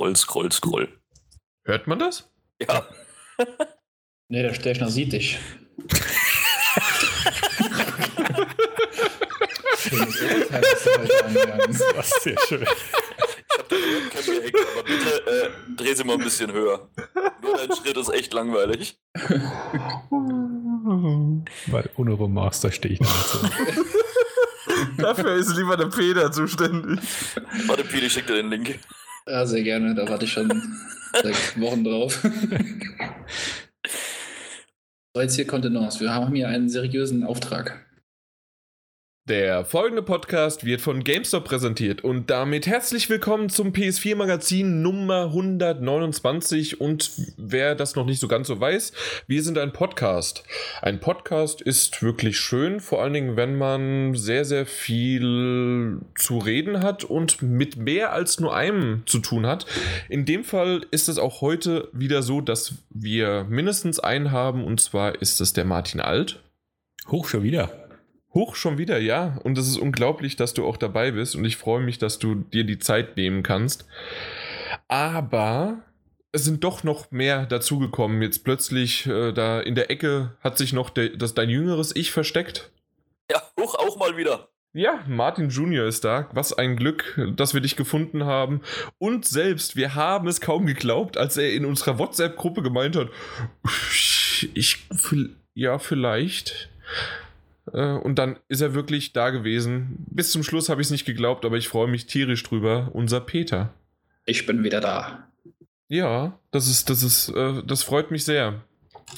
scroll, scroll, scroll. Hört man das? Ja. Nee, der Stechner sieht dich. Schönes Urteil, das du heute angegangen. Das ist sehr schön. Ich da aber bitte äh, dreh sie mal ein bisschen höher. Nur dein Schritt ist echt langweilig. Weil ohne Remaster stehe ich nicht so. Dafür ist lieber der Peter zuständig. Warte, Pili, ich schick dir den Link. Ja, sehr gerne, da warte ich schon seit Wochen drauf. So, jetzt hier Kontenance. Wir haben hier einen seriösen Auftrag. Der folgende Podcast wird von GameStop präsentiert und damit herzlich willkommen zum PS4 Magazin Nummer 129 und wer das noch nicht so ganz so weiß, wir sind ein Podcast. Ein Podcast ist wirklich schön, vor allen Dingen, wenn man sehr, sehr viel zu reden hat und mit mehr als nur einem zu tun hat. In dem Fall ist es auch heute wieder so, dass wir mindestens einen haben und zwar ist es der Martin Alt. Hoch schon wieder. Hoch schon wieder, ja. Und es ist unglaublich, dass du auch dabei bist. Und ich freue mich, dass du dir die Zeit nehmen kannst. Aber es sind doch noch mehr dazugekommen. Jetzt plötzlich äh, da in der Ecke hat sich noch der, das dein jüngeres Ich versteckt. Ja, hoch auch mal wieder. Ja, Martin Junior ist da. Was ein Glück, dass wir dich gefunden haben. Und selbst, wir haben es kaum geglaubt, als er in unserer WhatsApp-Gruppe gemeint hat, ich, ja, vielleicht. Äh, und dann ist er wirklich da gewesen. Bis zum Schluss habe ich es nicht geglaubt, aber ich freue mich tierisch drüber. Unser Peter. Ich bin wieder da. Ja, das ist, das ist, äh, das freut mich sehr.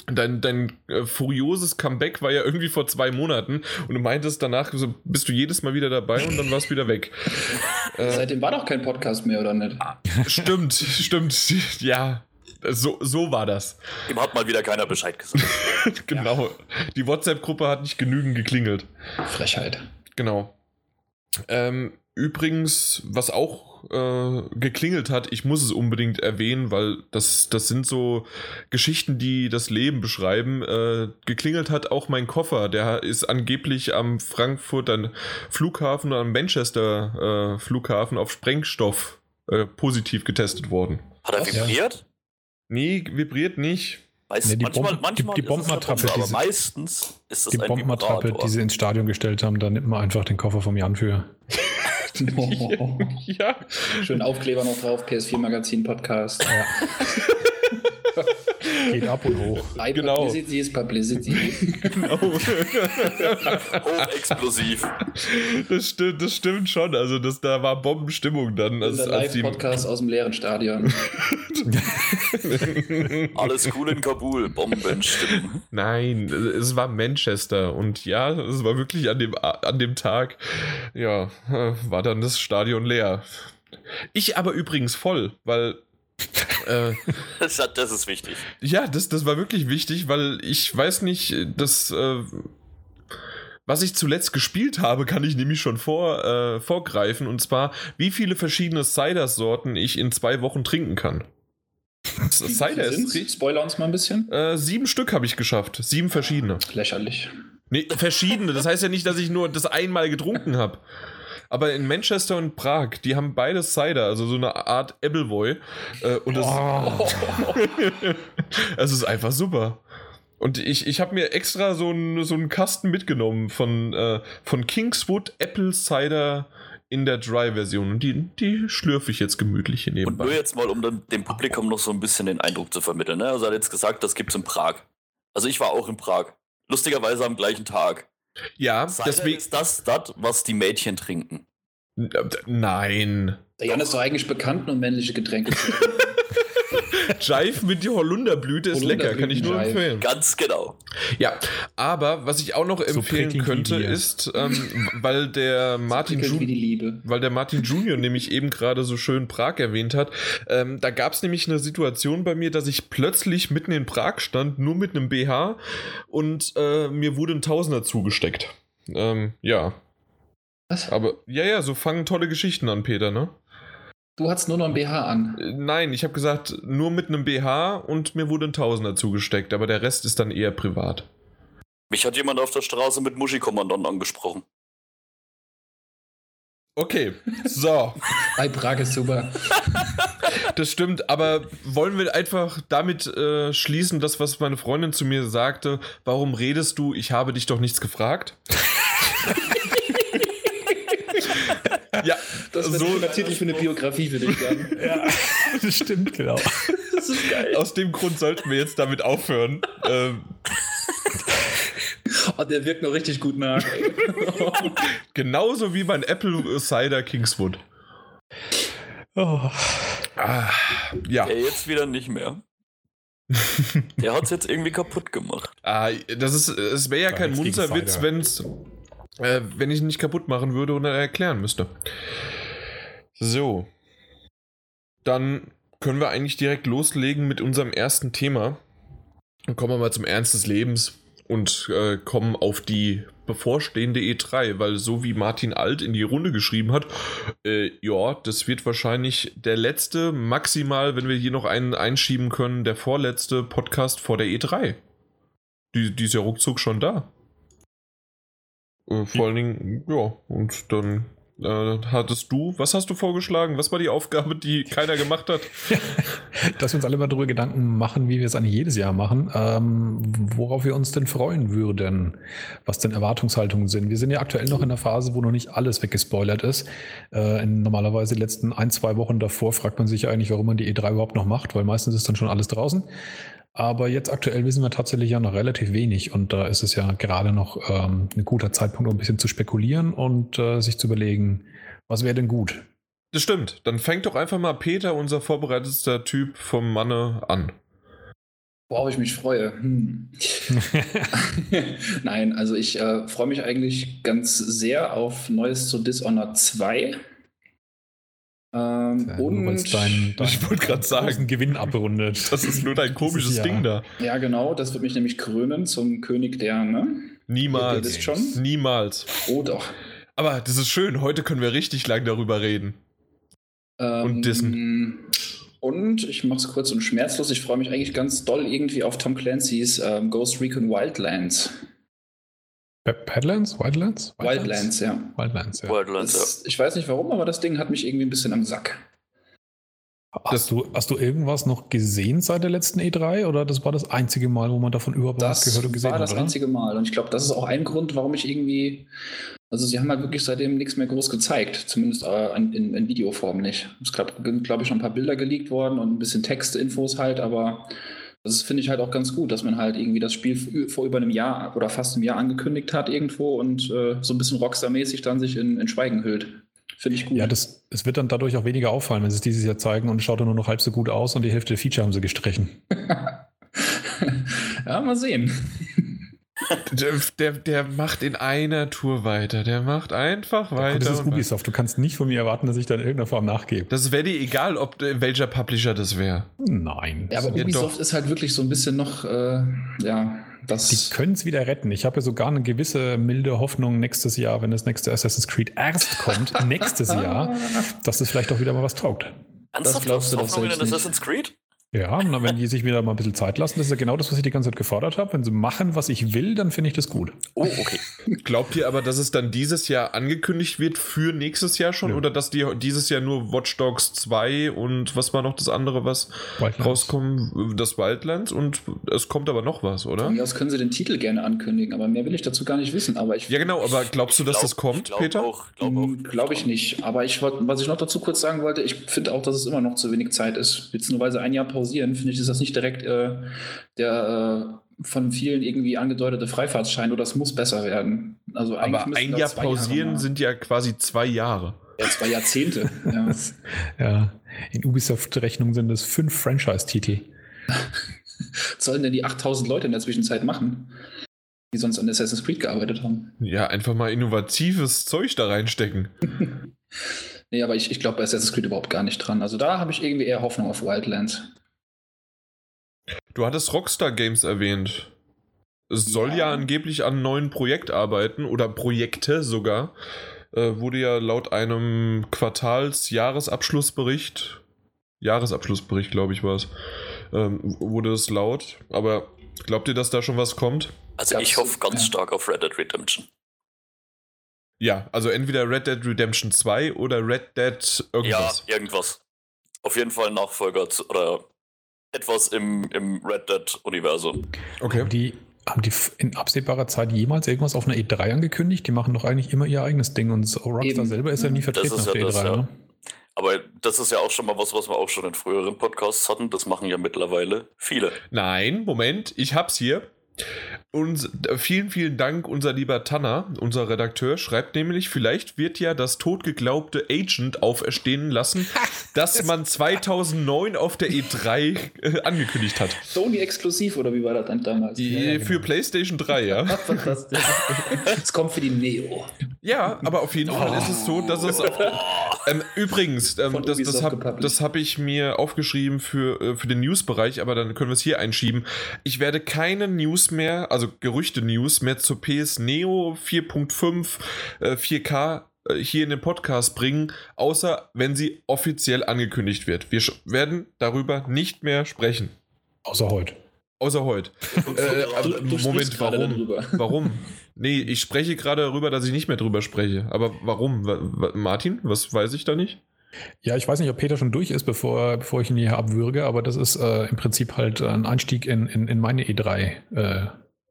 Dein, dein äh, furioses Comeback war ja irgendwie vor zwei Monaten und du meintest danach, so bist du jedes Mal wieder dabei und dann warst du wieder weg. äh, Seitdem war doch kein Podcast mehr, oder nicht? Stimmt, stimmt. Ja, so, so war das. Ihm hat mal wieder keiner Bescheid gesagt. genau. Ja. Die WhatsApp-Gruppe hat nicht genügend geklingelt. Frechheit. Genau. Ähm, übrigens, was auch äh, geklingelt hat, ich muss es unbedingt erwähnen, weil das, das sind so Geschichten, die das Leben beschreiben. Äh, geklingelt hat auch mein Koffer. Der ist angeblich am Frankfurter Flughafen oder am Manchester äh, Flughafen auf Sprengstoff äh, positiv getestet worden. Hat er vibriert? Nee, vibriert nicht. Weiß, nee, die manchmal, Bomben, manchmal die, die Bombenattrappe, aber diese, meistens ist es die Bombenattrappe, die sie ins Stadion gestellt haben, da nimmt man einfach den Koffer vom Jan für. Ja. Schön Aufkleber noch drauf, PS4 Magazin Podcast. Ja. Geht ab und hoch. High Genau. Publicity ist Publicity. Genau. Hochexplosiv. Das stimmt, das stimmt schon. Also das, da war Bombenstimmung dann. Als, Unser als die, Live-Podcast aus dem leeren Stadion. Alles cool in Kabul. Bombenstimmen. Nein, es war Manchester und ja, es war wirklich an dem, an dem Tag, ja, war dann das Stadion leer. Ich aber übrigens voll, weil äh, Das, hat- das ist wichtig. ja, das, das war wirklich wichtig, weil ich weiß nicht, das, äh, was ich zuletzt gespielt habe, kann ich nämlich schon vor, äh, vorgreifen und zwar, wie viele verschiedene Cider-Sorten ich in zwei Wochen trinken kann. Cider ist? Spoiler uns mal ein bisschen. äh, sieben Stück habe ich geschafft, sieben verschiedene. Lächerlich. Nee, verschiedene. Das heißt ja nicht, dass ich nur das einmal getrunken habe. Aber in Manchester und Prag, die haben beide Cider, also so eine Art Appleboy. Äh, und das, Oh, es ist einfach super. Und ich, ich habe mir extra so einen so einen Kasten mitgenommen von, äh, von Kingswood Apple Cider in der Dry-Version. Und die, die schlürfe ich jetzt gemütlich hier Und nur nebenbei. jetzt mal, um dem, dem Publikum noch so ein bisschen den Eindruck zu vermitteln. Ne? Also er hat jetzt gesagt, das gibt's in Prag. Also ich war auch in Prag. Lustigerweise am gleichen Tag. Ja, Cider deswegen. ist das, das, was die Mädchen trinken. Nein. Der Jan ist doch eigentlich bekannt, nur männliche Getränke zu trinken. Jive mit der Holunderblüte ist lecker, kann ich nur empfehlen. Ganz genau. Ja, aber was ich auch noch empfehlen könnte, ist, ähm, weil der Martin Prickelt wie Ju die Liebe. weil der Martin Junior nämlich eben gerade so schön Prag erwähnt hat, ähm, da gab es nämlich eine Situation bei mir, dass ich plötzlich mitten in Prag stand, nur mit einem BH und äh, mir wurde ein Tausender zugesteckt. Ähm, ja, Was? aber ja, ja, so fangen tolle Geschichten an, Peter, ne? Du hattest nur noch ein BH an. Äh, Nein, ich habe gesagt, nur mit einem BH und mir wurde ein Tausender zugesteckt, aber der Rest ist dann eher privat. Mich hat jemand auf der Straße mit Muschi-Kommandant angesprochen. Okay, so. Bei Prag ist super. Das stimmt, aber wollen wir einfach damit äh, schließen, das, was meine Freundin zu mir sagte, warum redest du, ich habe dich doch nichts gefragt? ja, Das so, so Titel für eine Biografie für dich dann. Ja, das stimmt, genau. Das ist geil. aus dem Grund sollten wir jetzt damit aufhören. Ähm, Oh, der wirkt noch richtig gut nach. genauso wie mein Apple Cider Kingswood. Oh. Ah, ja. Ja, jetzt wieder nicht mehr. Der hat es jetzt irgendwie kaputt gemacht. Ah, das ist, es wäre ja Gar kein Munzerwitz, Cider. wenn's, äh, wenn ich ihn nicht kaputt machen würde und er erklären müsste. So. Dann können wir eigentlich direkt loslegen mit unserem ersten Thema. Dann kommen wir mal zum Ernst des Lebens und äh, kommen auf die bevorstehende E3, weil so wie Martin Alt in die Runde geschrieben hat, äh, ja, das wird wahrscheinlich der letzte, maximal, wenn wir hier noch einen einschieben können, der vorletzte Podcast vor der E3. Die, die ist ja ruckzuck schon da. Äh, vor allen Dingen, ja, und dann äh, hattest du, was hast du vorgeschlagen? Was war die Aufgabe, die keiner gemacht hat? Dass wir uns alle mal darüber Gedanken machen, wie wir es eigentlich jedes Jahr machen, ähm, worauf wir uns denn freuen würden, was denn Erwartungshaltungen sind. Wir sind ja aktuell noch in der Phase, wo noch nicht alles weggespoilert ist. Äh, in normalerweise die letzten ein, zwei Wochen davor fragt man sich eigentlich, warum man die E3 überhaupt noch macht, weil meistens ist dann schon alles draußen. Aber jetzt aktuell wissen wir tatsächlich ja noch relativ wenig und da ist es ja gerade noch ähm, ein guter Zeitpunkt, um ein bisschen zu spekulieren und äh, sich zu überlegen, was wäre denn gut? Das stimmt. Dann fängt doch einfach mal Peter, unser vorbereitetster Typ vom Manne, an. Worauf ich mich freue. Hm. Nein, also ich äh, freue mich eigentlich ganz sehr auf Neues zu Dishonored 2. Ähm, Nur und dein, dein Ich wollte grad sagen. Gewinn abrundet. Das ist nur dein komisches Ja. Ding da. ja, genau, das wird mich nämlich krönen zum König der, ne? Niemals. Ihr wisst schon? Niemals. Oh doch. Aber das ist schön. Heute können wir richtig lang darüber reden. Ähm, Und Dissen. Und ich mache es kurz und schmerzlos. Ich freue mich eigentlich ganz doll irgendwie auf Tom Clancy's ähm, Ghost Recon Wildlands. Badlands? Wildlands? Wildlands, ja. Wildlands, ja. Wildlands, ja. Das, ich weiß nicht warum, aber das Ding hat mich irgendwie ein bisschen am Sack. Hast du, hast du irgendwas noch gesehen seit der letzten E3 oder das war das einzige Mal, wo man davon überhaupt was Das gehört und gesehen war hat? das oder? einzige Mal. Und ich glaube, das ist auch ein Grund, warum ich irgendwie. Also, sie haben halt wirklich seitdem nichts mehr groß gezeigt. Zumindest äh, in, in, in Videoform nicht. Es sind, glaube ich, schon ein paar Bilder geleakt worden und ein bisschen Textinfos halt, aber das finde ich halt auch ganz gut, dass man halt irgendwie das Spiel vor über einem Jahr oder fast einem Jahr angekündigt hat irgendwo und äh, so ein bisschen Rockstar-mäßig dann sich in, in Schweigen hüllt. Finde ich gut. Ja, das, es wird dann dadurch auch weniger auffallen, wenn sie es dieses Jahr zeigen und es schaut dann nur noch halb so gut aus und die Hälfte der Feature haben sie gestrichen. ja, mal sehen. Der, der, der macht in einer Tour weiter. Der macht einfach weiter. das ist. Ubisoft. Du kannst nicht von mir erwarten, dass ich da in irgendeiner Form nachgebe. Das wäre dir egal, ob äh, welcher Publisher das wäre. Nein. Ja, aber Ja, Ubisoft doch. ist halt wirklich so ein bisschen noch, äh, ja, das. Die können es wieder retten. Ich habe ja sogar eine gewisse milde Hoffnung nächstes Jahr, wenn das nächste Assassin's Creed erst kommt, nächstes Jahr, dass es vielleicht auch wieder mal was taugt. Ernsthaft? glaubst du doch Hoffnung in. Assassin's Creed? Ja, na, wenn die sich wieder mal ein bisschen Zeit lassen, das ist ja genau das, was ich die ganze Zeit gefordert habe. Wenn sie machen, was ich will, dann finde ich das gut. Oh, okay. Glaubt ihr aber, dass es dann dieses Jahr angekündigt wird für nächstes Jahr schon? Nö. Oder dass die dieses Jahr nur Watch Dogs 2 und was war noch das andere, was Wildlands. rauskommen? Das Wildlands und es kommt aber noch was, oder? Mir aus können sie den Titel gerne ankündigen, aber mehr will ich dazu gar nicht wissen. Aber ich Ja, genau, aber glaubst du, dass Glaub- das kommt, glaub Peter? Auch, glaub auch. Glaube ich nicht. Aber ich was ich noch dazu kurz sagen wollte, ich finde auch, dass es immer noch zu wenig Zeit ist. Jetzt nur weil sie ein Jahr pausieren, finde ich, ist das nicht direkt äh, der äh, von vielen irgendwie angedeutete Freifahrtsschein oder es muss besser werden. Also Aber ein Jahr Jahre pausieren mal- sind ja quasi zwei Jahre. ja, zwei Jahrzehnte. ja. Ja, in Ubisoft-Rechnung sind es fünf Franchise-Titel. Was sollen denn die 8000 Leute in der Zwischenzeit machen, die sonst an Assassin's Creed gearbeitet haben? Ja, einfach mal innovatives Zeug da reinstecken. Nee, aber ich, ich glaube bei Assassin's Creed überhaupt gar nicht dran. Also da habe ich irgendwie eher Hoffnung auf Wildlands. Du hattest Rockstar Games erwähnt. Es soll ja, Ja. angeblich an einem neuen Projekt arbeiten oder Projekte sogar. Äh, wurde ja laut einem Quartals-Jahresabschlussbericht, Jahresabschlussbericht, glaube ich, war es, ähm, wurde es laut. Aber glaubt ihr, dass da schon was kommt? Also ich hoffe ganz stark auf Red Dead Redemption. Ja, also entweder Red Dead Redemption 2 oder Red Dead irgendwas. Ja, irgendwas. auf jeden Fall ein Nachfolger zu, oder etwas im, im Red Dead-Universum. Okay. Haben die, haben die in absehbarer Zeit jemals irgendwas auf einer E3 angekündigt? Die machen doch eigentlich immer ihr eigenes Ding und so Rockstar Eben. selber ist ja nie vertreten ist auf der ja das, E3, ja. ne? Aber das ist ja auch schon mal was, was wir auch schon in früheren Podcasts hatten. Das machen ja mittlerweile viele. Nein, Moment, ich hab's hier. Und äh, vielen, vielen Dank, unser lieber Tanner, unser Redakteur, schreibt nämlich, vielleicht wird ja das totgeglaubte Agent auferstehen lassen, das man 2009 auf der E3 äh, angekündigt hat. Sony exklusiv oder wie war das dann damals? Die, Ja, genau. Für PlayStation 3, ja. Fantastisch. Es kommt für die Neo. Ja, aber auf jeden Fall ist es so, dass es. Ähm, übrigens, ähm, das, das habe hab ich mir aufgeschrieben für, äh, für den News-Bereich, aber dann können wir es hier einschieben. Ich werde keine News mehr, also Gerüchte-News mehr zur PS Neo 4.5 äh, 4K äh, hier in den Podcast bringen, außer wenn sie offiziell angekündigt wird. Wir werden darüber nicht mehr sprechen. Außer heute. Außer heute. Äh, Du- du Moment, warum? Warum? Nee, ich spreche gerade darüber, dass ich nicht mehr drüber spreche. Aber warum? Wa- wa- Martin, was weiß ich da nicht? Ja, ich weiß nicht, ob Peter schon durch ist, bevor, bevor ich ihn hier abwürge, aber das ist äh, im Prinzip halt ein Einstieg in, in, in meine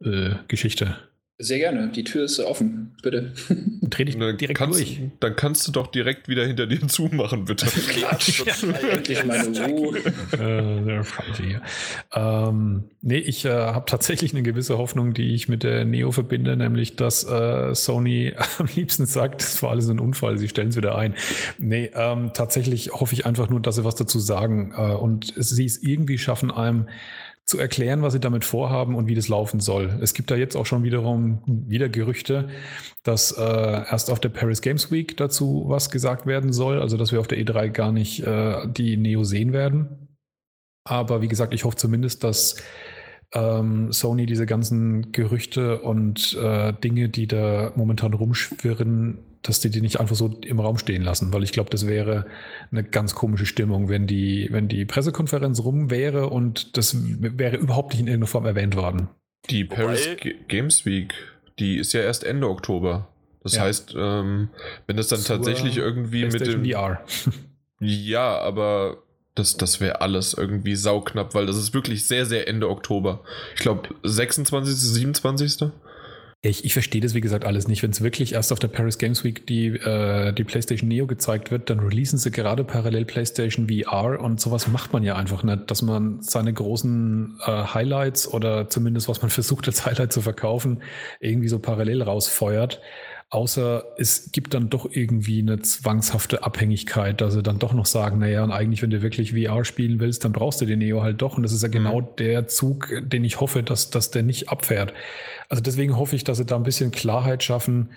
E3-Geschichte. Sehr gerne. Die Tür ist offen. Bitte. Dreh dich Dann direkt kannst, durch. dann kannst du doch direkt wieder hinter dir zumachen, bitte. Klatsch. Endlich meine Ruhe. Äh, der Falsche hier. Ähm, nee, ich äh, habe tatsächlich eine gewisse Hoffnung, die ich mit der Neo verbinde, nämlich dass äh, Sony am liebsten sagt, das war alles ein Unfall, sie stellen es wieder ein. Nee, ähm, tatsächlich hoffe ich einfach nur, dass sie was dazu sagen äh, und sie es irgendwie schaffen, einem zu erklären, was sie damit vorhaben und wie das laufen soll. Es gibt da jetzt auch schon wiederum wieder Gerüchte, dass äh, erst auf der Paris Games Week dazu was gesagt werden soll, also dass wir auf der E3 gar nicht äh, die Neo sehen werden. Aber wie gesagt, ich hoffe zumindest, dass ähm, Sony diese ganzen Gerüchte und äh, Dinge, die da momentan rumschwirren, dass die die nicht einfach so im Raum stehen lassen, weil ich glaube, das wäre eine ganz komische Stimmung, wenn die, wenn die Pressekonferenz rum wäre und das wäre überhaupt nicht in irgendeiner Form erwähnt worden. Die Wobei- Paris G Games Week, die ist ja erst Ende Oktober. Das Ja. heißt, ähm, wenn das dann Zur tatsächlich irgendwie mit dem. VR. Ja, aber das, das wäre alles irgendwie sauknapp, weil das ist wirklich sehr, sehr Ende Oktober. Ich glaube, 26., 27. Ich, ich verstehe das, wie gesagt, alles nicht. Wenn es wirklich erst auf der Paris Games Week die, äh, die PlayStation Neo gezeigt wird, dann releasen sie gerade parallel PlayStation VR und sowas macht man ja einfach nicht, dass man seine großen äh, Highlights oder zumindest was man versucht als Highlight zu verkaufen, irgendwie so parallel rausfeuert. Außer es gibt dann doch irgendwie eine zwangshafte Abhängigkeit, dass sie dann doch noch sagen, naja, und eigentlich, wenn du wirklich VR spielen willst, dann brauchst du den Neo halt doch. Und das ist ja genau der Zug, den ich hoffe, dass, dass der nicht abfährt. Also deswegen hoffe ich, dass sie da ein bisschen Klarheit schaffen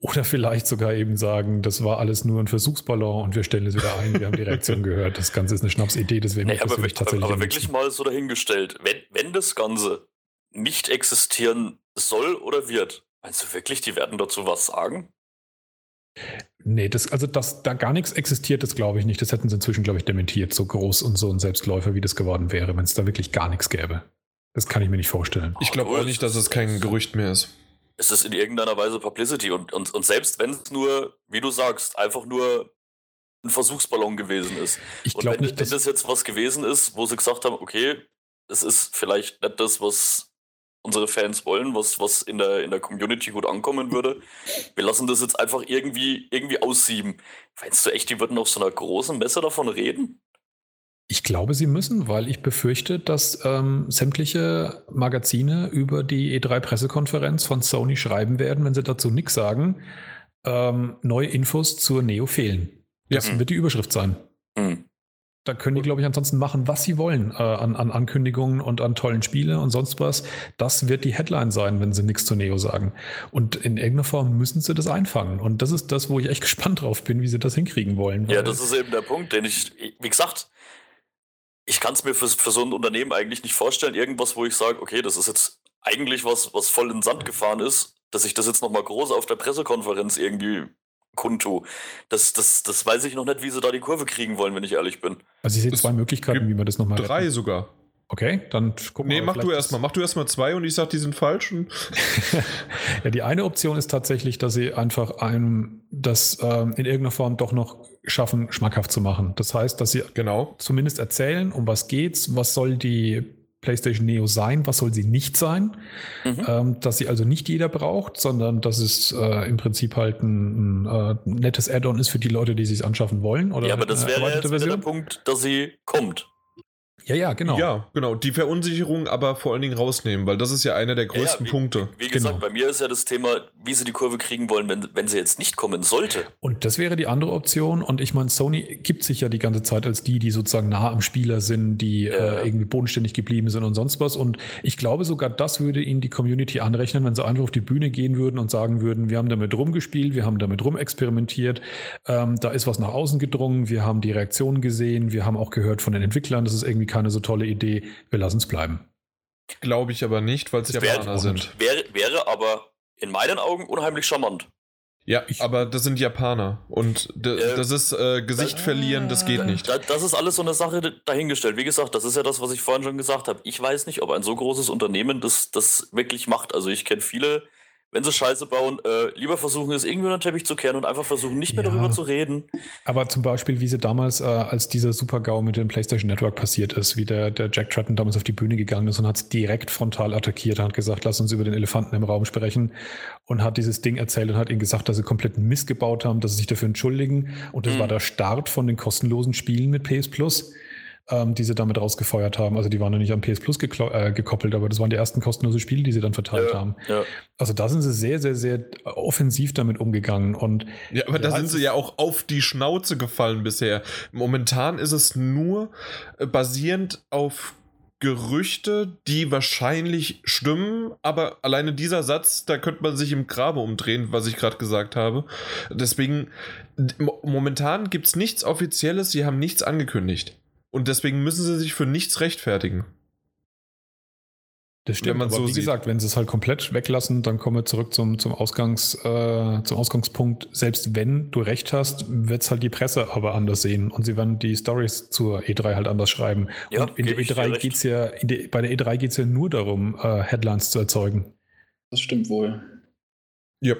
oder vielleicht sogar eben sagen, das war alles nur ein Versuchsballon und wir stellen es wieder ein. Wir haben die Reaktion gehört. Das Ganze ist eine Schnapsidee, deswegen Nee, aber, ich aber, aber wirklich mal so dahingestellt, wenn, wenn das Ganze nicht existieren soll oder wird, meinst du wirklich, die werden dazu was sagen? Nee, das, also dass da gar nichts existiert, das glaube ich nicht. Das hätten sie inzwischen, glaube ich, dementiert, so groß und so ein Selbstläufer, wie das geworden wäre, wenn es da wirklich gar nichts gäbe. Das kann ich mir nicht vorstellen. Ich glaube auch nicht, dass es kein Gerücht mehr ist. Es ist in irgendeiner Weise Publicity und, und, und selbst wenn es nur, wie du sagst, einfach nur ein Versuchsballon gewesen ist. Ich Und glaube wenn, nicht, wenn das jetzt was gewesen ist, wo sie gesagt haben, okay, es ist vielleicht nicht das, was unsere Fans wollen, was, was in, der, in der Community gut ankommen würde. Wir lassen das jetzt einfach irgendwie, irgendwie aussieben. Meinst du echt, die würden auf so einer großen Messe davon reden? Ich glaube, sie müssen, weil ich befürchte, dass ähm, sämtliche Magazine über die E3-Pressekonferenz von Sony schreiben werden, wenn sie dazu nichts sagen. Ähm, neue Infos zur Neo fehlen. Das Ja. wird die Überschrift sein. Hm. Da können die, glaube ich, ansonsten machen, was sie wollen äh, an, an Ankündigungen und an tollen Spiele und sonst was. Das wird die Headline sein, wenn sie nichts zu Neo sagen. Und in irgendeiner Form müssen sie das einfangen. Und das ist das, wo ich echt gespannt drauf bin, wie sie das hinkriegen wollen. Ja, das ist eben der Punkt, den ich, wie gesagt, ich kann es mir für, für so ein Unternehmen eigentlich nicht vorstellen, irgendwas, wo ich sage, okay, das ist jetzt eigentlich was, was voll in den Sand gefahren ist, dass ich das jetzt nochmal groß auf der Pressekonferenz irgendwie kundtue. Das, das, das weiß ich noch nicht, wie sie da die Kurve kriegen wollen, wenn ich ehrlich bin. Also ich sehe zwei Möglichkeiten, wie man das nochmal Drei sogar. Okay, dann gucken wir Nee, mach du erstmal. Mach du erstmal zwei und ich sag, die sind falsch. ja, die eine Option ist tatsächlich, dass sie einfach einem das ähm, in irgendeiner Form doch noch schaffen, schmackhaft zu machen. Das heißt, dass sie genau zumindest erzählen, um was geht's, was soll die PlayStation Neo sein, was soll sie nicht sein, mhm. ähm, dass sie also nicht jeder braucht, sondern dass es äh, im Prinzip halt ein, ein äh, nettes Add-on ist für die Leute, die sich anschaffen wollen. Oder ja, aber das wäre jetzt der Punkt, dass sie kommt. Ja, ja, genau. Ja, genau. Die Verunsicherung aber vor allen Dingen rausnehmen, weil das ist ja einer der größten ja, ja, wie, Punkte. Wie gesagt, genau. bei mir ist ja das Thema, wie sie die Kurve kriegen wollen, wenn, wenn sie jetzt nicht kommen sollte. Und das wäre die andere Option. Und ich meine, Sony gibt sich ja die ganze Zeit als die, die sozusagen nah am Spieler sind, die ja. äh, irgendwie bodenständig geblieben sind und sonst was. Und ich glaube, sogar das würde ihnen die Community anrechnen, wenn sie einfach auf die Bühne gehen würden und sagen würden, wir haben damit rumgespielt, wir haben damit rumexperimentiert, ähm, da ist was nach außen gedrungen, wir haben die Reaktionen gesehen, wir haben auch gehört von den Entwicklern, das ist irgendwie keine so tolle Idee, wir lassen es bleiben. Glaube ich aber nicht, weil es Japaner sind. Wäre, wäre aber in meinen Augen unheimlich charmant. Ja, ich, aber das sind Japaner und äh, das ist äh, Gesicht das, verlieren, das geht nicht. Das ist alles so eine Sache dahingestellt. Wie gesagt, das ist ja das, was ich vorhin schon gesagt habe. Ich weiß nicht, ob ein so großes Unternehmen das, das wirklich macht. Also ich kenne viele wenn sie Scheiße bauen, äh, lieber versuchen, es irgendwie unter den Teppich zu kehren und einfach versuchen, nicht mehr ja. darüber zu reden. Aber zum Beispiel, wie sie damals, äh, als dieser Super-GAU mit dem PlayStation Network passiert ist, wie der, der Jack Tratton damals auf die Bühne gegangen ist und hat es direkt frontal attackiert und hat gesagt, lass uns über den Elefanten im Raum sprechen und hat dieses Ding erzählt und hat ihnen gesagt, dass sie kompletten Mist gebaut haben, dass sie sich dafür entschuldigen. Und das mhm. war der Start von den kostenlosen Spielen mit PS Plus ähm, die sie damit rausgefeuert haben. Also die waren noch nicht am PS Plus äh, gekoppelt, aber das waren die ersten kostenlosen Spiele, die sie dann verteilt ja, haben. Ja. Also da sind sie sehr, sehr, sehr offensiv damit umgegangen. Und ja, aber da sind sie ja auch auf die Schnauze gefallen bisher. Momentan ist es nur äh, basierend auf Gerüchte, die wahrscheinlich stimmen, aber alleine dieser Satz, da könnte man sich im Grabe umdrehen, was ich gerade gesagt habe. Deswegen, momentan gibt es nichts Offizielles, sie haben nichts angekündigt. Und deswegen müssen sie sich für nichts rechtfertigen. Das stimmt, wenn man aber so wie sieht. gesagt, wenn sie es halt komplett weglassen, dann kommen wir zurück zum, zum, Ausgangs, äh, zum Ausgangspunkt. Selbst wenn du recht hast, wird es halt die Presse aber anders sehen und sie werden die Stories zur E3 halt anders schreiben. Ja, und in der E3 geht's ja, der, bei der E3 geht es ja nur darum, äh, Headlines zu erzeugen. Das stimmt wohl. Ja.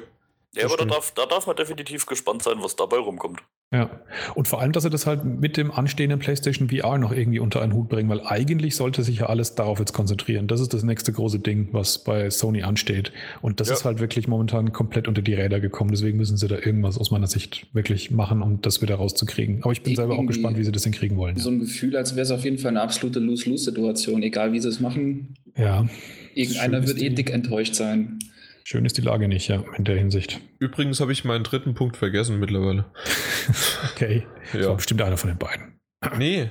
Ja, aber da darf, da darf man definitiv gespannt sein, was dabei rumkommt. Ja, und vor allem, dass sie das halt mit dem anstehenden PlayStation VR noch irgendwie unter einen Hut bringen, weil eigentlich sollte sich ja alles darauf jetzt konzentrieren. Das ist das nächste große Ding, was bei Sony ansteht. Und das ja. ist halt wirklich momentan komplett unter die Räder gekommen. Deswegen müssen sie da irgendwas aus meiner Sicht wirklich machen, um das wieder rauszukriegen. Aber ich bin selber auch gespannt, wie sie das hinkriegen wollen. So ein Gefühl, als wäre es auf jeden Fall eine absolute Lose-Lose-Situation, egal wie sie es machen. Ja. Irgendeiner wird eh dick enttäuscht sein. Schön ist die Lage nicht, ja, in der Hinsicht. Übrigens habe ich meinen dritten Punkt vergessen mittlerweile. okay. Ja. Das war bestimmt einer von den beiden. Nee.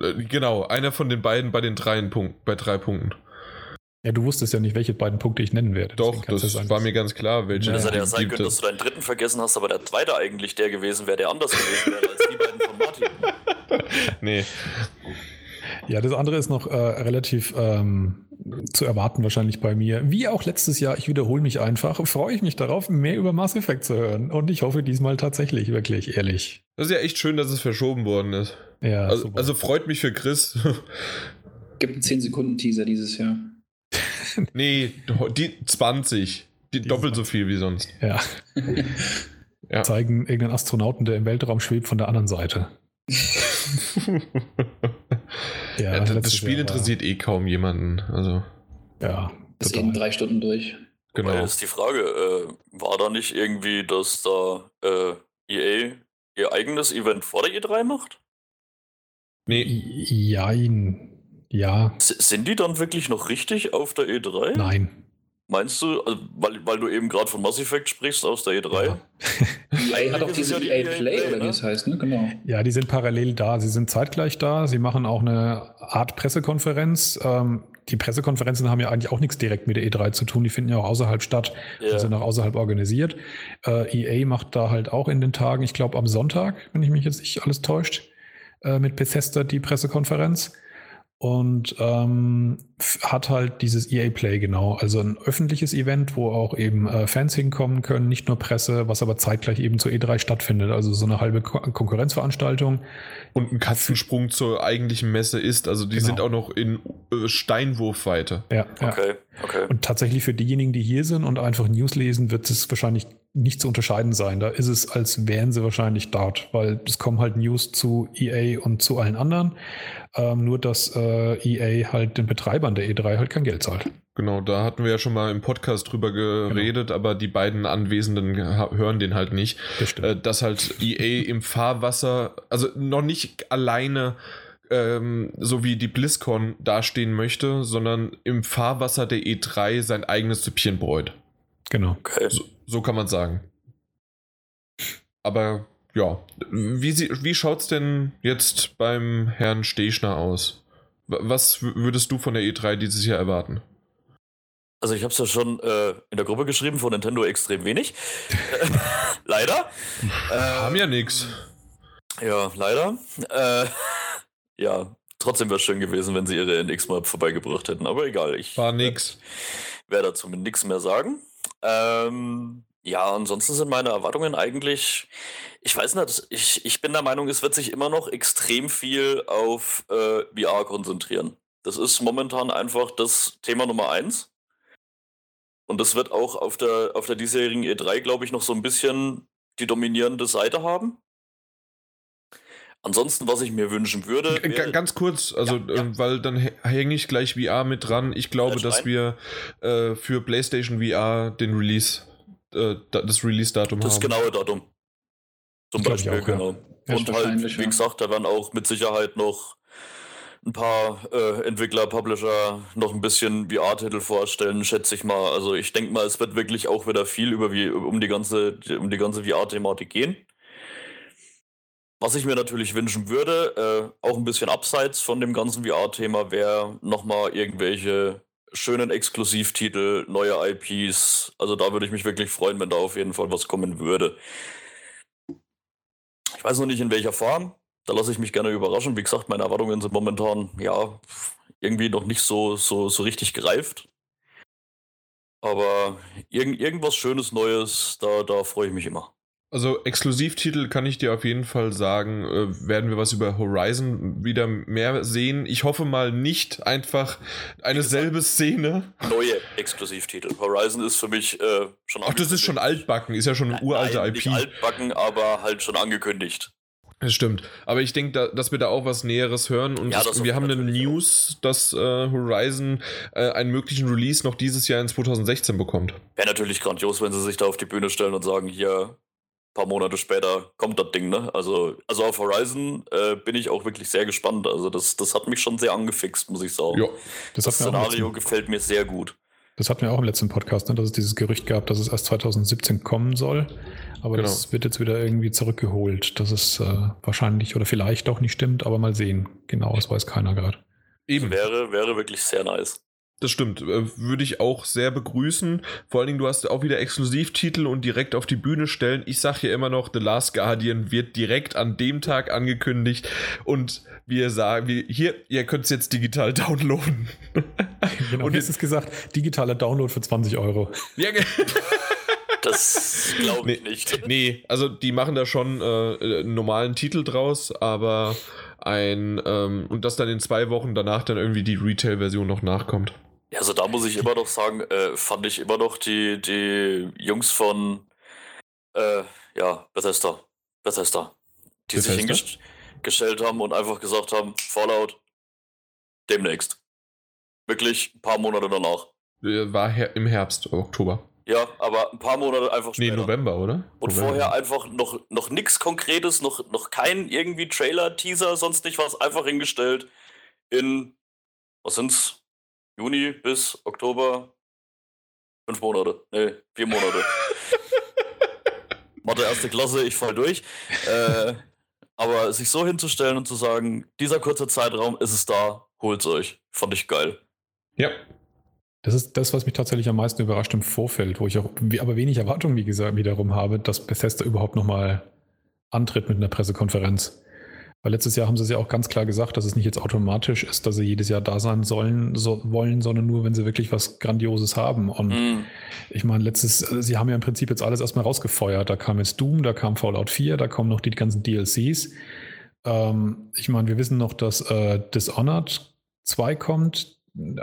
Äh, genau, einer von den beiden bei den dreien Punkten, bei drei Punkten. Ja, du wusstest ja nicht, welche beiden Punkte ich nennen werde. Doch, das war mir ganz klar, welche. Das hätte ja sein können, dass du deinen dritten vergessen hast, aber der zweite eigentlich der gewesen wäre, der anders gewesen wäre als die beiden von Martin. nee. Ja, das andere ist noch äh, relativ ähm, zu erwarten wahrscheinlich bei mir. Wie auch letztes Jahr, ich wiederhole mich einfach, freue ich mich darauf, mehr über Mass Effect zu hören. Und ich hoffe diesmal tatsächlich, wirklich, ehrlich. Das ist ja echt schön, dass es verschoben worden ist. Ja, also, also freut mich für Chris. Gibt einen 10-Sekunden-Teaser dieses Jahr. nee, die 20. Die, die doppelt so viel wie sonst. Ja. ja. Zeigen irgendeinen Astronauten, der im Weltraum schwebt, von der anderen Seite. ja, ja, das Spiel Jahr interessiert eh kaum jemanden. Also. Ja. Das ist eben drei Stunden durch. Genau. Jetzt ist die Frage, äh, war da nicht irgendwie, dass da äh, EA ihr eigenes Event vor der E3 macht? Nee. Jein. Ja. S sind die dann wirklich noch richtig auf der E3? Nein. Meinst du, also, weil, weil du eben gerade von Mass Effect sprichst aus der E3? Ja. EA hat auch diese EA Play, oder wie es heißt, ne? Genau. Ja, die sind parallel da. Sie sind zeitgleich da. Sie machen auch eine Art Pressekonferenz. Ähm, die Pressekonferenzen haben ja eigentlich auch nichts direkt mit der E3 zu tun. Die finden ja auch außerhalb statt ja. und sind auch außerhalb organisiert. Äh, EA macht da halt auch in den Tagen, ich glaube am Sonntag, wenn ich mich jetzt nicht alles täuscht, äh, mit Bethesda die Pressekonferenz. Und ähm, hat halt dieses EA Play genau, also ein öffentliches Event, wo auch eben äh, Fans hinkommen können, nicht nur Presse, was aber zeitgleich eben zur E3 stattfindet, also so eine halbe Ko Konkurrenzveranstaltung. Und ein Katzensprung zur eigentlichen Messe ist, also die Genau. sind auch noch in äh, Steinwurfweite. Ja, ja. Okay, okay. Und tatsächlich für diejenigen, die hier sind und einfach News lesen, wird es wahrscheinlich nicht zu unterscheiden sein. Da ist es, als wären sie wahrscheinlich dort, weil es kommen halt News zu EA und zu allen anderen. Ähm, nur, dass äh, EA halt den Betreibern der E3 halt kein Geld zahlt. Genau, da hatten wir ja schon mal im Podcast drüber geredet, aber die beiden Anwesenden hören den halt nicht. Das. Äh, dass halt EA im Fahrwasser, also noch nicht alleine ähm, so wie die BlizzCon dastehen möchte, sondern im Fahrwasser der E3 sein eigenes Süppchen bräut. Genau. okay. So, so kann man sagen. Aber ja, wie, sie- wie schaut es denn jetzt beim Herrn Stechner aus? Was würdest du von der E3 dieses Jahr erwarten? Also ich habe es ja schon äh, in der Gruppe geschrieben, von Nintendo extrem wenig. leider. Äh, Haben ja nichts. Ja, leider. Äh, ja, trotzdem wäre es schön gewesen, wenn sie ihre NX mal vorbeigebracht hätten. Aber egal, ich War nix. werde dazu mit nichts mehr sagen. Ähm, ja, ansonsten sind meine Erwartungen eigentlich, ich weiß nicht, ich, ich bin der Meinung, es wird sich immer noch extrem viel auf äh, VR konzentrieren. Das ist momentan einfach das Thema Nummer eins. Und das wird auch auf der, auf der diesjährigen E3, glaube ich, noch so ein bisschen die dominierende Seite haben. Ansonsten, was ich mir wünschen würde. G- wäre- Ganz kurz, also Ja, ja. ähm, weil dann hä- hänge ich gleich VR mit dran. Ich glaube, dass wir äh, für PlayStation VR den Release, äh, da- das Release-Datum Das haben. genaue Datum. Zum ich Beispiel, auch, genau. Ja, Und halt, wie gesagt, da werden auch mit Sicherheit noch ein paar äh, Entwickler, Publisher noch ein bisschen VR-Titel vorstellen, schätze ich mal. Also ich denke mal, es wird wirklich auch wieder viel über wie, um die ganze, um die ganze VR-Thematik gehen. Was ich mir natürlich wünschen würde, äh, auch ein bisschen abseits von dem ganzen VR-Thema, wäre nochmal irgendwelche schönen Exklusivtitel, neue IPs. Also da würde ich mich wirklich freuen, wenn da auf jeden Fall was kommen würde. Ich weiß noch nicht in welcher Form. Da lasse ich mich gerne überraschen. Wie gesagt, meine Erwartungen sind momentan ja irgendwie noch nicht so, so, so richtig gereift. Aber irgend, irgendwas Schönes Neues, da, da freue ich mich immer. Also Exklusivtitel kann ich dir auf jeden Fall sagen, äh, werden wir was über Horizon wieder mehr sehen. Ich hoffe mal nicht einfach eine selbe Szene. Neue Exklusivtitel. Horizon ist für mich äh, schon Ach, das ist schon altbacken, ist ja schon eine uralte Nein, IP. Nicht altbacken, aber halt schon angekündigt. Das stimmt. Aber ich denke, da, dass wir da auch was Näheres hören. Und Ja, das wir haben eine. News, dass äh, Horizon äh, einen möglichen Release noch dieses Jahr in 2016 bekommt. Wäre natürlich grandios, wenn sie sich da auf die Bühne stellen und sagen, hier, paar Monate später kommt das Ding, ne? Also, also auf Horizon äh, bin ich auch wirklich sehr gespannt. Also das, das hat mich schon sehr angefixt, muss ich sagen. Ja. Das, Das Szenario letzten, gefällt mir sehr gut. das hatten wir auch im letzten Podcast, ne, dass es dieses Gerücht gab, dass es erst 2017 kommen soll. Aber Genau. das wird jetzt wieder irgendwie zurückgeholt, dass es äh, wahrscheinlich oder vielleicht auch nicht stimmt, aber mal sehen. Genau, das weiß keiner gerade. Eben. Wäre, wäre wirklich sehr nice. Das stimmt. Äh, Würde ich auch sehr begrüßen. Vor allen Dingen, du hast auch wieder Exklusivtitel und direkt auf die Bühne stellen. Ich sage hier immer noch, The Last Guardian wird direkt an dem Tag angekündigt. Und wir sagen, wir, hier, ihr könnt es jetzt digital downloaden. Genau, Und jetzt ist gesagt, digitaler Download für 20 Euro. ja, Das glaube ich Nee. nicht. nee, also die machen da schon äh, einen normalen Titel draus, aber ein, ähm, und dass dann in zwei Wochen danach dann irgendwie die Retail-Version noch nachkommt. Ja, also da muss ich immer noch sagen, äh, fand ich immer noch die, die Jungs von äh, ja, Bethesda. Bethesda. Die sich Bethesda? hingestellt haben und einfach gesagt haben, Fallout demnächst. Wirklich ein paar Monate danach. Äh, War her im Herbst, Oktober. Ja, aber ein paar Monate einfach Nee, später. November, oder? Und November. vorher einfach noch, noch nichts Konkretes, noch, noch kein irgendwie Trailer, Teaser, sonst nicht was, einfach hingestellt in, was sind's? Juni bis Oktober? Fünf Monate. Nee, vier Monate. Mathe erste Klasse, ich fall durch. Äh, aber sich so hinzustellen und zu sagen, dieser kurze Zeitraum ist es da, holt's euch. Fand ich geil. Ja, Das ist das, was mich tatsächlich am meisten überrascht im Vorfeld, wo ich auch aber wenig Erwartungen, wie gesagt, wiederum habe, dass Bethesda überhaupt nochmal antritt mit einer Pressekonferenz. Weil letztes Jahr haben sie es ja auch ganz klar gesagt, dass es nicht jetzt automatisch ist, dass sie jedes Jahr da sein sollen, so, wollen, sondern nur, wenn sie wirklich was Grandioses haben. Und Mhm. ich meine, letztes, also sie haben ja im Prinzip jetzt alles erstmal rausgefeuert. Da kam jetzt Doom, da kam Fallout 4, da kommen noch die ganzen DLCs. Ähm, ich meine, wir wissen noch, dass äh, Dishonored 2 kommt.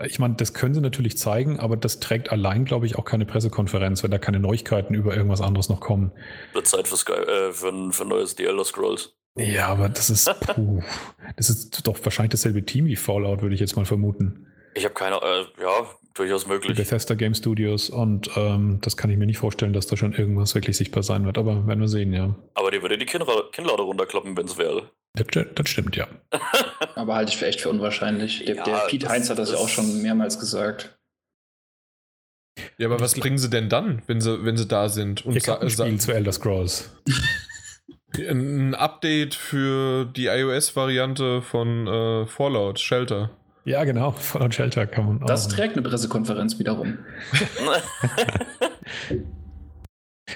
Ich meine, das können sie natürlich zeigen, aber das trägt allein, glaube ich, auch keine Pressekonferenz, wenn da keine Neuigkeiten über irgendwas anderes noch kommen. Wird Zeit für, Sky, äh, für, ein, für ein neues The Elder Scrolls. Ja, aber das ist, puh, das ist doch wahrscheinlich dasselbe Team wie Fallout, würde ich jetzt mal vermuten. Ich habe keine, äh, ja, durchaus Die möglich. Bethesda Game Studios und ähm, das kann ich mir nicht vorstellen, dass da schon irgendwas wirklich sichtbar sein wird, aber werden wir sehen, ja. Aber die würde die Kinnra Kinnlade runterklappen, wenn es wäre. Das, das stimmt, ja. Aber halte ich für echt für unwahrscheinlich. Der, Ja, der Pete das- Heinz hat das, ja auch schon mehrmals gesagt. Ja, aber was bringen sie denn dann, wenn sie, wenn sie da sind? Und ein sa- Spiel zu Elder Scrolls. ein Update für die iOS-Variante von äh, Fallout Shelter. Ja, genau. Fallout Shelter kann man auch. Das trägt eine Pressekonferenz wiederum.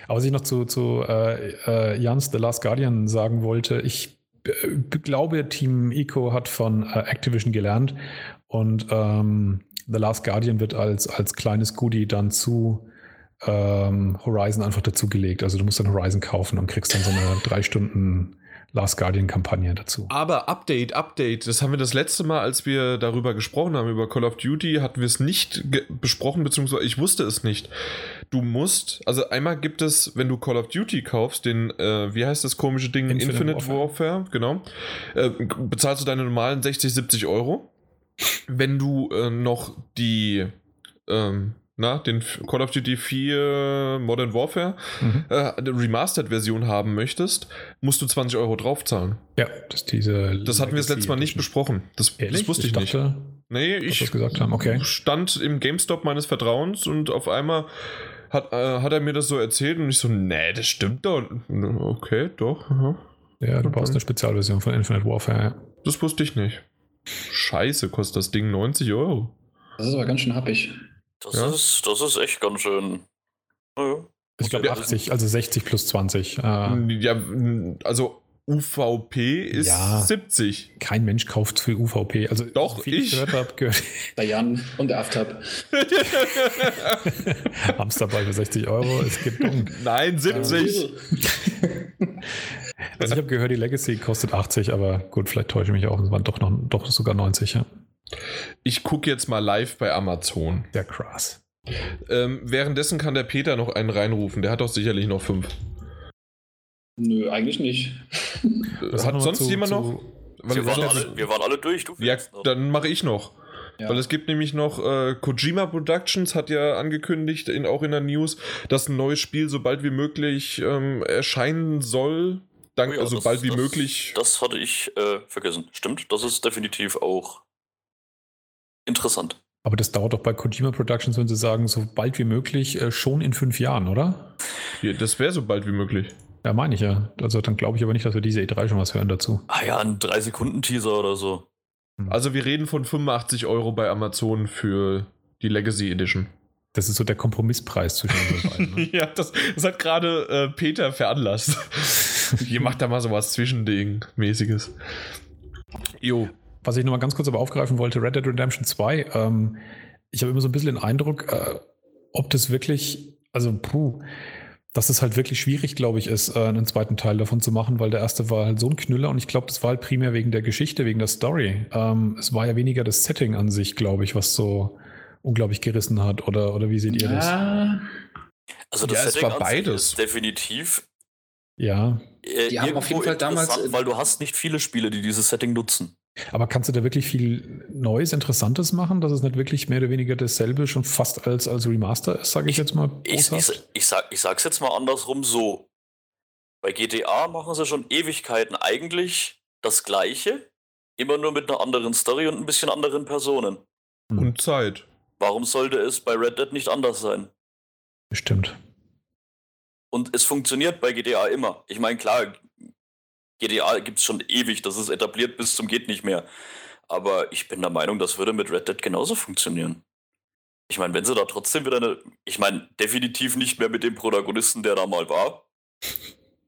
Aber was ich noch zu, zu äh, äh, Jans The Last Guardian sagen wollte, ich äh, glaube, Team Eco hat von äh, Activision gelernt und ähm, The Last Guardian wird als, als kleines Goodie dann zu ähm, Horizon einfach dazugelegt. Also du musst dann Horizon kaufen und kriegst dann so eine drei Stunden Last Guardian-Kampagne dazu. Aber Update, Update, das haben wir das letzte Mal, als wir darüber gesprochen haben, über Call of Duty, hatten wir es nicht besprochen, beziehungsweise ich wusste es nicht. Du musst, also einmal gibt es, wenn du Call of Duty kaufst, den, äh, wie heißt das komische Ding? Infinite Infinite, Warfare, genau. Äh, bezahlst du deine normalen 60, 70 Euro. Wenn du äh, noch die, ähm, na, den Call of Duty 4 Modern Warfare Mhm. äh, eine Remastered-Version haben möchtest, musst du 20 Euro draufzahlen. Ja, das ist diese. Das hatten wir das letzte Mal nicht besprochen. Das, das wusste ich, nicht. dachte, Nee, dass ich gesagt haben. Okay. stand im GameStop meines Vertrauens und auf einmal hat, äh, hat er mir das so erzählt und ich so, nee, das stimmt doch. Okay, doch. aha. Ja, du brauchst eine Spezialversion von Infinite Warfare. ja. Das wusste ich nicht. Scheiße, kostet das Ding 90 Euro. Das ist aber ganz schön happig. Das, Ja. ist, das ist echt ganz schön. Ja. Ich glaube Ja. 80, also 60 plus 20. Äh, Ja, also UVP ist Ja. 70. kein Mensch kauft für UVP. Also Doch, so viel ich ich. gehört habe, gehört Der Jan und der Aftab. Hamsterball für 60 Euro. Es gibt um. Nein, 70. Also ich habe gehört, die Legacy kostet 80, aber gut, vielleicht täusche ich mich auch. Es waren doch noch doch sogar 90. Ja. Ich gucke jetzt mal live bei Amazon. Sehr krass. Ähm, währenddessen kann der Peter noch einen reinrufen. Der hat doch sicherlich noch fünf. Nö, eigentlich nicht. Was hat noch sonst zu- jemand zu- noch? Weil Wir, waren alle, wir waren alle durch. Du ja, noch. dann mache ich noch. Ja. Weil es gibt nämlich noch, äh, Kojima Productions hat ja angekündigt, in, auch in der News, dass ein neues Spiel so bald wie möglich ähm, erscheinen soll. Dank, Oh ja, also das- bald wie das- möglich. Das hatte ich äh, vergessen. Stimmt, das ist definitiv auch interessant. Aber das dauert doch bei Kojima Productions, wenn sie sagen, so bald wie möglich, äh, schon in fünf Jahren, oder? Ja, das wäre so bald wie möglich. Ja, meine ich ja. Also dann glaube ich aber nicht, dass wir diese E3 schon was hören dazu. Ah ja, ein 3-Sekunden-Teaser oder so. Also wir reden von 85 Euro bei Amazon für die Legacy Edition. Das ist so der Kompromisspreis zwischen uns beiden. Ne? ja, das, das hat gerade äh, Peter veranlasst. Ihr macht da mal so was Zwischending-mäßiges. Jo. Was ich nochmal ganz kurz aber aufgreifen wollte, Red Dead Redemption 2, ähm, ich habe immer so ein bisschen den Eindruck, äh, ob das wirklich, also puh, dass es halt wirklich schwierig, glaube ich, ist, äh, einen zweiten Teil davon zu machen, weil der erste war halt so ein Knüller und ich glaube, das war halt primär wegen der Geschichte, wegen der Story. Ähm, es war ja weniger das Setting an sich, glaube ich, was so unglaublich gerissen hat. Oder, oder wie seht ihr das? Ja, Also Ja, das es Setting war an sich beides. ist definitiv Ja, äh, Die haben auf jeden irgendwo Fall damals- weil du hast nicht viele Spiele, die dieses Setting nutzen. Aber kannst du da wirklich viel Neues, Interessantes machen, dass es nicht wirklich mehr oder weniger dasselbe schon fast als, als Remaster ist, sage ich jetzt mal. Ich, ich, ich, sag, ich sag's jetzt mal andersrum so. Bei GTA machen sie schon Ewigkeiten eigentlich das Gleiche, immer nur mit einer anderen Story und ein bisschen anderen Personen. Hm. Und Zeit. Warum sollte es bei Red Dead nicht anders sein? Bestimmt. Und es funktioniert bei GTA immer. Ich meine, klar, GTA gibt's schon ewig, das ist etabliert bis zum geht nicht mehr. Aber ich bin der Meinung, das würde mit Red Dead genauso funktionieren. Ich meine, wenn sie da trotzdem wieder eine. Ich meine, definitiv nicht mehr mit dem Protagonisten, der da mal war.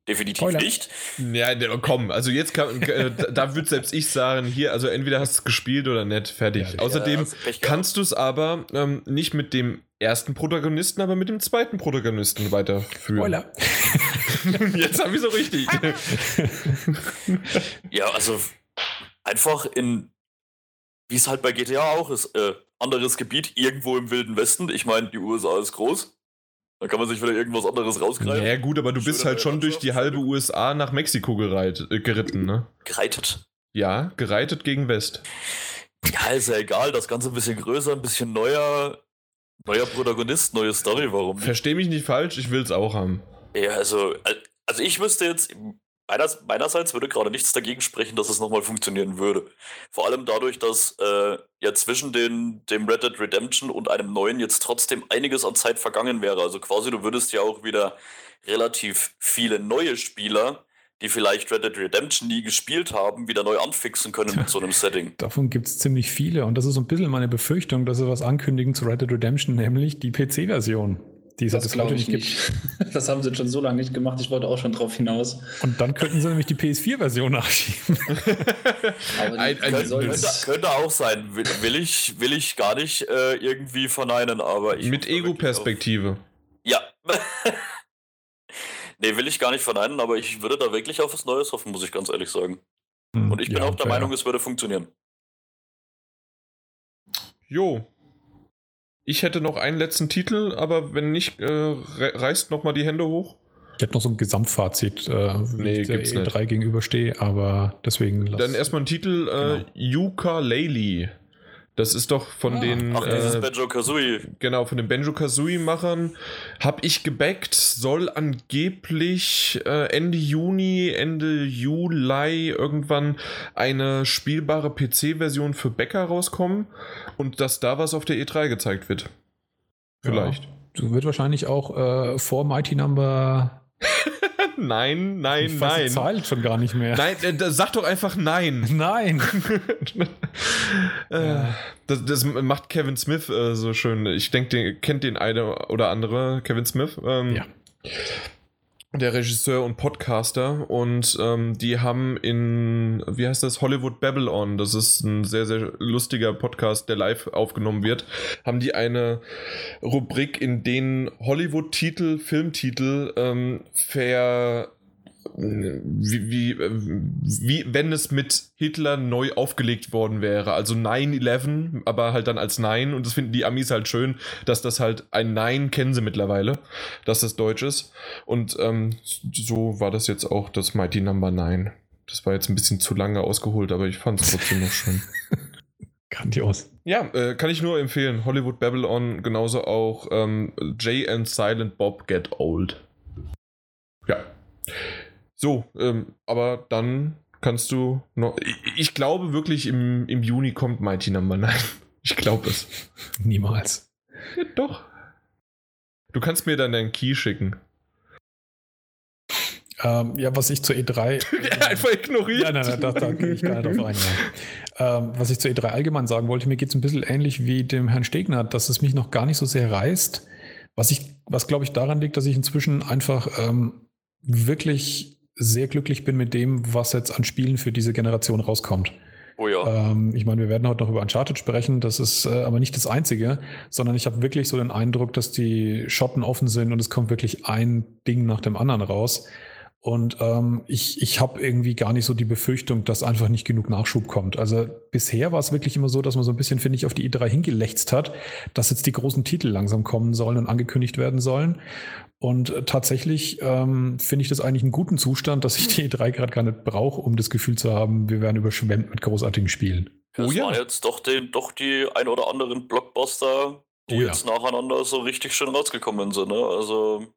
Definitiv Spoiler. nicht. Ja, ne, komm, also jetzt kann, äh, da würde selbst ich sagen, hier, also entweder hast du es gespielt oder nicht, fertig. Ja, Außerdem gehabt. kannst du es aber ähm, nicht mit dem ersten Protagonisten, aber mit dem zweiten Protagonisten weiterführen. Spoiler. Jetzt habe ich so richtig. Ja, also einfach in, wie es halt bei GTA auch ist, äh, anderes Gebiet, irgendwo im Wilden Westen. Ich meine, die USA ist groß. Da kann man sich wieder irgendwas anderes rausgreifen. Ja gut, aber du bist halt schon durch die halbe USA nach Mexiko gereit, äh, geritten, ne? Gereitet. Ja, gereitet gegen West. Ja, ist ja egal. Das Ganze ein bisschen größer, ein bisschen neuer. Neuer Protagonist, neue Story, warum? Versteh mich nicht falsch, ich will's auch haben. Ja, also, also ich wüsste jetzt, meiner- meinerseits würde gerade nichts dagegen sprechen, dass es nochmal funktionieren würde. Vor allem dadurch, dass äh, ja zwischen den, dem Red Dead Redemption und einem neuen jetzt trotzdem einiges an Zeit vergangen wäre. Also quasi, du würdest ja auch wieder relativ viele neue Spieler, die vielleicht Red Dead Redemption nie gespielt haben, wieder neu anfixen können mit so einem Setting. Davon gibt es ziemlich viele und das ist so ein bisschen meine Befürchtung, dass sie was ankündigen zu Red Dead Redemption, nämlich die PC-Version, die es ja Das glaube ich nicht gibt. Das haben sie schon so lange nicht gemacht. Ich wollte auch schon drauf hinaus. Und dann könnten sie nämlich die PS4-Version nachschieben. Aber die, Ein- ein- Könnte, könnte auch sein. Will, will, ich, will ich gar nicht äh, irgendwie verneinen, aber ich. Mit Ego-Perspektive. Ja. nee, will ich gar nicht verneinen, aber ich würde da wirklich auf was Neues hoffen, muss ich ganz ehrlich sagen. Und ich bin Ja, auch der fair. Meinung, es würde funktionieren. Jo. Ich hätte noch einen letzten Titel, aber wenn nicht, äh, re reißt noch mal die Hände hoch. Ich hätte noch so ein Gesamtfazit, äh, Nee, ich der gibt's E3 gegenüberstehe, aber deswegen Dann erstmal ein Titel, äh, Yooka-Laylee. Das ist doch von Ah, den Ach, dieses äh, Banjo Kazooie. genau von den Benjo Kazooie Machern habe ich gebackt, soll angeblich äh, Ende Juni, Ende Juli irgendwann eine spielbare PC-Version für Bäcker rauskommen und dass da was auf der E3 gezeigt wird. Vielleicht. Ja, so wird wahrscheinlich auch äh, vor Mighty Number Nein, nein, Ich weiß die nein. Zahl schon gar nicht mehr. Nein, äh, sag doch einfach nein. Nein. äh, das, das macht Kevin Smith äh, so schön. Ich denke, den kennt den eine oder andere, Kevin Smith. Ähm, Ja. Der Regisseur und Podcaster. Und ähm, die haben in, wie heißt das, Hollywood Babylon, das ist ein sehr, sehr lustiger Podcast, der live aufgenommen wird, haben die eine Rubrik, in denen Hollywood-Titel, Filmtitel ähm, ver wie, wie, äh, wie wenn es mit Hitler neu aufgelegt worden wäre. Also 9-11, aber halt dann als Nein. Und das finden die Amis halt schön, dass das halt ein Nein kennen sie mittlerweile, dass das Deutsch ist. Und ähm, so war das jetzt auch das Mighty Number 9. Das war jetzt ein bisschen zu lange ausgeholt, aber ich fand es trotzdem noch schön. Grandios. Ja, äh, kann ich nur empfehlen. Hollywood Babylon, genauso auch ähm, Jay and Silent Bob Get Old. Ja. So, ähm, aber dann kannst du noch. Ich, ich glaube wirklich, im, im Juni kommt Mighty Number 9. Ich glaube es. Niemals. Ja, doch. Du kannst mir dann deinen Key schicken. Ähm, ja, was ich zur E3. Einfach ignoriert. Ja, nein, nein, da, da gehe ich gar nicht drauf ein. Ähm, was ich zur E3 allgemein sagen wollte, mir geht es ein bisschen ähnlich wie dem Herrn Stegner, dass es mich noch gar nicht so sehr reißt. Was, ich, was glaube ich daran liegt, dass ich inzwischen einfach ähm, wirklich sehr glücklich bin mit dem, was jetzt an Spielen für diese Generation rauskommt. Oh ja. Ähm, ich meine, wir werden heute noch über Uncharted sprechen, das ist äh, aber nicht das Einzige, sondern ich habe wirklich so den Eindruck, dass die Schotten offen sind und es kommt wirklich ein Ding nach dem anderen raus. Und ähm, ich, ich habe irgendwie gar nicht so die Befürchtung, dass einfach nicht genug Nachschub kommt. Also bisher war es wirklich immer so, dass man so ein bisschen, finde ich, auf die E3 hingelächzt hat, dass jetzt die großen Titel langsam kommen sollen und angekündigt werden sollen. Und äh, tatsächlich ähm, finde ich das eigentlich einen guten Zustand, dass ich die E3 gerade gar nicht brauche, um das Gefühl zu haben, wir werden überschwemmt mit großartigen Spielen. Oh Es ja. waren jetzt doch, den, doch die ein oder anderen Blockbuster, die Oh ja. jetzt nacheinander so richtig schön rausgekommen sind. Ne? Also,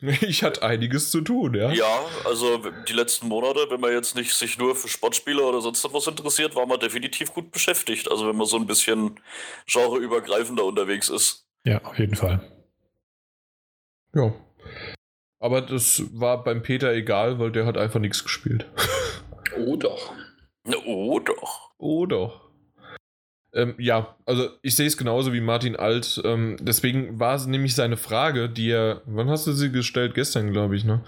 Ich hatte einiges zu tun, ja. ja, also die letzten Monate, wenn man jetzt nicht sich nur für Sportspiele oder sonst was interessiert, war man definitiv gut beschäftigt. Also wenn man so ein bisschen genreübergreifender unterwegs ist. Ja, auf jeden Fall. Ja. Aber das war beim Peter egal, weil der hat einfach nichts gespielt. Oh doch. Oh doch. Oh doch. Ähm, ja, also ich sehe es genauso wie Martin Alt. Ähm, deswegen war es nämlich seine Frage, die er, wann hast du sie gestellt? Gestern, glaube ich, ne?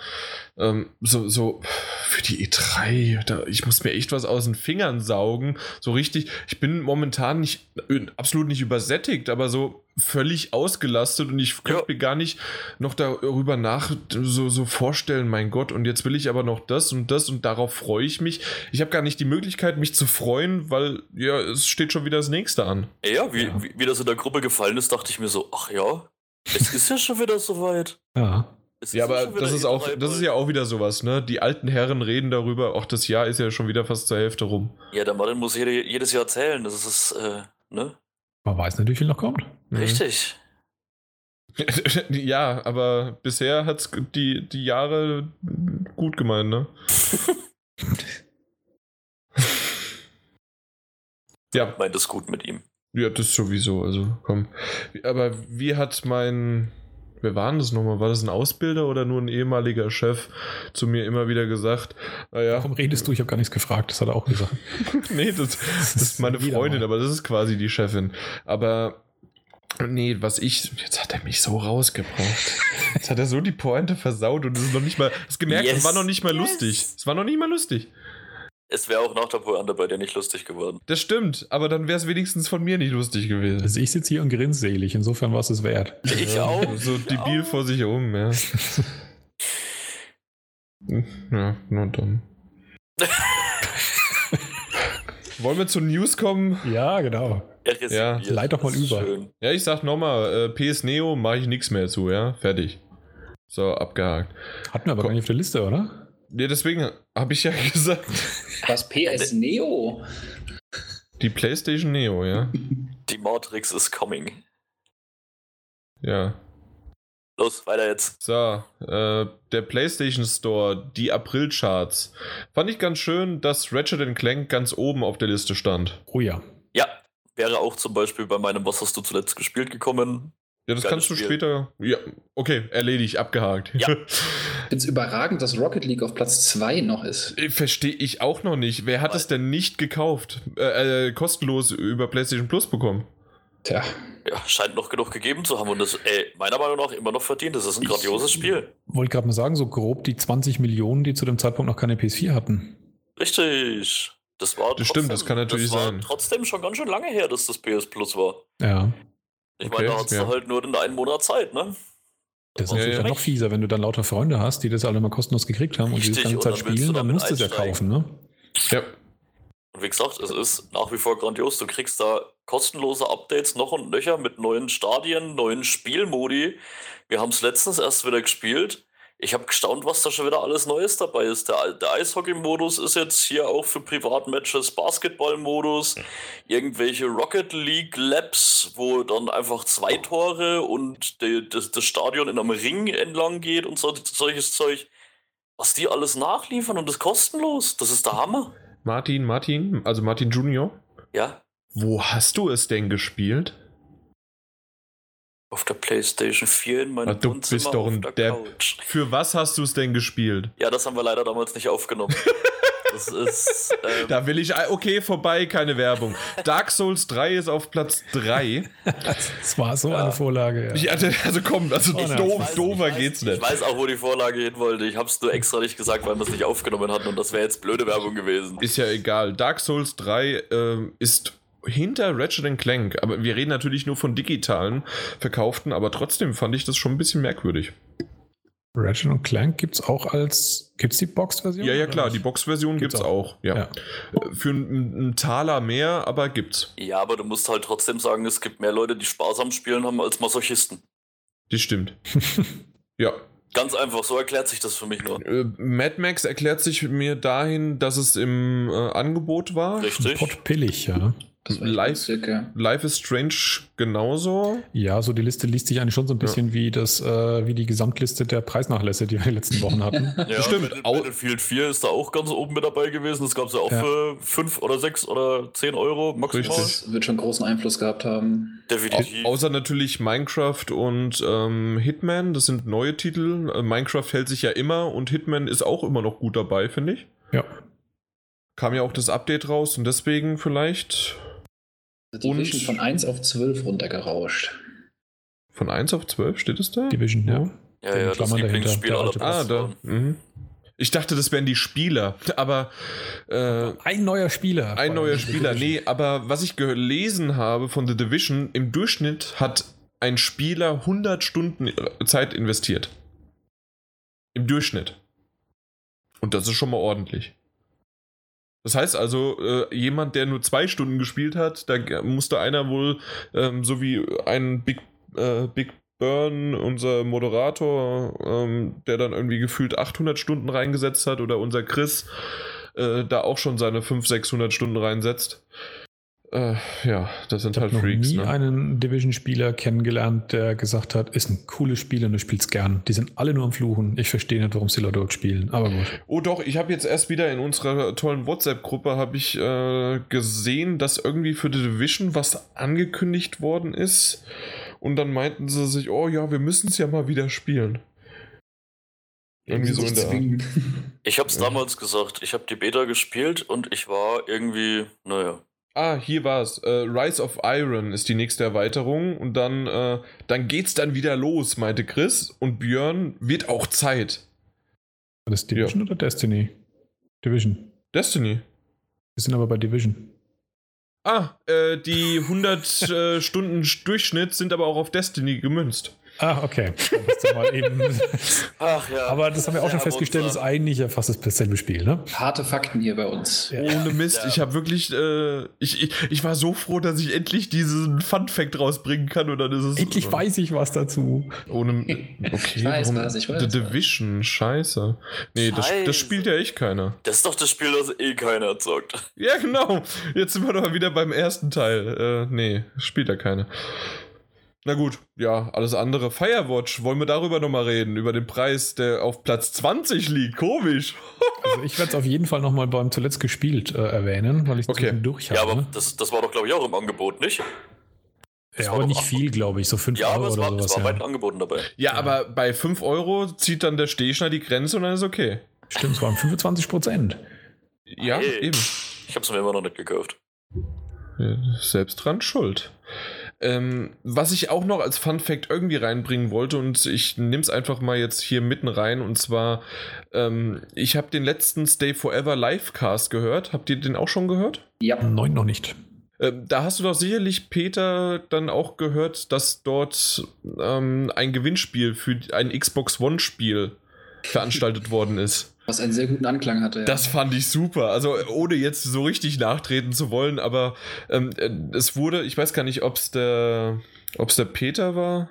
Ähm, so, so, für die E3, da, ich muss mir echt was aus den Fingern saugen. So richtig, ich bin momentan nicht, äh, absolut nicht übersättigt, aber so völlig ausgelastet und ich könnte Ja. mir gar nicht noch darüber nach so, so vorstellen, mein Gott, und jetzt will ich aber noch das und das und darauf freue ich mich. Ich habe gar nicht die Möglichkeit, mich zu freuen, weil ja, es steht schon wieder das nächste an. Ja, wie, Ja. Wie, wie das in der Gruppe gefallen ist, dachte ich mir so, ach ja, es ist ja schon wieder soweit. Ja. Es Ja, ist aber das ist auch, E3 das ist ja auch wieder sowas, ne? Die alten Herren reden darüber, auch das Jahr ist ja schon wieder fast zur Hälfte rum. Ja, der Martin muss jede, jedes Jahr zählen. Das ist, äh, ne? Man weiß nicht, wie viel noch kommt. Mhm. Richtig. ja, aber bisher hat es die, die Jahre gut gemeint, ne? ja, Meint es gut mit ihm. ja, das sowieso, also komm. Aber wie hat mein, wer war denn das nochmal? War das ein Ausbilder oder nur ein ehemaliger Chef zu mir immer wieder gesagt, naja, Warum redest du? Ich habe gar nichts gefragt. Das hat er auch gesagt. nee, das, das ist meine Freundin, aber das ist quasi die Chefin. Aber nee, was ich, jetzt hat er mich so rausgebracht. Jetzt hat er so die Pointe versaut und es ist noch nicht mal, das gemerkt, es Yes. war noch nicht mal Yes. lustig. Es war noch nicht mal lustig. Es wäre auch nach der Pointe bei dir nicht lustig geworden. Das stimmt, aber dann wäre es wenigstens von mir nicht lustig gewesen. Also ich sitze hier und grinse selig. Insofern war es es wert. Ich Ja, auch. So ich debil auch. vor sich um, ja. Ja, nur dann. Wollen wir zu News kommen? Ja, genau. Ja, leit doch mal über. Schön. Ja, ich sag nochmal, äh, PS Neo mache ich nichts mehr zu, ja? Fertig. So, abgehakt. Hatten wir aber gar nicht auf der Liste, oder? Ja, deswegen habe ich ja gesagt, Was PS Neo? die PlayStation Neo, ja? Die Matrix is coming. Ja. Los, weiter jetzt. So, äh, der PlayStation Store, die April-Charts. Fand ich ganz schön, dass Ratchet Clank ganz oben auf der Liste stand. Oh ja. Ja, wäre auch zum Beispiel bei meinem Was hast du zuletzt gespielt gekommen. Ja, das kannst du Spiel. später. Ja, okay, erledigt, abgehakt. Ja. Ich finde es überragend, dass Rocket League auf Platz 2 noch ist. Verstehe ich auch noch nicht. Wer hat Weil- es denn nicht gekauft? Äh, äh, kostenlos über PlayStation Plus bekommen? Tja, Ja, scheint noch genug gegeben zu haben und das, ey, meiner Meinung nach immer noch verdient. Das ist ein Ich- grandioses Spiel. Wollte gerade mal sagen, so grob die 20 Millionen, die zu dem Zeitpunkt noch keine PS4 hatten. Richtig. Das war Das stimmt, das kann natürlich das war sein. trotzdem schon ganz schön lange her, dass das PS Plus war. Ja. Ich Okay, meine, da ja. du halt nur in einem Monat Zeit, ne? Das ist Ja, natürlich ja. dann noch fieser, wenn du dann lauter Freunde hast, die das alle mal kostenlos gekriegt haben und die das Richtig, ganze Zeit spielen, dann musst du es ja kaufen, ne? Ja. Und wie gesagt, es ist nach wie vor grandios. Du kriegst da kostenlose Updates noch und nöcher mit neuen Stadien, neuen Spielmodi. Wir haben es letztens erst wieder gespielt. Ich habe gestaunt, was da schon wieder alles Neues dabei ist. Der, der Eishockey-Modus ist jetzt hier auch für Privatmatches, Basketball-Modus, irgendwelche Rocket League Labs, wo dann einfach zwei Tore und die, das, das Stadion in einem Ring entlang geht und so, solches Zeug. Was die alles nachliefern und das kostenlos, das ist der Hammer. Martin, Martin, also Martin Junior. Ja, Wo hast du es denn gespielt? Auf der Playstation 4 in meinem Ah, du Wohnzimmer bist doch auf ein der Depp. Couch. Für was hast du es denn gespielt? Ja, das haben wir leider damals nicht aufgenommen. das ist. Ähm, Da will ich. Okay, vorbei, keine Werbung. Dark Souls 3 ist auf Platz 3. Das war so Ja. eine Vorlage. Ja. Ich hatte, also komm, also Oh doof, ich weiß- doofer ich weiß, geht's Ich nicht. weiß auch, wo die Vorlage hin wollte. Ich hab's nur extra nicht gesagt, weil wir es nicht aufgenommen hatten und das wäre jetzt blöde Werbung gewesen. Ist ja egal. Dark Souls 3 ähm, ist hinter Ratchet Clank, aber wir reden natürlich nur von digitalen verkauften, aber trotzdem fand ich das schon ein bisschen merkwürdig. Ratchet und Clank gibt es auch als. Gibt es die Box-Version? Ja, ja, klar, nicht? die Box-Version gibt's, Gibt's auch. Ja. Ja. Äh, Für einen einen Taler mehr, aber gibt's. Ja, aber du musst halt trotzdem sagen, es gibt mehr Leute, die Spaß am Spielen haben, als Masochisten. Das stimmt. ja. Ganz einfach, so erklärt sich das für mich nur. Äh, Mad Max erklärt sich mir dahin, dass es im äh, Angebot war. Richtig? Pot billig, ja. Ja. Life is Strange genauso. Ja, so die Liste liest sich eigentlich schon so ein bisschen wie das, äh, wie die Gesamtliste der Preisnachlässe, die wir in den letzten Wochen hatten. Ja, stimmt. Battlefield 4 ist da auch ganz oben mit dabei gewesen. Das gab es ja auch Ja. für 5 oder 6 oder 10 Euro maximal. Richtig. Das wird schon großen Einfluss gehabt haben. Definitiv. Au außer natürlich Minecraft und ähm, Hitman, das sind neue Titel. Äh, Minecraft hält sich ja immer und Hitman ist auch immer noch gut dabei, finde ich. ja. Kam ja auch das Update raus und deswegen vielleicht. Die Division von 1 auf 12 runtergerauscht. Von 1 auf 12 steht es da? Division, ja. Ja, ja, das Klammern dahinter, Lieblingsspiel der aller Ah, da. Mhm. Ich dachte, das wären die Spieler, aber äh, Ein neuer Spieler. ein neuer Spieler. Nee, aber was ich gelesen habe von The Division, im Durchschnitt hat ein Spieler 100 Stunden Zeit investiert. Im Durchschnitt. Und das ist schon mal ordentlich. Das heißt also, äh, jemand, der nur zwei Stunden gespielt hat, da musste einer wohl, ähm, so wie ein Big, äh, Big Burn, unser Moderator, ähm, der dann irgendwie gefühlt 800 Stunden reingesetzt hat, oder unser Chris, äh, da auch schon seine 500, 600 Stunden reinsetzt. Äh, ja, das sind Ich halt habe noch Freaks. nie Ne? einen Division-Spieler kennengelernt, der gesagt hat, ist ein cooles Spiel und du spielst gern. Die sind alle nur am Fluchen. Ich verstehe nicht, warum sie Leute dort spielen. Aber gut. Oh doch, ich habe jetzt erst wieder in unserer tollen WhatsApp-Gruppe habe ich äh, gesehen, dass irgendwie für The Division was angekündigt worden ist. Und dann meinten sie sich, oh ja, wir müssen es ja mal wieder spielen. Irgendwie so in der Art. Ich hab's Ja. damals gesagt, ich habe die Beta gespielt und ich war irgendwie, naja. Ah, hier war es. Äh, Rise of Iron ist die nächste Erweiterung. Und dann, äh, dann geht's dann wieder los, meinte Chris. Und Björn wird auch Zeit. War das Division oder Destiny? Division. Destiny. Wir sind aber bei Division. Ah, äh, die 100 äh, Stunden Durchschnitt sind aber auch auf Destiny gemünzt. Ah, okay. Ach ja. aber das haben wir auch schon Ja, festgestellt, ist eigentlich ja fast dasselbe Spiel, ne? Harte Fakten hier bei uns. Ja. Ohne Mist, Ja. ich habe wirklich, äh, ich, ich, ich war so froh, dass ich endlich diesen Fun-Fact rausbringen kann und dann ist es. Endlich weiß ich was dazu. Ohne. Okay, Ich weiß warum? was, ich weiß The was. Division, scheiße. Nee, das, das spielt ja echt keiner. Das ist doch das Spiel, das eh keiner zockt. Ja, genau. Jetzt sind wir doch wieder beim ersten Teil. Äh, nee, spielt ja keiner. Na gut, ja, alles andere. Firewatch, wollen wir darüber nochmal reden? Über den Preis, der auf Platz 20 liegt. Komisch. Also ich werde es auf jeden Fall nochmal beim zuletzt gespielt äh, erwähnen, weil ich es Okay. durch Ja, habe. aber das, das war doch, glaube ich, auch im Angebot, nicht? das ja, war aber nicht viel, glaube ich. So 5 Ja, Euro aber es oder war, sowas. es war ja. Angeboten dabei. Ja, aber bei 5 Euro zieht dann der Stehschner die Grenze und dann ist okay. Stimmt, es waren 25 Prozent. Ja, Hey. eben. Ich habe es mir immer noch nicht gekauft. Ja, Selbst dran schuld. Ähm, was ich auch noch als Fun Fact irgendwie reinbringen wollte und ich nehme es einfach mal jetzt hier mitten rein und zwar, ähm, ich habe den letzten Stay Forever Livecast gehört. Habt ihr den auch schon gehört? Ja. Neun noch nicht. Ähm, da hast du doch sicherlich, Peter, dann auch gehört, dass dort ähm, ein Gewinnspiel für ein Xbox One-Spiel veranstaltet worden ist. Was einen sehr guten Anklang hatte. Ja. Das fand ich super. Also ohne jetzt so richtig nachtreten zu wollen, aber ähm, äh, es wurde, ich weiß gar nicht, ob es der, ob's der Peter war.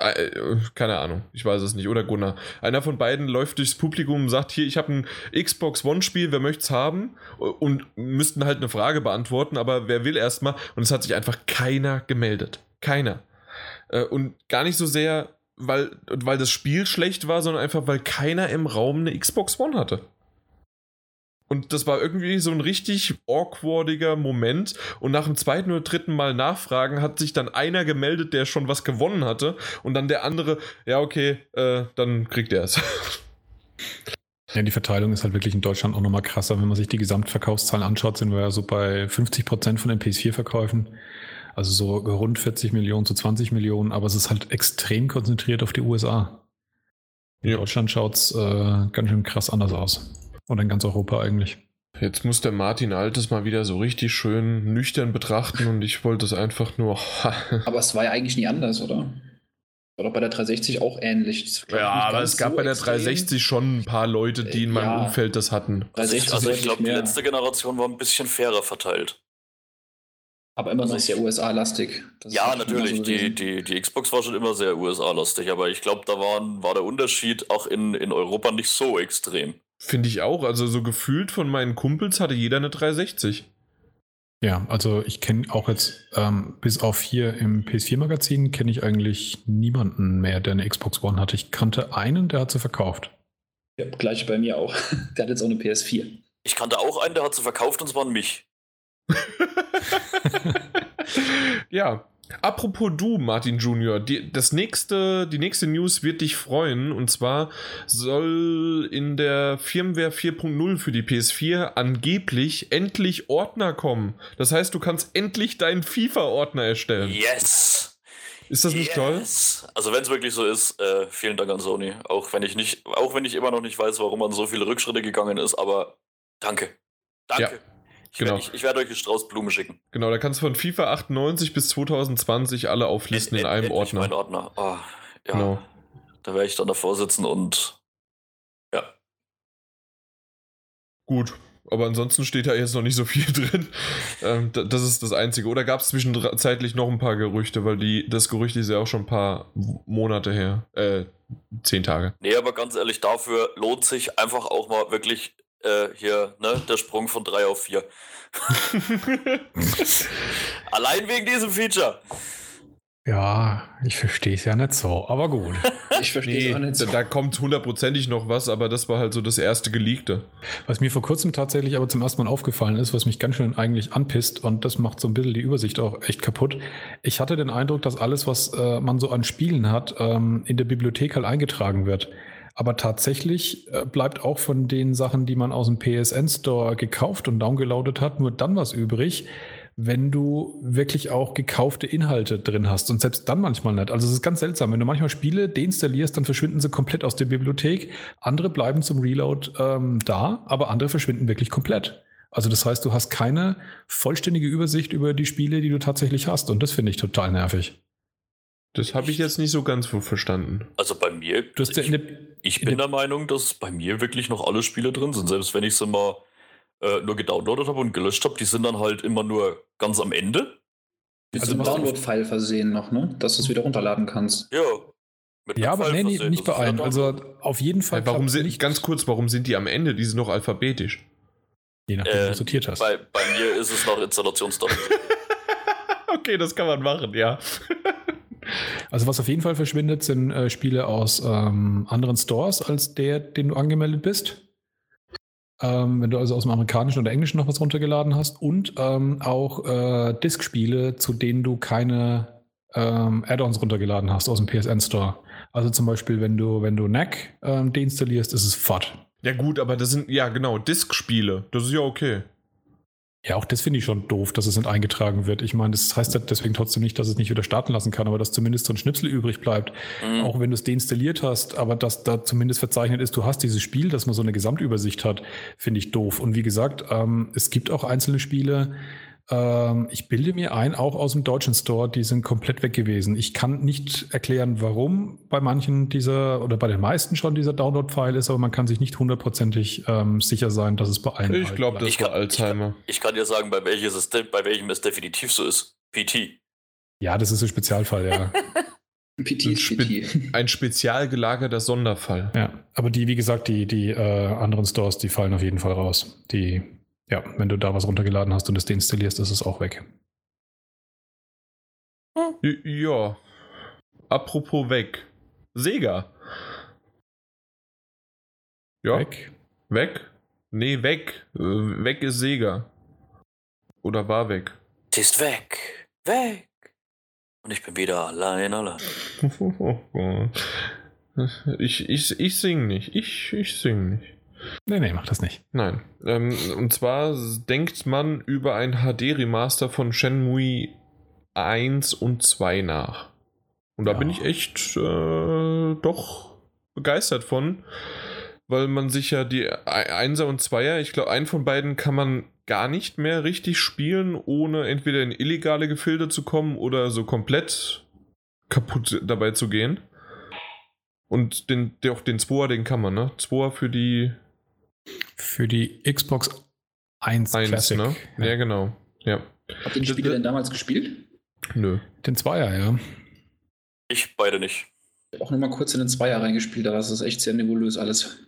Äh, äh, keine Ahnung, ich weiß es nicht. Oder Gunnar. Einer von beiden läuft durchs Publikum und sagt: Hier, ich habe ein Xbox One-Spiel, wer möchte es haben? Und müssten halt eine Frage beantworten, aber wer will erstmal? Und es hat sich einfach keiner gemeldet. Keiner. Und gar nicht so sehr, weil, weil das Spiel schlecht war, sondern einfach, weil keiner im Raum eine Xbox One hatte. Und das war irgendwie so ein richtig awkwardiger Moment. Und nach dem zweiten oder dritten Mal nachfragen hat sich dann einer gemeldet, der schon was gewonnen hatte. Und dann der andere, ja, okay, äh, dann kriegt er es. Ja, die Verteilung ist halt wirklich in Deutschland auch nochmal krasser. Wenn man sich die Gesamtverkaufszahlen anschaut, sind wir ja so bei 50 Prozent von den PS4-Verkäufen. Also so rund 40 Millionen zu 20 Millionen, aber es ist halt extrem konzentriert auf die USA. In Ja. Deutschland schaut es äh, ganz schön krass anders aus. Und in ganz Europa eigentlich. Jetzt muss der Martin Altes mal wieder so richtig schön nüchtern betrachten und ich wollte es einfach nur. Aber es war ja eigentlich nie anders, oder? War doch bei der 360 auch ähnlich. Ja, aber es gab so bei der extrem. 360 schon ein paar Leute, die in meinem Ja. Umfeld das hatten. 360 also ich glaube, die letzte Generation war ein bisschen fairer verteilt. Aber immer noch sehr USA-lastig. Ja, natürlich. so Die, die, die Xbox war schon immer sehr USA-lastig, aber ich glaube, da waren, war der Unterschied auch in, in Europa nicht so extrem. Finde ich auch. Also so gefühlt von meinen Kumpels hatte jeder eine 360. Ja, also ich kenne auch jetzt, ähm, bis auf hier im PS4-Magazin, kenne ich eigentlich niemanden mehr, der eine Xbox One hatte. Ich kannte einen, der hat sie verkauft. Ja, gleich bei mir auch. Der hat jetzt auch eine PS4. Ich kannte auch einen, der hat sie verkauft und es war an mich. ja, Apropos du, Martin Junior, die, das nächste, die nächste News wird dich freuen. Und zwar soll in der Firmware 4.0 für die PS4 angeblich endlich Ordner kommen. Das heißt, du kannst endlich deinen FIFA-Ordner erstellen. Yes! Ist das nicht toll? yes. Also wenn es wirklich so ist, äh, vielen Dank an Sony. Auch wenn ich nicht, auch wenn ich immer noch nicht weiß, warum man so viele Rückschritte gegangen ist, aber danke. Danke. Ja, ich genau. werde ich, ich werd euch einen Strauß Blumen schicken. Genau, da kannst du von FIFA 98 bis 2020 alle auflisten in End- einem endlich Ordner. Mein Ordner. Oh, ja. Genau. Da werde ich dann davor sitzen und ja. Gut. Aber ansonsten steht da jetzt noch nicht so viel drin. Ähm, da- das ist das Einzige. Oder gab es zwischenzeitlich noch ein paar Gerüchte, weil die, das Gerücht ist ja auch schon ein paar Monate her. Äh, zehn Tage. Nee, aber ganz ehrlich, dafür lohnt sich einfach auch mal wirklich äh, hier, ne, der Sprung von 3 auf 4. Allein wegen diesem Feature. Ja, ich verstehe es ja nicht so, aber gut. Ich verstehe Nee, es auch nicht da, so. da kommt hundertprozentig noch was, aber das war halt so das erste Geleakte. Was mir vor kurzem tatsächlich aber zum ersten Mal aufgefallen ist, was mich ganz schön eigentlich anpisst und das macht so ein bisschen die Übersicht auch echt kaputt. Ich hatte den Eindruck, dass alles, was äh, man so an Spielen hat, ähm, in der Bibliothek halt eingetragen wird. Aber tatsächlich äh, bleibt auch von den Sachen, die man aus dem PSN Store gekauft und downgeloadet hat, nur dann was übrig, wenn du wirklich auch gekaufte Inhalte drin hast und selbst dann manchmal nicht. Also es ist ganz seltsam, wenn du manchmal Spiele deinstallierst, dann verschwinden sie komplett aus der Bibliothek. Andere bleiben zum Reload ähm, da, aber andere verschwinden wirklich komplett. Also das heißt, du hast keine vollständige Übersicht über die Spiele, die du tatsächlich hast und das finde ich total nervig. Das habe ich jetzt nicht so ganz verstanden. Also bei mir, Du hast ja in der, ich in bin der- Meinung, dass bei mir wirklich noch alle Spiele drin sind. Selbst wenn ich sie mal äh, nur gedownloadet habe und gelöscht habe, die sind dann halt immer nur ganz am Ende. Die Also dann- Download-File versehen noch, ne? Dass du es wieder runterladen kannst. Ja. ja, aber File nee, nee, nicht bei allen. Also Download. auf jeden Fall. Warum sind, nicht, ganz kurz, warum sind die am Ende? Die sind noch alphabetisch. je nachdem, wie Äh, du sortiert hast. bei, bei mir ist es nach Installationsdaten. okay, das kann man machen, ja. Also was auf jeden Fall verschwindet, sind äh, Spiele aus ähm, anderen Stores als der, den du angemeldet bist. Ähm, wenn du also aus dem amerikanischen oder englischen noch was runtergeladen hast und ähm, auch äh, Disk-Spiele, zu denen du keine ähm, Add-ons runtergeladen hast aus dem PSN Store. Also zum Beispiel, wenn du, wenn du NAC ähm, deinstallierst, ist es fort. Ja, gut, aber das sind, ja, genau, Disk-Spiele. Das ist ja okay. Ja, auch das finde ich schon doof, dass es nicht eingetragen wird. Ich meine, das heißt ja deswegen trotzdem nicht, dass es nicht wieder starten lassen kann, aber dass zumindest so ein Schnipsel übrig bleibt. Mhm. Auch wenn du es deinstalliert hast, aber dass da zumindest verzeichnet ist, du hast dieses Spiel, dass man so eine Gesamtübersicht hat, finde ich doof. Und wie gesagt, ähm, es gibt auch einzelne Spiele, ähm, ich bilde mir ein, auch aus dem deutschen Store, die sind komplett weg gewesen. Ich kann nicht erklären, warum bei manchen dieser oder bei den meisten schon dieser Download-File ist, aber man kann sich nicht hundertprozentig ähm, sicher sein, dass es bei allen Ich glaube, das Ich war kann- Alzheimer. Ich kann dir sagen, bei, welches es de- bei welchem es definitiv so ist. PT. Ja, das ist ein Spezialfall, ja. PT Ein ist Spe- PT. Ein spezial gelagerter Sonderfall. Ja, aber die, wie gesagt, die, die äh, anderen Stores, die fallen auf jeden Fall raus. Die, ja, wenn du da was runtergeladen hast und es deinstallierst, ist es auch weg. J- Ja. Apropos weg. Sega. Ja. Weg. Weg? Nee, weg. Äh, weg ist Sega. Oder war weg. Sie ist weg. Weg. Und ich bin wieder allein, allein. Ich, ich, ich sing nicht. Ich, ich sing nicht. Nee, nee, mach das nicht. Nein. Ähm, und zwar denkt man über ein HD-Remaster von Shenmue 1 und 2 nach. Und da Ja. bin ich echt äh, doch begeistert von, weil man sich ja die Ei- Einser und Zweier, ich glaube, einen von beiden kann man gar nicht mehr richtig spielen, ohne entweder in illegale Gefilde zu kommen oder so komplett kaputt dabei zu gehen. Und den, der, auch den Zweier, den kann man, ne? Zweier für die Für die Xbox 1, 1, Classic. ne? Ja, genau. Ja. Habt ihr die Spiele denn damals gespielt? Nö. Den Zweier, ja. Ich beide nicht. Ich hab auch nur mal kurz in den Zweier reingespielt, da war es echt sehr nebulös alles.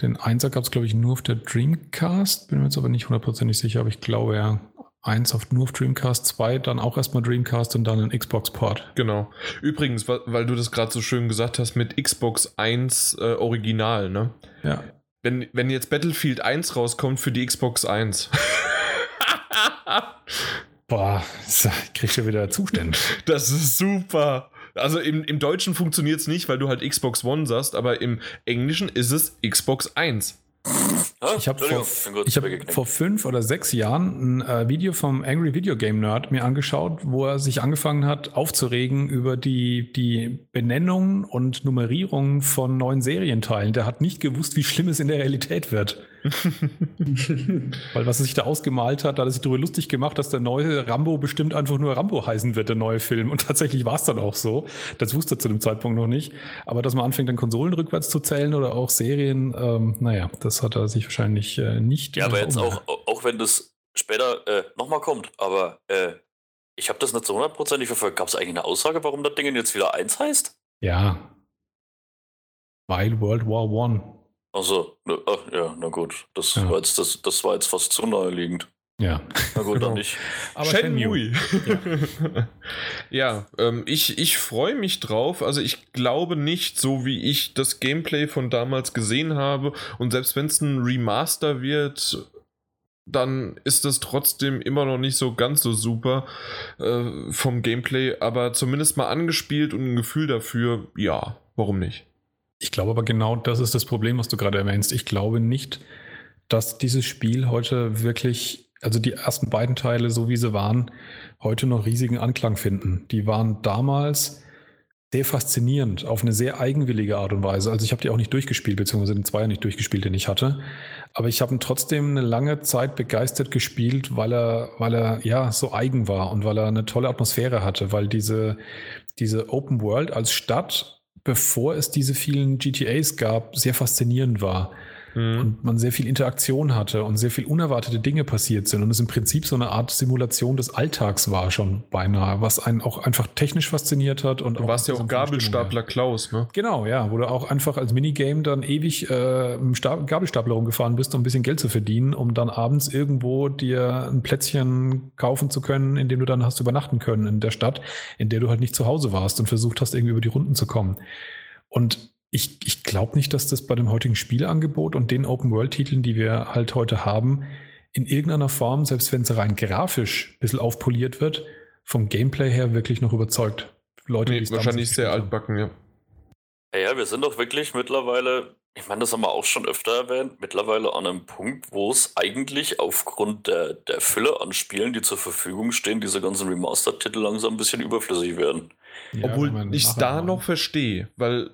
Den Einser gab es, glaube ich, nur auf der Dreamcast. Bin mir jetzt aber nicht hundertprozentig sicher, aber ich glaube ja. Eins auf, nur auf Dreamcast, zwei dann auch erstmal Dreamcast und dann ein Xbox-Port. Genau. Übrigens, weil du das gerade so schön gesagt hast mit Xbox 1 äh, Original, ne? Ja. Wenn, wenn jetzt Battlefield 1 rauskommt für die Xbox 1. Boah, ich krieg schon wieder Zustände. Das ist super. Also im, im Deutschen funktioniert es nicht, weil du halt Xbox One sagst, aber im Englischen ist es Xbox 1. Ich habe vor, ich hab vor fünf oder sechs Jahren ein äh, Video vom Angry Video Game Nerd mir angeschaut, wo er sich angefangen hat aufzuregen über die, die Benennung und Nummerierung von neuen Serienteilen. Der hat nicht gewusst, wie schlimm es in der Realität wird. Weil was er sich da ausgemalt hat, da hat er sich darüber lustig gemacht, dass der neue Rambo bestimmt einfach nur Rambo heißen wird, der neue Film. Und tatsächlich war es dann auch so. Das wusste er zu dem Zeitpunkt noch nicht. Aber dass man anfängt, dann Konsolen rückwärts zu zählen oder auch Serien, ähm, naja, das hat er sich wahrscheinlich äh, nicht. Ja, aber jetzt auch, auch wenn das später äh, nochmal kommt, aber äh, ich habe das nicht so hundertprozentig verfolgt. Gab es eigentlich eine Aussage, warum das Ding jetzt wieder 1 heißt? Ja. Weil World War One. Also, ach, ja, na gut. Das, Ja. war jetzt, das, das war jetzt fast zu naheliegend. Ja. Na gut, Genau. dann nicht. Aber Shenmue. ja, ähm, ich, ich freue mich drauf. Also ich glaube nicht, so wie ich das Gameplay von damals gesehen habe. Und selbst wenn es ein Remaster wird, dann ist es trotzdem immer noch nicht so ganz so super äh, vom Gameplay. Aber zumindest mal angespielt und ein Gefühl dafür, ja, warum nicht? Ich glaube aber genau das ist das Problem, was du gerade erwähnst. Ich glaube nicht, dass dieses Spiel heute wirklich, also die ersten beiden Teile, so wie sie waren, heute noch riesigen Anklang finden. Die waren damals sehr faszinierend, auf eine sehr eigenwillige Art und Weise. Also ich habe die auch nicht durchgespielt, beziehungsweise den Zweier nicht durchgespielt, den ich hatte. Aber ich habe ihn trotzdem eine lange Zeit begeistert gespielt, weil er, weil er ja so eigen war und weil er eine tolle Atmosphäre hatte, weil diese, diese Open World als Stadt, bevor es diese vielen GTAs gab, sehr faszinierend war Hm. und man sehr viel Interaktion hatte und sehr viel unerwartete Dinge passiert sind und es im Prinzip so eine Art Simulation des Alltags war schon beinahe, was einen auch einfach technisch fasziniert hat und Du warst ja auch. Gabelstapler Klaus, ne? Genau, ja, wo du auch einfach als Minigame dann ewig äh, im Sta Gabelstapler rumgefahren bist, um ein bisschen Geld zu verdienen, um dann abends irgendwo dir ein Plätzchen kaufen zu können, in dem du dann hast übernachten können in der Stadt, in der du halt nicht zu Hause warst und versucht hast, irgendwie über die Runden zu kommen. Und ich, ich glaube nicht, dass das bei dem heutigen Spielangebot und den Open-World-Titeln, die wir halt heute haben, in irgendeiner Form, selbst wenn es rein grafisch ein bisschen aufpoliert wird, vom Gameplay her wirklich noch überzeugt. Leute, Nee, damals wahrscheinlich sehr haben. altbacken, ja. Ja, ja, wir sind doch wirklich mittlerweile, ich meine, das haben wir auch schon öfter erwähnt, mittlerweile an einem Punkt, wo es eigentlich aufgrund der, der Fülle an Spielen, die zur Verfügung stehen, diese ganzen Remastered-Titel langsam ein bisschen überflüssig werden. Ja, Obwohl ich es da noch verstehe, weil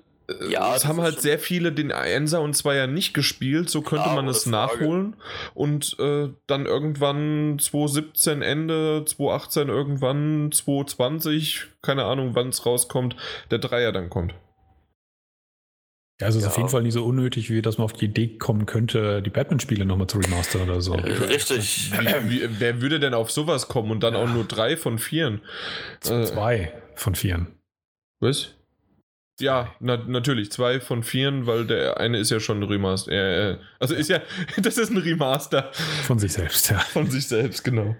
Ja, es das haben halt sehr viele den Einser und Zweier nicht gespielt, so könnte Klar, man es Frage. nachholen und äh, dann irgendwann 2017 Ende, 2018 irgendwann 2020, keine Ahnung wann es rauskommt, der Dreier dann kommt. Ja, also es ist Ja. auf jeden Fall nicht so unnötig, wie dass man auf die Idee kommen könnte, die Batman-Spiele nochmal zu remastern oder so. Äh, Richtig. Wie, wie, wer würde denn auf sowas kommen und dann auch nur drei von vieren? Äh, Zwei von vieren. Was? Ja, na, natürlich, zwei von vieren, weil der eine ist ja schon ein Remaster. Äh, also ist ja, das ist ein Remaster Von sich selbst, ja. von sich selbst, genau.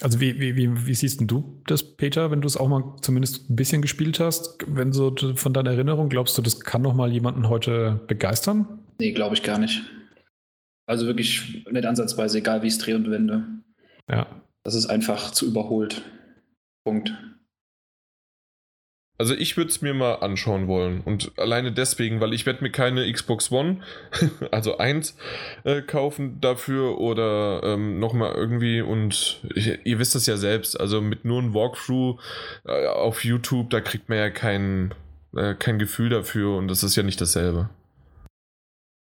Also wie, wie, wie, wie siehst denn du das, Peter, wenn du es auch mal zumindest ein bisschen gespielt hast? Wenn so von deiner Erinnerung, glaubst du, das kann noch mal jemanden heute begeistern? Nee, glaube ich gar nicht. Also wirklich nicht ansatzweise, egal wie ich es drehe und wende. Ja. Das ist einfach zu überholt. Punkt. Also ich würde es mir mal anschauen wollen. Und alleine deswegen, weil ich werde mir keine Xbox One, also eins, äh, kaufen dafür oder ähm, nochmal irgendwie und ich, ihr wisst das ja selbst, also mit nur einem Walkthrough äh, auf YouTube, da kriegt man ja kein, äh, kein Gefühl dafür und das ist ja nicht dasselbe.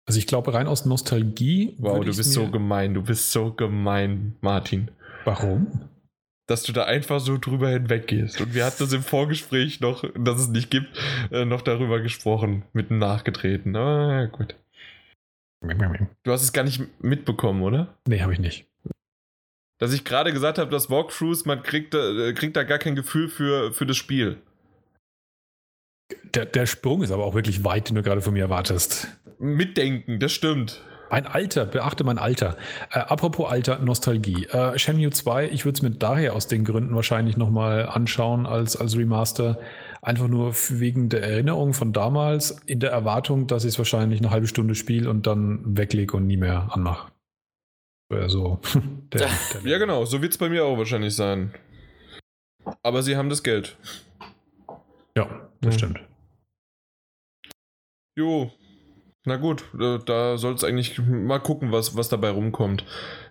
Also ich glaube, rein aus Nostalgie. Wow, du bist so gemein, du bist so gemein, Martin. Warum? Dass du da einfach so drüber hinweggehst. Und wir hatten das im Vorgespräch noch, dass es nicht gibt, äh, noch darüber gesprochen, mitten nachgetreten. Ah, gut. Du hast es gar nicht mitbekommen, oder? Nee, habe ich nicht. Dass ich gerade gesagt habe, dass Walkthroughs, man kriegt, da- äh, kriegt da gar kein Gefühl für, für das Spiel. Der, der Sprung ist aber auch wirklich weit, den du gerade von mir erwartest. Mitdenken, das stimmt. Mein Alter, beachte mein Alter. Äh, apropos Alter, Nostalgie. Äh, Shenmue 2, ich würde es mir daher aus den Gründen wahrscheinlich nochmal anschauen als, als Remaster. Einfach nur wegen der Erinnerung von damals, in der Erwartung, dass ich es wahrscheinlich eine halbe Stunde spiele und dann weglege und nie mehr anmache. Also, der, der ja, genau, so wird es bei mir auch wahrscheinlich sein. Aber sie haben das Geld. Ja, das ja. stimmt. Jo, na gut, da soll es eigentlich mal gucken, was, was dabei rumkommt.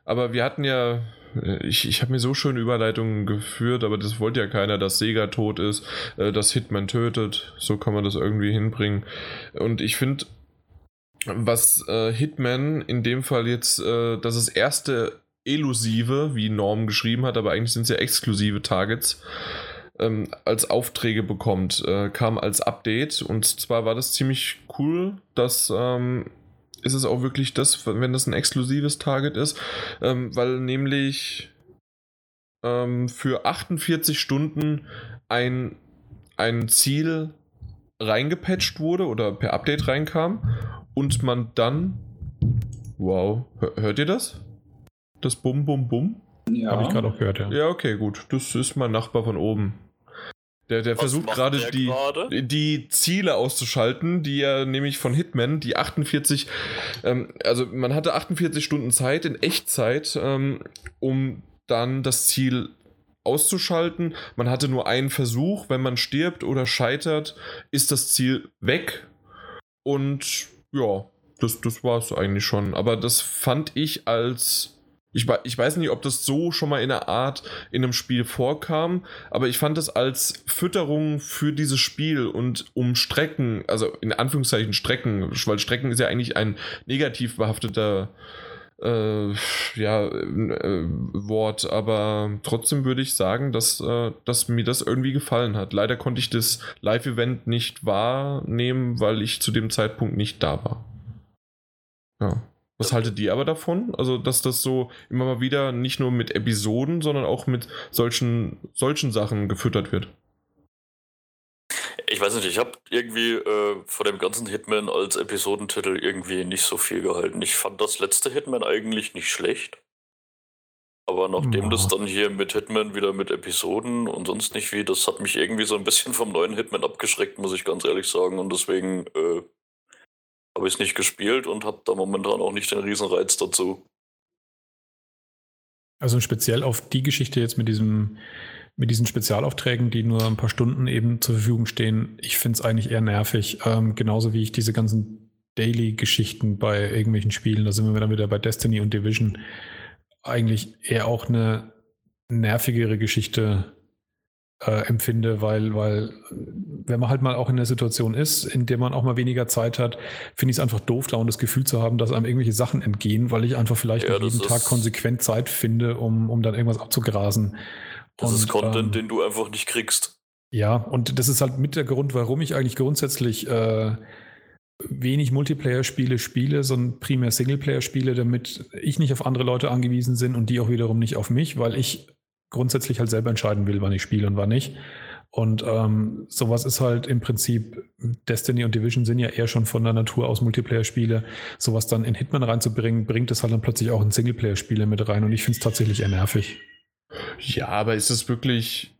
Aber wir hatten ja, äh, ich, ich habe mir so schöne Überleitungen geführt, aber das wollte ja keiner, dass Sega tot ist, äh, dass Hitman tötet. So kann man das irgendwie hinbringen. Und ich finde, was äh, Hitman in dem Fall jetzt, äh, das ist das erste elusive, wie Norm geschrieben hat, aber eigentlich sind es ja exklusive Targets, ähm, als Aufträge bekommt, äh, kam als Update. Und zwar war das ziemlich cool, dass ähm, ist es auch wirklich das, wenn das ein exklusives Target ist, ähm, weil nämlich ähm, für 48 Stunden ein, ein Ziel reingepatcht wurde oder per Update reinkam und man dann. Wow, hört ihr das? Das Bum Bum Bum? Ja. Habe ich gerade auch gehört, ja. Ja, okay, gut. Das ist mein Nachbar von oben. Der, der versucht gerade die, grade? die Ziele auszuschalten, die er nämlich von Hitman, die 48, ähm, also man hatte 48 Stunden Zeit in Echtzeit, ähm, um dann das Ziel auszuschalten. Man hatte nur einen Versuch, wenn man stirbt oder scheitert, ist das Ziel weg. Und ja, das, das war es eigentlich schon. Aber das fand ich als ich, ich weiß nicht, ob das so schon mal in der Art in einem Spiel vorkam, aber ich fand das als Fütterung für dieses Spiel und um Strecken, also in Anführungszeichen Strecken, weil Strecken ist ja eigentlich ein negativ behafteter äh, ja, äh, Wort, aber trotzdem würde ich sagen, dass, äh, dass mir das irgendwie gefallen hat. Leider konnte ich das Live-Event nicht wahrnehmen, weil ich zu dem Zeitpunkt nicht da war. Ja. Was haltet ihr aber davon? Also, dass das so immer mal wieder nicht nur mit Episoden, sondern auch mit solchen, solchen Sachen gefüttert wird? Ich weiß nicht, ich habe irgendwie äh, vor dem ganzen Hitman als Episodentitel irgendwie nicht so viel gehalten. Ich fand das letzte Hitman eigentlich nicht schlecht. Aber nachdem ja. das dann hier mit Hitman wieder mit Episoden und sonst nicht wie, das hat mich irgendwie so ein bisschen vom neuen Hitman abgeschreckt, muss ich ganz ehrlich sagen. Und deswegen äh, habe ich nicht gespielt und habe da momentan auch nicht den Riesenreiz dazu. Also speziell auf die Geschichte jetzt mit diesem mit diesen Spezialaufträgen, die nur ein paar Stunden eben zur Verfügung stehen, ich finde es eigentlich eher nervig. Ähm, genauso wie ich diese ganzen Daily-Geschichten bei irgendwelchen Spielen, da sind wir dann wieder bei Destiny und Division, eigentlich eher auch eine nervigere Geschichte äh, empfinde, weil, weil wenn man halt mal auch in der Situation ist, in der man auch mal weniger Zeit hat, finde ich es einfach doof, da und das Gefühl zu haben, dass einem irgendwelche Sachen entgehen, weil ich einfach vielleicht ja, jeden Tag konsequent Zeit finde, um, um dann irgendwas abzugrasen. Das und, ist Content, ähm, den du einfach nicht kriegst. Ja, und das ist halt mit der Grund, warum ich eigentlich grundsätzlich äh, wenig Multiplayer-Spiele spiele, sondern primär Singleplayer-Spiele, damit ich nicht auf andere Leute angewiesen bin und die auch wiederum nicht auf mich, weil ich grundsätzlich halt selber entscheiden will, wann ich spiele und wann nicht. Und ähm, sowas ist halt im Prinzip, Destiny und Division sind ja eher schon von der Natur aus Multiplayer-Spiele. Sowas dann in Hitman reinzubringen, bringt es halt dann plötzlich auch in Singleplayer-Spiele mit rein und ich finde es tatsächlich eher nervig. Ja, aber ist es wirklich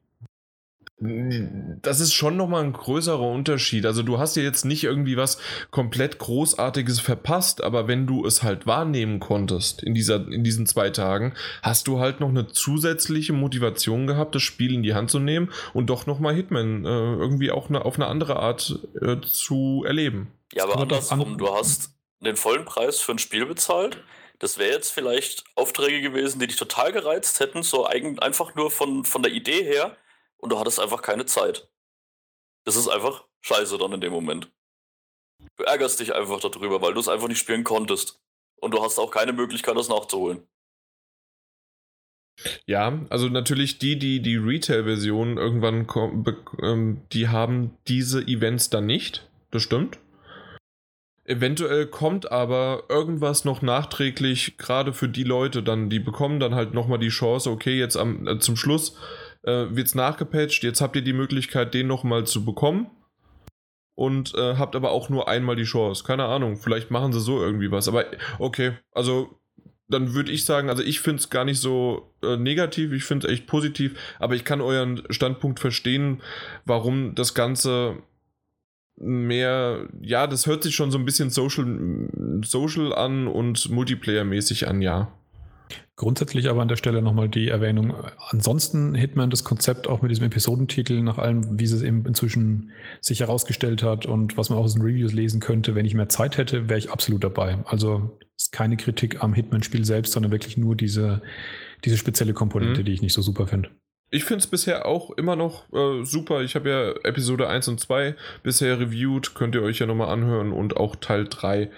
das ist schon nochmal ein größerer Unterschied. Also du hast ja jetzt nicht irgendwie was komplett Großartiges verpasst, aber wenn du es halt wahrnehmen konntest in, dieser, in diesen zwei Tagen, hast du halt noch eine zusätzliche Motivation gehabt, das Spiel in die Hand zu nehmen und doch nochmal Hitman äh, irgendwie auch eine, auf eine andere Art äh, zu erleben. Ja, aber andersrum, du hast den vollen Preis für ein Spiel bezahlt. Das wäre jetzt vielleicht Aufträge gewesen, die dich total gereizt hätten, so einfach nur von, von der Idee her und du hattest einfach keine Zeit. Das ist einfach scheiße dann in dem Moment. Du ärgerst dich einfach darüber, weil du es einfach nicht spielen konntest. Und du hast auch keine Möglichkeit, das nachzuholen. Ja, also natürlich die, die die Retail-Version irgendwann ähm, die haben diese Events dann nicht. Das stimmt. Eventuell kommt aber irgendwas noch nachträglich, gerade für die Leute dann, die bekommen dann halt nochmal die Chance, okay, jetzt am, äh, zum Schluss äh, wird es nachgepatcht. Jetzt habt ihr die Möglichkeit, den nochmal zu bekommen. Und äh, habt aber auch nur einmal die Chance. Keine Ahnung, vielleicht machen sie so irgendwie was. Aber okay, also dann würde ich sagen, also ich finde es gar nicht so äh, negativ, ich finde es echt positiv, aber ich kann euren Standpunkt verstehen, warum das Ganze mehr, ja, das hört sich schon so ein bisschen social, social an und multiplayer-mäßig an, ja. Grundsätzlich aber an der Stelle nochmal die Erwähnung. Ansonsten Hitman das Konzept auch mit diesem Episodentitel, nach allem, wie es eben inzwischen sich herausgestellt hat und was man auch aus den Reviews lesen könnte, wenn ich mehr Zeit hätte, wäre ich absolut dabei. Also ist keine Kritik am Hitman-Spiel selbst, sondern wirklich nur diese, diese spezielle Komponente, mhm. die ich nicht so super finde. Ich finde es bisher auch immer noch äh, super. Ich habe ja Episode 1 und 2 bisher reviewed. Könnt ihr euch ja nochmal anhören. Und auch Teil 3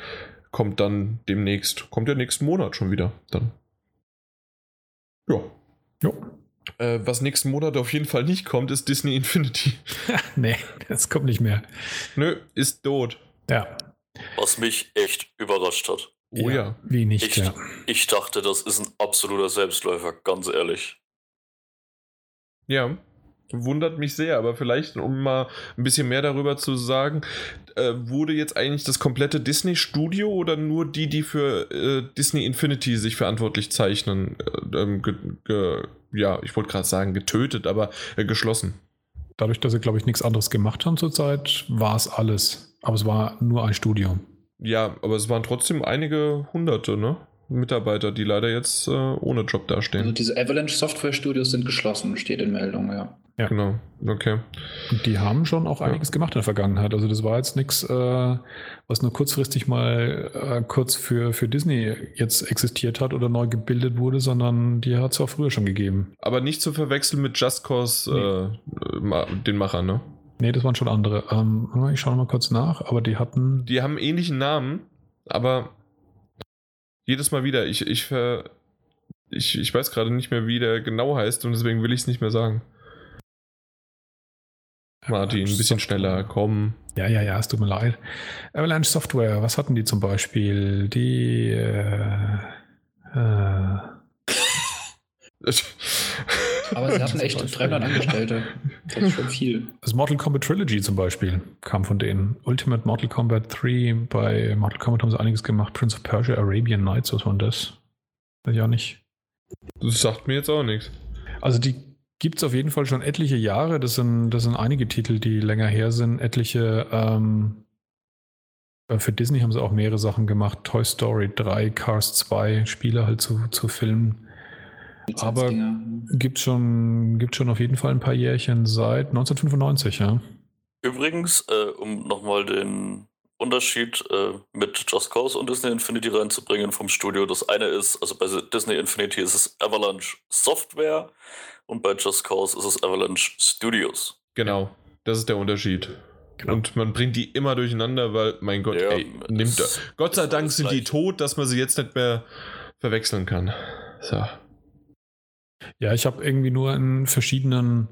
kommt dann demnächst. Kommt ja nächsten Monat schon wieder. Dann. Ja. Ja. Äh, was nächsten Monat auf jeden Fall nicht kommt, ist Disney Infinity. nee, das kommt nicht mehr. Nö, ist tot. Ja. Was mich echt überrascht hat. Oh ja. ja. Wie nicht, ich, ja. Ich dachte, das ist ein absoluter Selbstläufer, ganz ehrlich. Ja, wundert mich sehr, aber vielleicht, um mal ein bisschen mehr darüber zu sagen, äh, wurde jetzt eigentlich das komplette Disney-Studio oder nur die, die für äh, Disney Infinity sich verantwortlich zeichnen, äh, ähm, ja, ich wollte gerade sagen getötet, aber äh, geschlossen? Dadurch, dass sie, glaube ich, nichts anderes gemacht haben zurzeit, war es alles. Aber es war nur ein Studio. Ja, aber es waren trotzdem einige Hunderte, ne? Mitarbeiter, die leider jetzt äh, ohne Job dastehen. Also diese Avalanche Software Studios sind geschlossen, steht in Meldung, ja. Ja, genau. Okay. Und die haben schon auch einiges ja. gemacht in der Vergangenheit. Also das war jetzt nichts, äh, was nur kurzfristig mal äh, kurz für, für Disney jetzt existiert hat oder neu gebildet wurde, sondern die hat es auch früher schon gegeben. Aber nicht zu verwechseln mit Just Cause, nee. äh, den Machern, ne? Nee, das waren schon andere. Ähm, ich schaue mal kurz nach, aber die hatten. Die haben ähnlichen Namen, aber jedes Mal wieder. Ich, ich, ich, ich weiß gerade nicht mehr, wie der genau heißt und deswegen will ich es nicht mehr sagen. Martin, ein bisschen schneller, komm. Ja, ja, ja, es tut mir leid. Avalanche Software, was hatten die zum Beispiel? Die. Äh, äh, Aber sie hatten echt 300 Angestellte. Das ist schon viel. Das Mortal Kombat Trilogy zum Beispiel kam von denen. Ultimate Mortal Kombat 3. Bei Mortal Kombat haben sie einiges gemacht. Prince of Persia, Arabian Nights, was war das? Weiß ich auch nicht. Das sagt mir jetzt auch nichts. Also die gibt es auf jeden Fall schon etliche Jahre. Das sind, das sind einige Titel, die länger her sind. Etliche, ähm, äh, für Disney haben sie auch mehrere Sachen gemacht. Toy Story 3, Cars 2, Spiele halt zu, zu filmen. Aber gibt schon, gibt schon auf jeden Fall ein paar Jährchen seit 1995, ja. Übrigens, äh, um nochmal den Unterschied äh, mit Just Cause und Disney Infinity reinzubringen vom Studio. Das eine ist, also bei Disney Infinity ist es Avalanche Software und bei Just Cause ist es Avalanche Studios. Genau, das ist der Unterschied. Genau. Und man bringt die immer durcheinander, weil, mein Gott, ja, ey, nimmt er. Gott sei Dank sind die tot, dass man sie jetzt nicht mehr verwechseln kann. So. Ja, ich habe irgendwie nur in verschiedenen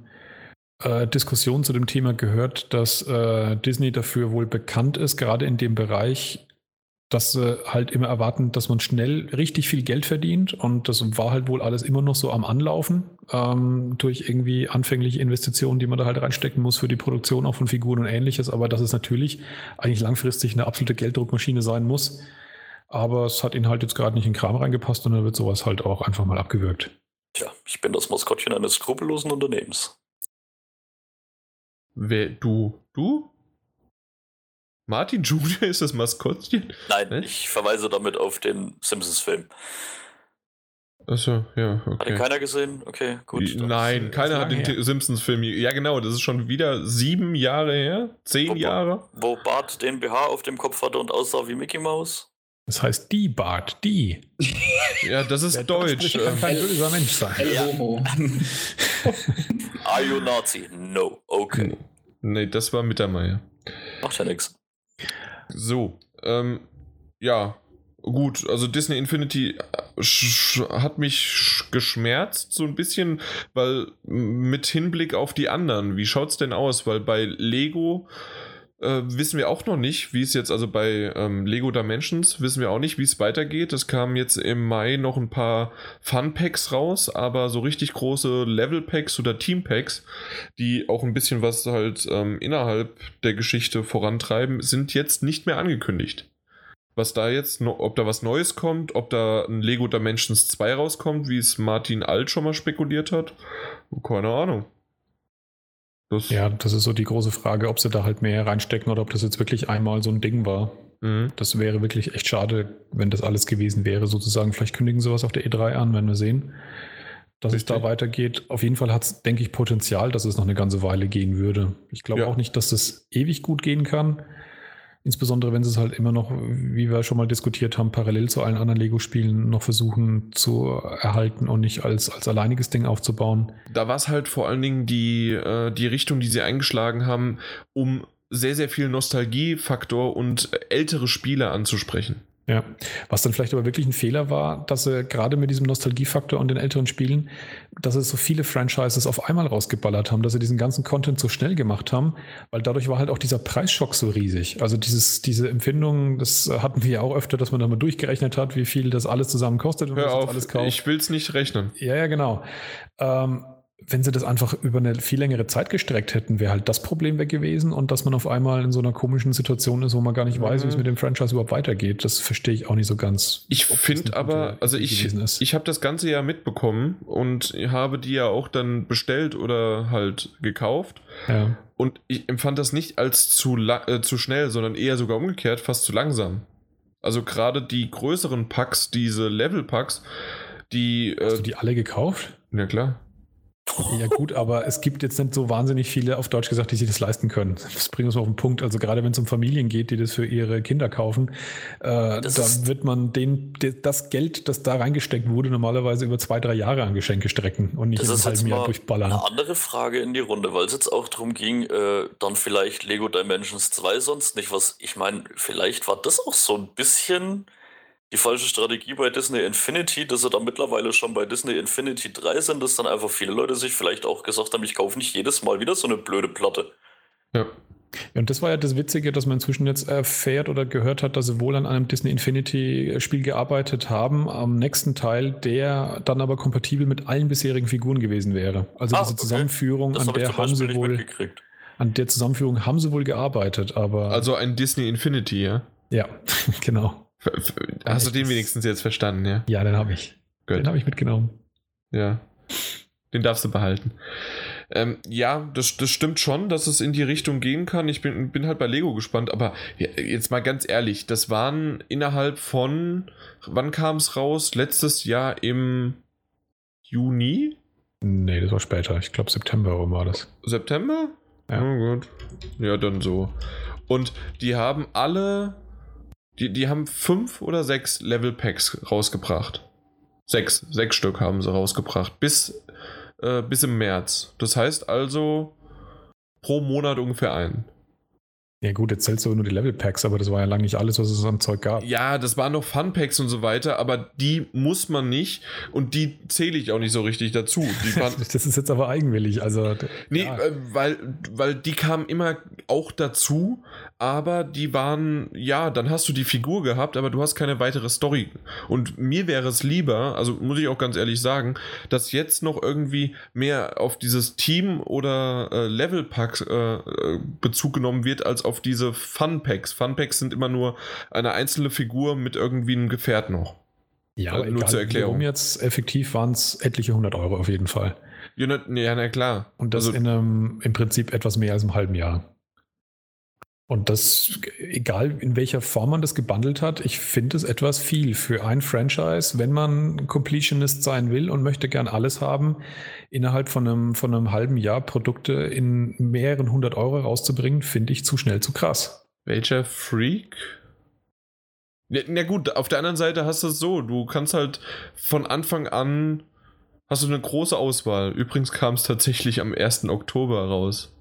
äh, Diskussionen zu dem Thema gehört, dass äh, Disney dafür wohl bekannt ist, gerade in dem Bereich, dass sie halt immer erwarten, dass man schnell richtig viel Geld verdient. Und das war halt wohl alles immer noch so am Anlaufen ähm, durch irgendwie anfängliche Investitionen, die man da halt reinstecken muss für die Produktion auch von Figuren und ähnliches. Aber dass es natürlich eigentlich langfristig eine absolute Gelddruckmaschine sein muss. Aber es hat ihnen halt jetzt gerade nicht in den Kram reingepasst und dann wird sowas halt auch einfach mal abgewürgt. Tja, ich bin das Maskottchen eines skrupellosen Unternehmens. Wer, du? Du? Martin Junior ist das Maskottchen? Nein, ne? ich verweise damit auf den Simpsons-Film. Achso, ja, okay. Hat ihn keiner gesehen? Okay, gut. Nein, keiner hat den Simpsons-Film. Ja, genau, das ist schon wieder sieben Jahre her? Zehn wo, Jahre? Wo Bart den BH auf dem Kopf hatte und aussah wie Mickey Mouse? Das heißt die Bart, die. Ja, das ist Deutsch. Kann kein böser Mensch sein. El Homo. Are you Nazi? No. Okay. Nee, das war Mittermeier. Macht ja nichts. So, ähm, ja, gut. Also Disney Infinity äh, hat mich geschmerzt so ein bisschen, weil mit Hinblick auf die anderen, wie schaut's denn aus? Weil bei Lego äh, wissen wir auch noch nicht, wie es jetzt, also bei ähm, Lego Dimensions wissen wir auch nicht, wie es weitergeht. Es kamen jetzt im Mai noch ein paar Fun-Packs raus, aber so richtig große Level-Packs oder Team-Packs, die auch ein bisschen was halt ähm, innerhalb der Geschichte vorantreiben, sind jetzt nicht mehr angekündigt. Was da jetzt, ob da was Neues kommt, ob da ein Lego Dimensions 2 rauskommt, wie es Martin Alt schon mal spekuliert hat, keine Ahnung. Das ja, das ist so die große Frage, ob sie da halt mehr reinstecken oder ob das jetzt wirklich einmal so ein Ding war. Mhm. Das wäre wirklich echt schade, wenn das alles gewesen wäre, sozusagen. Vielleicht kündigen sie was auf der E3 an, wenn wir sehen, dass es da Richtig. weitergeht. Auf jeden Fall hat es, denke ich, Potenzial, dass es noch eine ganze Weile gehen würde. Ich glaube Ja. auch nicht, dass das ewig gut gehen kann. Insbesondere, wenn sie es halt immer noch, wie wir schon mal diskutiert haben, parallel zu allen anderen Lego-Spielen noch versuchen zu erhalten und nicht als, als alleiniges Ding aufzubauen. Da war es halt vor allen Dingen die, äh, die Richtung, die sie eingeschlagen haben, um sehr, sehr viel Nostalgiefaktor und ältere Spiele anzusprechen. Ja, was dann vielleicht aber wirklich ein Fehler war, dass sie gerade mit diesem Nostalgiefaktor und den älteren Spielen, dass sie so viele Franchises auf einmal rausgeballert haben, dass sie diesen ganzen Content so schnell gemacht haben, weil dadurch war halt auch dieser Preisschock so riesig. Also dieses, diese Empfindung, das hatten wir ja auch öfter, dass man da mal durchgerechnet hat, wie viel das alles zusammen kostet, Hör auf, alles kauft. ich will es nicht rechnen. Ja, ja, genau. Ähm, wenn sie das einfach über eine viel längere Zeit gestreckt hätten, wäre halt das Problem weg gewesen und dass man auf einmal in so einer komischen Situation ist, wo man gar nicht weiß, wie es Mhm. mit dem Franchise überhaupt weitergeht. Das verstehe ich auch nicht so ganz. Ich finde aber, also ich, ich habe das Ganze ja mitbekommen und habe die ja auch dann bestellt oder halt gekauft. ja. Und ich empfand das nicht als zu, äh, zu schnell, sondern eher sogar umgekehrt, fast zu langsam. Also gerade die größeren Packs, diese Level-Packs, die, Hast äh, du die alle gekauft? ja klar. Ja gut, aber es gibt jetzt nicht so wahnsinnig viele, auf Deutsch gesagt, die sich das leisten können. Das bringt uns mal auf den Punkt. Also gerade wenn es um Familien geht, die das für ihre Kinder kaufen, äh, da wird man den, de- das Geld, das da reingesteckt wurde, normalerweise über zwei, drei Jahre an Geschenke strecken und nicht jetzt halben Jahr durchballern. eine andere Frage in die Runde, weil es jetzt auch darum ging, äh, dann vielleicht Lego Dimensions 2 sonst nicht was. Ich meine, vielleicht war das auch so ein bisschen die falsche Strategie bei Disney Infinity, dass sie da mittlerweile schon bei Disney Infinity 3 sind, dass dann einfach viele Leute sich vielleicht auch gesagt haben, ich kaufe nicht jedes Mal wieder so eine blöde Platte. Ja. Ja, und das war ja das Witzige, dass man inzwischen jetzt erfährt oder gehört hat, dass sie wohl an einem Disney Infinity-Spiel gearbeitet haben, am nächsten Teil, der dann aber kompatibel mit allen bisherigen Figuren gewesen wäre. Also Ah, diese okay. Zusammenführung, Das an der haben sie wohl, an der Zusammenführung haben sie wohl gearbeitet, aber Also ein Disney Infinity, ja? ja, genau. Hast du den wenigstens jetzt verstanden, ja? Ja, den habe ich. Gut. Den habe ich mitgenommen. Ja. Den darfst du behalten. Ähm, ja, das, das stimmt schon, dass es in die Richtung gehen kann. Ich bin, bin halt bei Lego gespannt, aber jetzt mal ganz ehrlich, das waren innerhalb von, wann kam es raus? Letztes Jahr im Juni? Nee, das war später. Ich glaube September war das. September? Ja. Oh, gut. Ja, dann so. Und die haben alle, die, die haben fünf oder sechs Level Packs rausgebracht. Sechs, sechs Stück haben sie rausgebracht. Bis, äh, bis im März. Das heißt also pro Monat ungefähr ein. Ja gut, jetzt zählst du nur die Level Packs, aber das war ja lange nicht alles, was es an Zeug gab. Ja, das waren noch Fun Packs und so weiter, aber die muss man nicht und die zähle ich auch nicht so richtig dazu. Das ist jetzt aber eigenwillig. Also, Nee, ja. äh, weil, weil die kamen immer auch dazu, aber die waren, ja, dann hast du die Figur gehabt, aber du hast keine weitere Story. Und mir wäre es lieber, also muss ich auch ganz ehrlich sagen, dass jetzt noch irgendwie mehr auf dieses Team oder äh, Level-Pack äh, äh, Bezug genommen wird, als auf diese Fun-Packs. Fun-Packs sind immer nur eine einzelne Figur mit irgendwie einem Gefährt noch. ja, aber nur egal, zur Erklärung. warum jetzt effektiv waren es etliche hundert Euro auf jeden Fall. Ja, na, na klar. Und das also, in einem, im Prinzip etwas mehr als einem halben Jahr. Und das, egal in welcher Form man das gebundelt hat, ich finde es etwas viel für ein Franchise, wenn man Completionist sein will und möchte gern alles haben, innerhalb von einem, von einem halben Jahr Produkte in mehreren hundert Euro rauszubringen, finde ich zu schnell zu krass. Welcher Freak? Na, na gut, auf der anderen Seite hast du es so, du kannst halt von Anfang an hast du eine große Auswahl. Übrigens kam es tatsächlich am 1. Oktober raus.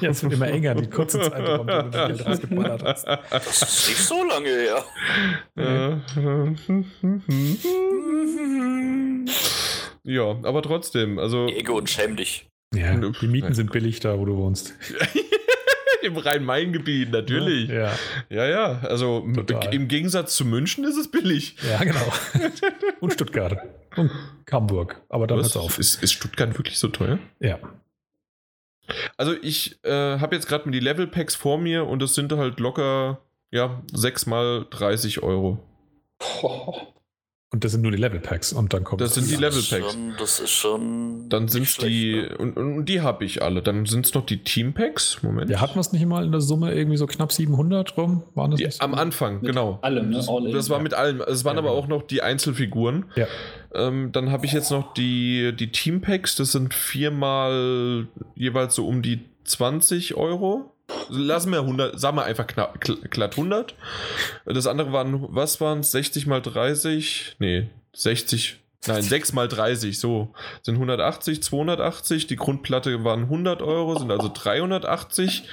Ja, es wird immer enger, die kurze Zeit, warum du das Geld rausgeballert hast. Das ist nicht so lange her. ja, aber trotzdem, also Ego und schäm dich. Ja, die Mieten sind billig da, wo du wohnst. im Rhein-Main-Gebiet natürlich. Ja, Ja, ja, also Total. im Gegensatz zu München ist es billig. ja genau. Und Stuttgart. Und Hamburg. Aber dann hört's auf. Ist, ist Stuttgart wirklich so teuer? Ja. Also ich äh, habe jetzt gerade mal die Level Packs vor mir und das sind halt locker, ja, 6 mal 30 Euro. Und das sind nur die Level Packs und dann kommt Das sind die Das Level Packs. schon- Das ist schon. Dann sind schlecht, die, ne? und, und die habe ich alle. Dann sind es noch die Team Packs. Moment. Ja, hatten wir es nicht mal in der Summe irgendwie so knapp 700 rum? Waren das Die, nicht so? am Anfang, Mit genau. allem, ne? Das, das war ja. mit allem. Es waren Ja, aber genau. auch noch die Einzelfiguren. Ja. Ähm, dann habe ich jetzt noch die, die Team Packs. Das sind viermal jeweils so um die 20 Euro. Lassen wir 100, sagen wir einfach knapp, glatt 100. Das andere waren, was waren es? 60 mal 30? Nee, 60. Nein, 6 mal 30, so. Sind 180, 280. Die Grundplatte waren 100 Euro, sind also 380.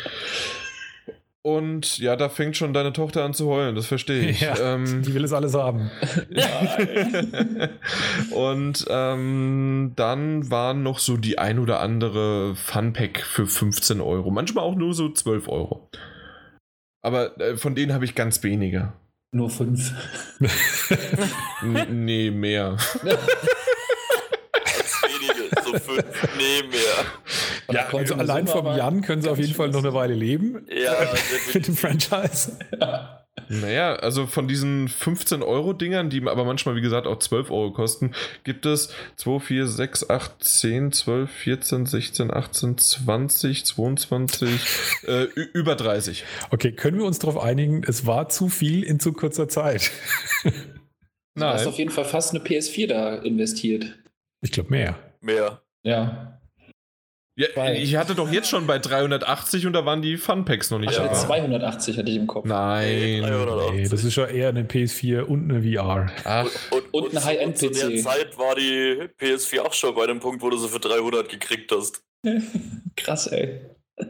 Und ja, da fängt schon deine Tochter an zu heulen, das verstehe ich. Ja, Ähm, Die will es alles haben. und ähm, dann waren noch so die ein oder andere Funpack für 15 Euro. Manchmal auch nur so 12 Euro. Aber äh, von denen habe ich ganz wenige. Nur fünf. Nee, mehr. So fünf. Nee, mehr. Ja, also allein vom Jan können sie auf jeden Fall noch eine Weile leben. Ja, Mit dem. Franchise. Naja, also von diesen 15 Euro Dingern, die aber manchmal, wie gesagt, auch 12 Euro kosten, gibt es 2, 4, 6, 8, 10, 12, 14, 16, 18, 20, 22, äh, über 30. Okay, können wir uns darauf einigen, es war zu viel in zu kurzer Zeit. Du hast Nein. auf jeden Fall fast eine PS4 da investiert. Ich glaube mehr. Mehr. Ja. Ja, ich hatte doch jetzt schon bei 380 und da waren die Funpacks noch nicht Ach, Ja. ja. dabei. 280 hatte ich im Kopf. Nein. 380. Nee, das ist ja eher eine PS4 und eine VR. Ach, Und, Und ein High-End-PC. und Zu der Zeit war die PS4 auch schon bei dem Punkt, wo du sie für 300 gekriegt hast. Krass, ey.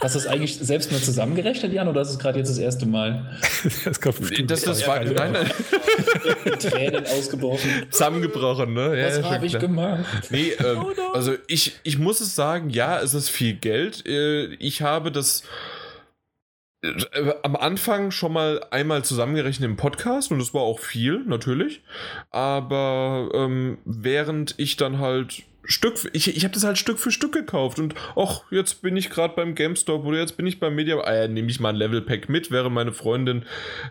Hast du das eigentlich selbst mal zusammengerechnet, Jan, oder ist es gerade jetzt das erste Mal? Das, kommt das, das aus. war nein, nein, Mit Tränen ausgebrochen. zusammengebrochen, ne? Ja, Was ja, habe ich gemacht? Nee, ähm, Oh no. also ich, ich muss es sagen, ja, es ist viel Geld. Äh, Ich habe das äh, am Anfang schon mal einmal zusammengerechnet im Podcast und das war auch viel, natürlich. Aber ähm, während ich dann halt Stück, ich, ich habe das halt Stück für Stück gekauft und ach, jetzt bin ich gerade beim GameStop oder jetzt bin ich beim Media, ah, ja, nehme ich mal ein Level Pack mit, während meine Freundin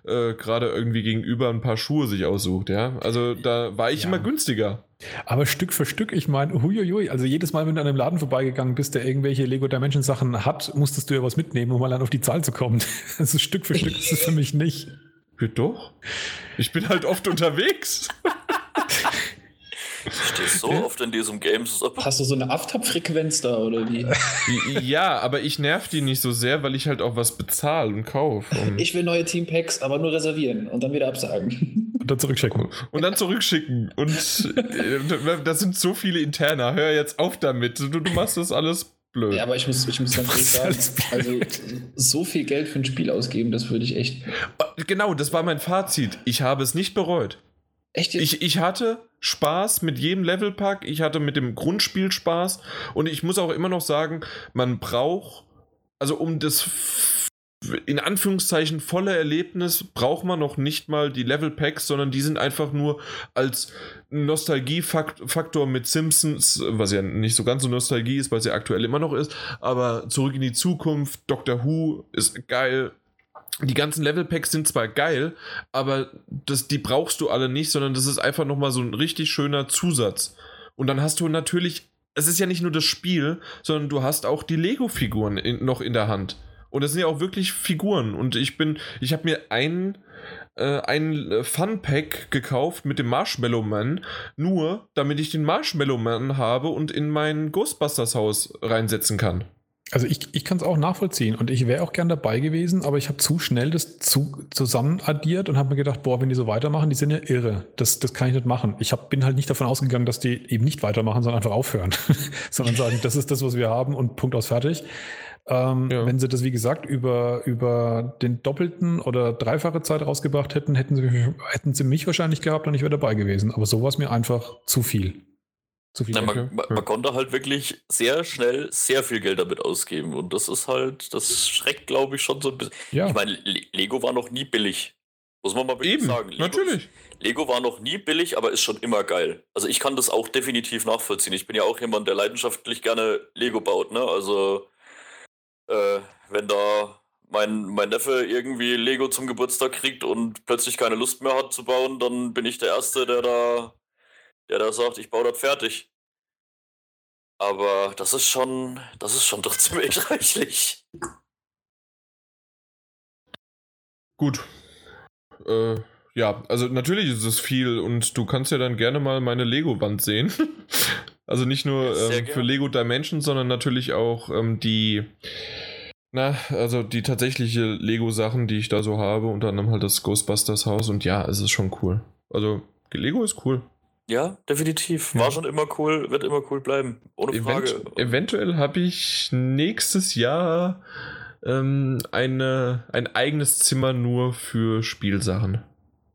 äh, gerade irgendwie gegenüber ein paar Schuhe sich aussucht, ja. Also da war ich Ja. immer günstiger. Aber Stück für Stück, ich meine, huiuiui, also jedes Mal, wenn du an einem Laden vorbeigegangen bist, der irgendwelche Lego Dimension Sachen hat, musstest du ja was mitnehmen, um mal dann auf die Zahl zu kommen. Also Stück für Stück ist es für mich nicht. Ja, doch. Ich bin halt oft unterwegs. Du stehst so oft in diesem Game. Hast du so eine Aftab-Frequenz da oder wie? Ja, aber ich nerv die nicht so sehr, weil ich halt auch was bezahle und kaufe. Und, Ich will neue Team-Packs, aber nur reservieren und dann wieder absagen. Und dann zurückschicken. und dann zurückschicken. Und äh, da sind so viele Interner. Hör jetzt auf damit. Du, du machst das alles blöd. Ja, aber ich muss, ich muss ganz ehrlich sagen, also so viel Geld für ein Spiel ausgeben, das würde ich echt. Genau, das war mein Fazit. Ich habe es nicht bereut. Echt? Ich, ich hatte Spaß mit jedem Levelpack, ich hatte mit dem Grundspiel Spaß und ich muss auch immer noch sagen, man braucht, also um das in Anführungszeichen volle Erlebnis braucht man noch nicht mal die Levelpacks, sondern die sind einfach nur als Nostalgiefaktor mit Simpsons, was ja nicht so ganz so Nostalgie ist, weil sie aktuell immer noch ist, aber zurück in die Zukunft, Doctor Who ist geil. Die ganzen Levelpacks sind zwar geil, aber das, die brauchst du alle nicht, sondern das ist einfach nochmal so ein richtig schöner Zusatz. Und dann hast du natürlich, es ist ja nicht nur das Spiel, sondern du hast auch die Lego-Figuren noch in der Hand. Und das sind ja auch wirklich Figuren. Und ich bin, ich habe mir ein, äh, ein äh, Fun-Pack gekauft mit dem Marshmallow Man, nur damit ich den Marshmallow Man habe und in mein Ghostbusters-Haus reinsetzen kann. Also ich, ich kann es auch nachvollziehen und ich wäre auch gern dabei gewesen, aber ich habe zu schnell das zu, zusammen addiert und habe mir gedacht, boah, wenn die so weitermachen, die sind ja irre. Das, das kann ich nicht machen. Ich hab, bin halt nicht davon ausgegangen, dass die eben nicht weitermachen, sondern einfach aufhören. sondern sagen, das ist das, was wir haben und Punkt aus fertig. Ähm, Ja. Wenn sie das, wie gesagt, über, über den doppelten oder dreifache Zeit rausgebracht hätten, hätten sie, hätten sie mich wahrscheinlich gehabt und ich wäre dabei gewesen. Aber so war es mir einfach zu viel. Zu viel. Na, man, man, man konnte halt wirklich sehr schnell sehr viel Geld damit ausgeben. Und das ist halt, das schreckt, glaube ich, schon so ein bisschen. ja. Ich meine, Le Lego war noch nie billig. Muss man mal wirklich Eben, sagen. Lego, natürlich. Lego war noch nie billig, aber ist schon immer geil. Also ich kann das auch definitiv nachvollziehen. Ich bin ja auch jemand, der leidenschaftlich gerne Lego baut, ne? Also äh, wenn da mein, mein Neffe irgendwie Lego zum Geburtstag kriegt und plötzlich keine Lust mehr hat zu bauen, dann bin ich der Erste, der da, der da sagt, ich baue das fertig. Aber das ist schon, das ist schon trotzdem echt reichlich. Gut. Äh, ja, also natürlich ist es viel und du kannst ja dann gerne mal meine Lego-Wand sehen. also nicht nur ähm, für. Lego Dimensions, sondern natürlich auch ähm, die, na, also die tatsächliche Lego-Sachen, die ich da so habe, unter anderem halt das Ghostbusters-Haus und ja, es ist schon cool. Also Lego ist cool. Ja, definitiv. Ja. War schon immer cool, wird immer cool bleiben. Ohne Frage. Event eventuell habe ich nächstes Jahr ähm, eine, ein eigenes Zimmer nur für Spielsachen.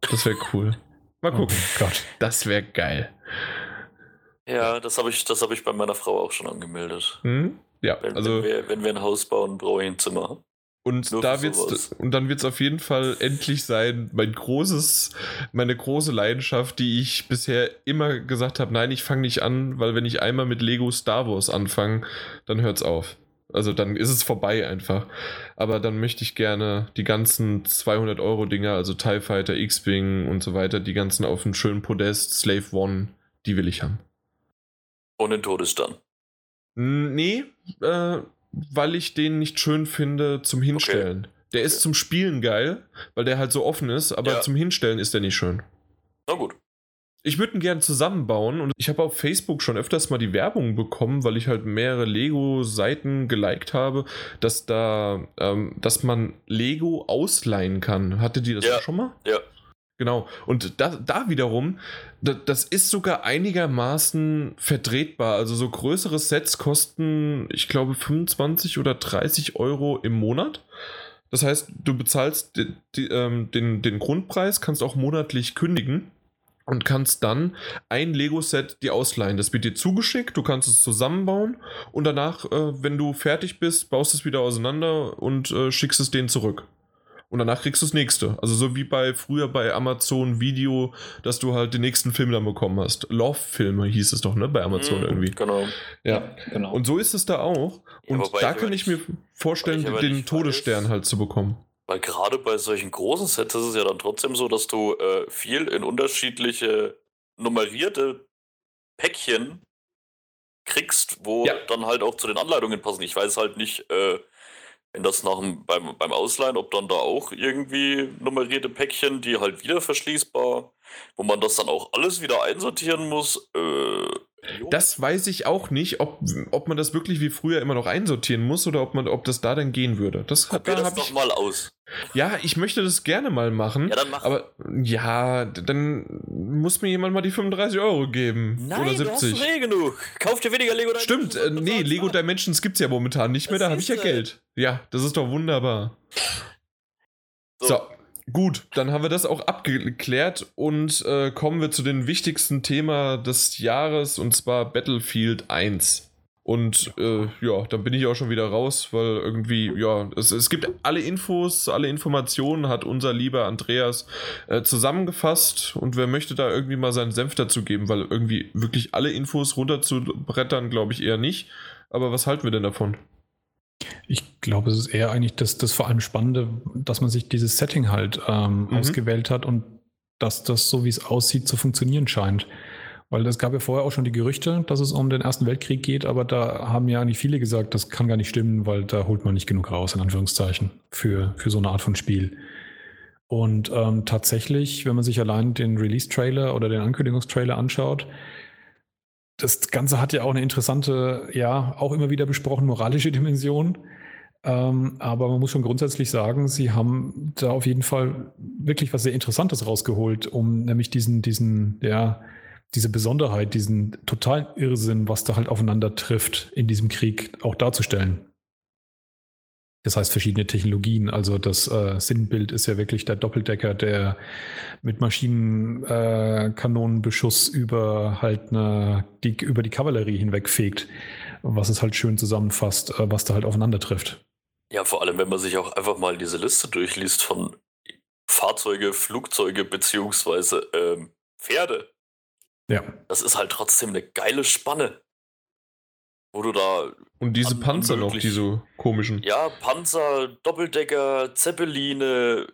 Das wäre cool. Mal gucken. Oh Gott. Das wäre geil. Ja, das habe ich, das hab ich bei meiner Frau auch schon angemeldet. Hm? Ja, Wenn, also wenn, wir, wenn wir ein Haus bauen, brauche ich ein Zimmer. Und nur da wird's sowas. und dann wird's auf jeden Fall endlich sein, mein großes, meine große Leidenschaft, die ich bisher immer gesagt habe, nein, ich fange nicht an, weil wenn ich einmal mit Lego Star Wars anfange, dann hört's auf. Also dann ist es vorbei einfach. Aber dann möchte ich gerne die ganzen 200 Euro Dinger, also TIE Fighter, X-Wing und so weiter, die ganzen auf einem schönen Podest, Slave One, die will ich haben. Und den Todesstern. Nee, äh, weil ich den nicht schön finde zum Hinstellen. Der ist Okay. zum Spielen geil, weil der halt so offen ist, aber Ja. zum Hinstellen ist der nicht schön. Na gut. Ich würde ihn gern zusammenbauen und ich habe auf Facebook schon öfters mal die Werbung bekommen, weil ich halt mehrere Lego-Seiten geliked habe, dass da, ähm, dass man Lego ausleihen kann. Hatte die das Ja. schon mal? Ja. Genau. Und da, da wiederum, da, das ist sogar einigermaßen vertretbar. Also so größere Sets kosten, ich glaube, 25 oder 30 Euro im Monat. Das heißt, du bezahlst die, die, ähm, den, den Grundpreis, kannst auch monatlich kündigen und kannst dann ein Lego-Set dir ausleihen. Das wird dir zugeschickt, du kannst es zusammenbauen und danach, äh, wenn du fertig bist, baust es wieder auseinander und äh, schickst es denen zurück. Und danach kriegst du das nächste. Also so wie bei früher bei Amazon Video, dass du halt den nächsten Film dann bekommen hast. Love-Filme hieß es doch, ne? Bei Amazon Mhm, irgendwie. Genau. Ja. genau. Und so ist es da auch. Ja, Und wobei da kann ich mir vorstellen, den Todesstern weiß- halt zu bekommen. Weil gerade bei solchen großen Sets ist es ja dann trotzdem so, dass du äh, viel in unterschiedliche nummerierte Päckchen kriegst, wo Ja. dann halt auch zu den Anleitungen passen. Ich weiß halt nicht, äh, wenn das nach dem, beim, beim Ausleihen, ob dann da auch irgendwie nummerierte Päckchen, die halt wieder verschließbar, wo man das dann auch alles wieder einsortieren muss. Äh. Das weiß ich auch nicht, ob, ob man das wirklich wie früher immer noch einsortieren muss oder ob, man, ob das da dann gehen würde. Das, Probier da das doch ich, mal aus. ja, ich möchte das gerne mal machen. Ja, dann mach. Aber ja, dann muss mir jemand mal die 35 Euro geben. Nein, oder du hast 70. eh genug. Kauf dir weniger Lego Stimmt, äh, Dimensions und nee, Lego. Dimensions gibt es ja momentan nicht mehr, Das da habe ich ja. Geld. Ja, das ist doch wunderbar. So. So, gut, dann haben wir das auch abgeklärt und äh, kommen wir zu dem wichtigsten Thema des Jahres und zwar Battlefield 1. Und äh, ja, dann bin ich auch schon wieder raus, weil irgendwie, ja, es, es gibt alle Infos, alle Informationen hat unser lieber Andreas äh, zusammengefasst und wer möchte da irgendwie mal seinen Senf dazu geben, weil irgendwie wirklich alle Infos runterzubrettern, glaube ich eher nicht. Aber was halten wir denn davon? Ich glaube, es ist eher eigentlich das, das vor allem Spannende, dass man sich dieses Setting halt ähm, Mhm. ausgewählt hat und dass das, so wie es aussieht, zu funktionieren scheint. Weil es gab ja vorher auch schon die Gerüchte, dass es um den Ersten Weltkrieg geht, aber da haben ja eigentlich viele gesagt, das kann gar nicht stimmen, weil da holt man nicht genug raus, in Anführungszeichen, für, für so eine Art von Spiel. Und ähm, tatsächlich, wenn man sich allein den Release-Trailer oder den Ankündigungstrailer anschaut, das Ganze hat ja auch eine interessante, ja, auch immer wieder besprochen, moralische Dimension. Ähm, aber man muss schon grundsätzlich sagen, sie haben da auf jeden Fall wirklich was sehr Interessantes rausgeholt, um nämlich diesen, diesen, ja, diese Besonderheit, diesen totalen Irrsinn, was da halt aufeinander trifft in diesem Krieg, auch darzustellen. Das heißt verschiedene Technologien. Also das äh, Sinnbild ist ja wirklich der Doppeldecker, der mit Maschinenkanonenbeschuss über halt eine, die, über die Kavallerie hinwegfegt, was es halt schön zusammenfasst, äh, was da halt aufeinander trifft. Ja, vor allem, wenn man sich auch einfach mal diese Liste durchliest von Fahrzeuge, Flugzeuge beziehungsweise ähm, Pferde. Ja. Das ist halt trotzdem eine geile Spanne. wo du da. Und diese an- Panzer noch, unmöglich- diese komischen. Ja, Panzer, Doppeldecker, Zeppeline,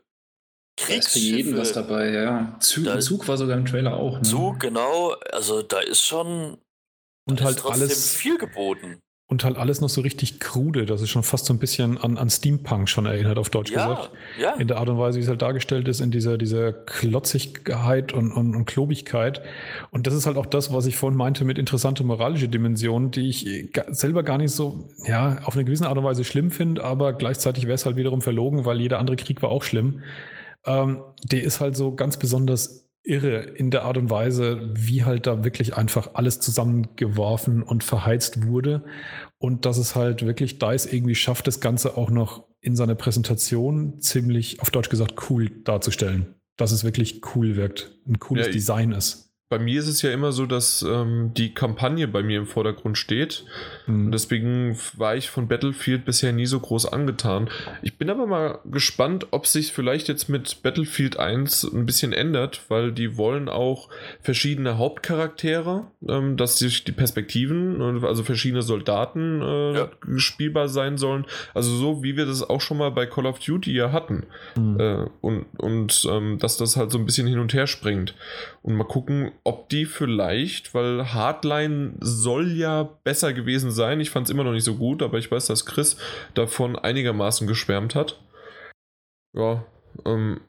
Da ist für jeden was Kriegsschiffe, dabei, ja. Zug, Da- Zug war sogar im Trailer auch. Ne? Zug, genau. Also da ist schon Und da halt ist alles, viel geboten. Und halt alles noch so richtig krude, dass es schon fast so ein bisschen an, an Steampunk schon erinnert, auf Deutsch Ja, gesagt. ja. In der Art und Weise, wie es halt dargestellt ist, in dieser, dieser Klotzigkeit und, und, und Klobigkeit. Und das ist halt auch das, was ich vorhin meinte mit interessante moralische Dimensionen, die ich selber gar nicht so, ja, auf eine gewisse Art und Weise schlimm finde, aber gleichzeitig wäre es halt wiederum verlogen, weil jeder andere Krieg war auch schlimm. Ähm, der ist halt so ganz besonders irre in der Art und Weise, wie halt da wirklich einfach alles zusammengeworfen und verheizt wurde. Und dass es halt wirklich DICE irgendwie schafft, das Ganze auch noch in seiner Präsentation ziemlich, auf Deutsch gesagt, cool darzustellen. Dass es wirklich cool wirkt, ein cooles Ja, Design ist. Bei mir ist es ja immer so, dass ähm, die Kampagne bei mir im Vordergrund steht. Hm. Und deswegen war ich von Battlefield bisher nie so groß angetan. Ich bin aber mal gespannt, ob sich vielleicht jetzt mit Battlefield 1 ein bisschen ändert, weil die wollen auch verschiedene Hauptcharaktere, ähm, dass sich die Perspektiven, äh, also verschiedene Soldaten äh, Ja. spielbar sein sollen. Also so wie wir das auch schon mal bei Call of Duty ja hatten. Hm. Äh, und und ähm, dass das halt so ein bisschen hin und her springt. Und mal gucken, ob die vielleicht, weil Hardline soll ja besser gewesen sein. Ich fand es immer noch nicht so gut, aber ich weiß, dass Chris davon einigermaßen geschwärmt hat. Ja, ähm,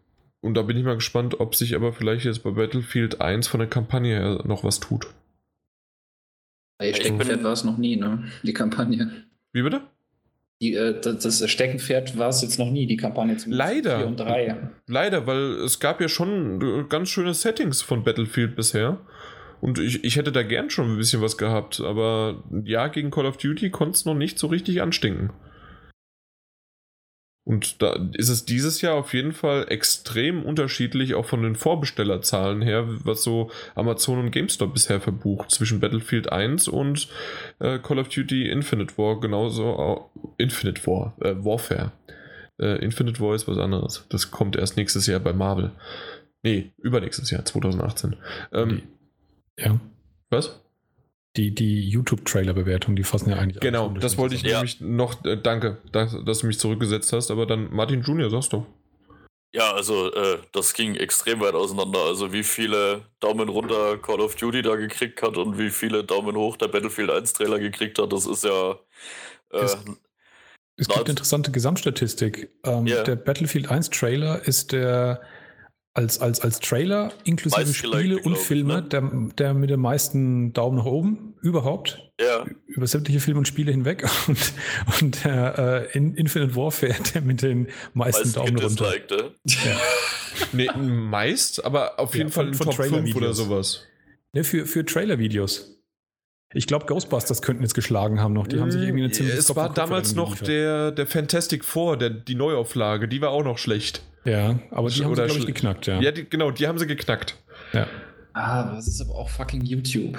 und da bin ich mal gespannt, ob sich aber vielleicht jetzt bei Battlefield 1 von der Kampagne her noch was tut. Ich Steckenpferd war es noch nie, ne? Die Kampagne. Wie bitte? Die, äh, das, Steckenpferd war es jetzt noch nie, die Kampagne zum Leider. 4 und 3. Leider, weil es gab ja schon ganz schöne Settings von Battlefield bisher. Und ich, ich hätte da gern schon ein bisschen was gehabt, aber ja, gegen Call of Duty konnte es noch nicht so richtig anstinken. Und da ist es dieses Jahr auf jeden Fall extrem unterschiedlich, auch von den Vorbestellerzahlen her, was so Amazon und GameStop bisher verbucht, zwischen Battlefield 1 und äh, Call of Duty Infinite War, genauso auch Infinite War, äh, Warfare. Äh, Infinite War ist was anderes. Das kommt erst nächstes Jahr bei Marvel. Nee, übernächstes Jahr, 2018. Ähm, Ja. was? Die, die YouTube-Trailer-Bewertung, die fassen ja eigentlich. Genau, das wollte ich Ja. nämlich noch. Äh, danke, dass, dass du mich zurückgesetzt hast, aber dann Martin Junior, sagst du. Ja, also äh, das ging extrem weit auseinander. Also wie viele Daumen runter Call of Duty da gekriegt hat und wie viele Daumen hoch der Battlefield 1 Trailer gekriegt hat, das ist ja äh, Es- Es gibt interessante Gesamtstatistik. Ähm, Ja. Der Battlefield 1 Trailer ist der als, als, als Trailer inklusive Spiele und glaub ich, Filme ne? der, der mit den meisten Daumen nach oben überhaupt. ja, Über sämtliche Filme und Spiele hinweg. Und, und der äh, In- Infinite Warfare, der mit den meisten meist Daumen runter. gedislikte. Ja. Nee, meist, aber auf Ja, jeden Fall von- Top 5 oder Trailer-Videos. sowas. Ne, für, für Trailer-Videos. Ich glaube, Ghostbusters könnten jetzt geschlagen haben noch. Die haben sich irgendwie eine ziemlich Es war damals noch der, der Fantastic Four, der, die Neuauflage, die war auch noch schlecht. Ja, aber die haben sie, glaube ich, geknackt, ja. Ja, die, genau, die haben sie geknackt. ja. Ah, aber es ist aber auch fucking YouTube.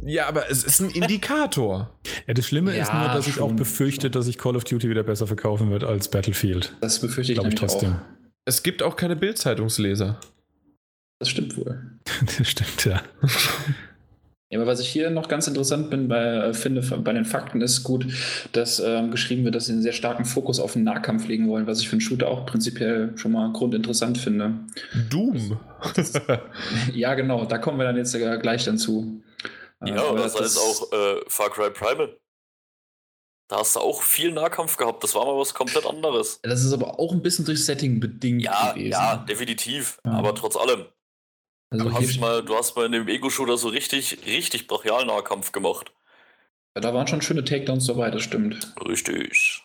Ja, aber es ist ein Indikator. Ja, das Schlimme ist Ja, nur, dass ich schon, auch befürchte, dass sich Call of Duty wieder besser verkaufen wird als Battlefield. Das befürchte ich, Glaube ich trotzdem. auch. es gibt auch keine Bildzeitungsleser. Das stimmt wohl. Das stimmt, ja. Ja, aber was ich hier noch ganz interessant bin bei, äh, finde bei den Fakten ist gut, dass ähm, geschrieben wird, dass sie einen sehr starken Fokus auf den Nahkampf legen wollen, was ich für einen Shooter auch prinzipiell schon mal grundinteressant finde. Doom. Ja, genau, da kommen wir dann jetzt äh, gleich dann zu. Äh, Ja, aber oder sei es auch äh, Far Cry Primal. Da hast du auch viel Nahkampf gehabt. Das war mal was komplett anderes. Das ist aber auch ein bisschen durch Setting bedingt Ja, gewesen. ja, definitiv. Ja. Aber trotz allem. Also Du hast, mal, du hast mal in dem Ego-Shooter so richtig, richtig brachial Nahkampf gemacht. da waren schon schöne Takedowns dabei, das stimmt. Richtig.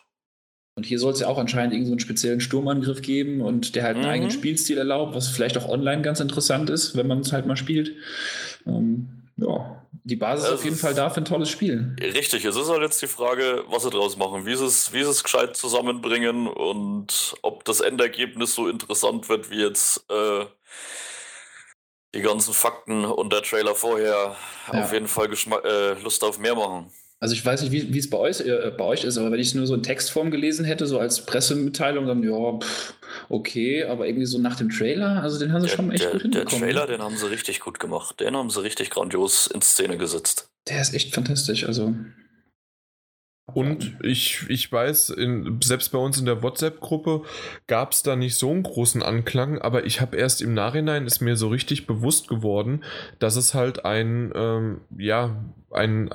Und hier soll es ja auch anscheinend irgendeinen so speziellen Sturmangriff geben und der halt einen Mhm. eigenen Spielstil erlaubt, was vielleicht auch online ganz interessant ist, wenn man es halt mal spielt. Ähm, ja, die Basis ist Das auf jeden Fall da für ein tolles Spiel. Richtig, es ist halt jetzt die Frage, was sie draus machen, wie sie es, wie sie es gescheit zusammenbringen und ob das Endergebnis so interessant wird, wie jetzt äh, die ganzen Fakten und der Trailer vorher Ja. auf jeden Fall Geschma äh, Lust auf mehr machen. Also ich weiß nicht, wie es bei euch, äh, bei euch ist, aber wenn ich es nur so in Textform gelesen hätte, so als Pressemitteilung, dann ja, pff, okay, aber irgendwie so nach dem Trailer, also den haben sie Der, schon echt der, gut der hinbekommen. Trailer, den haben sie richtig gut gemacht. Den haben sie richtig grandios in Szene gesetzt. Der ist echt fantastisch, also Und ich, ich weiß, in, selbst bei uns in der WhatsApp-Gruppe gab es da nicht so einen großen Anklang, aber ich habe erst im Nachhinein ist mir so richtig bewusst geworden, dass es halt ein, ähm, ja, ein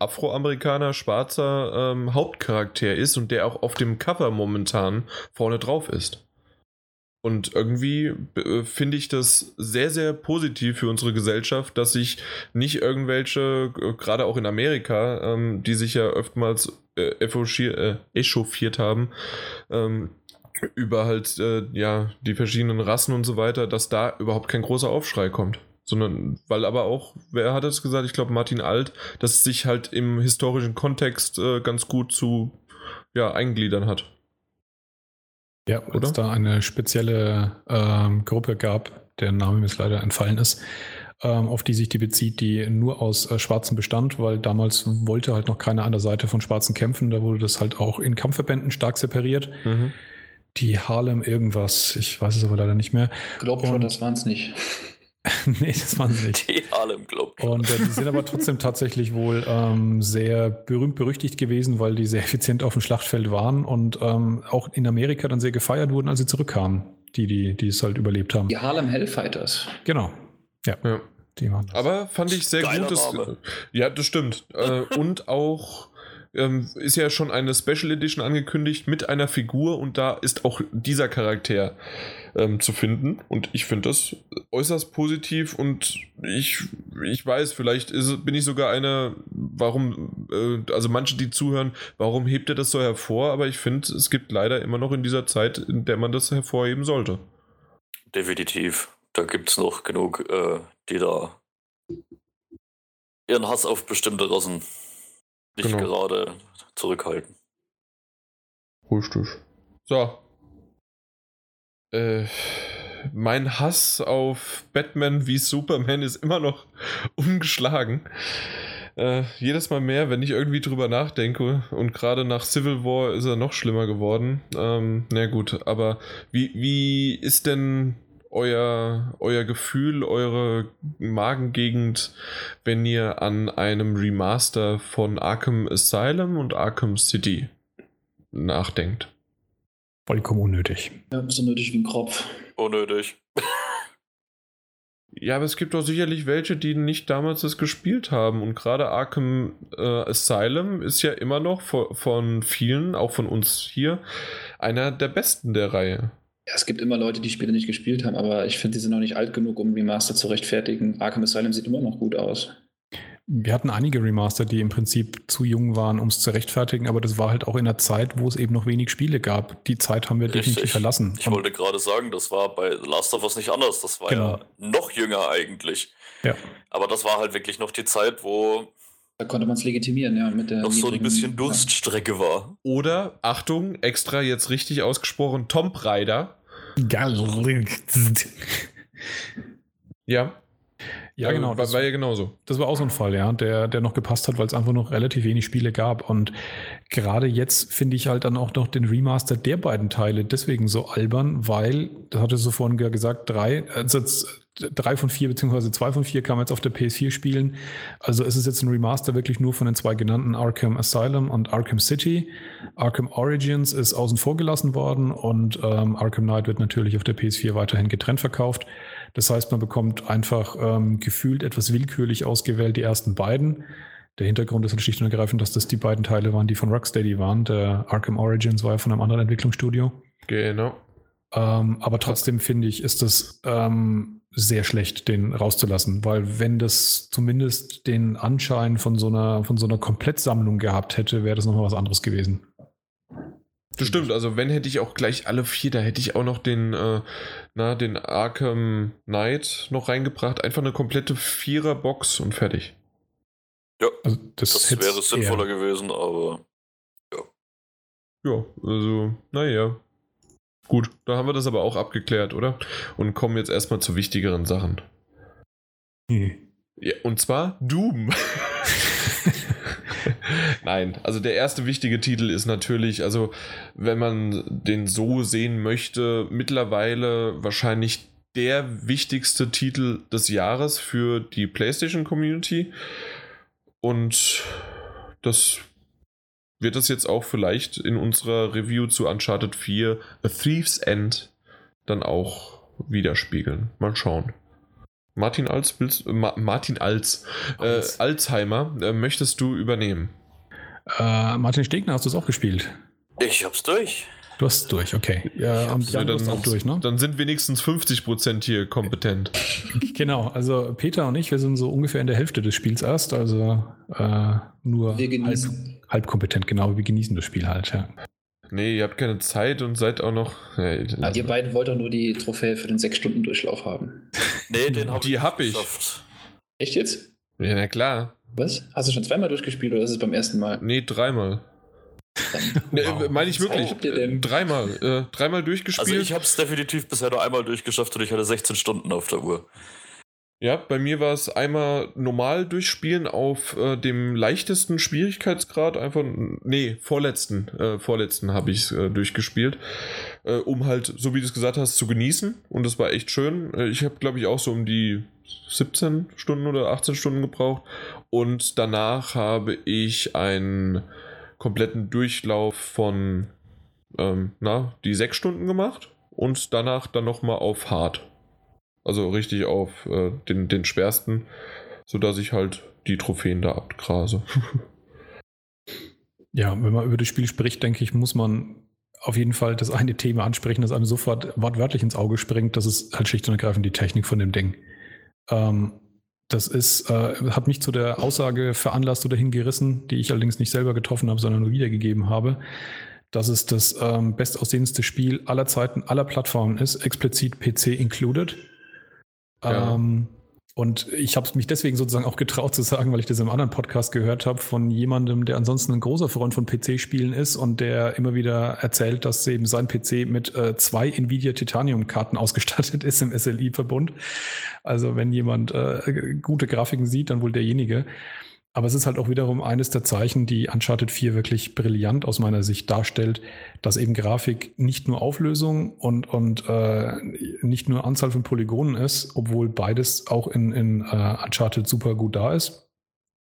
Afroamerikaner, schwarzer ähm, Hauptcharakter ist und der auch auf dem Cover momentan vorne drauf ist. Und irgendwie äh, finde ich das sehr, sehr positiv für unsere Gesellschaft, dass sich nicht irgendwelche, äh, gerade auch in Amerika, ähm, die sich ja oftmals äh, äh, echauffiert haben, ähm, über halt äh, ja die verschiedenen Rassen und so weiter, dass da überhaupt kein großer Aufschrei kommt. Sondern, weil aber auch, wer hat es gesagt? Ich glaube, Martin Alt, dass es sich halt im historischen Kontext äh, ganz gut zu ja, eingliedern hat. Ja, weil es da eine spezielle ähm, Gruppe gab, deren Name mir jetzt leider entfallen ist, ähm, auf die sich die bezieht, die nur aus äh, Schwarzen bestand, weil damals wollte halt noch keiner an der Seite von Schwarzen kämpfen. Da wurde das halt auch in Kampfverbänden stark separiert. Mhm. Die Harlem irgendwas, ich weiß es aber leider nicht mehr. Ich glaube schon, das waren es nicht. nee, das waren sie nicht. Die Harlem Club. Und äh, die sind aber trotzdem tatsächlich wohl ähm, sehr berühmt berüchtigt gewesen, weil die sehr effizient auf dem Schlachtfeld waren und ähm, auch in Amerika dann sehr gefeiert wurden, als sie zurückkamen, die, die, die es halt überlebt haben. Die Harlem Hellfighters. Genau. Ja. ja. Die waren das. Aber fand ich sehr Geiler gut. Dass, ja, das stimmt. äh, und auch ähm, ist ja schon eine Special Edition angekündigt mit einer Figur und da ist auch dieser Charakter ähm, zu finden. Und ich finde das äußerst positiv und ich, ich weiß, vielleicht ist, bin ich sogar einer, warum, äh, also manche, die zuhören, warum hebt er das so hervor? Aber ich finde, es gibt leider immer noch in dieser Zeit, in der man das hervorheben sollte. Definitiv. Da gibt es noch genug, äh, die da ihren Hass auf bestimmte Rassen nicht genau. gerade zurückhalten. Richtig. So, äh, mein Hass auf Batman wie Superman ist immer noch ungeschlagen. Äh, jedes Mal mehr, wenn ich irgendwie drüber nachdenke. Und gerade nach Civil War ist er noch schlimmer geworden. Ähm, na gut, aber wie, wie ist denn euer, euer Gefühl, eure Magengegend, wenn ihr an einem Remaster von Arkham Asylum und Arkham City nachdenkt? Vollkommen unnötig. Ja, so nötig wie ein Kropf. Unnötig. ja, aber es gibt doch sicherlich welche, die nicht damals das gespielt haben. Und gerade Arkham äh, Asylum ist ja immer noch von, von vielen, auch von uns hier, einer der besten der Reihe. Ja, es gibt immer Leute, die Spiele nicht gespielt haben, aber ich finde, die sind noch nicht alt genug, um Remaster zu rechtfertigen. Arkham Asylum sieht immer noch gut aus. Wir hatten einige Remaster, die im Prinzip zu jung waren, um es zu rechtfertigen, aber das war halt auch in der Zeit, wo es eben noch wenig Spiele gab. Die Zeit haben wir Richtig. definitiv verlassen. Ich wollte gerade sagen, das war bei Last of Us nicht anders. Das war genau. ja noch jünger eigentlich. Ja. Aber das war halt wirklich noch die Zeit, wo da konnte man es legitimieren, ja, mit der. Noch so ein bisschen Durststrecke war. Oder, Achtung, extra jetzt richtig ausgesprochen, Tomb Raider. ja. Ja, äh, genau. Das war ja genauso. Das war auch so ein Fall, ja, der, der noch gepasst hat, weil es einfach noch relativ wenig Spiele gab. Und gerade jetzt finde ich halt dann auch noch den Remaster der beiden Teile deswegen so albern, weil, das hatte so vorhin gesagt, drei, also drei von vier beziehungsweise zwei von vier kann man jetzt auf der PS4 spielen. Also es ist jetzt ein Remaster wirklich nur von den zwei genannten Arkham Asylum und Arkham City. Arkham Origins ist außen vor gelassen worden und ähm, Arkham Knight wird natürlich auf der PS4 weiterhin getrennt verkauft. Das heißt, man bekommt einfach ähm, gefühlt etwas willkürlich ausgewählt die ersten beiden. Der Hintergrund ist halt schlicht und ergreifend, dass das die beiden Teile waren, die von Rocksteady waren. Der Arkham Origins war ja von einem anderen Entwicklungsstudio. Genau. Ähm, aber trotzdem finde ich, ist das ähm, sehr schlecht, den rauszulassen, weil wenn das zumindest den Anschein von so einer, von so einer Komplettsammlung gehabt hätte, wäre das nochmal was anderes gewesen. Das stimmt, also wenn hätte ich auch gleich alle vier, da hätte ich auch noch den, äh, na, den Arkham Knight noch reingebracht. Einfach eine komplette Vierer-Box und fertig. Ja, also das, das wäre sinnvoller eher. gewesen, aber ja. Ja, also, naja. Gut, da haben wir das aber auch abgeklärt, oder? Und kommen jetzt erstmal zu wichtigeren Sachen. Hm. Ja, und zwar Doom. Nein, also der erste wichtige Titel ist natürlich, also wenn man den so sehen möchte, mittlerweile wahrscheinlich der wichtigste Titel des Jahres für die PlayStation Community. Und das wird das jetzt auch vielleicht in unserer Review zu Uncharted 4 A Thief's End dann auch widerspiegeln. Mal schauen. Martin Als, willst, äh, Ma Martin Als, äh, Alzheimer, äh, möchtest du übernehmen? Äh, Martin Stegner, hast du es auch gespielt? Ich hab's durch. Du hast es durch, okay. Ja, und Jan, dann, auch durch, ne? dann sind wenigstens 50% hier kompetent. Genau, also Peter und ich, wir sind so ungefähr in der Hälfte des Spiels erst, also äh, nur Wir halb, halb kompetent, genau, wir genießen das Spiel halt, ja. Nee, ihr habt keine Zeit und seid auch noch. Nee, Ah, ihr beiden wollt doch nur die Trophäe für den 6-Stunden-Durchlauf haben. Nee, den hab Die hab ich. geschafft. Echt jetzt? ja, na klar. Was? Hast du schon zweimal durchgespielt oder ist es beim ersten Mal? Nee, dreimal. Wow. äh, Meine ich wirklich. Dreimal. Äh, dreimal durchgespielt. Also ich hab's definitiv bisher nur einmal durchgeschafft und ich hatte 16 Stunden auf der Uhr. Ja, bei mir war es einmal normal durchspielen auf äh, dem leichtesten Schwierigkeitsgrad, einfach, nee, vorletzten, äh, vorletzten habe ich äh, durchgespielt, äh, um halt, so wie du es gesagt hast, zu genießen und das war echt schön. Äh, ich habe, glaube ich, auch so um die 17 Stunden oder 18 Stunden gebraucht und danach habe ich einen kompletten Durchlauf von, ähm, na, die 6 Stunden gemacht und danach dann nochmal auf Hard. Also richtig auf äh, den, den schwersten, sodass ich halt die Trophäen da abgrase. Ja, wenn man über das Spiel spricht, denke ich, muss man auf jeden Fall das eine Thema ansprechen, das einem sofort wortwörtlich ins Auge springt. Das ist halt schlicht und ergreifend die Technik von dem Ding. Ähm, das ist, äh, hat mich zu der Aussage veranlasst oder hingerissen, die ich allerdings nicht selber getroffen habe, sondern nur wiedergegeben habe, dass es das ähm, bestaussehendste Spiel aller Zeiten, aller Plattformen ist, explizit PC included. Ja. Ähm, und ich habe es mich deswegen sozusagen auch getraut zu sagen, weil ich das im anderen Podcast gehört habe von jemandem, der ansonsten ein großer Freund von PC-Spielen ist und der immer wieder erzählt, dass eben sein PC mit äh, zwei Nvidia Titanium-Karten ausgestattet ist im SLI-Verbund. Also wenn jemand äh, gute Grafiken sieht, dann wohl derjenige. Aber es ist halt auch wiederum eines der Zeichen, die Uncharted 4 wirklich brillant aus meiner Sicht darstellt, dass eben Grafik nicht nur Auflösung und, und äh, nicht nur Anzahl von Polygonen ist, obwohl beides auch in, in äh, Uncharted super gut da ist,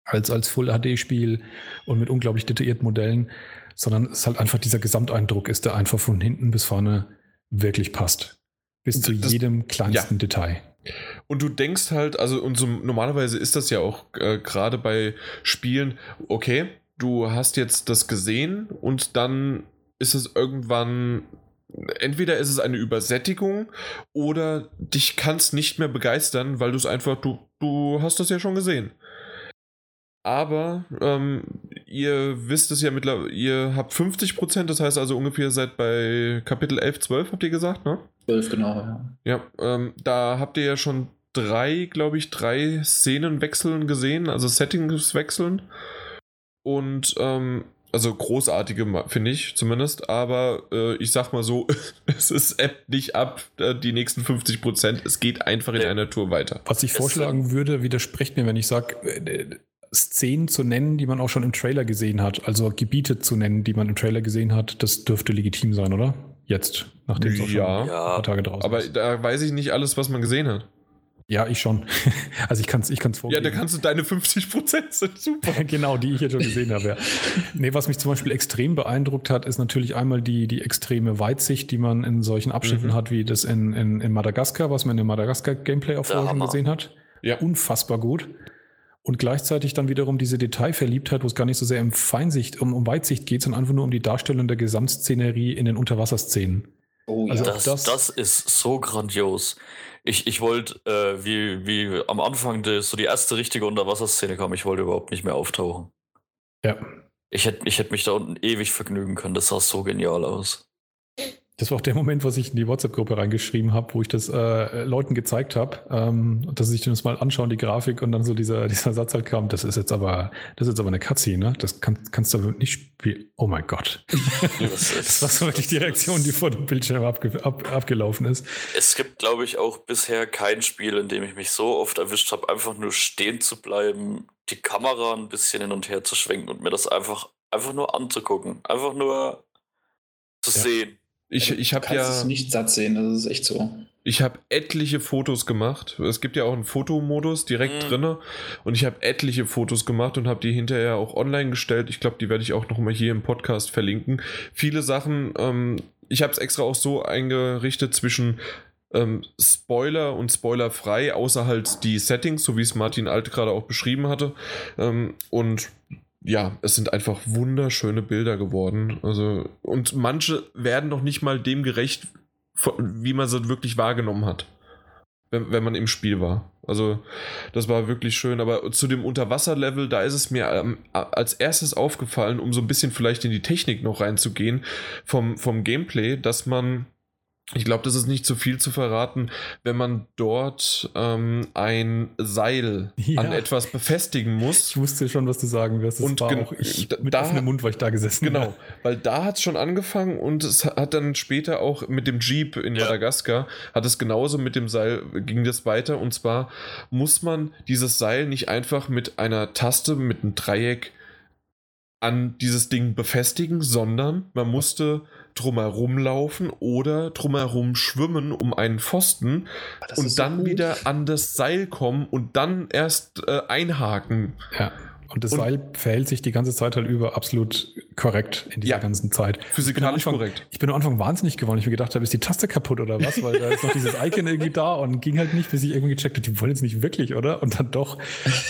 als, als Full-HD-Spiel und mit unglaublich detaillierten Modellen, sondern es halt einfach dieser Gesamteindruck ist, der einfach von hinten bis vorne wirklich passt. Bis zu Das- jedem kleinsten Detail. Und du denkst halt, also und so, normalerweise ist das ja auch äh, gerade bei Spielen, okay, du hast jetzt das gesehen und dann ist es irgendwann, entweder ist es eine Übersättigung oder dich kann es nicht mehr begeistern, weil du es einfach, du, du hast das ja schon gesehen. Aber ähm, ihr wisst es ja mittlerweile, ihr habt 50%, das heißt also ungefähr seid bei Kapitel 11, 12, habt ihr gesagt, ne? 12, genau, ja. Ja, ähm, da habt ihr ja schon drei, glaube ich, drei Szenenwechseln gesehen, also Settingswechseln. Und, ähm, also großartige, finde ich zumindest, aber äh, ich sag mal so, es ist App nicht ab, äh, die nächsten 50 Prozent. Es geht einfach in Ja. einer Tour weiter. Was ich vorschlagen würde, widerspricht mir, wenn ich sage, Szenen zu nennen, die man auch schon im Trailer gesehen hat, also Gebiete zu nennen, die man im Trailer gesehen hat, das dürfte legitim sein, oder? Jetzt, nachdem es auch schon Ja. ein paar Tage draußen Aber ist. da weiß ich nicht alles, was man gesehen hat. Ja, ich schon. Also ich kann es ich kann's Ja, vorgeben. da kannst du deine 50 Prozent sind super. genau, die ich jetzt schon gesehen habe. Ja. Nee, was mich zum Beispiel extrem beeindruckt hat, ist natürlich einmal die, die extreme Weitsicht, die man in solchen Abschnitten Mhm. hat, wie das in, in, in Madagaskar, was man in der Madagaskar-Gameplay-Erfolgen Hammer. gesehen hat. Ja. Unfassbar gut. Und gleichzeitig dann wiederum diese Detailverliebtheit, wo es gar nicht so sehr um Feinsicht, um, um Weitsicht geht, sondern einfach nur um die Darstellung der Gesamtszenerie in den Unterwasserszenen. Oh Also ja. Das, das- das, ist so grandios. Ich, ich wollte, äh, wie, wie am Anfang de, so die erste richtige Unterwasserszene kam, ich wollte überhaupt nicht mehr auftauchen. Ja. Ich hätte ich hätt mich da unten ewig vergnügen können. Das sah so genial aus. Das war auch der Moment, was ich in die WhatsApp-Gruppe reingeschrieben habe, wo ich das äh, Leuten gezeigt habe, ähm, dass sie sich das mal anschauen, die Grafik, und dann so dieser, dieser Satz halt kam, das ist jetzt aber, das ist jetzt aber eine Cutscene, ne? Das kann, kannst du aber nicht spielen. Oh mein Gott. Das, Das war so wirklich die Reaktion, die vor dem Bildschirm abge ab, abgelaufen ist. Es gibt, glaube ich, auch bisher kein Spiel, in dem ich mich so oft erwischt habe, einfach nur stehen zu bleiben, die Kamera ein bisschen hin und her zu schwenken und mir das einfach, einfach nur anzugucken. Einfach nur zu Ja. sehen. Ich, ich habe ja. es nicht satt sehen, das ist echt so. Ich habe etliche Fotos gemacht. Es gibt ja auch einen Fotomodus direkt mhm. drinne und ich habe etliche Fotos gemacht und habe die hinterher auch online gestellt. Ich glaube, die werde ich auch noch mal hier im Podcast verlinken. Viele Sachen. Ähm, ich habe es extra auch so eingerichtet zwischen ähm, Spoiler und spoilerfrei, außer halt die Settings, so wie es Martin Alt gerade auch beschrieben hatte. Ähm, und ja, es sind einfach wunderschöne Bilder geworden. Also, und manche werden noch nicht mal dem gerecht, wie man sie wirklich wahrgenommen hat, wenn, wenn man im Spiel war. Also, das war wirklich schön. Aber zu dem Unterwasserlevel, da ist es mir ähm, als erstes aufgefallen, um so ein bisschen vielleicht in die Technik noch reinzugehen, vom, vom Gameplay, dass man ich glaube, das ist nicht zu viel zu verraten, wenn man dort ähm, ein Seil ja. an etwas befestigen muss. Ich wusste schon, was du sagen wirst. Das und war auch ich mit da, offenem Mund war ich da gesessen. Genau, ja. weil da hat es schon angefangen und es hat dann später auch mit dem Jeep in ja. Madagaskar, hat es genauso mit dem Seil, ging das weiter. Und zwar muss man dieses Seil nicht einfach mit einer Taste, mit einem Dreieck an dieses Ding befestigen, sondern man musste drumherum laufen oder drumherum schwimmen um einen Pfosten und dann so wieder an das Seil kommen und dann erst äh, einhaken. Ja. Und das und Seil verhält sich die ganze Zeit halt über absolut korrekt in dieser ja, ganzen Zeit. Physikalisch Anfang, korrekt. Ich bin am Anfang wahnsinnig geworden. Ich mir gedacht habe, ist die Taste kaputt oder was? Weil da ist noch dieses Icon irgendwie da und ging halt nicht, bis ich irgendwie gecheckt habe, die wollen jetzt nicht wirklich, oder? Und dann doch,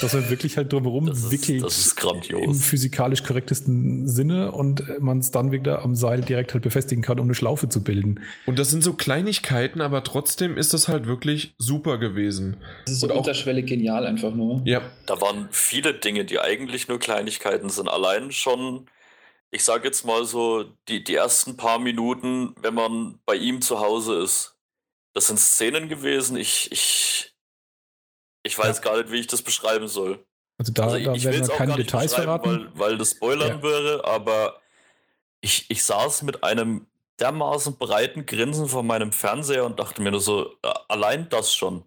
dass er wirklich halt drumherum das wickelt. Das ist grandios. Im physikalisch korrektesten Sinne und man es dann wieder am Seil direkt halt befestigen kann, um eine Schlaufe zu bilden. Und das sind so Kleinigkeiten, aber trotzdem ist das halt wirklich super gewesen. Das ist so unterschwellig genial einfach nur. Ja. Da waren viele Dinge, die eigentlich nur Kleinigkeiten sind. Allein schon ich sage jetzt mal so, die, die ersten paar Minuten, wenn man bei ihm zu Hause ist, das sind Szenen gewesen, ich, ich, ich weiß ja. gar nicht, wie ich das beschreiben soll. Also da, also ich, da ich es auch keine Details verraten. Weil, weil das spoilern ja. wäre, aber ich, ich saß mit einem dermaßen breiten Grinsen vor meinem Fernseher und dachte mir nur so, äh, allein das schon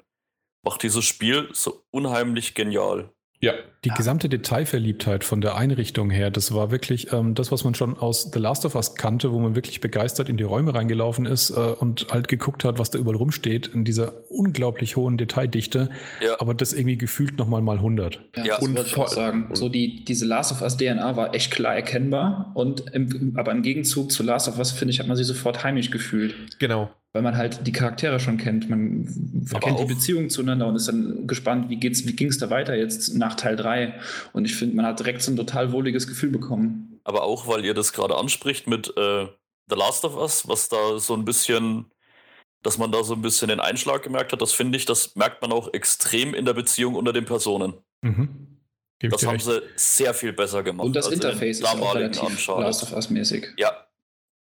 macht dieses Spiel so unheimlich genial. Ja. Die gesamte Detailverliebtheit von der Einrichtung her, das war wirklich ähm, das, was man schon aus The Last of Us kannte, wo man wirklich begeistert in die Räume reingelaufen ist äh, und halt geguckt hat, was da überall rumsteht, in dieser unglaublich hohen Detaildichte. Ja. Aber das irgendwie gefühlt nochmal mal 100. Ja, ja und wollte ich auch sagen. So die, diese Last of Us DNA war echt klar erkennbar und im, aber im Gegenzug zu Last of Us, finde ich, hat man sie sofort heimisch gefühlt. Genau weil man halt die Charaktere schon kennt. Man Aber kennt die Beziehungen zueinander und ist dann gespannt, wie wie ging es da weiter jetzt nach Teil 3. Und ich finde, man hat direkt so ein total wohliges Gefühl bekommen. Aber auch, weil ihr das gerade anspricht mit äh, The Last of Us, was da so ein bisschen, dass man da so ein bisschen den Einschlag gemerkt hat, das finde ich, das merkt man auch extrem in der Beziehung unter den Personen. Mhm. Das haben recht. sie sehr viel besser gemacht. Und das Interface ist auch relativ Last of Us mäßig. Ja,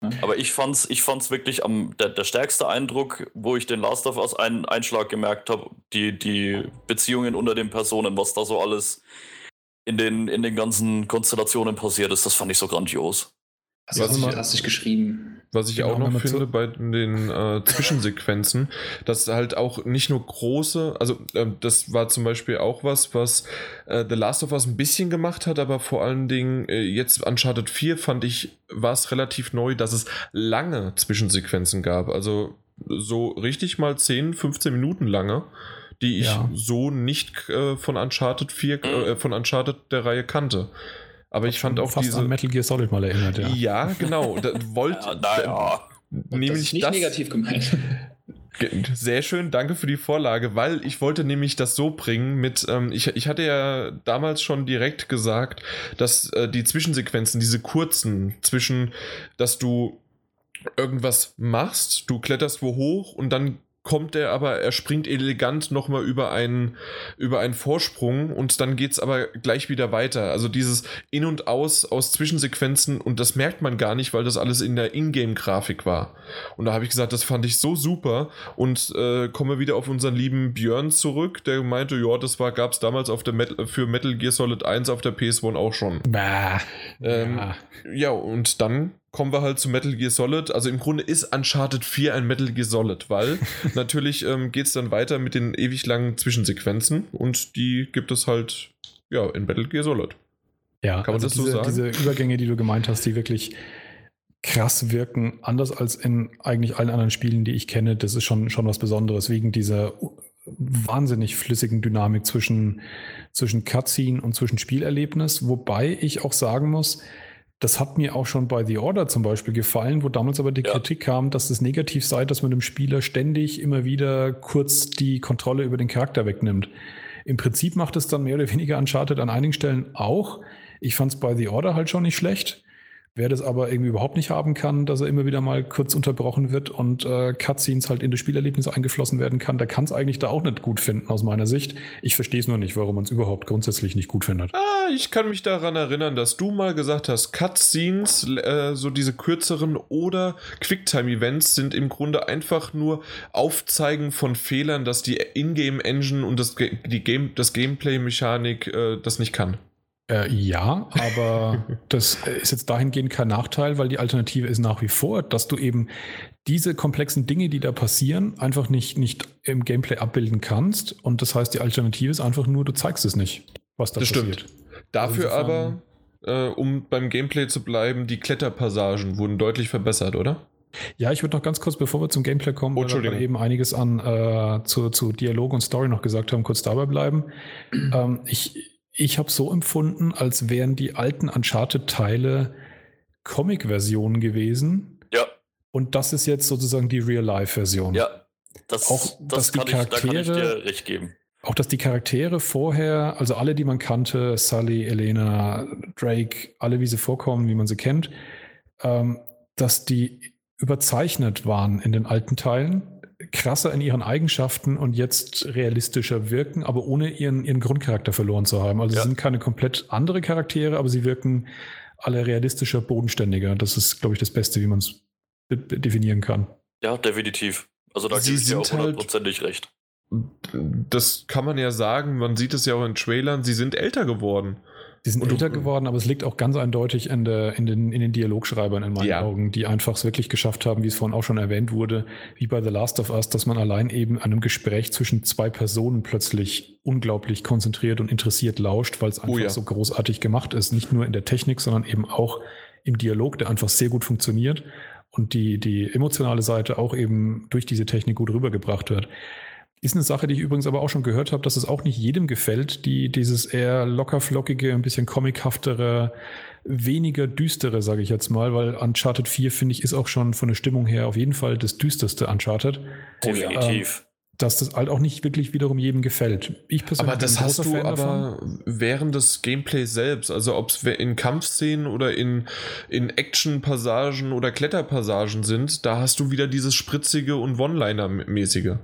aber ich fand's, ich fand's wirklich am, der, der stärkste Eindruck, wo ich den Last of Us einen Einschlag gemerkt habe, die, die Beziehungen unter den Personen, was da so alles in den, in den ganzen Konstellationen passiert ist, das fand ich so grandios. Hast du hast fantastisch geschrieben. Was ich genau, auch noch finde bei den äh, Zwischensequenzen, dass halt auch nicht nur große, also äh, das war zum Beispiel auch was, was äh, The Last of Us ein bisschen gemacht hat, aber vor allen Dingen äh, jetzt Uncharted 4 fand ich, war es relativ neu, dass es lange Zwischensequenzen gab. Also so richtig mal 10, 15 Minuten lange die ich ja. so nicht äh, von Uncharted 4, äh, von Uncharted der Reihe kannte. Aber ich fand auch fast diese an Metal Gear Solid mal erinnert, ja. Ja, genau. Da, wollt, ja, naja. nämlich das ist nicht das, negativ gemeint. Sehr schön, danke für die Vorlage, weil ich wollte nämlich das so bringen mit, ähm, ich, ich hatte ja damals schon direkt gesagt, dass äh, die Zwischensequenzen, diese kurzen, zwischen, dass du irgendwas machst, du kletterst wo hoch und dann kommt er aber, er springt elegant nochmal über einen, über einen Vorsprung und dann geht es aber gleich wieder weiter. Also dieses In und Aus aus Zwischensequenzen und das merkt man gar nicht, weil das alles in der Ingame-Grafik war. Und da habe ich gesagt, das fand ich so super und äh, komme wieder auf unseren lieben Björn zurück, der meinte, ja, das war, gab es damals auf der Metal, für Metal Gear Solid 1 auf der PS1 auch schon. Bah, ähm, ja. ja, und dann kommen wir halt zu Metal Gear Solid. Also im Grunde ist Uncharted 4 ein Metal Gear Solid, weil natürlich ähm, geht es dann weiter mit den ewig langen Zwischensequenzen und die gibt es halt ja in Metal Gear Solid. Ja, kann man also das diese, so sagen? Diese Übergänge, die du gemeint hast, die wirklich krass wirken, anders als in eigentlich allen anderen Spielen, die ich kenne. Das ist schon, schon was Besonderes, wegen dieser wahnsinnig flüssigen Dynamik zwischen, zwischen Cutscene und zwischen Spielerlebnis. Wobei ich auch sagen muss, das hat mir auch schon bei The Order zum Beispiel gefallen, wo damals aber die ja. Kritik kam, dass es negativ sei, dass man dem Spieler ständig immer wieder kurz die Kontrolle über den Charakter wegnimmt. Im Prinzip macht es dann mehr oder weniger Uncharted an einigen Stellen auch. Ich fand es bei The Order halt schon nicht schlecht. Wer das aber irgendwie überhaupt nicht haben kann, dass er immer wieder mal kurz unterbrochen wird und äh, Cutscenes halt in das Spielerlebnis eingeflossen werden kann, der kann es eigentlich da auch nicht gut finden aus meiner Sicht. Ich verstehe es nur nicht, warum man es überhaupt grundsätzlich nicht gut findet. Ah, ich kann mich daran erinnern, dass du mal gesagt hast, Cutscenes, äh, so diese kürzeren oder Quicktime-Events sind im Grunde einfach nur Aufzeigen von Fehlern, dass die Ingame-Engine und das, die Game, das Gameplay-Mechanik äh, das nicht kann. Äh, ja, aber das ist jetzt dahingehend kein Nachteil, weil die Alternative ist nach wie vor, dass du eben diese komplexen Dinge, die da passieren, einfach nicht, nicht im Gameplay abbilden kannst. Und das heißt, die Alternative ist einfach nur, du zeigst es nicht, was da das passiert. Stimmt. Dafür also aber, äh, um beim Gameplay zu bleiben, die Kletterpassagen wurden deutlich verbessert, oder? Ja, ich würde noch ganz kurz, bevor wir zum Gameplay kommen, oh, weil wir eben einiges an äh, zu, zu Dialog und Story noch gesagt haben, kurz dabei bleiben. ähm, ich, ich habe so empfunden, als wären die alten Uncharted-Teile Comic-Versionen gewesen. Ja. Und das ist jetzt sozusagen die Real-Life-Version. Ja. Das, auch, das kann, ich, da kann ich dir recht geben. Auch dass die Charaktere vorher, also alle, die man kannte, Sully, Elena, Drake, alle, wie sie vorkommen, wie man sie kennt, ähm, dass die überzeichnet waren in den alten Teilen krasser in ihren Eigenschaften und jetzt realistischer wirken, aber ohne ihren, ihren Grundcharakter verloren zu haben. Also ja. sie sind keine komplett andere Charaktere, aber sie wirken alle realistischer, bodenständiger. Das ist, glaube ich, das Beste, wie man es definieren kann. Ja, definitiv. Also da gebe ich dir auch halt hundertprozentig halt, recht. Das kann man ja sagen, man sieht es ja auch in Trailern, sie sind älter geworden. Die sind älter geworden, aber es liegt auch ganz eindeutig in, der, in, den, in den Dialogschreibern in meinen ja. Augen, die einfach es wirklich geschafft haben, wie es vorhin auch schon erwähnt wurde, wie bei The Last of Us, dass man allein eben einem Gespräch zwischen zwei Personen plötzlich unglaublich konzentriert und interessiert lauscht, weil es oh einfach oh ja. so großartig gemacht ist. Nicht nur in der Technik, sondern eben auch im Dialog, der einfach sehr gut funktioniert und die, die emotionale Seite auch eben durch diese Technik gut rübergebracht wird. Ist eine Sache, die ich übrigens aber auch schon gehört habe, dass es auch nicht jedem gefällt, die dieses eher lockerflockige, ein bisschen comichaftere, weniger düstere, sage ich jetzt mal, weil Uncharted 4, finde ich, ist auch schon von der Stimmung her auf jeden Fall das düsterste Uncharted. Definitiv. Ähm, dass das halt auch nicht wirklich wiederum jedem gefällt. Ich persönlich aber das hast du Fan aber davon. während des Gameplays selbst, also ob es in Kampfszenen oder in, in Action-Passagen oder Kletterpassagen sind, da hast du wieder dieses spritzige und One-Liner-mäßige.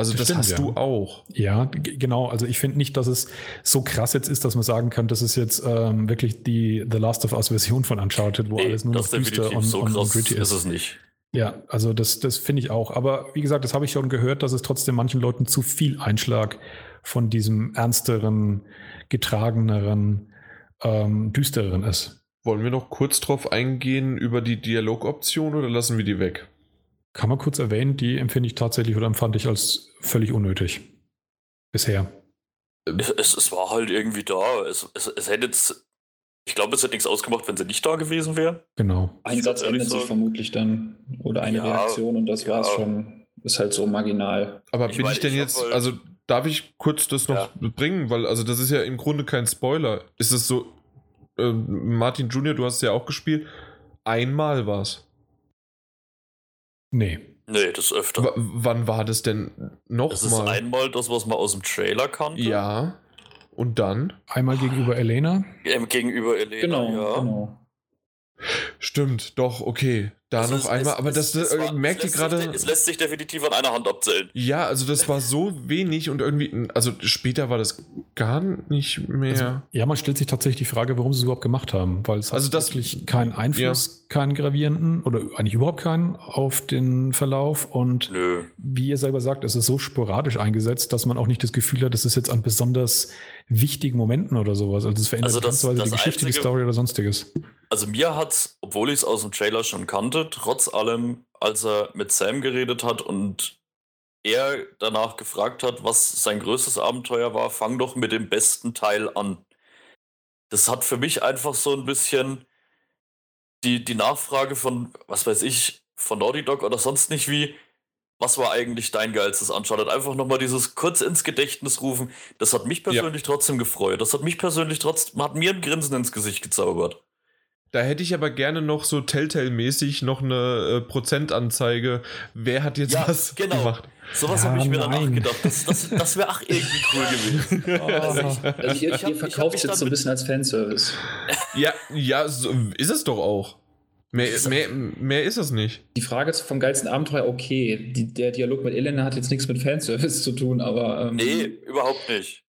Also das, das stimmt, hast ja. du auch. Ja, genau. Also ich finde nicht, dass es so krass jetzt ist, dass man sagen kann, das ist jetzt ähm, wirklich die The Last of Us Version von Uncharted, wo nee, alles nur noch düster und, so und, und gritty ist. ist es nicht. Ja, also das, das finde ich auch. Aber wie gesagt, das habe ich schon gehört, dass es trotzdem manchen Leuten zu viel Einschlag von diesem ernsteren, getrageneren, ähm, düstereren ist. Wollen wir noch kurz drauf eingehen über die Dialogoption oder lassen wir die weg? Kann man kurz erwähnen, die empfinde ich tatsächlich oder empfand ich als völlig unnötig. Bisher. Es, es war halt irgendwie da. Es, es, es hätte jetzt, ich glaube, es hätte nichts ausgemacht, wenn sie nicht da gewesen wäre. Genau. Ein Satz ändert sich vermutlich dann oder eine ja, Reaktion und das ja. war es schon. Ist halt so marginal. Aber ich bin meine, ich denn ich jetzt, also darf ich kurz das noch ja. bringen, weil also das ist ja im Grunde kein Spoiler. Ist es so, äh, Martin Junior, du hast es ja auch gespielt, einmal war es. Nee. Nee, das öfter. W wann war das denn noch das mal? Das ist einmal das, was man aus dem Trailer kannte. Ja. Und dann? Einmal gegenüber Elena. Gegenüber Elena, genau, ja. Genau. Stimmt, doch, okay. Da also noch es, einmal, es, aber das, das äh, merkt ihr gerade. Es lässt sich definitiv an einer Hand abzählen. Ja, also das war so wenig und irgendwie, also später war das gar nicht mehr. Also, ja, man stellt sich tatsächlich die Frage, warum sie es überhaupt gemacht haben, weil es also hat das, wirklich keinen Einfluss, ja. keinen gravierenden oder eigentlich überhaupt keinen auf den Verlauf und Nö. wie ihr selber sagt, es ist so sporadisch eingesetzt, dass man auch nicht das Gefühl hat, das ist jetzt an besonders wichtigen Momenten oder sowas. Also es verändert also das, das die Geschichte, einzige, die Story oder sonstiges. Also mir hat, obwohl ich es aus dem Trailer schon kannte, trotz allem, als er mit Sam geredet hat und er danach gefragt hat, was sein größtes Abenteuer war, fang doch mit dem besten Teil an. Das hat für mich einfach so ein bisschen, die, die Nachfrage von, was weiß ich, von Naughty Dog oder sonst nicht wie, was war eigentlich dein geilstes Uncharted? Einfach nochmal dieses kurz ins Gedächtnis rufen. Das hat mich persönlich ja. trotzdem gefreut. Das hat mich persönlich trotzdem, hat mir ein Grinsen ins Gesicht gezaubert. Da hätte ich aber gerne noch so Telltale-mäßig noch eine äh, Prozentanzeige. Wer hat jetzt ja, was genau. gemacht? Sowas ja, habe ich mir nein. danach gedacht. Das, das, das wäre auch irgendwie cool gewesen. Oh. Also, also ihr, ihr verkauft es jetzt so ein bisschen als Fanservice. Ja, ja, so ist es doch auch. Mehr, mehr, mehr ist es nicht. Die Frage ist vom geilsten Abenteuer, okay. Die, der Dialog mit Elena hat jetzt nichts mit Fanservice zu tun, aber. Ähm, nee, überhaupt nicht.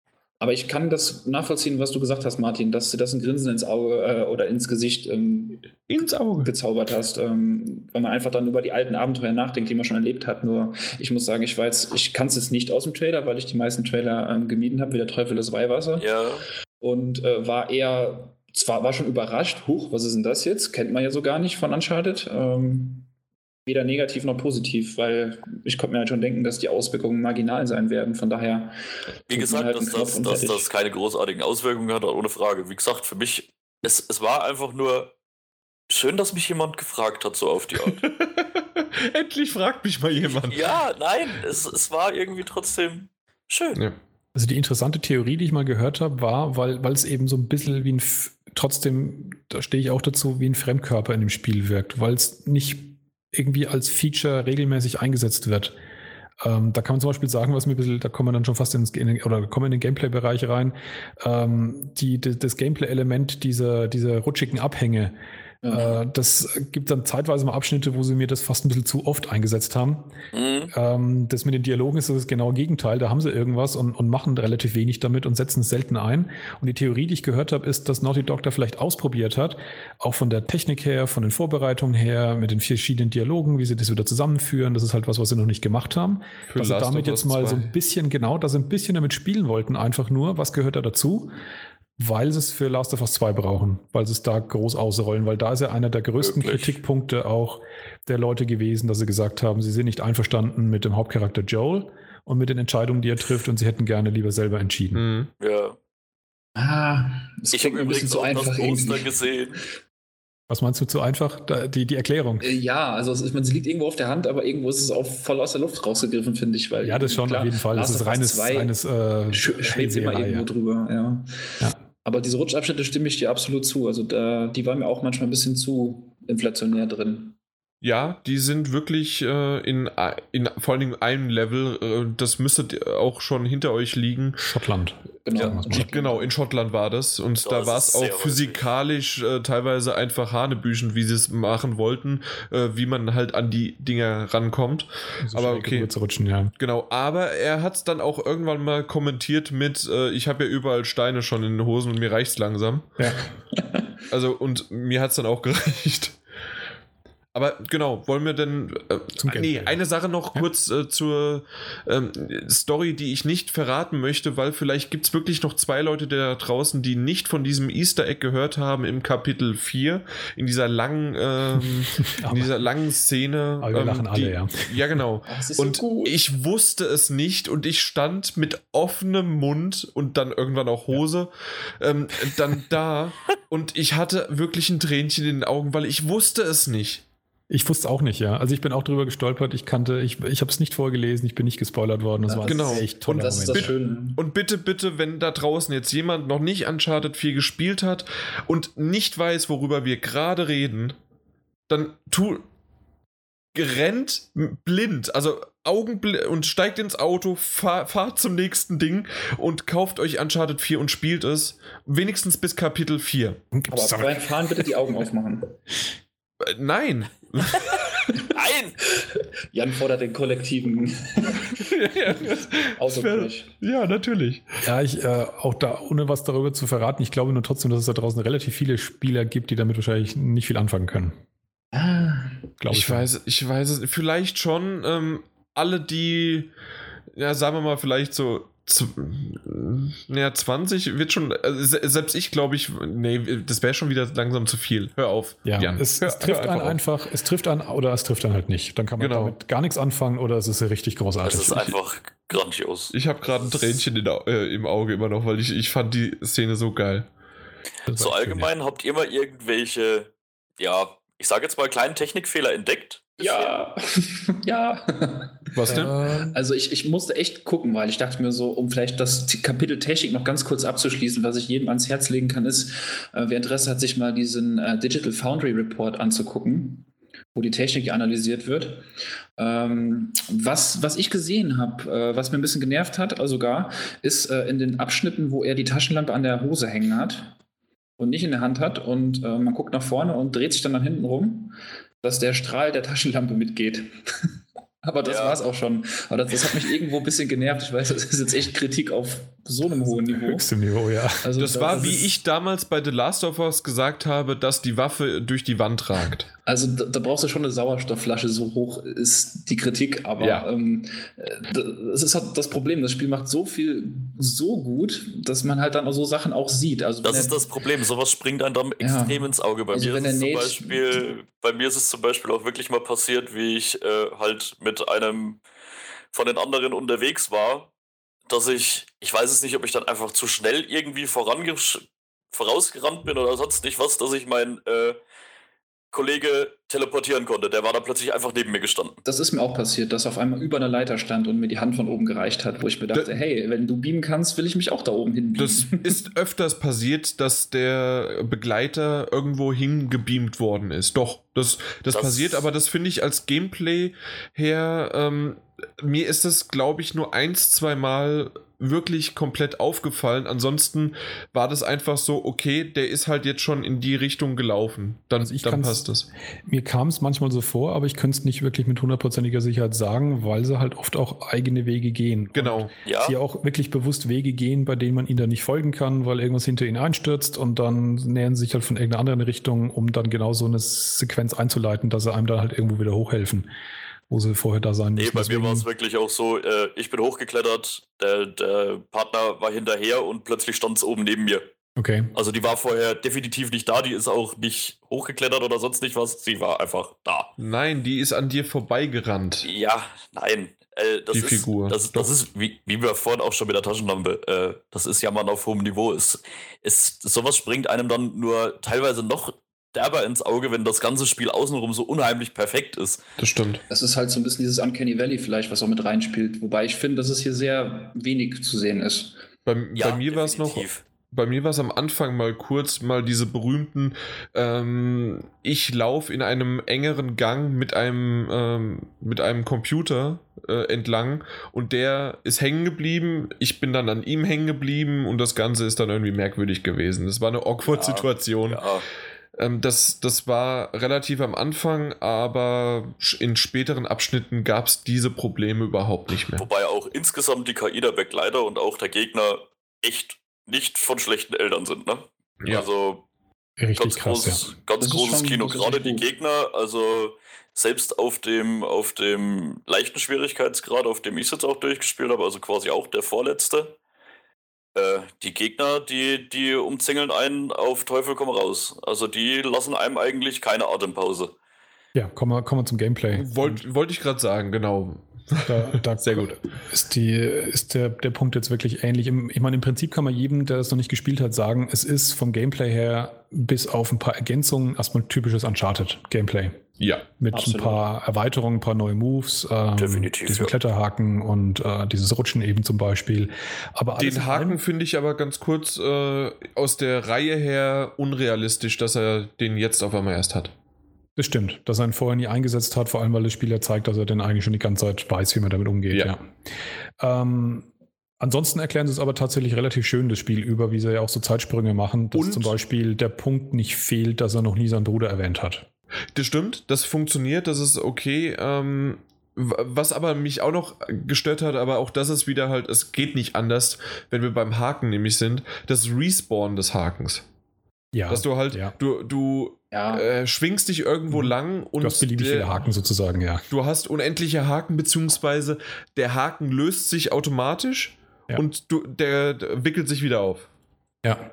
Aber ich kann das nachvollziehen, was du gesagt hast, Martin, dass du das ein Grinsen ins Auge äh, oder ins Gesicht ähm, ins Auge gezaubert hast, ähm, weil man einfach dann über die alten Abenteuer nachdenkt, die man schon erlebt hat. Nur ich muss sagen, ich jetzt, ich kann es jetzt nicht aus dem Trailer, weil ich die meisten Trailer ähm, gemieden habe, wie der Teufel des Weihwasser. Ja. Und äh, war eher, zwar war schon überrascht, huch, was ist denn das jetzt? Kennt man ja so gar nicht von Uncharted. Ähm, weder negativ noch positiv, weil ich konnte mir halt schon denken, dass die Auswirkungen marginal sein werden. Von daher. Wie gesagt, halt dass, das, dass das keine großartigen Auswirkungen hat, ohne Frage. Wie gesagt, für mich, es, es war einfach nur schön, dass mich jemand gefragt hat, so auf die Art. Endlich fragt mich mal jemand. Ja, nein, es, es war irgendwie trotzdem schön. Ja. Also die interessante Theorie, die ich mal gehört habe, war, weil, weil es eben so ein bisschen wie ein, trotzdem, da stehe ich auch dazu, wie ein Fremdkörper in dem Spiel wirkt, weil es nicht irgendwie als Feature regelmäßig eingesetzt wird. Ähm, da kann man zum Beispiel sagen, was mir ein bisschen, da kommen wir dann schon fast ins, in, oder kommen in den Gameplay-Bereich rein, ähm, die, das Gameplay-Element dieser, dieser rutschigen Abhänge, ja. Äh, das gibt dann zeitweise mal Abschnitte, wo sie mir das fast ein bisschen zu oft eingesetzt haben. Mhm. Ähm, das mit den Dialogen ist das genaue Gegenteil. Da haben sie irgendwas und, und machen relativ wenig damit und setzen es selten ein. Und die Theorie, die ich gehört habe, ist, dass Naughty Dog da vielleicht ausprobiert hat, auch von der Technik her, von den Vorbereitungen her, mit den verschiedenen Dialogen, wie sie das wieder zusammenführen. Das ist halt was, was sie noch nicht gemacht haben. Für dass sie damit jetzt mal so ein bisschen, genau, dass sie ein bisschen damit spielen wollten, einfach nur, was gehört da dazu weil sie es für Last of Us 2 brauchen, weil sie es da groß ausrollen, weil da ist ja einer der größten Wirklich? Kritikpunkte auch der Leute gewesen, dass sie gesagt haben, sie sind nicht einverstanden mit dem Hauptcharakter Joel und mit den Entscheidungen, die er trifft und sie hätten gerne lieber selber entschieden. Mhm. Ja. Ah, ich habe übrigens so einfach das Poster gesehen. Was meinst du zu einfach? die, die Erklärung? Äh, ja, also es, meine, sie liegt irgendwo auf der Hand, aber irgendwo ist es auch voll aus der Luft rausgegriffen, finde ich. Weil ja, das schon klar, auf jeden Fall. Das ist reines, reines äh, schwebt immer irgendwo ja. drüber. Ja. ja. Aber diese Rutschabschnitte stimme ich dir absolut zu. Also da, die waren mir auch manchmal ein bisschen zu inflationär drin. Ja, die sind wirklich äh, in, in vor allem einem Level, äh, das müsste auch schon hinter euch liegen. Schottland. Genau, ja, genau in Schottland war das. Und so, da war es auch physikalisch äh, teilweise einfach hanebüchen, wie sie es machen wollten, äh, wie man halt an die Dinger rankommt. So aber okay. Rutschen, ja. Genau, aber er hat es dann auch irgendwann mal kommentiert mit, äh, ich habe ja überall Steine schon in den Hosen und mir reicht's langsam. Ja. also und mir hat es dann auch gereicht. Aber genau, wollen wir denn. Äh, Zum nee, eine Sache noch ja. kurz äh, zur ähm, Story, die ich nicht verraten möchte, weil vielleicht gibt es wirklich noch zwei Leute da draußen, die nicht von diesem Easter Egg gehört haben im Kapitel 4, in dieser langen, ähm, in dieser langen Szene. Aber wir ähm, lachen die, alle, ja. Ja, genau. und so ich wusste es nicht und ich stand mit offenem Mund und dann irgendwann auch Hose ja. ähm, dann da und ich hatte wirklich ein Tränchen in den Augen, weil ich wusste es nicht. Ich wusste auch nicht, ja. Also ich bin auch drüber gestolpert. Ich kannte, ich, ich habe es nicht vorgelesen, ich bin nicht gespoilert worden. Das, das war genau. echt toll. Und das ist das Schöne. Und bitte, bitte, wenn da draußen jetzt jemand noch nicht Uncharted 4 gespielt hat und nicht weiß, worüber wir gerade reden, dann tu rennt blind, also Augenblind und steigt ins Auto, fahr, fahrt zum nächsten Ding und kauft euch Uncharted 4 und spielt es. Wenigstens bis Kapitel 4. Aber beim Fahren bitte die Augen aufmachen. Äh, nein. Nein! Jan fordert den kollektiven Autocrash. Ja, natürlich. Ja, ich, äh, auch da, ohne was darüber zu verraten, ich glaube nur trotzdem, dass es da draußen relativ viele Spieler gibt, die damit wahrscheinlich nicht viel anfangen können. Ah, glaube ich. Ich weiß, ich weiß es, vielleicht schon, ähm, alle, die, ja, sagen wir mal, vielleicht so naja, 20 wird schon, also selbst ich glaube ich, nee, das wäre schon wieder langsam zu viel. Hör auf. Ja, Jan. Es, hör, es trifft einen einfach, es trifft einen oder es trifft einen halt nicht. Dann kann man genau. damit gar nichts anfangen oder es ist richtig großartig. Es ist einfach grandios. Ich habe gerade ein Tränchen in, äh, im Auge immer noch, weil ich, ich fand die Szene so geil. So allgemein schön, ja. habt ihr mal irgendwelche, ja, ich sage jetzt mal, kleinen Technikfehler entdeckt. Ja, ja. Was denn? Äh, Also ich, ich musste echt gucken, weil ich dachte mir so, um vielleicht das Kapitel Technik noch ganz kurz abzuschließen, was ich jedem ans Herz legen kann, ist, äh, wer Interesse hat, sich mal diesen äh, Digital Foundry Report anzugucken, wo die Technik analysiert wird. Ähm, was, was ich gesehen habe, äh, was mir ein bisschen genervt hat, also sogar, ist äh, in den Abschnitten, wo er die Taschenlampe an der Hose hängen hat und nicht in der Hand hat und äh, man guckt nach vorne und dreht sich dann nach hinten rum, dass der Strahl der Taschenlampe mitgeht. Aber das Ja. war's auch schon. Aber das, das hat mich irgendwo ein bisschen genervt. Ich weiß, das ist jetzt echt Kritik auf so einem hohen Niveau. höchstem Niveau, ja. Also Das war, wie ich damals bei The Last of Us gesagt habe, dass die Waffe durch die Wand ragt. Also da, da brauchst du schon eine Sauerstoffflasche, so hoch ist die Kritik. Aber Ja. ähm, äh, das ist halt das Problem. Das Spiel macht so viel so gut, dass man halt dann auch so Sachen auch sieht. Also Das ist das Problem. Sowas springt einem dann Ja. extrem ins Auge. Bei, Also mir ist es zum Beispiel, bei mir ist es zum Beispiel auch wirklich mal passiert, wie ich äh, halt mit einem von den anderen unterwegs war, dass ich, ich weiß es nicht, ob ich dann einfach zu schnell irgendwie vorangesch vorausgerannt bin oder sonst nicht was, dass ich meinen äh, Kollege teleportieren konnte. Der war dann plötzlich einfach neben mir gestanden. Das ist mir auch passiert, dass er auf einmal über einer Leiter stand und mir die Hand von oben gereicht hat, wo ich mir dachte, Da- hey, wenn du beamen kannst, will ich mich auch da oben hin Das ist öfters passiert, dass der Begleiter irgendwo hingebeamt worden ist. Doch, das, das, Das- passiert, aber das finde ich als Gameplay her, ähm, mir ist das, glaube ich, nur eins, zwei Mal wirklich komplett aufgefallen. Ansonsten war das einfach so, okay, der ist halt jetzt schon in die Richtung gelaufen. Dann, Also ich dann passt das. Mir kam es manchmal so vor, aber ich könnte es nicht wirklich mit hundertprozentiger Sicherheit sagen, weil sie halt oft auch eigene Wege gehen. Genau. Ja, Sie auch wirklich bewusst Wege gehen, bei denen man ihnen dann nicht folgen kann, weil irgendwas hinter ihnen einstürzt und dann nähern sie sich halt von irgendeiner anderen Richtung, um dann genau so eine Sequenz einzuleiten, dass sie einem dann halt irgendwo wieder hochhelfen, wo sie vorher da sein Nee, müssen. bei mir war es wirklich auch so, äh, ich bin hochgeklettert, der, der Partner war hinterher und plötzlich stand es oben neben mir. Okay. Also die war vorher definitiv nicht da, die ist auch nicht hochgeklettert oder sonst nicht was, sie war einfach da. Nein, die ist an dir vorbeigerannt. Ja, nein. Äh, das Die ist, Figur. Das, das ist, wie, wie wir vorhin auch schon mit der Taschenlampe, äh, das ist ja mal auf hohem Niveau. Es, es, sowas springt einem dann nur teilweise noch derber ins Auge, wenn das ganze Spiel außenrum so unheimlich perfekt ist. Das stimmt. Das ist halt so ein bisschen dieses Uncanny Valley vielleicht, was auch mit reinspielt. Wobei ich finde, dass es hier sehr wenig zu sehen ist. Bei, bei mir war es noch, bei mir war es am Anfang mal kurz mal diese berühmten, ähm, ich laufe in einem engeren Gang mit einem, ähm, mit einem Computer äh, entlang und der ist hängen geblieben, ich bin dann an ihm hängen geblieben und das Ganze ist dann irgendwie merkwürdig gewesen. Das war eine awkward Ja, Situation. Ja, Ähm, das, das war relativ am Anfang, aber in späteren Abschnitten gab es diese Probleme überhaupt nicht mehr. wobei auch insgesamt die KI der Begleiter und auch der Gegner echt nicht von schlechten Eltern sind, ne? Ja. Also Richtig ganz krass, großes, ja. ganz Das großes schon Kino. Gerade die. Gegner, also selbst auf dem, auf dem leichten Schwierigkeitsgrad, auf dem ich es jetzt auch durchgespielt habe, also quasi auch der vorletzte, äh, die Gegner, die, die umzingeln einen auf Teufel komm raus. Also die lassen einem eigentlich keine Atempause. Ja, kommen wir, kommen wir zum Gameplay. Wollte wollt ich gerade sagen, genau. Da, da Sehr gut. Ist, die, ist der, der Punkt jetzt wirklich ähnlich. Im, ich meine, im Prinzip kann man jedem, der das noch nicht gespielt hat, sagen, es ist vom Gameplay her bis auf ein paar Ergänzungen erstmal typisches Uncharted-Gameplay. Ja. Mit Absolut. ein paar Erweiterungen, ein paar neue Moves, ähm, Definitiv, diesen ja. Kletterhaken und äh, dieses Rutschen eben zum Beispiel. Aber Den Haken finde ich aber ganz kurz äh, aus der Reihe her unrealistisch, dass er den jetzt auf einmal erst hat. Das stimmt, dass er ihn vorher nie eingesetzt hat, vor allem weil das Spiel ja zeigt, dass er denn eigentlich schon die ganze Zeit weiß, wie man damit umgeht. Ja. Ja. Ähm, ansonsten erklären sie es aber tatsächlich relativ schön, das Spiel über, wie sie ja auch so Zeitsprünge machen, dass Und- zum Beispiel der Punkt nicht fehlt, dass er noch nie seinen Bruder erwähnt hat. Das stimmt, das funktioniert, das ist okay. Ähm, was aber mich auch noch gestört hat, aber auch das ist wieder halt, es geht nicht anders, wenn wir beim Haken nämlich sind, das Respawn des Hakens. Ja, Dass du halt, ja. du, du Ja, äh, schwingst dich irgendwo Mhm. lang und du hast beliebig der- viele Haken sozusagen, ja. Du hast unendliche Haken, beziehungsweise der Haken löst sich automatisch Ja. und du, der, der wickelt sich wieder auf. Ja.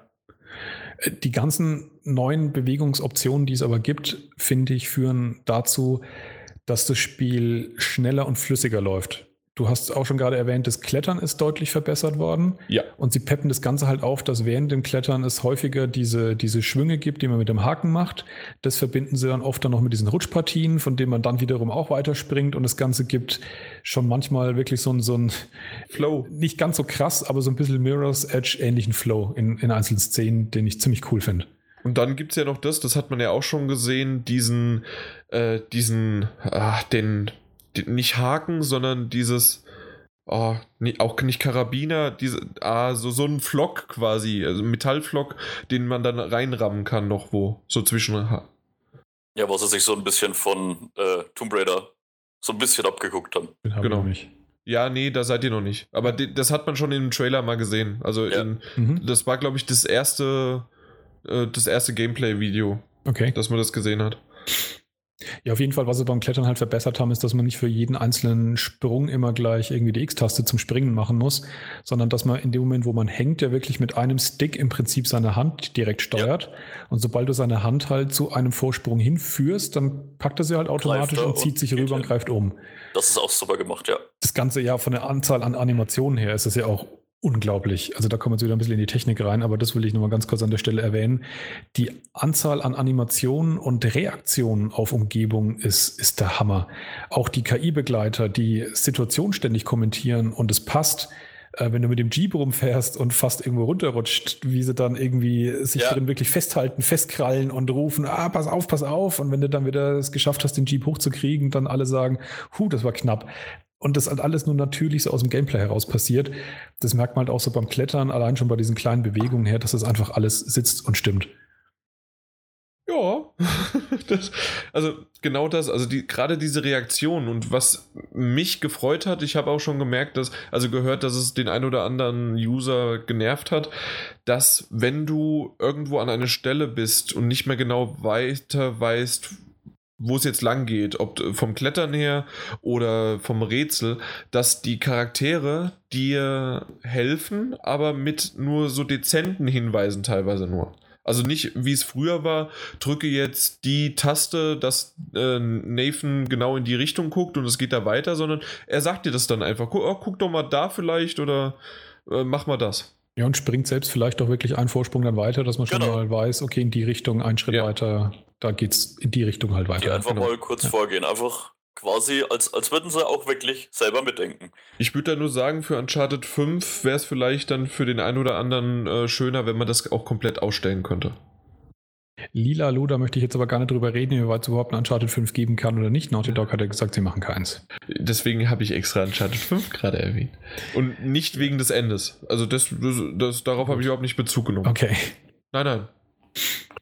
Äh, Die ganzen neuen Bewegungsoptionen, die es aber gibt, finde ich, führen dazu, dass das Spiel schneller und flüssiger läuft. Du hast auch schon gerade erwähnt, das Klettern ist deutlich verbessert worden. Ja. Und sie peppen das Ganze halt auf, dass während dem Klettern es häufiger diese, diese Schwünge gibt, die man mit dem Haken macht. Das verbinden sie dann oft dann noch mit diesen Rutschpartien, von denen man dann wiederum auch weiterspringt. Und das Ganze gibt schon manchmal wirklich so ein, so ein Flow. Nicht ganz so krass, aber so ein bisschen Mirror's Edge ähnlichen Flow in, in einzelnen Szenen, den ich ziemlich cool finde. Und dann gibt es ja noch das, das hat man ja auch schon gesehen, diesen, äh, diesen, ah, den, den, nicht Haken, sondern dieses, oh, nie, auch nicht Karabiner, diese, ah, so, so ein Flock quasi, also Metallflock, den man dann reinrammen kann noch wo, so zwischen. Ja, was sie sich so ein bisschen von äh, Tomb Raider so ein bisschen abgeguckt haben. Den haben Genau. nicht. Ja, nee, da seid ihr noch nicht. Aber das hat man schon im Trailer mal gesehen. Also Ja. in, Mhm. das war, glaube ich, das erste, äh, das erste Gameplay-Video, Okay. dass man das gesehen hat. Ja, auf jeden Fall, was sie beim Klettern halt verbessert haben, ist, dass man nicht für jeden einzelnen Sprung immer gleich irgendwie die X-Taste zum Springen machen muss, sondern dass man in dem Moment, wo man hängt, ja wirklich mit einem Stick im Prinzip seine Hand direkt steuert. Und sobald du seine Hand halt zu einem Vorsprung hinführst, dann packt er sie halt automatisch und zieht und sich rüber und hin. greift um. Das ist auch super gemacht, ja. Das Ganze ja von der Anzahl an Animationen her ist das ja auch unglaublich. Also da kommen wir jetzt wieder ein bisschen in die Technik rein, aber das will ich nochmal ganz kurz an der Stelle erwähnen. Die Anzahl an Animationen und Reaktionen auf Umgebung ist, ist der Hammer. Auch die KI-Begleiter, die Situation ständig kommentieren und es passt, äh, wenn du mit dem Jeep rumfährst und fast irgendwo runterrutscht, wie sie dann irgendwie sich Ja. drin wirklich festhalten, festkrallen und rufen, ah, pass auf, pass auf. Und wenn du dann wieder es geschafft hast, den Jeep hochzukriegen, dann alle sagen, hu, das war knapp. Und das halt alles nur natürlich so aus dem Gameplay heraus passiert. Das merkt man halt auch so beim Klettern, allein schon bei diesen kleinen Bewegungen her, dass das einfach alles sitzt und stimmt. Ja, das, also genau das, also die, gerade diese Reaktion und was mich gefreut hat, ich habe auch schon gemerkt, dass, also gehört, dass es den ein oder anderen User genervt hat, dass wenn du irgendwo an eine Stelle bist und nicht mehr genau weiter weißt, wo es jetzt lang geht, ob vom Klettern her oder vom Rätsel, dass die Charaktere dir helfen, aber mit nur so dezenten Hinweisen teilweise nur. Also nicht, wie es früher war, drücke jetzt die Taste, dass äh, Nathan genau in die Richtung guckt und es geht da weiter, sondern er sagt dir das dann einfach. Guck, oh, guck doch mal da vielleicht oder äh, mach mal das. Ja, und springt selbst vielleicht auch wirklich einen Vorsprung dann weiter, dass man schon Genau. mal weiß, okay, in die Richtung, einen Schritt Ja. weiter, da geht's in die Richtung halt Die weiter. einfach genau. mal kurz Ja. vorgehen. Einfach quasi, als, als würden sie auch wirklich selber mitdenken. Ich würde da nur sagen, für Uncharted 5 wäre es vielleicht dann für den einen oder anderen äh, schöner, wenn man das auch komplett ausstellen könnte. Lila Lu, da möchte ich jetzt aber gar nicht drüber reden, inwieweit es überhaupt ein Uncharted 5 geben kann oder nicht. Naughty Dog hat ja gesagt, sie machen keins. Deswegen habe ich extra Uncharted 5 gerade erwähnt. Und nicht wegen des Endes. Also das, das, das darauf habe ich überhaupt nicht Bezug genommen. Okay. Nein, nein.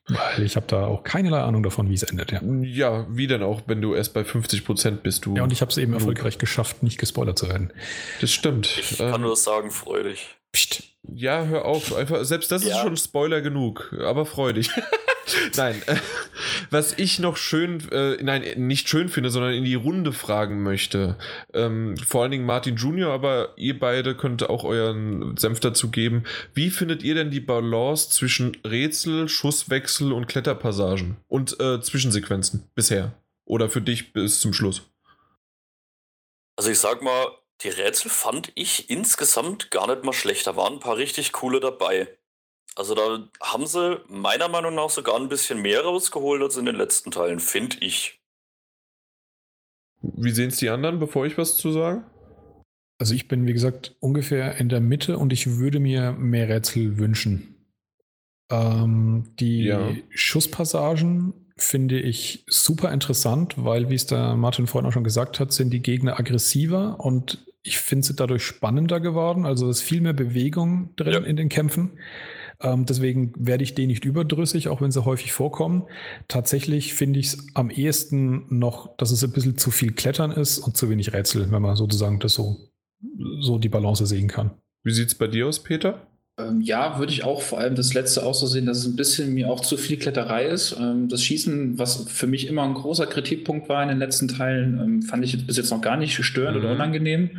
Weil ich habe da auch keinerlei Ahnung davon, wie es endet, ja. Ja, wie denn auch, wenn du erst bei 50% bist, du. Ja, und ich habe es eben erfolgreich geschafft, nicht gespoilert zu werden. das stimmt. Ich Ähm, kann nur sagen, freu dich. Psst. Ja, hör auf. Einfach, selbst das ist Ja. schon Spoiler genug, aber freu dich. nein, äh, was ich noch schön, äh, nein, nicht schön finde, sondern in die Runde fragen möchte. Ähm, vor allen Dingen Martin Junior, aber ihr beide könnt auch euren Senf dazu geben. Wie findet ihr denn die Balance zwischen Rätsel, Schusswechsel und Kletterpassagen und äh, Zwischensequenzen bisher? Oder für dich bis zum Schluss? Also ich sag mal, die Rätsel fand ich insgesamt gar nicht mal schlecht. Da waren ein paar richtig coole dabei. Also da haben sie meiner Meinung nach sogar ein bisschen mehr rausgeholt als in den letzten Teilen, finde ich. Wie sehen es die anderen, bevor ich was zu sagen? Also ich bin, wie gesagt, ungefähr in der Mitte und ich würde mir mehr Rätsel wünschen. Ähm, die Ja. Schusspassagen finde ich super interessant, weil, wie es der Martin vorhin auch schon gesagt hat, sind die Gegner aggressiver und ich finde sie dadurch spannender geworden. Also es ist viel mehr Bewegung drin Ja. in den Kämpfen. Ähm, deswegen werde ich denen nicht überdrüssig, auch wenn sie häufig vorkommen. Tatsächlich finde ich es am ehesten noch, dass es ein bisschen zu viel Klettern ist und zu wenig Rätsel, wenn man sozusagen das so, so die Balance sehen kann. Wie sieht es bei dir aus, Peter? Ähm, ja, würde ich auch vor allem das letzte auch so sehen, dass es ein bisschen mir auch zu viel Kletterei ist. Ähm, das Schießen, was für mich immer ein großer Kritikpunkt war in den letzten Teilen, ähm, fand ich jetzt bis jetzt noch gar nicht störend Mhm. oder unangenehm.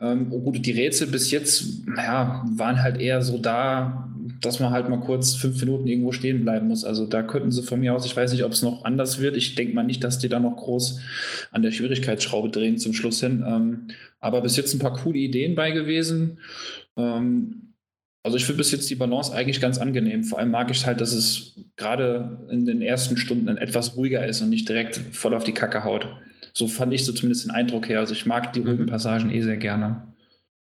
Ähm, oh gut, die Rätsel bis jetzt ja, waren halt eher so da, dass man halt mal kurz fünf Minuten irgendwo stehen bleiben muss. Also da könnten sie von mir aus, ich weiß nicht, ob es noch anders wird. Ich denke mal nicht, dass die da noch groß an der Schwierigkeitsschraube drehen zum Schluss hin. Ähm, aber bis jetzt ein paar coole Ideen bei gewesen. Ähm, also ich finde bis jetzt die Balance eigentlich ganz angenehm. Vor allem mag ich halt, dass es gerade in den ersten Stunden etwas ruhiger ist und nicht direkt voll auf die Kacke haut. So fand ich so zumindest den Eindruck her. Also ich mag die ruhigen mhm. Passagen eh sehr gerne.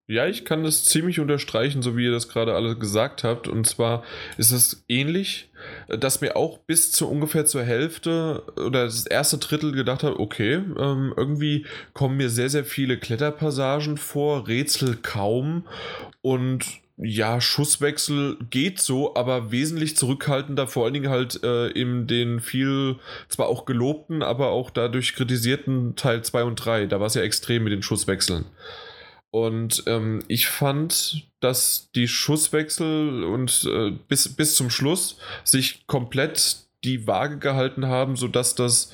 Ja, ich kann das ziemlich unterstreichen, so wie ihr das gerade alle gesagt habt. Und zwar ist es ähnlich, dass mir auch bis zu ungefähr zur Hälfte oder das erste Drittel gedacht habe, okay, ähm, irgendwie kommen mir sehr, sehr viele Kletterpassagen vor, Rätsel kaum. Und ja, Schusswechsel geht so, aber wesentlich zurückhaltender, vor allen Dingen halt äh, in den viel, zwar auch gelobten, aber auch dadurch kritisierten Teil 2 und 3. Da war es ja extrem mit den Schusswechseln. Und ähm, ich fand, dass die Schusswechsel und äh, bis, bis zum Schluss sich komplett die Waage gehalten haben, sodass das,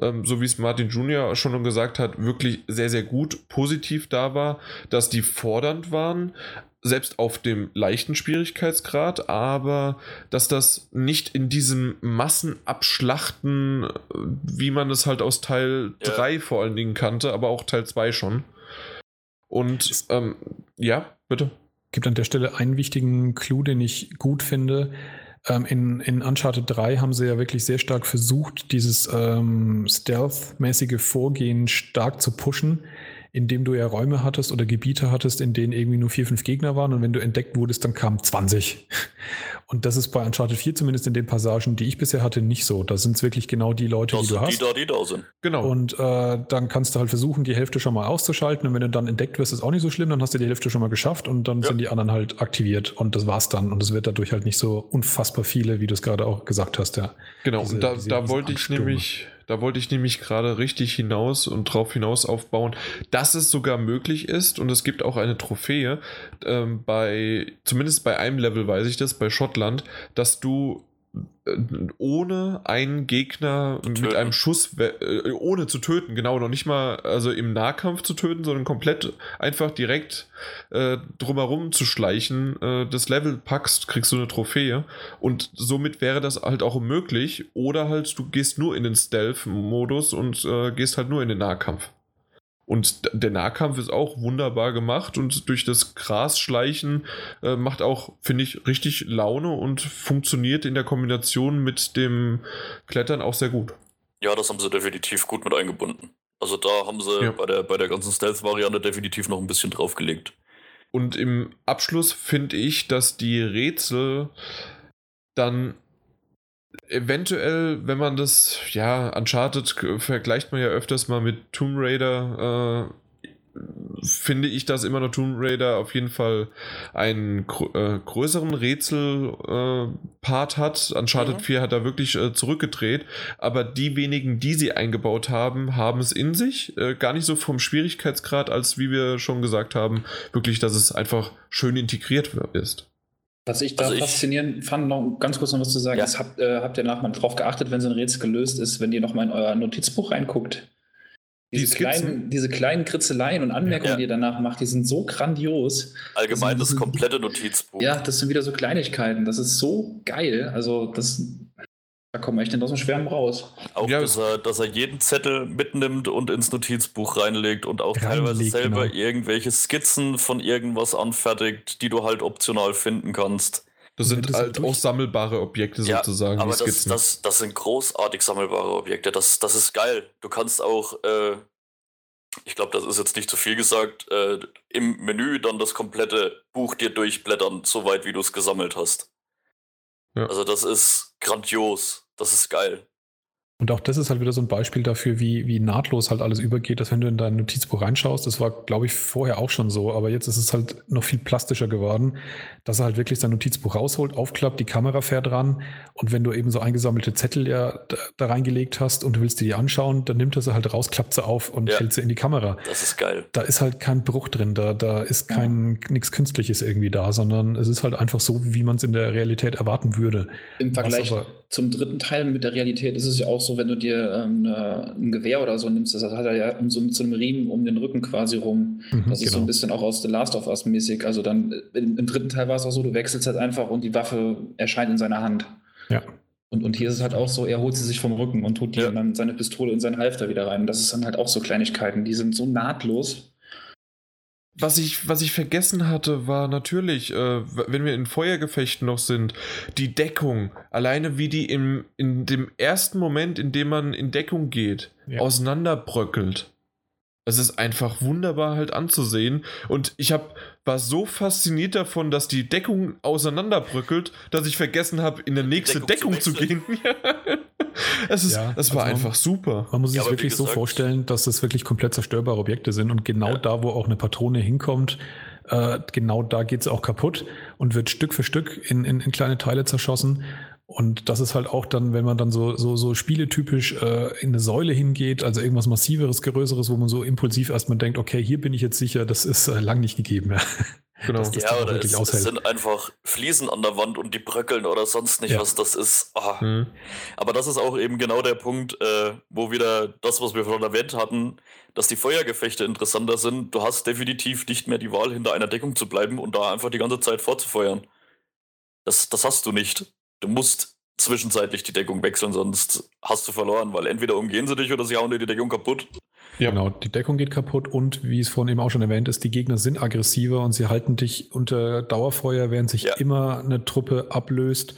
ähm, so wie es Martin Jr. schon gesagt hat, wirklich sehr, sehr gut positiv da war, dass die fordernd waren, selbst auf dem leichten Schwierigkeitsgrad, aber dass das nicht in diesem Massenabschlachten, äh, wie man es halt aus Teil ja. 3 vor allen Dingen kannte, aber auch Teil 2 schon. Und ähm, ja, bitte. Gibt an der Stelle einen wichtigen Clou, den ich gut finde. Ähm, in, in Uncharted 3 haben sie ja wirklich sehr stark versucht, dieses ähm, Stealth-mäßige Vorgehen stark zu pushen in dem du ja Räume hattest oder Gebiete hattest, in denen irgendwie nur vier, fünf Gegner waren und wenn du entdeckt wurdest, dann kamen 20. Und das ist bei Uncharted 4 zumindest in den Passagen, die ich bisher hatte, nicht so. Da sind es wirklich genau die Leute, das die du hast. Die da, die da sind. Genau. Und äh, dann kannst du halt versuchen, die Hälfte schon mal auszuschalten und wenn du dann entdeckt wirst, ist auch nicht so schlimm, dann hast du die Hälfte schon mal geschafft und dann ja. sind die anderen halt aktiviert und das war's dann. Und es wird dadurch halt nicht so unfassbar viele, wie du es gerade auch gesagt hast, ja. Genau, diese, und da, da wollte ich nämlich da wollte ich nämlich gerade richtig hinaus und drauf hinaus aufbauen, dass es sogar möglich ist und es gibt auch eine Trophäe ähm, bei, zumindest bei einem Level weiß ich das, bei Schottland, dass du ohne einen Gegner mit einem Schuss, äh, ohne zu töten, genau, noch nicht mal also im Nahkampf zu töten, sondern komplett einfach direkt äh, drumherum zu schleichen, äh, das Level packst, kriegst du eine Trophäe. Und somit wäre das halt auch möglich oder halt du gehst nur in den Stealth-Modus und äh, gehst halt nur in den Nahkampf. Und der Nahkampf ist auch wunderbar gemacht und durch das Grasschleichen äh, macht auch, finde ich, richtig Laune und funktioniert in der Kombination mit dem Klettern auch sehr gut. Ja, das haben sie definitiv gut mit eingebunden. Also da haben sie ja. bei, der, bei der ganzen Stealth-Variante definitiv noch ein bisschen draufgelegt. Und im Abschluss finde ich, dass die Rätsel dann eventuell, wenn man das, ja, Uncharted vergleicht man ja öfters mal mit Tomb Raider, äh, finde ich, dass immer noch Tomb Raider auf jeden Fall einen äh, größeren Rätsel-Part äh, hat. Uncharted mhm. 4 hat da wirklich äh, zurückgedreht, aber die wenigen, die sie eingebaut haben, haben es in sich. Äh, gar nicht so vom Schwierigkeitsgrad, als wie wir schon gesagt haben, wirklich, dass es einfach schön integriert ist. Was ich da also faszinierend ich, fand, noch ganz kurz noch was zu sagen, ja. ist, habt, äh, habt ihr nachher mal drauf geachtet, wenn so ein Rätsel gelöst ist, wenn ihr nochmal in euer Notizbuch reinguckt? Diese, die kleinen, diese kleinen Kritzeleien und Anmerkungen, ja. die ihr danach macht, die sind so grandios. Allgemein das, das komplette Notizbuch. Ja, das sind wieder so Kleinigkeiten. Das ist so geil. Also, das da kommen wir echt nicht aus dem Schwärmen raus. Auch, ja. dass, er, dass er jeden Zettel mitnimmt und ins Notizbuch reinlegt und auch Reinlegt, teilweise selber genau. irgendwelche Skizzen von irgendwas anfertigt, die du halt optional finden kannst. Das sind das halt auch sammelbare Objekte ja, sozusagen. Aber das, das, das, sind großartig sammelbare Objekte. Das, das ist geil. Du kannst auch, äh, ich glaube, das ist jetzt nicht zu viel gesagt, äh, im Menü dann das komplette Buch dir durchblättern, soweit wie du es gesammelt hast. Ja. Also das ist grandios. Das ist geil. Und auch das ist halt wieder so ein Beispiel dafür, wie, wie nahtlos halt alles übergeht, dass wenn du in dein Notizbuch reinschaust, das war, glaube ich, vorher auch schon so, aber jetzt ist es halt noch viel plastischer geworden, dass er halt wirklich sein Notizbuch rausholt, aufklappt, die Kamera fährt ran und wenn du eben so eingesammelte Zettel ja da, da reingelegt hast und du willst dir die anschauen, dann nimmt er sie halt raus, klappt sie auf und ja, hält sie in die Kamera. Das ist geil. Da ist halt kein Bruch drin, da, da ist kein ja. nichts Künstliches irgendwie da, sondern es ist halt einfach so, wie man es in der Realität erwarten würde. Im Vergleich aber, zum dritten Teil mit der Realität ist es ja auch so, so, wenn du dir ähm, ne, ein Gewehr oder so nimmst, das hat er ja um so mit so einem Riemen um den Rücken quasi rum. Mhm, das ist so genau. ein bisschen auch aus The Last of Us mäßig. Also dann im, im dritten Teil war es auch so, du wechselst halt einfach und die Waffe erscheint in seiner Hand. Ja. Und, und hier ist es halt auch so, er holt sie sich vom Rücken und tut Ja. dann seine Pistole in seinen Halfter wieder rein. Das ist dann halt auch so Kleinigkeiten, die sind so nahtlos. Was ich, was ich vergessen hatte, war natürlich, äh, wenn wir in Feuergefechten noch sind, die Deckung. Alleine wie die im, in dem ersten Moment, in dem man in Deckung geht, Ja. auseinanderbröckelt. Es ist einfach wunderbar halt anzusehen. Und ich hab, war so fasziniert davon, dass die Deckung auseinanderbröckelt, dass ich vergessen habe, in der nächste Deckung Deckung, zu zu gehen. es ist, Ja, es war also man- einfach super. Man muss sich Ja, wirklich so gesagt- vorstellen, dass das wirklich komplett zerstörbare Objekte sind und genau Ja. da, wo auch eine Patrone hinkommt, äh, genau da geht es auch kaputt und wird Stück für Stück in, in, in kleine Teile zerschossen. Und das ist halt auch dann, wenn man dann so, so, so spieletypisch äh, in eine Säule hingeht, also irgendwas massiveres, größeres, wo man so impulsiv erstmal denkt, okay, hier bin ich jetzt sicher, das ist äh, lang nicht gegeben. Ja. Genau. Das- ja, oder wirklich es, es sind einfach Fliesen an der Wand und die bröckeln oder sonst nicht, Ja. was das ist. Ah. Hm. Aber das ist auch eben genau der Punkt, äh, wo wieder das, was wir schon erwähnt hatten, dass die Feuergefechte interessanter sind. Du hast definitiv nicht mehr die Wahl, hinter einer Deckung zu bleiben und da einfach die ganze Zeit vorzufeuern. Das, das hast du nicht. Du musst zwischenzeitlich die Deckung wechseln, sonst hast du verloren, weil entweder umgehen sie dich oder sie hauen dir die Deckung kaputt. Ja. Genau, die Deckung geht kaputt und wie es vorhin eben auch schon erwähnt ist, die Gegner sind aggressiver und sie halten dich unter Dauerfeuer, während sich Ja. immer eine Truppe ablöst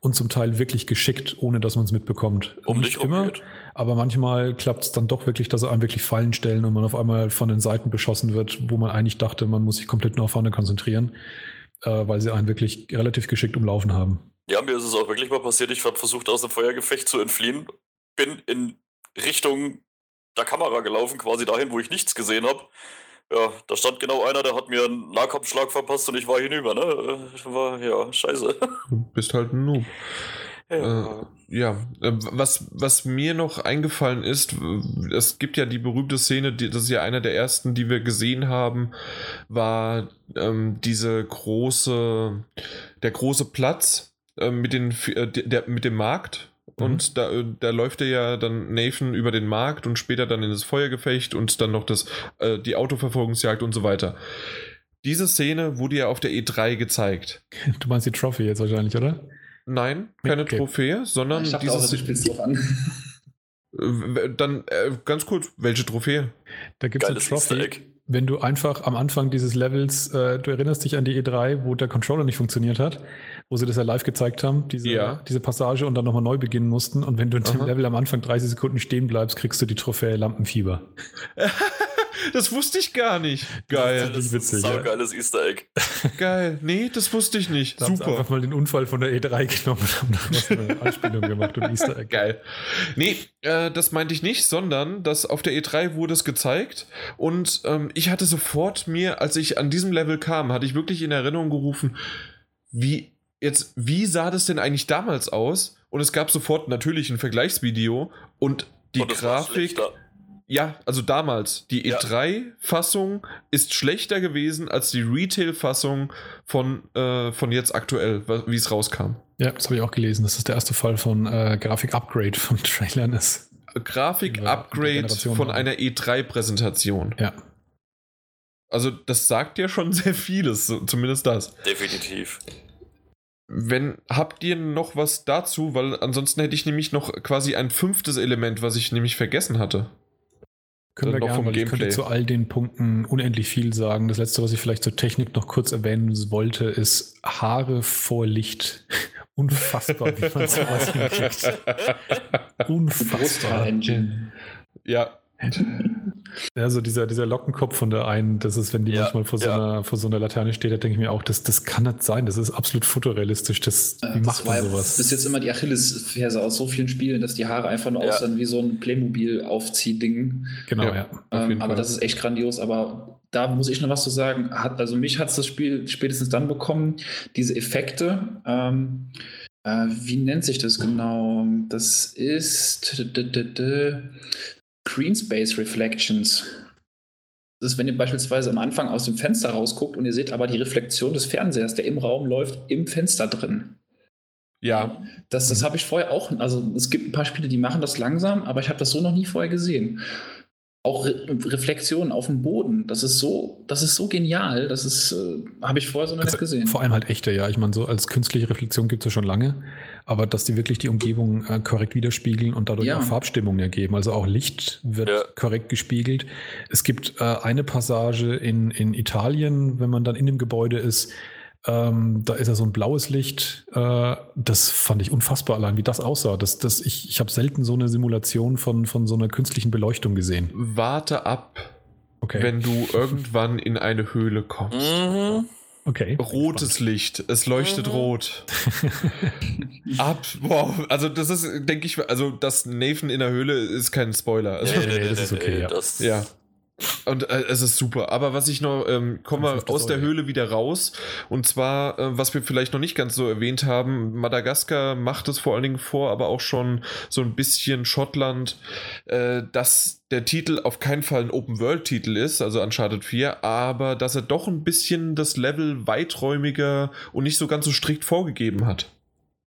und zum Teil wirklich geschickt, ohne dass man es mitbekommt. Um Nicht dich immer, umgeht. aber manchmal klappt es dann doch wirklich, dass sie einem wirklich Fallen stellen und man auf einmal von den Seiten beschossen wird, wo man eigentlich dachte, man muss sich komplett nur auf vorne konzentrieren, äh, weil sie einen wirklich relativ geschickt umlaufen haben. Ja, mir ist es auch wirklich mal passiert. Ich habe versucht, aus einem Feuergefecht zu entfliehen. Bin in Richtung der Kamera gelaufen, quasi dahin, wo ich nichts gesehen habe. Ja, da stand genau einer, der hat mir einen Nahkampfschlag verpasst und ich war hinüber, ne? Ich war, ja, scheiße. Du bist halt ein Noob. Ja. Äh, ja, äh, was, was mir noch eingefallen ist, es gibt ja die berühmte Szene, die, das ist ja einer der ersten, die wir gesehen haben, war ähm, diese große, der große Platz äh, mit, den, äh, der- mit dem Markt. Und da, äh, da läuft er ja dann Nathan über den Markt und später dann in das Feuergefecht und dann noch das, äh, die Autoverfolgungsjagd und so weiter. Diese Szene wurde ja auf der E3 gezeigt. Du meinst die Trophy jetzt wahrscheinlich, oder? Nein, keine Okay. Trophäe, sondern ich dachte auch, dieses. du spielst drauf an. Dann äh, ganz kurz, welche Trophäe? Da gibt es eine Trophy. Egg. Wenn du einfach am Anfang dieses Levels, äh, du erinnerst dich an die E3, wo der Controller nicht funktioniert hat, wo sie das ja live gezeigt haben, diese, Ja. diese Passage und dann nochmal neu beginnen mussten. Und wenn du in dem Aha. Level am Anfang 30 Sekunden stehen bleibst, kriegst du die Trophäe Lampenfieber. Das wusste ich gar nicht. Geil, Das ist witzig, ein ja. saugeiles Easter Egg. geil. Nee, das wusste ich nicht. Da haben Super. einfach mal den Unfall von der E3 genommen und haben daraus eine Anspielung gemacht und Easter Egg. Geil. Nee, äh, das meinte ich nicht, sondern dass auf der E3 wurde es gezeigt und ähm, ich hatte sofort mir, als ich an diesem Level kam, hatte ich wirklich in Erinnerung gerufen, wie jetzt, wie sah das denn eigentlich damals aus? Und es gab sofort natürlich ein Vergleichsvideo und die Und Grafik. Ja, also damals. Die Ja. E3-Fassung ist schlechter gewesen als die Retail-Fassung von, äh, von jetzt aktuell, wie es rauskam. Ja, das habe ich auch gelesen, dass das der erste Fall von äh, Grafik-Upgrade von Trailern ist. Grafik-Upgrade von einer E3-Präsentation. Ja. Also, das sagt ja schon sehr vieles, zumindest das. Definitiv. Wenn, habt ihr noch was dazu? Weil ansonsten hätte ich nämlich noch quasi ein fünftes Element, was ich nämlich vergessen hatte. Können wir Noch gerne, vom weil ich könnte Gameplay. zu all den Punkten unendlich viel sagen. Das letzte, was ich vielleicht zur Technik noch kurz erwähnen wollte, ist Haare vor Licht. Unfassbar, wie man sowas hinkriegt. Unfassbar. Brusthaar-Engine. ja, Also dieser, dieser Lockenkopf von der einen, das ist, wenn die Ja, manchmal vor so, ja. einer, vor so einer Laterne steht, da denke ich mir auch, das, das kann nicht sein. Das ist absolut fotorealistisch. Das, wie Das macht man sowas? bis jetzt immer die Achillesferse aus so vielen Spielen, dass die Haare einfach nur Ja. aussehen wie so ein Playmobil-Aufziehding. Genau, Ja. Ähm, aber das ist echt grandios. Aber da muss ich noch was zu sagen. Hat, also mich hat es das Spiel spätestens dann bekommen, diese Effekte. Ähm, äh, wie nennt sich das genau? Das ist Green Space Reflections. Das ist, wenn ihr beispielsweise am Anfang aus dem Fenster rausguckt und ihr seht aber die Reflexion des Fernsehers, der im Raum läuft, im Fenster drin. Ja. Das, das habe ich vorher auch. Also es gibt ein paar Spiele, die machen das langsam, aber ich habe das so noch nie vorher gesehen. Auch Re Reflexionen auf dem Boden, das ist so, das ist so genial. Das ist, äh, habe ich vorher so noch Also, nicht gesehen. Vor allem halt echte, ja. Ich meine, so als künstliche Reflexion gibt es ja schon lange, aber dass die wirklich die Umgebung äh, korrekt widerspiegeln und dadurch Ja. auch Farbstimmungen ergeben. Also auch Licht wird Ja. korrekt gespiegelt. Es gibt äh, eine Passage in, in Italien, wenn man dann in dem Gebäude ist, ähm, da ist ja so ein blaues Licht. Äh, das fand ich unfassbar allein, wie das aussah. Das, das, ich ich habe selten so eine Simulation von, von so einer künstlichen Beleuchtung gesehen. Warte ab, Okay. wenn du irgendwann in eine Höhle kommst. Mhm. okay. Rotes Licht, es leuchtet Mhm. rot. Ab, wow, also das ist, denke ich, also das Nathan in der Höhle ist kein Spoiler. Also, Nee, nee, das ist okay, ja. Das, Ja. Und äh, es ist super. Aber was ich noch, ähm, kommen wir aus der Auge. Höhle wieder raus. Und zwar, äh, was wir vielleicht noch nicht ganz so erwähnt haben, Madagaskar macht es vor allen Dingen vor, aber auch schon so ein bisschen Schottland, äh, dass der Titel auf keinen Fall ein Open-World-Titel ist, also Uncharted 4, aber dass er doch ein bisschen das Level weiträumiger und nicht so ganz so strikt vorgegeben hat.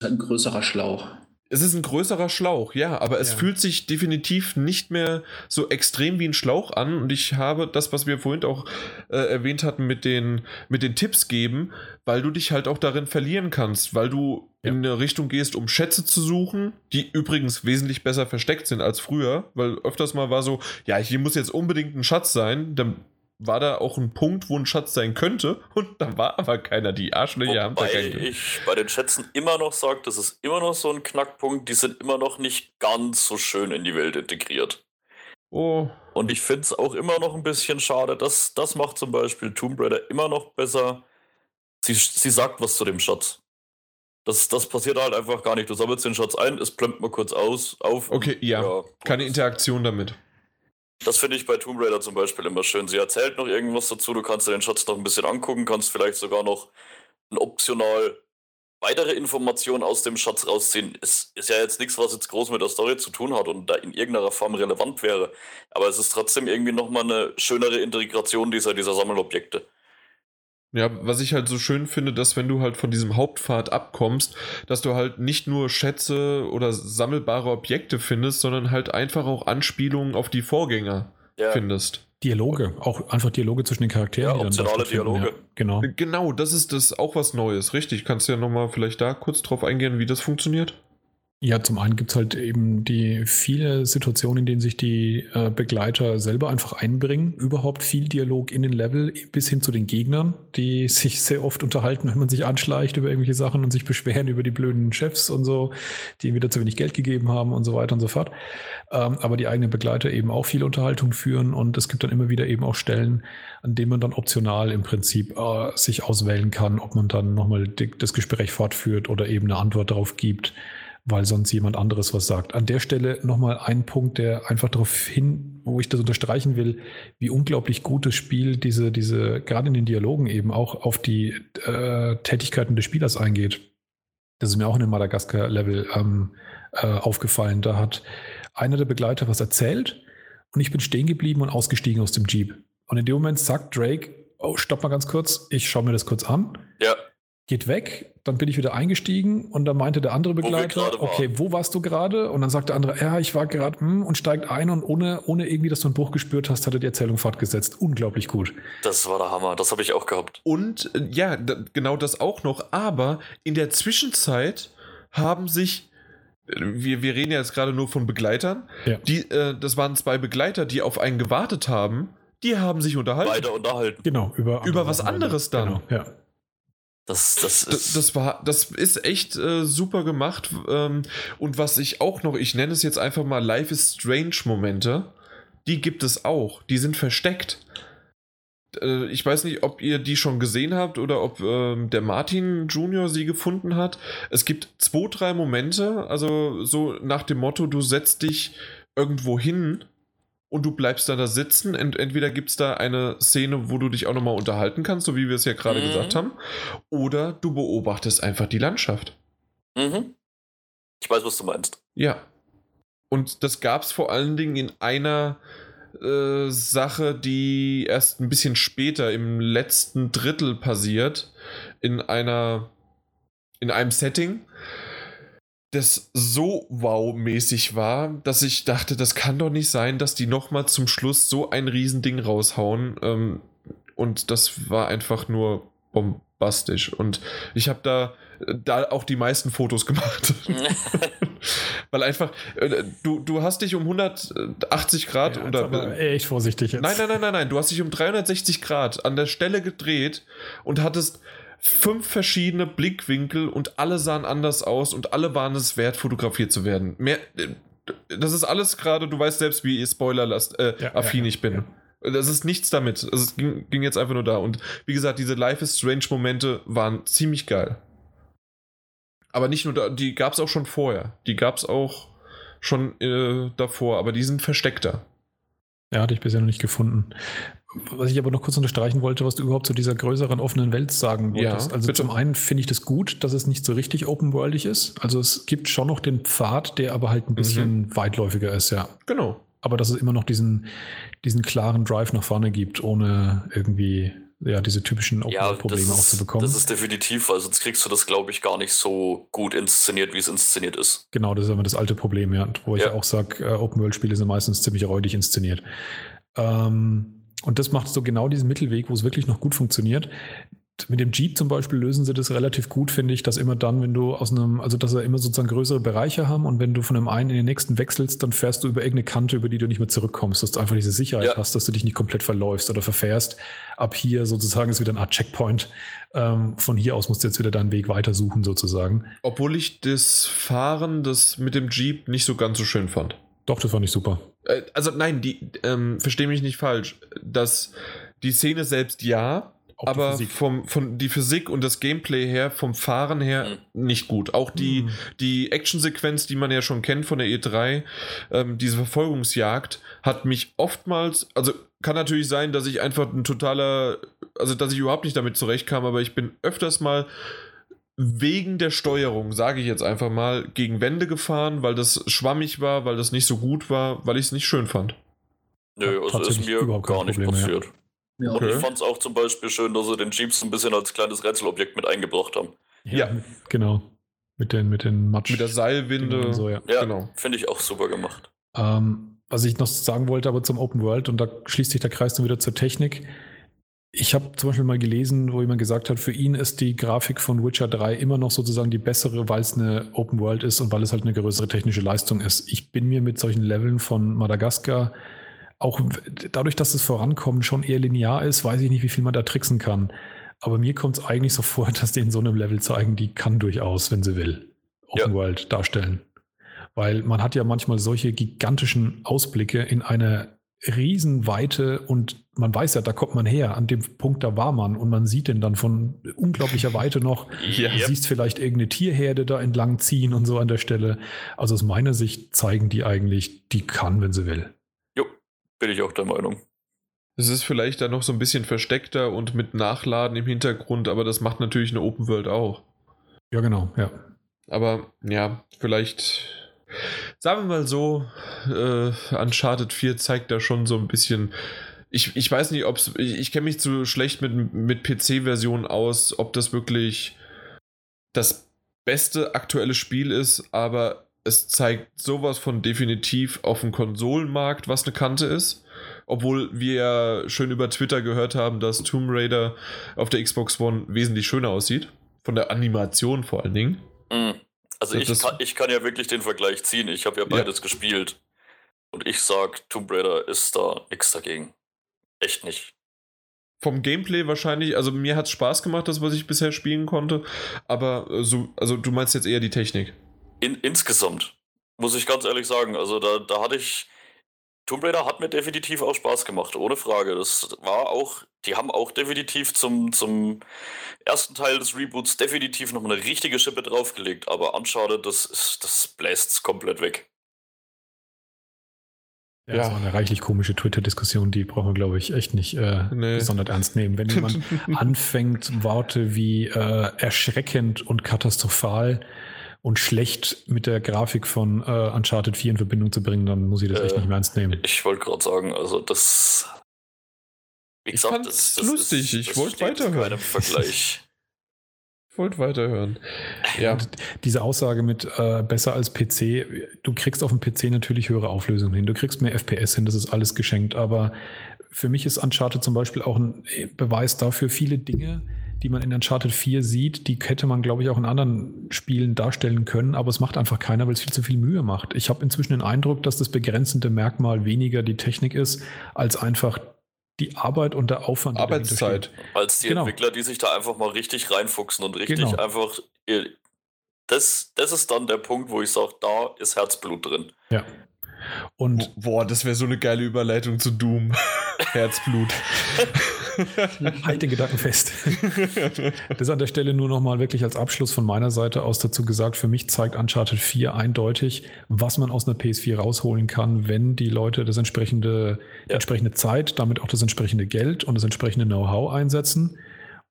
ein größerer Schlauch. Es ist ein größerer Schlauch, ja, aber es Ja. fühlt sich definitiv nicht mehr so extrem wie ein Schlauch an. Und ich habe das, was wir vorhin auch äh, erwähnt hatten, mit den, mit den Tipps geben, weil du dich halt auch darin verlieren kannst, weil du Ja. in eine Richtung gehst, um Schätze zu suchen, die übrigens wesentlich besser versteckt sind als früher, weil öfters mal war so, ja, hier muss jetzt unbedingt ein Schatz sein, dann war da auch ein Punkt, wo ein Schatz sein könnte und da war aber keiner. Die Arschlöcher haben da keinen ich bei den Schätzen immer noch sage, das ist immer noch so ein Knackpunkt, die sind immer noch nicht ganz so schön in die Welt integriert. Oh, Und ich finde es auch immer noch ein bisschen schade, dass das macht zum Beispiel Tomb Raider immer noch besser. Sie, sie sagt was zu dem Schatz. Das, das passiert halt einfach gar nicht. Du sammelst den Schatz ein, es plömmt mal kurz aus, auf. Okay, und- ja. keine Interaktion damit. Das finde ich bei Tomb Raider zum Beispiel immer schön. Sie erzählt noch irgendwas dazu, du kannst dir den Schatz noch ein bisschen angucken, kannst vielleicht sogar noch optional weitere Informationen aus dem Schatz rausziehen. Es ist ja jetzt nichts, was jetzt groß mit der Story zu tun hat und da in irgendeiner Form relevant wäre. Aber es ist trotzdem irgendwie nochmal eine schönere Integration dieser, dieser Sammelobjekte. Ja, was ich halt so schön finde, dass wenn du halt von diesem Hauptpfad abkommst, dass du halt nicht nur Schätze oder sammelbare Objekte findest, sondern halt einfach auch Anspielungen auf die Vorgänger Ja, findest. Dialoge, auch einfach Dialoge zwischen den Charakteren. Ja, optionale Dialoge. Ja, genau. Genau, das ist das auch was Neues, richtig. Kannst du ja nochmal vielleicht da kurz drauf eingehen, wie das funktioniert? Ja, zum einen gibt es halt eben die viele Situationen, in denen sich die äh, Begleiter selber einfach einbringen. Überhaupt viel Dialog in den Level bis hin zu den Gegnern, die sich sehr oft unterhalten, wenn man sich anschleicht über irgendwelche Sachen und sich beschweren über die blöden Chefs und so, die wieder zu wenig Geld gegeben haben und so weiter und so fort. Ähm, aber die eigenen Begleiter eben auch viel Unterhaltung führen und es gibt dann immer wieder eben auch Stellen, an denen man dann optional im Prinzip äh, sich auswählen kann, ob man dann nochmal das Gespräch fortführt oder eben eine Antwort darauf gibt weil sonst jemand anderes was sagt. An der Stelle nochmal ein Punkt, der einfach darauf hin, wo ich das unterstreichen will, wie unglaublich gut das Spiel diese, diese, gerade in den Dialogen eben auch auf die äh, Tätigkeiten des Spielers eingeht. Das ist mir auch in dem Madagaskar-Level ähm, äh, aufgefallen. Da hat einer der Begleiter was erzählt und ich bin stehen geblieben und ausgestiegen aus dem Jeep. Und in dem Moment sagt Drake, oh, stopp mal ganz kurz, ich schaue mir das kurz an ja, geht weg, dann bin ich wieder eingestiegen und dann meinte der andere Begleiter, okay, wo warst du gerade? Und dann sagt der andere, ja, ich war gerade hm, und steigt ein und ohne, ohne irgendwie, dass du einen Bruch gespürt hast, hat er die Erzählung fortgesetzt. Unglaublich gut. das war der Hammer. Das habe ich auch gehabt. Und äh, ja, genau das auch noch, aber in der Zwischenzeit haben sich, äh, wir, wir reden ja jetzt gerade nur von Begleitern, Ja. die, äh, das waren zwei Begleiter, die auf einen gewartet haben, die haben sich unterhalten. Weiter unterhalten. Genau, über, Über was anderes dann. Genau, ja. Das, das Das, ist. das war, das ist echt äh, super gemacht. Ähm, und was ich auch noch, ich nenne es jetzt einfach mal Life is Strange Momente, die gibt es auch. Die sind versteckt. Äh, ich weiß nicht, ob ihr die schon gesehen habt oder ob ähm, der Martin Junior sie gefunden hat. Es gibt zwei, drei Momente, also so nach dem Motto, du setzt dich irgendwo hin und du bleibst dann da sitzen. Ent entweder gibt es da eine Szene, wo du dich auch nochmal unterhalten kannst, so wie wir es ja gerade Mhm. gesagt haben, oder du beobachtest einfach die Landschaft. Mhm. Ich weiß, was du meinst. Ja. Und das gab es vor allen Dingen in einer äh, Sache, die erst ein bisschen später im letzten Drittel passiert, in einer in einem Setting. Das so wow-mäßig war, dass ich dachte, das kann doch nicht sein, dass die nochmal zum Schluss so ein Riesending raushauen. Ähm, und das war einfach nur bombastisch. Und ich habe da, da auch die meisten Fotos gemacht. Weil einfach, äh, du, du hast dich um 180 Grad Ja, unter. aber echt vorsichtig jetzt. Nein, nein, nein, nein, nein. Du hast dich um 360 Grad an der Stelle gedreht und hattest fünf verschiedene Blickwinkel und alle sahen anders aus und alle waren es wert, fotografiert zu werden. Mehr, äh, das ist alles gerade, du weißt selbst, wie Spoiler-affin äh, Ja, ja, ja, ich bin. Das ist nichts damit. Also es ging, ging jetzt einfach nur da. Und wie gesagt, diese Life is Strange-Momente waren ziemlich geil. Aber nicht nur da, die gab es auch schon vorher. Die gab es auch schon äh, davor, aber die sind versteckter. Ja, hatte ich bisher noch nicht gefunden. Was ich aber noch kurz unterstreichen wollte, was du überhaupt zu dieser größeren offenen Welt sagen Ja, wolltest. also bitte. zum einen finde ich das gut, dass es nicht so richtig open-worldig ist. Also es gibt schon noch den Pfad, der aber halt ein bisschen weitläufiger ist, ja. Genau. Aber dass es immer noch diesen, diesen klaren Drive nach vorne gibt, ohne irgendwie ja, diese typischen Ja, das Open-World-Probleme auch zu bekommen. das ist definitiv, weil sonst kriegst du das, glaube ich, gar nicht so gut inszeniert, wie es inszeniert ist. Genau, das ist immer das alte Problem, ja. Wo ich Ja. auch sage, äh, Open-World-Spiele sind meistens ziemlich räudig inszeniert. Ähm, und das macht so genau diesen Mittelweg, wo es wirklich noch gut funktioniert. Mit dem Jeep zum Beispiel lösen sie das relativ gut, finde ich, dass immer dann, wenn du aus einem, also dass er immer sozusagen größere Bereiche haben und wenn du von dem einen in den nächsten wechselst, dann fährst du über irgendeine Kante, über die du nicht mehr zurückkommst, dass du einfach diese Sicherheit Ja. hast, dass du dich nicht komplett verläufst oder verfährst. Ab hier sozusagen ist wieder eine Art Checkpoint. Ähm, von hier aus musst du jetzt wieder deinen Weg weitersuchen, sozusagen. Obwohl ich das Fahren das mit dem Jeep nicht so ganz so schön fand. Doch, das fand ich super. Äh, Also nein, die ähm, verstehe mich nicht falsch. Das, die Szene selbst ja, Auch die aber Physik. vom, von die Physik und das Gameplay her, vom Fahren her nicht gut. Auch die, Mhm. die Actionsequenz, die man ja schon kennt von der E3, ähm, diese Verfolgungsjagd, hat mich oftmals, also kann natürlich sein, dass ich einfach ein totaler, also dass ich überhaupt nicht damit zurechtkam, aber ich bin öfters mal wegen der Steuerung, sage ich jetzt einfach mal, gegen Wände gefahren, weil das schwammig war, weil das nicht so gut war, weil ich es nicht schön fand. Nö, also ist mir überhaupt gar nicht Problem, ja. passiert. Ja, Und Okay. ich fand es auch zum Beispiel schön, dass sie den Jeeps ein bisschen als kleines Rätselobjekt mit eingebracht haben. Ja. mit- genau. Mit den, mit den Matsch. Mit der Seilwinde. und so, ja. Ja, Genau. finde ich auch super gemacht. Ähm, was ich noch sagen wollte, aber zum Open World, und da schließt sich der Kreis dann wieder zur Technik. Ich habe zum Beispiel mal gelesen, wo jemand gesagt hat, für ihn ist die Grafik von Witcher 3 immer noch sozusagen die bessere, weil es eine Open World ist und weil es halt eine größere technische Leistung ist. Ich bin mir mit solchen Leveln von Madagaskar auch dadurch, dass das Vorankommen schon eher linear ist, weiß ich nicht, wie viel man da tricksen kann. Aber mir kommt es eigentlich so vor, dass die in so einem Level zeigen, die kann durchaus, wenn sie will, Open Ja. World darstellen. Weil man hat ja manchmal solche gigantischen Ausblicke in eine Riesenweite und man weiß ja, da kommt man her, an dem Punkt, da war man und man sieht den dann von unglaublicher Weite noch. Ja. Du siehst vielleicht irgendeine Tierherde da entlang ziehen und so an der Stelle. Also aus meiner Sicht zeigen die eigentlich, die kann, wenn sie will. Jo, bin ich auch der Meinung. Es ist vielleicht dann noch so ein bisschen versteckter und mit Nachladen im Hintergrund, aber das macht natürlich eine Open World auch. Ja, genau, ja. Aber ja, vielleicht, sagen wir mal so, äh, Uncharted 4 zeigt da schon so ein bisschen. Ich, ich weiß nicht, ob. Ich, ich kenne mich zu schlecht mit, mit PC-Versionen aus, ob das wirklich das beste aktuelle Spiel ist, aber es zeigt sowas von definitiv auf dem Konsolenmarkt, was eine Kante ist. Obwohl wir ja schön über Twitter gehört haben, dass Tomb Raider auf der Xbox One wesentlich schöner aussieht. Von der Animation vor allen Dingen. Mhm. Also Ja, ich, das- kann, ich kann ja wirklich den Vergleich ziehen. Ich habe ja beides gespielt. Und ich sag, Tomb Raider ist da nichts dagegen. Echt nicht. Vom Gameplay wahrscheinlich, also mir hat es Spaß gemacht, das, was ich bisher spielen konnte. Aber äh, so, also du meinst jetzt eher die Technik. In, insgesamt, muss ich ganz ehrlich sagen, also da, da hatte ich. Tomb Raider hat mir definitiv auch Spaß gemacht, ohne Frage. Das war auch, die haben auch definitiv zum, zum ersten Teil des Reboots definitiv noch eine richtige Schippe draufgelegt, aber Uncharted, das, ist- das bläst komplett weg. Ja, Ja. Das war eine reichlich komische Twitter-Diskussion, die brauchen wir, glaube ich, echt nicht äh, Nee. besonders ernst nehmen. Wenn jemand anfängt, Worte wie äh, erschreckend und katastrophal und schlecht mit der Grafik von äh, Uncharted 4 in Verbindung zu bringen, dann muss ich das echt Äh, nicht mehr ernst nehmen. Ich wollte gerade sagen, also das. Wie Ich fand's lustig, ich das wollte weiterhören. Vergleich. wollte weiterhören. Ja. Und diese Aussage mit äh, besser als PC, du kriegst auf dem PC natürlich höhere Auflösungen hin, du kriegst mehr FPS hin, das ist alles geschenkt, aber für mich ist Uncharted zum Beispiel auch ein Beweis dafür, viele Dinge, die man in Uncharted 4 sieht, die hätte man, glaube ich, auch in anderen Spielen darstellen können, aber es macht einfach keiner, weil es viel zu viel Mühe macht. Ich habe inzwischen den Eindruck, dass das begrenzende Merkmal weniger die Technik ist, als einfach die Arbeit und der Aufwand. Arbeitszeit. Als die Genau. Entwickler, die sich da einfach mal richtig reinfuchsen und richtig Genau. einfach. ihr- Das, das ist dann der Punkt, wo ich sage, da ist Herzblut drin. Ja. Und Boah, das wäre so eine geile Überleitung zu Doom. Herzblut. halt den Gedanken fest. Das an der Stelle nur nochmal wirklich als Abschluss von meiner Seite aus dazu gesagt, für mich zeigt Uncharted 4 eindeutig, was man aus einer PS4 rausholen kann, wenn die Leute das entsprechende, die Ja. entsprechende Zeit, damit auch das entsprechende Geld und das entsprechende Know-how einsetzen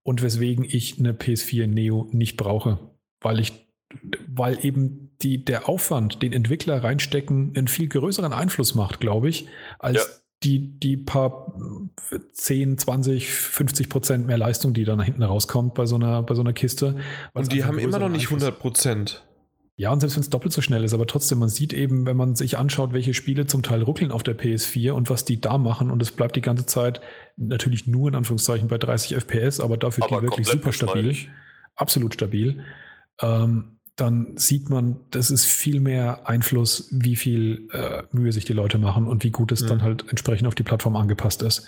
und weswegen ich eine PS4 Neo nicht brauche, weil ich weil eben die, der Aufwand, den Entwickler reinstecken, einen viel größeren Einfluss macht, glaube ich, als Ja. die, die paar äh, 10, 20, 50 Prozent mehr Leistung, die dann hinten rauskommt bei so einer, bei so einer Kiste. Und die haben immer noch nicht Einfluss- 100 Prozent. Ja, und selbst wenn es doppelt so schnell ist, aber trotzdem, man sieht eben, wenn man sich anschaut, welche Spiele zum Teil ruckeln auf der PS4 und was die da machen und es bleibt die ganze Zeit natürlich nur in Anführungszeichen bei 30 FPS, aber dafür Aber die wirklich super stabil absolut stabil, ähm, dann sieht man, das ist viel mehr Einfluss, wie viel äh, Mühe sich die Leute machen und wie gut es Mhm. dann halt entsprechend auf die Plattform angepasst ist.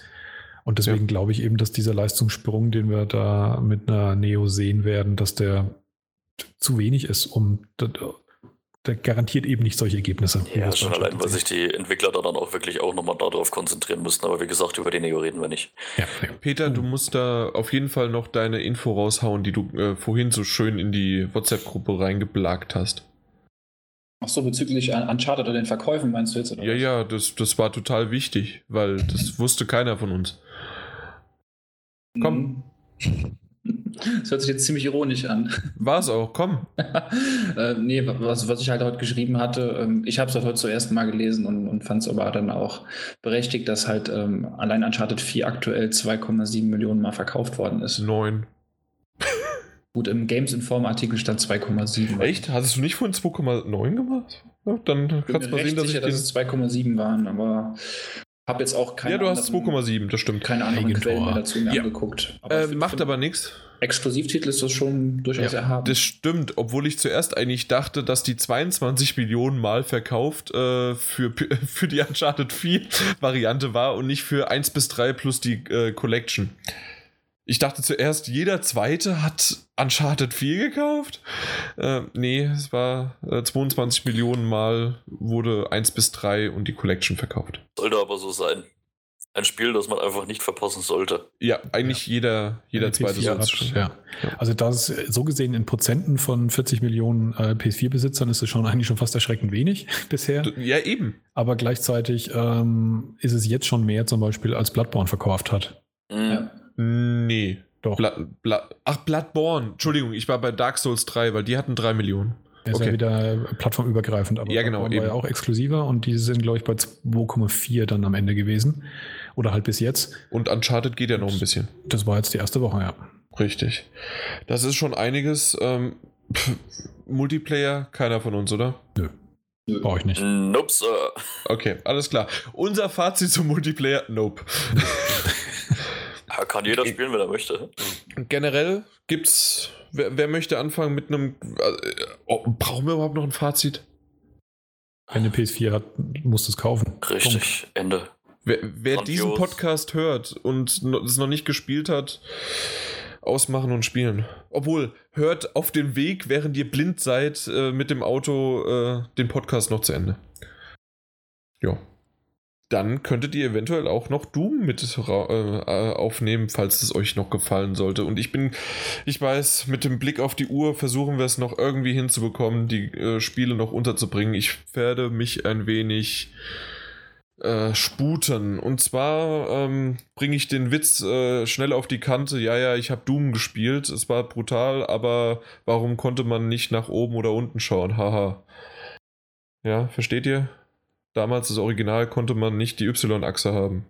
Und deswegen Ja. glaube ich eben, dass dieser Leistungssprung, den wir da mit einer Neo sehen werden, dass der zu wenig ist, um garantiert eben nicht solche Ergebnisse. Ja, es schon allein, weil sich die Entwickler da dann auch wirklich auch nochmal darauf konzentrieren müssen. Aber wie gesagt, über die Neo reden wir nicht. Ja, ja. Peter, du musst da auf jeden Fall noch deine Info raushauen, die du äh, vorhin so schön in die WhatsApp-Gruppe reingeblagt hast. Ach so, bezüglich Un- Uncharted oder den Verkäufen meinst du jetzt? Oder Ja, was? ja, das, das war total wichtig, weil das wusste keiner von uns. komm. Mhm. Das hört sich jetzt ziemlich ironisch an. War es auch, komm. äh, nee, was, was ich halt heute geschrieben hatte, ähm, ich habe es heute zuerst mal gelesen und, und fand es aber dann auch berechtigt, dass halt ähm, allein Uncharted 4 aktuell 2,7 Millionen Mal verkauft worden ist. Neun. Gut, im Games Inform Artikel stand 2,7. Echt? Hattest du nicht von 2,9 gemacht? Ja, dann Ich kannst du mal sehen, dass ich sicher, den. dass es 2,7 waren, aber habe jetzt auch keine ja, du hast anderen- 2,7, das stimmt. keine anderen Eigentor. Quellen mehr dazu mir Ja. angeguckt. Äh, ich find, macht aber nichts. Exklusivtitel ist das schon durchaus Ja, erhaben. Das stimmt, obwohl ich zuerst eigentlich dachte, dass die 22 Millionen Mal verkauft äh, für, für die Uncharted 4 Variante war und nicht für 1 bis 3 plus die äh, Collection. Ich dachte zuerst, jeder zweite hat Uncharted 4 gekauft. Äh, nee, es war äh, 22 Millionen Mal wurde 1 bis 3 und die Collection verkauft. Sollte aber so sein. Ein Spiel, das man einfach nicht verpassen sollte. Ja, eigentlich jeder, jeder Eine zweite PS4 soll es hat, schon. ja. Also das ist so gesehen in Prozenten von 40 Millionen äh, PS4-Besitzern ist es schon eigentlich schon fast erschreckend wenig bisher. Ja, eben. Aber gleichzeitig ähm, ist es jetzt schon mehr zum Beispiel als Bloodborne verkauft hat. Mhm. ja. Nee. Doch. Bla, Bla, ach, Bloodborne. Entschuldigung, ich war bei Dark Souls 3, weil die hatten 3 Millionen. Der ist Okay. ja wieder plattformübergreifend, aber Ja, genau, war ja eben. auch exklusiver und die sind, glaube ich, bei 2,4 dann am Ende gewesen. Oder halt bis jetzt. Und Uncharted geht ja noch ein bisschen. Das war jetzt die erste Woche, ja. Richtig. Das ist schon einiges. Ähm, pff, Multiplayer, keiner von uns, oder? Nö. Brauche ich nicht. Nope, Sir. Okay, alles klar. Unser Fazit zum Multiplayer, nope. Ja, kann jeder spielen, wenn er möchte. Generell gibt's. Wer, wer möchte anfangen mit einem. Äh, oh, brauchen wir überhaupt noch ein Fazit? Wenn eine PS4 hat, musst du es kaufen. Punkt. Richtig, Ende. Wer, wer diesen Podcast hört und es noch nicht gespielt hat, ausmachen und spielen. Obwohl, hört auf dem Weg, während ihr blind seid, äh, mit dem Auto äh, den Podcast noch zu Ende. Ja. Dann könntet ihr eventuell auch noch Doom mit äh, äh, aufnehmen, falls es euch noch gefallen sollte. Und ich bin, ich weiß, mit dem Blick auf die Uhr versuchen wir es noch irgendwie hinzubekommen, die äh, Spiele noch unterzubringen. Ich werde mich ein wenig äh, sputen. Und zwar ähm, bringe ich den Witz äh, schnell auf die Kante. Ja, ja, ich habe Doom gespielt. Es war brutal, aber warum konnte man nicht nach oben oder unten schauen? Haha. Ja, versteht ihr? Damals das Original konnte man nicht die Y-Achse haben.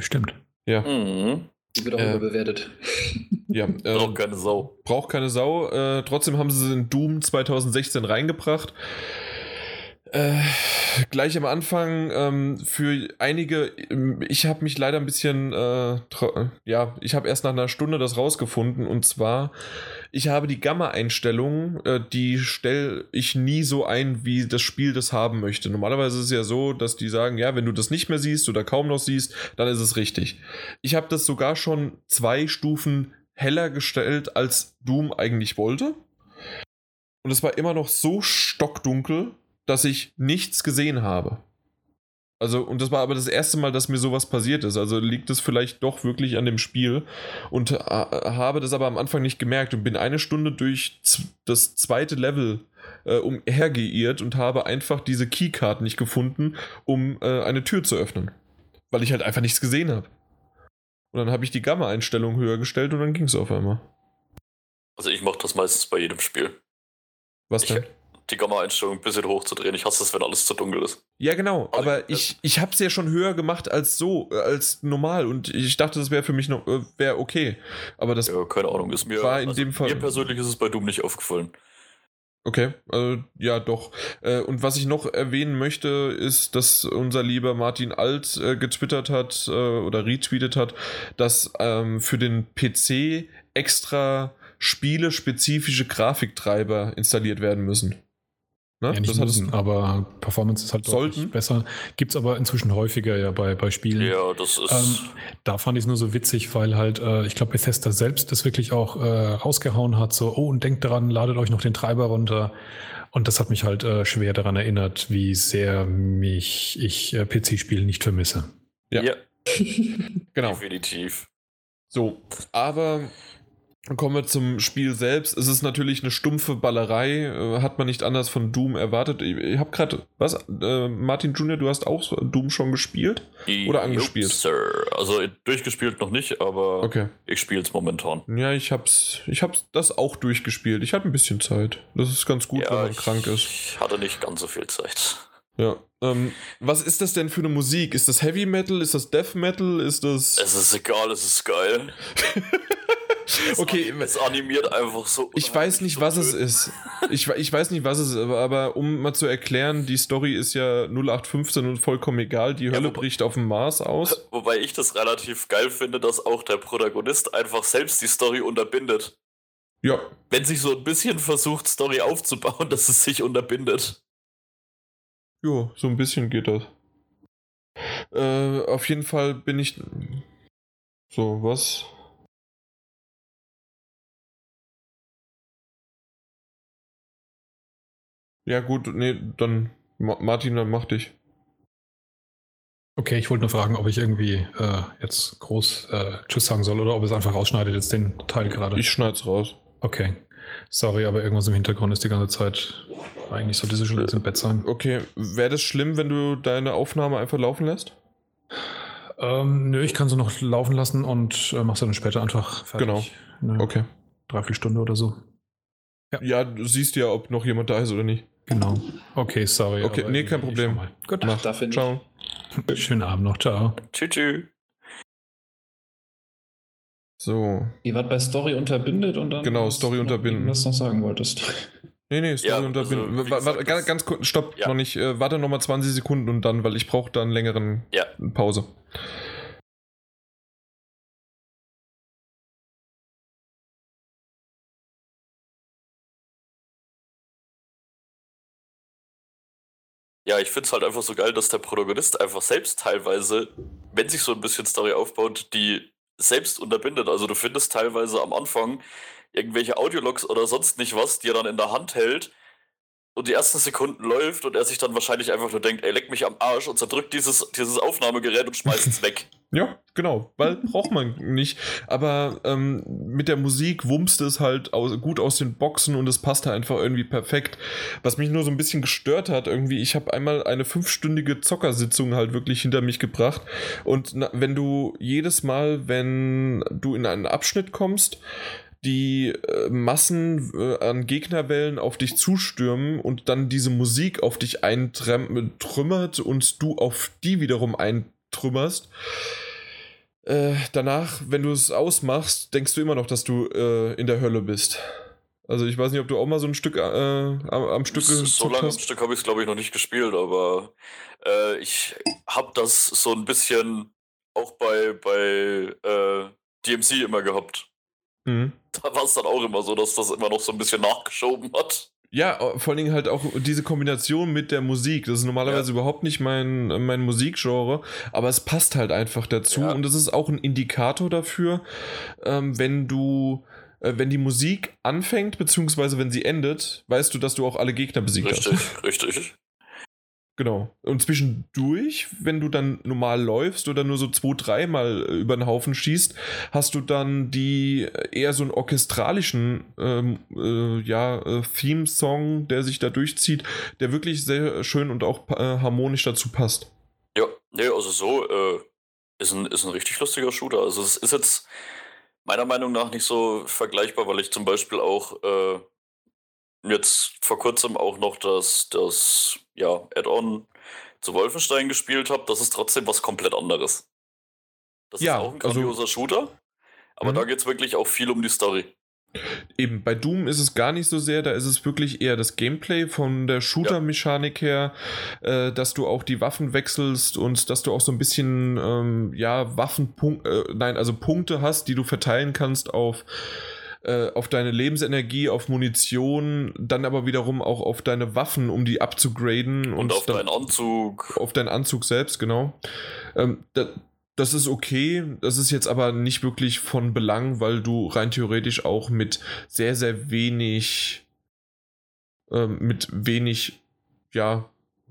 Stimmt. Ja, Mhm. Die wird auch Äh, überbewertet. Ja, Braucht äh, keine Sau. braucht keine Sau. Äh, trotzdem haben sie es in Doom 2016 reingebracht. Äh, gleich am Anfang ähm, für einige, ähm, ich habe mich leider ein bisschen, äh, tra- ja, ich habe erst nach einer Stunde das rausgefunden und zwar, ich habe die Gamma-Einstellungen, äh, die stelle ich nie so ein, wie das Spiel das haben möchte. Normalerweise ist es ja so, dass die sagen, ja, wenn du das nicht mehr siehst oder kaum noch siehst, dann ist es richtig. Ich habe das sogar schon zwei Stufen heller gestellt, als Doom eigentlich wollte. Und es war immer noch so stockdunkel, dass ich nichts gesehen habe. Also, und das war aber das erste Mal, dass mir sowas passiert ist. Also liegt es vielleicht doch wirklich an dem Spiel. Und äh, habe das aber am Anfang nicht gemerkt und bin eine Stunde durch das zweite Level äh, umhergeirrt und habe einfach diese Keycard nicht gefunden, um äh, eine Tür zu öffnen. Weil ich halt einfach nichts gesehen habe. Und dann habe ich die Gamma-Einstellung höher gestellt und dann ging es auf einmal. Also ich mache das meistens bei jedem Spiel. Was Ich- denn? Die Gamma-Einstellung ein bisschen hochzudrehen. Ich hasse es, wenn alles zu dunkel ist. Ja, genau, Also, aber ich, ich habe es ja schon höher gemacht als so, äh, als normal und ich dachte, das wäre für mich noch, äh, wäre okay. Aber das, Ja, keine Ahnung, ist mir, War in dem Fall- mir persönlich ist es bei Doom nicht aufgefallen. okay, äh, ja doch. Äh, und was ich noch erwähnen möchte, ist, dass unser lieber Martin Alt äh, getwittert hat äh, oder retweetet hat, dass ähm, für den PC extra spielespezifische Grafiktreiber installiert werden müssen. Ne? Ja, nicht das hat es- müssen, aber Performance ist halt deutlich Sollten. besser. Gibt es aber inzwischen häufiger ja bei, bei Spielen. Ja, das ist. Ähm, da fand ich es nur so witzig, weil halt, äh, ich glaube, Bethesda selbst das wirklich auch äh, rausgehauen hat, so, oh, und denkt daran, ladet euch noch den Treiber runter. Und das hat mich halt äh, schwer daran erinnert, wie sehr mich ich äh, PC-Spiele nicht vermisse. ja. ja, genau. definitiv. So, aber kommen wir zum Spiel selbst. Es ist natürlich eine stumpfe Ballerei, äh, hat man nicht anders von Doom erwartet. Ich, ich habe gerade, was, äh, Martin Junior, du hast auch Doom schon gespielt? Oder angespielt? Jupp, Sir. Also durchgespielt noch nicht, aber Okay. ich spiele es momentan. Ja, ich hab's, ich hab's das auch durchgespielt. Ich hatte ein bisschen Zeit. Das ist ganz gut, wenn man ich krank ist. hatte nicht ganz so viel Zeit. Ja. Ähm, was ist das denn für eine Musik? Ist das Heavy Metal? Ist das Death Metal? Ist das. Es ist egal, es ist geil. Okay, es animiert einfach so. Ich weiß nicht, was es ist. Ich, ich weiß nicht, was es ist, aber, aber um mal zu erklären, die Story ist ja 0815 und vollkommen egal. Die Hölle wobei- bricht auf dem Mars aus. Wobei ich das relativ geil finde, dass auch der Protagonist einfach selbst die Story unterbindet. Ja, Wenn sich so ein bisschen versucht, Story aufzubauen, dass es sich unterbindet. jo, so ein bisschen geht das. Äh, auf jeden Fall bin ich. So, was? Ja, gut, nee, dann. Ma- Martin, dann mach dich. Okay, ich wollte nur fragen, ob ich irgendwie äh, jetzt groß äh, Tschüss sagen soll oder ob es einfach rausschneidet jetzt den Teil gerade. Ich schneid's raus. Okay. Sorry, aber irgendwas im Hintergrund ist die ganze Zeit. Eigentlich sollte sie schon jetzt im Bett sein. Okay, wäre das schlimm, wenn du deine Aufnahme einfach laufen lässt? Ähm, nö, ich kann sie noch laufen lassen und äh, mach sie dann später einfach fertig. Genau. Eine Okay. Dreiviertelstunde oder so. Ja, du siehst ja, ob noch jemand da ist oder nicht. Genau. Okay, sorry. Okay, aber nee, kein Problem. Gut. Mach. da finde Ciao. Schönen Abend noch. Ciao. Tschüss. tschüss. So. Ihr wart bei Story unterbindet und dann. Genau, was Story du unterbinden. irgendwas noch sagen wolltest. Nee, nee, Story Ja, unterbinden. also, wie Wa- wa- gesagt, ganz, ganz kurz, stopp, Ja. noch nicht. Äh, warte nochmal 20 Sekunden und dann, weil ich brauche da einen längeren Ja. Pause. Ja, ich finde es halt einfach so geil, dass der Protagonist einfach selbst teilweise, wenn sich so ein bisschen Story aufbaut, die selbst unterbindet. Also du findest teilweise am Anfang irgendwelche Audiologs oder sonst nicht was, die er dann in der Hand hält und die ersten Sekunden läuft und er sich dann wahrscheinlich einfach nur denkt, ey, leck mich am Arsch und zerdrückt dieses, dieses Aufnahmegerät und schmeißt es weg. Ja, genau, weil braucht man nicht. Aber ähm, mit der Musik wummst es halt aus, gut aus den Boxen und es passt halt einfach irgendwie perfekt. Was mich nur so ein bisschen gestört hat, irgendwie, ich habe einmal eine fünfstündige Zockersitzung halt wirklich hinter mich gebracht. Und na, wenn du jedes Mal, wenn du in einen Abschnitt kommst, die äh, Massen äh, an Gegnerwellen auf dich zustürmen und dann diese Musik auf dich eintrümmert und du auf die wiederum eintrümmerst, äh, danach, wenn du es ausmachst, denkst du immer noch, dass du äh, in der Hölle bist. Also ich weiß nicht, ob du auch mal so ein Stück äh, am, am Stück So lange am Stück habe ich es, glaube ich, noch nicht gespielt, aber äh, ich habe das so ein bisschen auch bei, bei äh, DMC immer gehabt. Mhm. Da war es dann auch immer so, dass das immer noch so ein bisschen nachgeschoben hat. Ja, vor allen Dingen halt auch diese Kombination mit der Musik. Das ist normalerweise ja. überhaupt nicht mein, mein Musikgenre, aber es passt halt einfach dazu. Ja. Und das ist auch ein Indikator dafür, ähm, wenn du, äh, wenn die Musik anfängt, beziehungsweise wenn sie endet, weißt du, dass du auch alle Gegner besiegt richtig, hast. Richtig, richtig. Genau. Und zwischendurch, wenn du dann normal läufst oder nur so zwei, dreimal äh, über den Haufen schießt, hast du dann die äh, eher so einen orchestralischen ähm, äh, ja, äh, Theme-Song, der sich da durchzieht, der wirklich sehr schön und auch äh, harmonisch dazu passt. Ja, nee, also so äh, ist, ein, ist ein richtig lustiger Shooter. Also es ist jetzt meiner Meinung nach nicht so vergleichbar, weil ich zum Beispiel auch jetzt vor kurzem auch noch das, das ja, Add-on zu Wolfenstein gespielt habe, das ist trotzdem was komplett anderes. Das ja, ist auch ein also grandioser also, Shooter, aber mhm. da geht es wirklich auch viel um die Story. Eben, bei Doom ist es gar nicht so sehr, da ist es wirklich eher das Gameplay von der Shooter-Mechanik her, äh, dass du auch die Waffen wechselst und dass du auch so ein bisschen, ähm, ja, Waffenpunkte, äh, nein, also Punkte hast, die du verteilen kannst auf äh, auf deine Lebensenergie, auf Munition, dann aber wiederum auch auf deine Waffen, um die abzugraden. Und, und auf deinen Anzug. Auf deinen Anzug selbst, genau. Ähm, da, das ist okay, das ist jetzt aber nicht wirklich von Belang, weil du rein theoretisch auch mit sehr, sehr wenig, ähm, mit wenig, ja,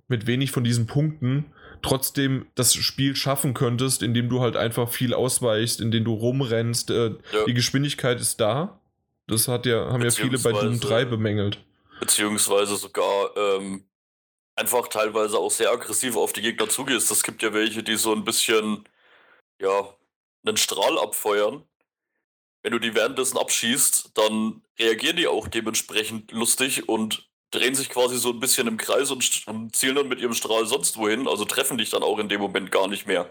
mit wenig von diesen Punkten trotzdem das Spiel schaffen könntest, indem du halt einfach viel ausweichst, indem du rumrennst. Äh, ja. Die Geschwindigkeit ist da. Das hat ja, haben ja viele bei Doom 3 bemängelt. Beziehungsweise sogar ähm, einfach teilweise auch sehr aggressiv auf die Gegner zugehst. Es gibt ja welche, die so ein bisschen, ja, einen Strahl abfeuern. Wenn du die währenddessen abschießt, dann reagieren die auch dementsprechend lustig und drehen sich quasi so ein bisschen im Kreis und, und zielen dann mit ihrem Strahl sonst wohin, also treffen dich dann auch in dem Moment gar nicht mehr.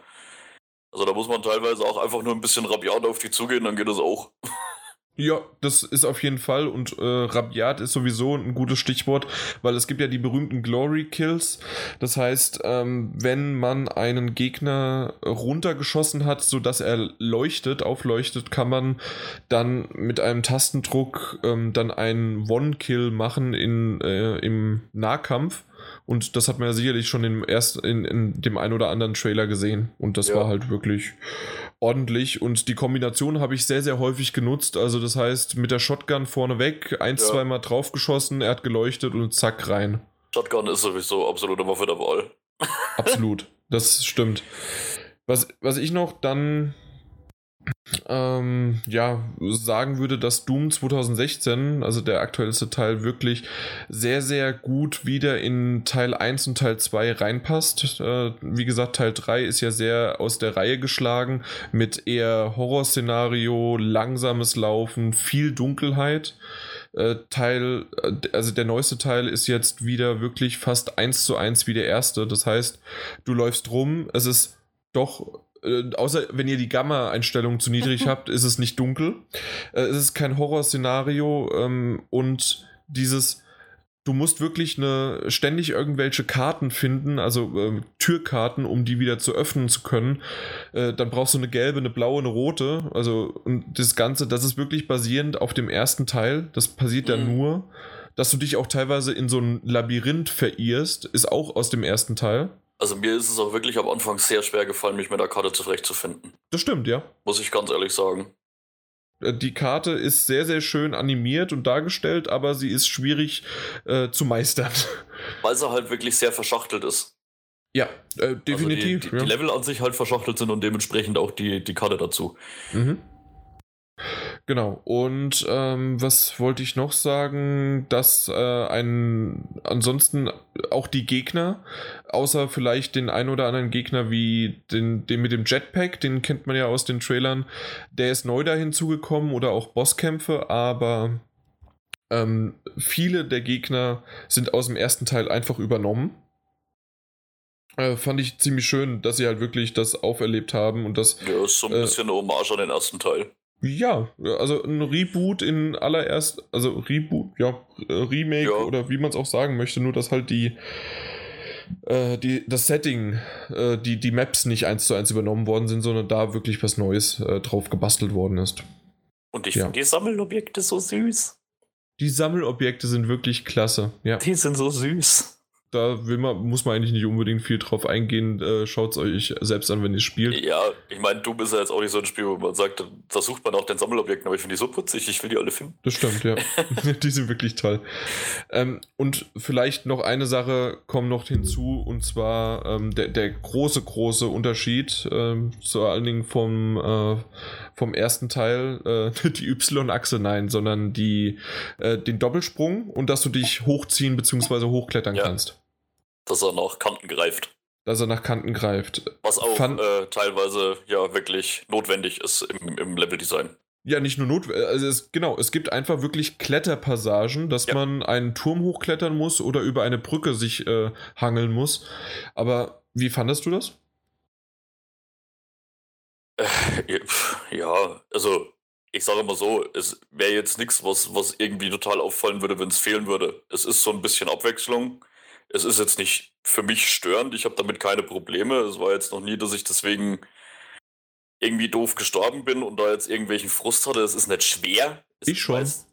Also da muss man teilweise auch einfach nur ein bisschen rabiat auf die zugehen, dann geht das auch. Ja, das ist auf jeden Fall und äh, rabiat ist sowieso ein gutes Stichwort, weil es gibt ja die berühmten Glory Kills. Das heißt, ähm, wenn man einen Gegner runtergeschossen hat, sodass er leuchtet, aufleuchtet, kann man dann mit einem Tastendruck ähm, dann einen One-Kill machen in, äh, im Nahkampf. Und das hat man ja sicherlich schon im erst in, in dem ein oder anderen Trailer gesehen. Und das ja. war halt wirklich ordentlich und die Kombination habe ich sehr, sehr häufig genutzt. Also das heißt, mit der Shotgun vorneweg, ein, ja. zweimal draufgeschossen, er hat geleuchtet und zack rein. Shotgun ist sowieso absolute Waffe der Wahl. Absolut, das stimmt. Was, was ich noch dann ähm, ja, sagen würde, dass Doom 2016, also der aktuellste Teil, wirklich sehr, sehr gut wieder in Teil 1 und Teil 2 reinpasst. Äh, wie gesagt, Teil 3 ist ja sehr aus der Reihe geschlagen mit eher Horrorszenario, langsames Laufen, viel Dunkelheit. Äh, Teil, äh, also der neueste Teil ist jetzt wieder wirklich fast eins zu eins wie der erste. Das heißt, du läufst rum, es ist doch äh, außer wenn ihr die Gamma-Einstellung zu niedrig habt, ist es nicht dunkel. Äh, es ist kein Horrorszenario ähm, und dieses, du musst wirklich eine, ständig irgendwelche Karten finden, also äh, Türkarten, um die wieder zu öffnen zu können. Äh, dann brauchst du eine gelbe, eine blaue, eine rote. Also und das Ganze, das ist wirklich basierend auf dem ersten Teil. Das passiert dann mhm. nur. Dass du dich auch teilweise in so ein Labyrinth verirrst, ist auch aus dem ersten Teil. Also mir ist es auch wirklich am Anfang sehr schwer gefallen, mich mit der Karte zurechtzufinden. Das stimmt, ja. Muss ich ganz ehrlich sagen. Äh, die Karte ist sehr, sehr schön animiert und dargestellt, aber sie ist schwierig äh, zu meistern. Weil sie halt wirklich sehr verschachtelt ist. Ja, äh, definitiv. Also die, die, ja. die, Level an sich halt verschachtelt sind und dementsprechend auch die, die Karte dazu. Mhm. Genau. Und ähm, was wollte ich noch sagen? Dass äh, ein ansonsten auch die Gegner, außer vielleicht den ein oder anderen Gegner wie den, den mit dem Jetpack, den kennt man ja aus den Trailern, der ist neu da hinzugekommen oder auch Bosskämpfe, aber ähm, viele der Gegner sind aus dem ersten Teil einfach übernommen. Äh, fand ich ziemlich schön, dass sie halt wirklich das auferlebt haben und das. Ja, ist so ein Äh, bisschen eine Hommage an den ersten Teil. Ja, also ein Reboot in allererst, also Reboot, ja, äh, Remake Ja. oder wie man es auch sagen möchte, nur dass halt die, äh, die das Setting, äh, die, die Maps nicht eins zu eins übernommen worden sind, sondern da wirklich was Neues äh, drauf gebastelt worden ist. Und ich Ja. finde die Sammelobjekte so süß. Die Sammelobjekte sind wirklich klasse, ja. Die sind so süß. Da will man, muss man eigentlich nicht unbedingt viel drauf eingehen. Äh, Schaut es euch selbst an, wenn ihr spielt. Ja, ich meine, Doom ist ja jetzt auch nicht so ein Spiel, wo man sagt, da sucht man auch den Sammelobjekten, aber ich finde die so putzig, ich will die alle finden. Das stimmt, ja. die sind wirklich toll. Ähm, und vielleicht noch eine Sache kommt noch hinzu, und zwar ähm, der, der große, große Unterschied, ähm, vor allen Dingen vom, äh, vom ersten Teil, äh, die Y-Achse, nein, sondern die, äh, den Doppelsprung und dass du dich hochziehen bzw. hochklettern Ja. kannst. Dass er nach Kanten greift. Dass er nach Kanten greift. Was auch Fand- äh, teilweise ja wirklich notwendig ist im, im Leveldesign. Ja, nicht nur notwendig. Also es, genau, es gibt einfach wirklich Kletterpassagen, dass Ja. man einen Turm hochklettern muss oder über eine Brücke sich äh, hangeln muss. Aber wie fandest du das? Äh, Ja, also ich sage mal so, es wäre jetzt nichts, was, was irgendwie total auffallen würde, wenn es fehlen würde. Es ist so ein bisschen Abwechslung. Es ist jetzt nicht für mich störend. Ich habe damit keine Probleme. Es war jetzt noch nie, dass ich deswegen irgendwie doof gestorben bin und da jetzt irgendwelchen Frust hatte. Es ist nicht schwer. Es Ich schon. weiß-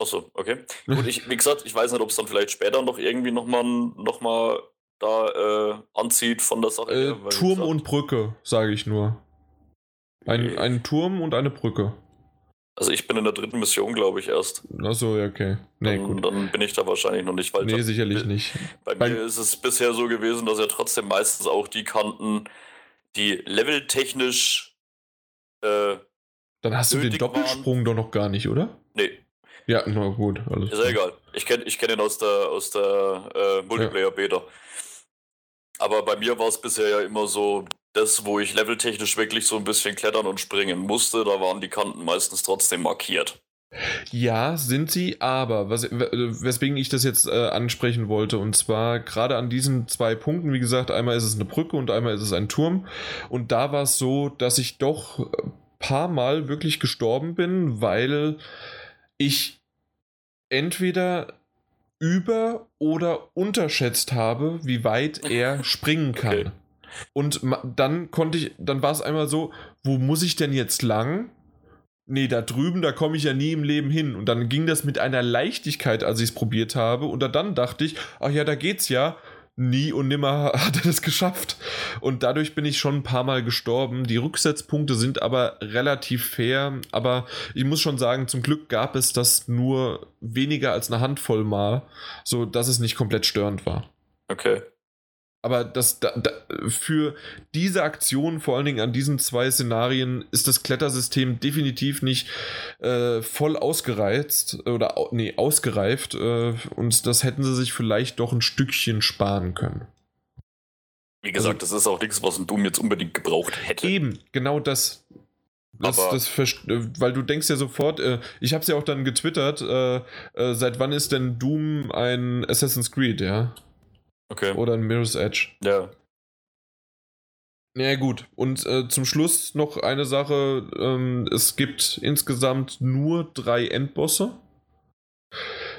Achso, okay. Gut, ich, wie gesagt, ich weiß nicht, ob es dann vielleicht später noch irgendwie nochmal noch mal da äh, anzieht von der Sache. Äh, her, Turm und Brücke, sage ich nur. Ein, äh, ein Turm und eine Brücke. Also ich bin in der dritten Mission, glaube ich, erst. Achso, ja, okay. Nee, dann, gut. dann bin ich da wahrscheinlich noch nicht, weil Nee, sicherlich nicht. bei Beim- mir ist es bisher so gewesen, dass ja trotzdem meistens auch die Kanten, die leveltechnisch, äh, Dann hast du den nötig waren. Doppelsprung doch noch gar nicht, oder? nee, Ja, na gut. Alles ist ja egal. Ich kenne ich kenn ihn aus der, aus der äh, Multiplayer-Beta. Aber bei mir war es bisher ja immer so, das, wo ich leveltechnisch wirklich so ein bisschen klettern und springen musste, da waren die Kanten meistens trotzdem markiert. Ja, sind sie, aber was, w- weswegen ich das jetzt äh, ansprechen wollte, und zwar gerade an diesen zwei Punkten, wie gesagt, einmal ist es eine Brücke und einmal ist es ein Turm. Und da war es so, dass ich doch ein paar Mal wirklich gestorben bin, weil ich entweder über- oder unterschätzt habe, wie weit er springen kann. Okay. Und dann konnte ich, dann war es einmal so, wo muss ich denn jetzt lang? Nee, da drüben, da komme ich ja nie im Leben hin. Und dann ging das mit einer Leichtigkeit, als ich es probiert habe. Und dann dachte ich, ach ja, da geht's ja. Nie und nimmer hat er das geschafft. Und dadurch bin ich schon ein paar Mal gestorben. Die Rücksetzpunkte sind aber relativ fair. Aber ich muss schon sagen, zum Glück gab es das nur weniger als eine Handvoll Mal, so dass es nicht komplett störend war. Okay. Aber das, da, da, für diese Aktion, vor allen Dingen an diesen zwei Szenarien, ist das Klettersystem definitiv nicht äh, voll ausgereizt oder nee, ausgereift. Äh, und das hätten sie sich vielleicht doch ein Stückchen sparen können. Wie gesagt, das ist auch nichts, was ein Doom jetzt unbedingt gebraucht hätte. Eben, genau das. Das, das weil du denkst ja sofort, äh, ich habe es ja auch dann getwittert, äh, äh, seit wann ist denn Doom ein Assassin's Creed, ja? Okay. Oder ein Mirror's Edge? Ja. Ja, gut. Und äh, zum Schluss noch eine Sache. Ähm, es gibt insgesamt nur drei Endbosse.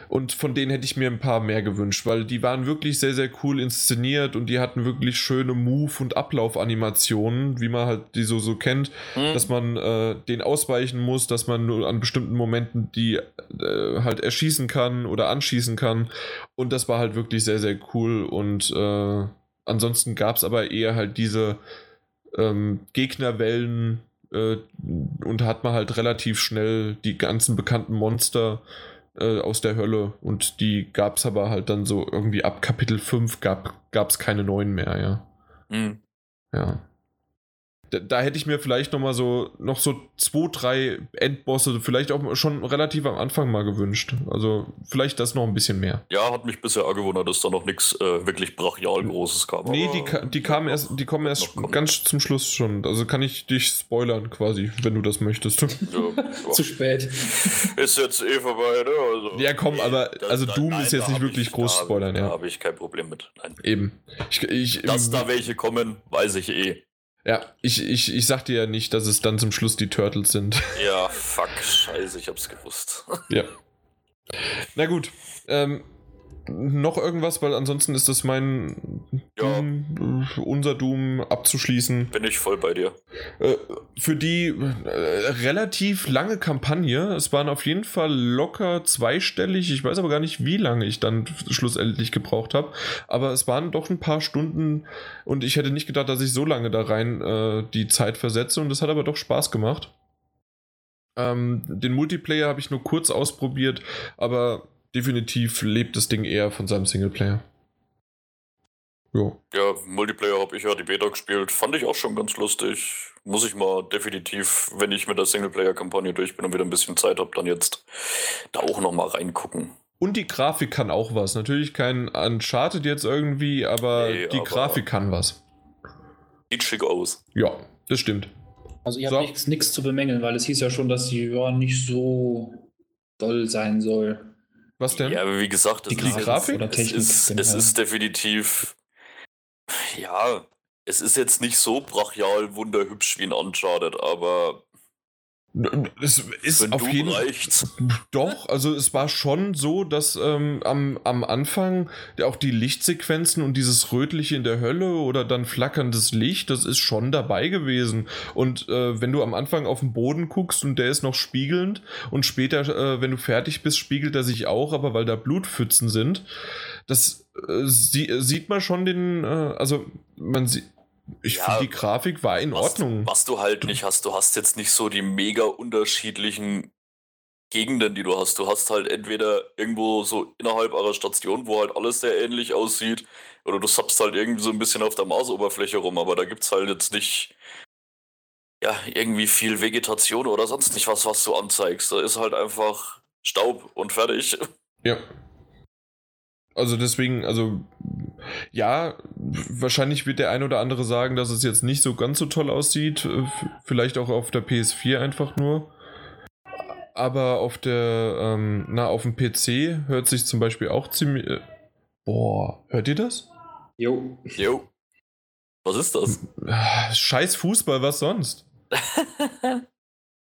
Und von denen hätte ich mir ein paar mehr gewünscht, weil die waren wirklich sehr, sehr cool inszeniert und die hatten wirklich schöne Move- und Ablaufanimationen, wie man halt die so, so kennt, Hm. dass man äh, den ausweichen muss, dass man nur an bestimmten Momenten die äh, halt erschießen kann oder anschießen kann. Und das war halt wirklich sehr, sehr cool. Und äh, ansonsten gab es aber eher halt diese ähm, Gegnerwellen äh, und hat man halt relativ schnell die ganzen bekannten Monster äh, aus der Hölle und die gab es aber halt dann so irgendwie ab Kapitel 5 gab es keine neuen mehr, ja. Hm. Ja. Da, da hätte ich mir vielleicht noch mal so noch so zwei, drei Endbosse, vielleicht auch schon relativ am Anfang mal gewünscht. Also vielleicht das noch ein bisschen mehr. Ja, hat mich bisher gewundert, dass da noch nichts äh, wirklich brachial Großes kam. Nee, die, ka- die kamen erst, die kommen erst ganz zum Schluss schon. Also kann ich dich spoilern quasi, wenn du das möchtest. Ja, Zu spät. Ist jetzt eh vorbei, ne? Also, Ja, komm, aber- also da- Doom nein, ist jetzt nicht wirklich ich, groß da- spoilern, ja. Da habe ich kein Problem mit. Nein. Eben. Ich, ich, Dass da welche kommen, weiß ich eh. Ja, ich, ich, ich sag dir ja nicht, dass es dann zum Schluss die Turtles sind. Ja, fuck, scheiße, ich hab's gewusst. ja. Na gut. Ähm, noch irgendwas, weil ansonsten ist das mein Ja. Doom, unser Doom abzuschließen. Bin ich voll bei dir. Äh, für die äh, relativ lange Kampagne, es waren auf jeden Fall locker zweistellig, ich weiß aber gar nicht, wie lange ich dann schlussendlich gebraucht habe, aber es waren doch ein paar Stunden und ich hätte nicht gedacht, dass ich so lange da rein äh, die Zeit versetze und das hat aber doch Spaß gemacht. Ähm, den Multiplayer habe ich nur kurz ausprobiert, aber definitiv lebt das Ding eher von seinem Singleplayer. Jo. Ja, Multiplayer habe ich ja die Beta gespielt. Fand ich auch schon ganz lustig. Muss ich mal definitiv, wenn ich mit der Singleplayer-Kampagne durch bin und wieder ein bisschen Zeit habe, dann jetzt da auch noch mal reingucken. Und die Grafik kann auch was. Natürlich kein Uncharted jetzt irgendwie, aber Nee, die aber- Grafik kann was. Sieht schick aus. Ja, das stimmt. Also ich So. habe nichts nichts zu bemängeln, weil es hieß ja schon, dass die ja nicht so doll sein soll. Was denn? Ja, aber wie gesagt, es Die ist, Grafik? oder es Technik. ist, es ist definitiv, ja, es ist jetzt nicht so brachial wunderhübsch wie ein Uncharted, aber Es ist einen auf jeden Fall. Doch, also es war schon so, dass ähm, am, am Anfang ja auch die Lichtsequenzen und dieses Rötliche in der Hölle oder dann flackerndes Licht, das ist schon dabei gewesen. Und äh, wenn du am Anfang auf den Boden guckst und der ist noch spiegelnd und später, äh, wenn du fertig bist, spiegelt er sich auch, aber weil da Blutpfützen sind, das äh, sie, sieht man schon den, äh, also man sieht, ich Ja, finde die Grafik war in Was, Ordnung. was du halt nicht hast, du hast jetzt nicht so die mega unterschiedlichen Gegenden, die du hast. Du hast halt entweder irgendwo so innerhalb eurer Station, wo halt alles sehr ähnlich aussieht, oder du sappst halt irgendwie so ein bisschen auf der Marsoberfläche rum, aber da gibt's halt jetzt nicht ja, irgendwie viel Vegetation oder sonst nicht was, was du anzeigst. Da ist halt einfach Staub und fertig. Ja. Also deswegen, also ja, wahrscheinlich wird der ein oder andere sagen, dass es jetzt nicht so ganz so toll aussieht. äh, Vielleicht auch auf der PS4 einfach nur. Aber auf der, ähm, na, auf dem PC hört sich zum Beispiel auch ziemlich. Äh, boah, hört ihr das? Jo. Jo. Was ist das? Scheiß Fußball, was sonst?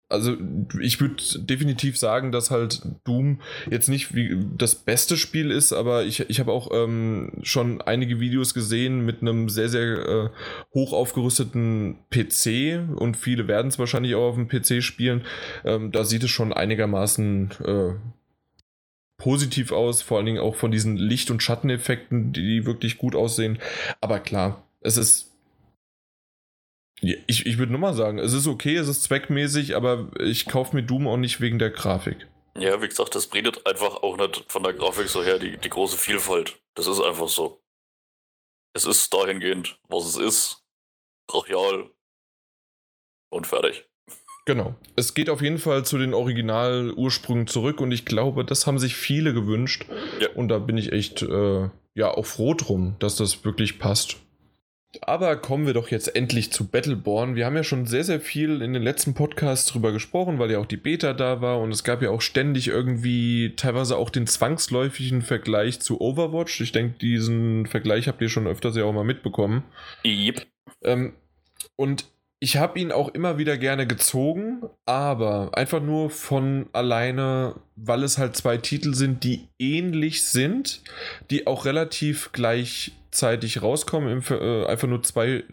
Also, ich würde definitiv sagen, dass halt Doom jetzt nicht wie das beste Spiel ist, aber ich, ich habe auch ähm, schon einige Videos gesehen mit einem sehr, sehr äh, hoch aufgerüsteten PC und viele werden es wahrscheinlich auch auf dem PC spielen. Ähm, da sieht es schon einigermaßen äh, positiv aus, vor allen Dingen auch von diesen Licht- und Schatteneffekten, die wirklich gut aussehen. Aber klar, es ist ich, ich würde nur mal sagen, es ist okay, es ist zweckmäßig, aber ich kaufe mir Doom auch nicht wegen der Grafik. Ja, wie gesagt, das bietet einfach auch nicht von der Grafik so her die, die große Vielfalt. Das ist einfach so. Es ist dahingehend, was es ist. Brachial. Und fertig. Genau. Es geht auf jeden Fall zu den Originalursprüngen zurück und ich glaube, das haben sich viele gewünscht. Ja. Und da bin ich echt äh, ja auch froh drum, dass das wirklich passt. Aber kommen wir doch jetzt endlich zu Battleborn. Wir haben ja schon sehr, sehr viel in den letzten Podcasts drüber gesprochen, weil ja auch die Beta da war und es gab ja auch ständig irgendwie teilweise auch den zwangsläufigen Vergleich zu Overwatch. Ich denke, diesen Vergleich habt ihr schon öfters ja auch mal mitbekommen. Yep. Ähm, und ich habe ihn auch immer wieder gerne gezogen, aber einfach nur von alleine, weil es halt zwei Titel sind, die ähnlich sind, die auch relativ gleichzeitig rauskommen, im, äh, einfach nur zwei,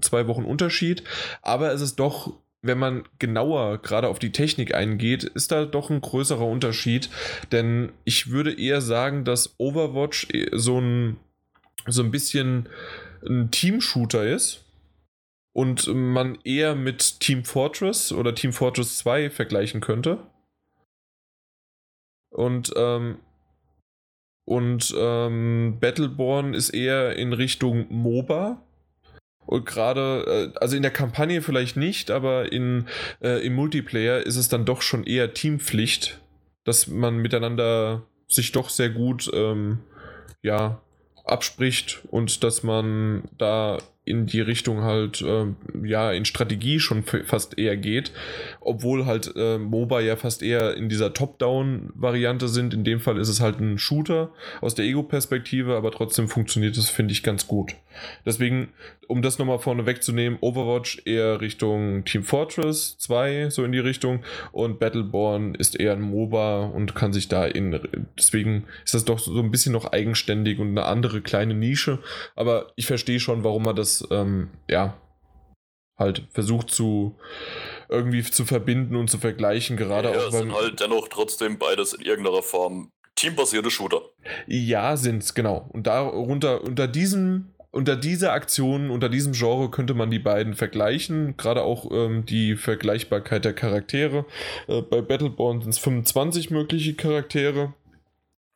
zwei Wochen Unterschied. Aber es ist doch, wenn man genauer gerade auf die Technik eingeht, ist da doch ein größerer Unterschied. Denn ich würde eher sagen, dass Overwatch eh so ein, so ein bisschen ein Team-Shooter ist und man eher mit Team Fortress oder Team Fortress 2 vergleichen könnte. Und, ähm, und ähm, Battleborn ist eher in Richtung MOBA. Und gerade, äh, also in der Kampagne vielleicht nicht, aber in, äh, im Multiplayer ist es dann doch schon eher Teampflicht, dass man miteinander sich doch sehr gut ähm, ja, abspricht und dass man da in die Richtung halt, äh, ja, in Strategie schon fast eher geht, obwohl halt äh, MOBA ja fast eher in dieser Top-Down-Variante sind. In dem Fall ist es halt ein Shooter aus der Ego-Perspektive, aber trotzdem funktioniert es, finde ich, ganz gut. Deswegen, um das nochmal vorne wegzunehmen, Overwatch eher Richtung Team Fortress 2, so in die Richtung, und Battleborn ist eher ein MOBA und kann sich da in, deswegen ist das doch so ein bisschen noch eigenständig und eine andere kleine Nische, aber ich verstehe schon, warum man das ähm, ja, halt versucht zu irgendwie zu verbinden und zu vergleichen, gerade ja, auch beim. sind halt dennoch trotzdem beides in irgendeiner Form teambasierte Shooter. Ja, sind es, genau. Und darunter, unter diesem unter dieser Aktion, unter diesem Genre könnte man die beiden vergleichen, gerade auch ähm, die Vergleichbarkeit der Charaktere. Äh, bei Battleborn sind es 25 mögliche Charaktere.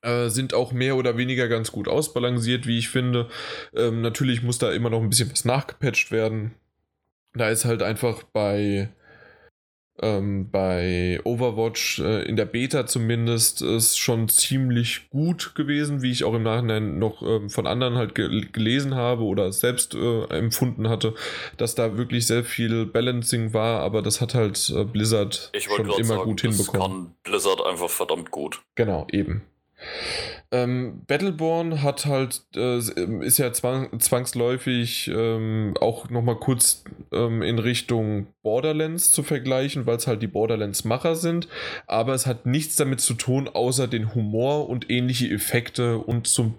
Äh, sind auch mehr oder weniger ganz gut ausbalanciert, wie ich finde. Ähm, natürlich muss da immer noch ein bisschen was nachgepatcht werden. Da ist halt einfach bei, ähm, bei Overwatch äh, in der Beta zumindest ist schon ziemlich gut gewesen, wie ich auch im Nachhinein noch ähm, von anderen halt ge gelesen habe oder selbst äh, empfunden hatte, dass da wirklich sehr viel Balancing war, aber das hat halt äh, Blizzard schon immer sagen, gut hinbekommen. Das kann Blizzard einfach verdammt gut. Genau, eben. Ähm, Battleborn hat halt, äh, ist ja zwang, zwangsläufig ähm, auch nochmal kurz ähm, in Richtung Borderlands zu vergleichen, weil es halt die Borderlands-Macher sind. Aber es hat nichts damit zu tun, außer den Humor und ähnliche Effekte und so ein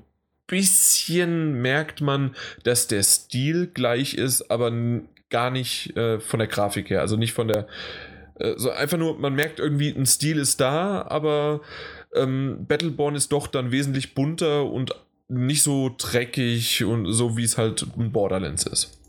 bisschen merkt man, dass der Stil gleich ist, aber gar nicht äh, von der Grafik her, also nicht von der, äh, so einfach nur, man merkt irgendwie, ein Stil ist da, aber ähm, Battleborn ist doch dann wesentlich bunter und nicht so dreckig und so wie es halt in Borderlands ist.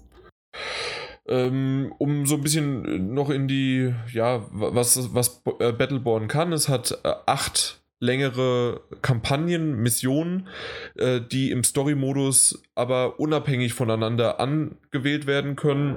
Ähm, um so ein bisschen noch in die, ja, was, was äh, Battleborn kann, es hat äh, acht längere Kampagnen, Missionen, äh, die im Story-Modus aber unabhängig voneinander angewählt werden können.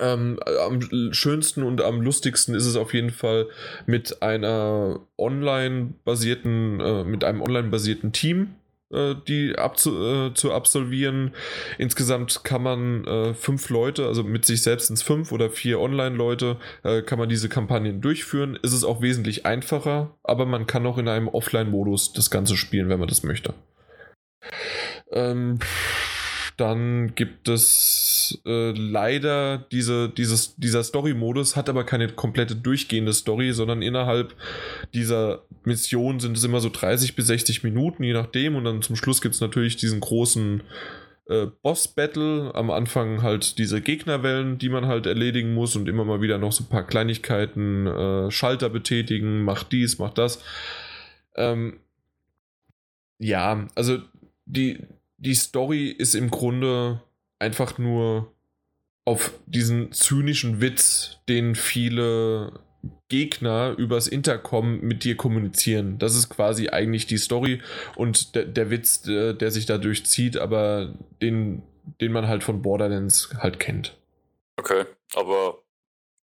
Ähm, am schönsten und am lustigsten ist es auf jeden Fall mit einer online-basierten, äh, mit einem online-basierten Team, äh, die abzu äh, zu absolvieren. Insgesamt kann man äh, fünf Leute, also mit sich selbst ins fünf oder vier Online-Leute, äh, kann man diese Kampagnen durchführen. Ist es auch wesentlich einfacher, aber man kann auch in einem Offline-Modus das Ganze spielen, wenn man das möchte. Ähm, dann gibt es äh, leider diese, dieses, dieser Story-Modus, hat aber keine komplette durchgehende Story, sondern innerhalb dieser Mission sind es immer so 30 bis 60 Minuten, je nachdem. Und dann zum Schluss gibt es natürlich diesen großen äh, Boss-Battle. Am Anfang halt diese Gegnerwellen, die man halt erledigen muss und immer mal wieder noch so ein paar Kleinigkeiten, äh, Schalter betätigen, macht dies, macht das. Ähm, ja, also die, die Story ist im Grunde einfach nur auf diesen zynischen Witz, den viele Gegner übers Intercom mit dir kommunizieren. Das ist quasi eigentlich die Story und der, der Witz, der, der, sich dadurch zieht, aber den, den man halt von Borderlands halt kennt. Okay, aber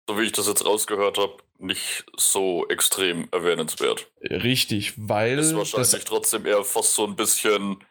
so wie ich das jetzt rausgehört habe, nicht so extrem erwähnenswert. Richtig, weil. Ist wahrscheinlich trotzdem eher fast so ein bisschen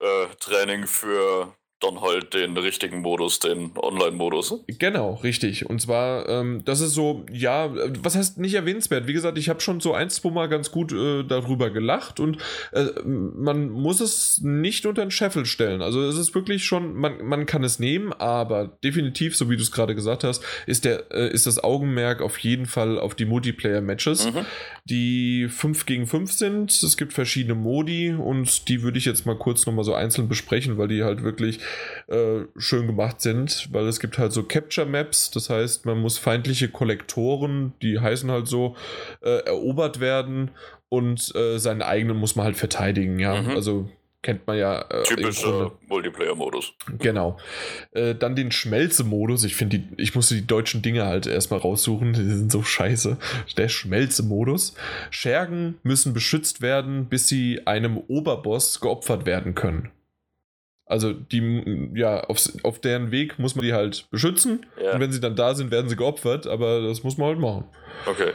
äh, Training für dann halt den richtigen Modus, den Online-Modus. Genau, richtig. Und zwar, ähm, das ist so, ja, was heißt nicht erwähnenswert? Wie gesagt, ich habe schon so ein, zwei Mal ganz gut äh, darüber gelacht und äh, man muss es nicht unter den Scheffel stellen. Also es ist wirklich schon, man, man kann es nehmen, aber definitiv, so wie du es gerade gesagt hast, ist, der, äh, ist das Augenmerk auf jeden Fall auf die Multiplayer-Matches, mhm. die 5 gegen 5 sind. Es gibt verschiedene Modi und die würde ich jetzt mal kurz nochmal so einzeln besprechen, weil die halt wirklich äh, schön gemacht sind, weil es gibt halt so Capture Maps, das heißt, man muss feindliche Kollektoren, die heißen halt so, äh, erobert werden und äh, seinen eigenen muss man halt verteidigen, ja. Mhm. Also kennt man ja. Äh, Typischer Multiplayer-Modus. Genau. Äh, dann den Schmelze-Modus. Ich finde, ich musste die deutschen Dinge halt erstmal raussuchen. Die sind so scheiße. Der Schmelze-Modus. Schergen müssen beschützt werden, bis sie einem Oberboss geopfert werden können. Also die, ja, auf, auf deren Weg muss man die halt beschützen. Ja. Und wenn sie dann da sind, werden sie geopfert, aber das muss man halt machen. Okay.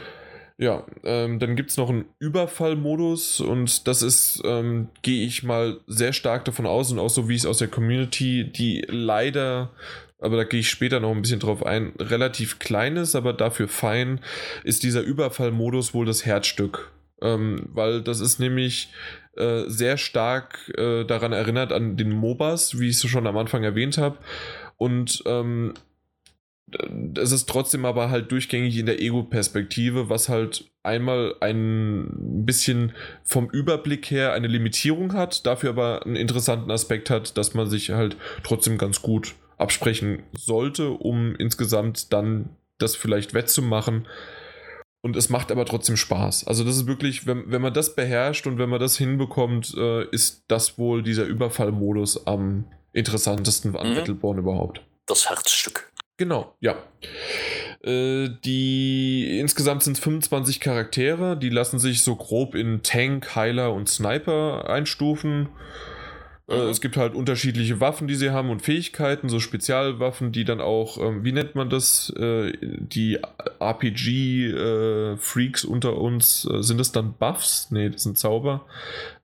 Ja, ähm, dann gibt es noch einen Überfallmodus und das ist, ähm, gehe ich mal sehr stark davon aus und auch so wie ich es aus der Community, die leider, aber da gehe ich später noch ein bisschen drauf ein, relativ klein ist, aber dafür fein, ist dieser Überfallmodus wohl das Herzstück. Ähm, weil das ist nämlich äh, sehr stark äh, daran erinnert an den MOBAs, wie ich es schon am Anfang erwähnt habe. Und ähm, es ist trotzdem aber halt durchgängig in der Ego-Perspektive, was halt einmal ein bisschen vom Überblick her eine Limitierung hat, dafür aber einen interessanten Aspekt hat, dass man sich halt trotzdem ganz gut absprechen sollte, um insgesamt dann das vielleicht wettzumachen. Und es macht aber trotzdem Spaß. Also das ist wirklich, wenn, wenn man das beherrscht und wenn man das hinbekommt, äh, ist das wohl dieser Überfallmodus am interessantesten an Mhm. Battleborn überhaupt. Das Herzstück. Genau, ja. Äh, die insgesamt sind es 25 Charaktere, die lassen sich so grob in Tank, Heiler und Sniper einstufen. Äh, Mhm. es gibt halt unterschiedliche Waffen, die sie haben und Fähigkeiten, so Spezialwaffen, die dann auch, ähm, wie nennt man das? Äh, die RPG-Freaks unter uns, äh, sind das dann Buffs? Nee, das sind Zauber.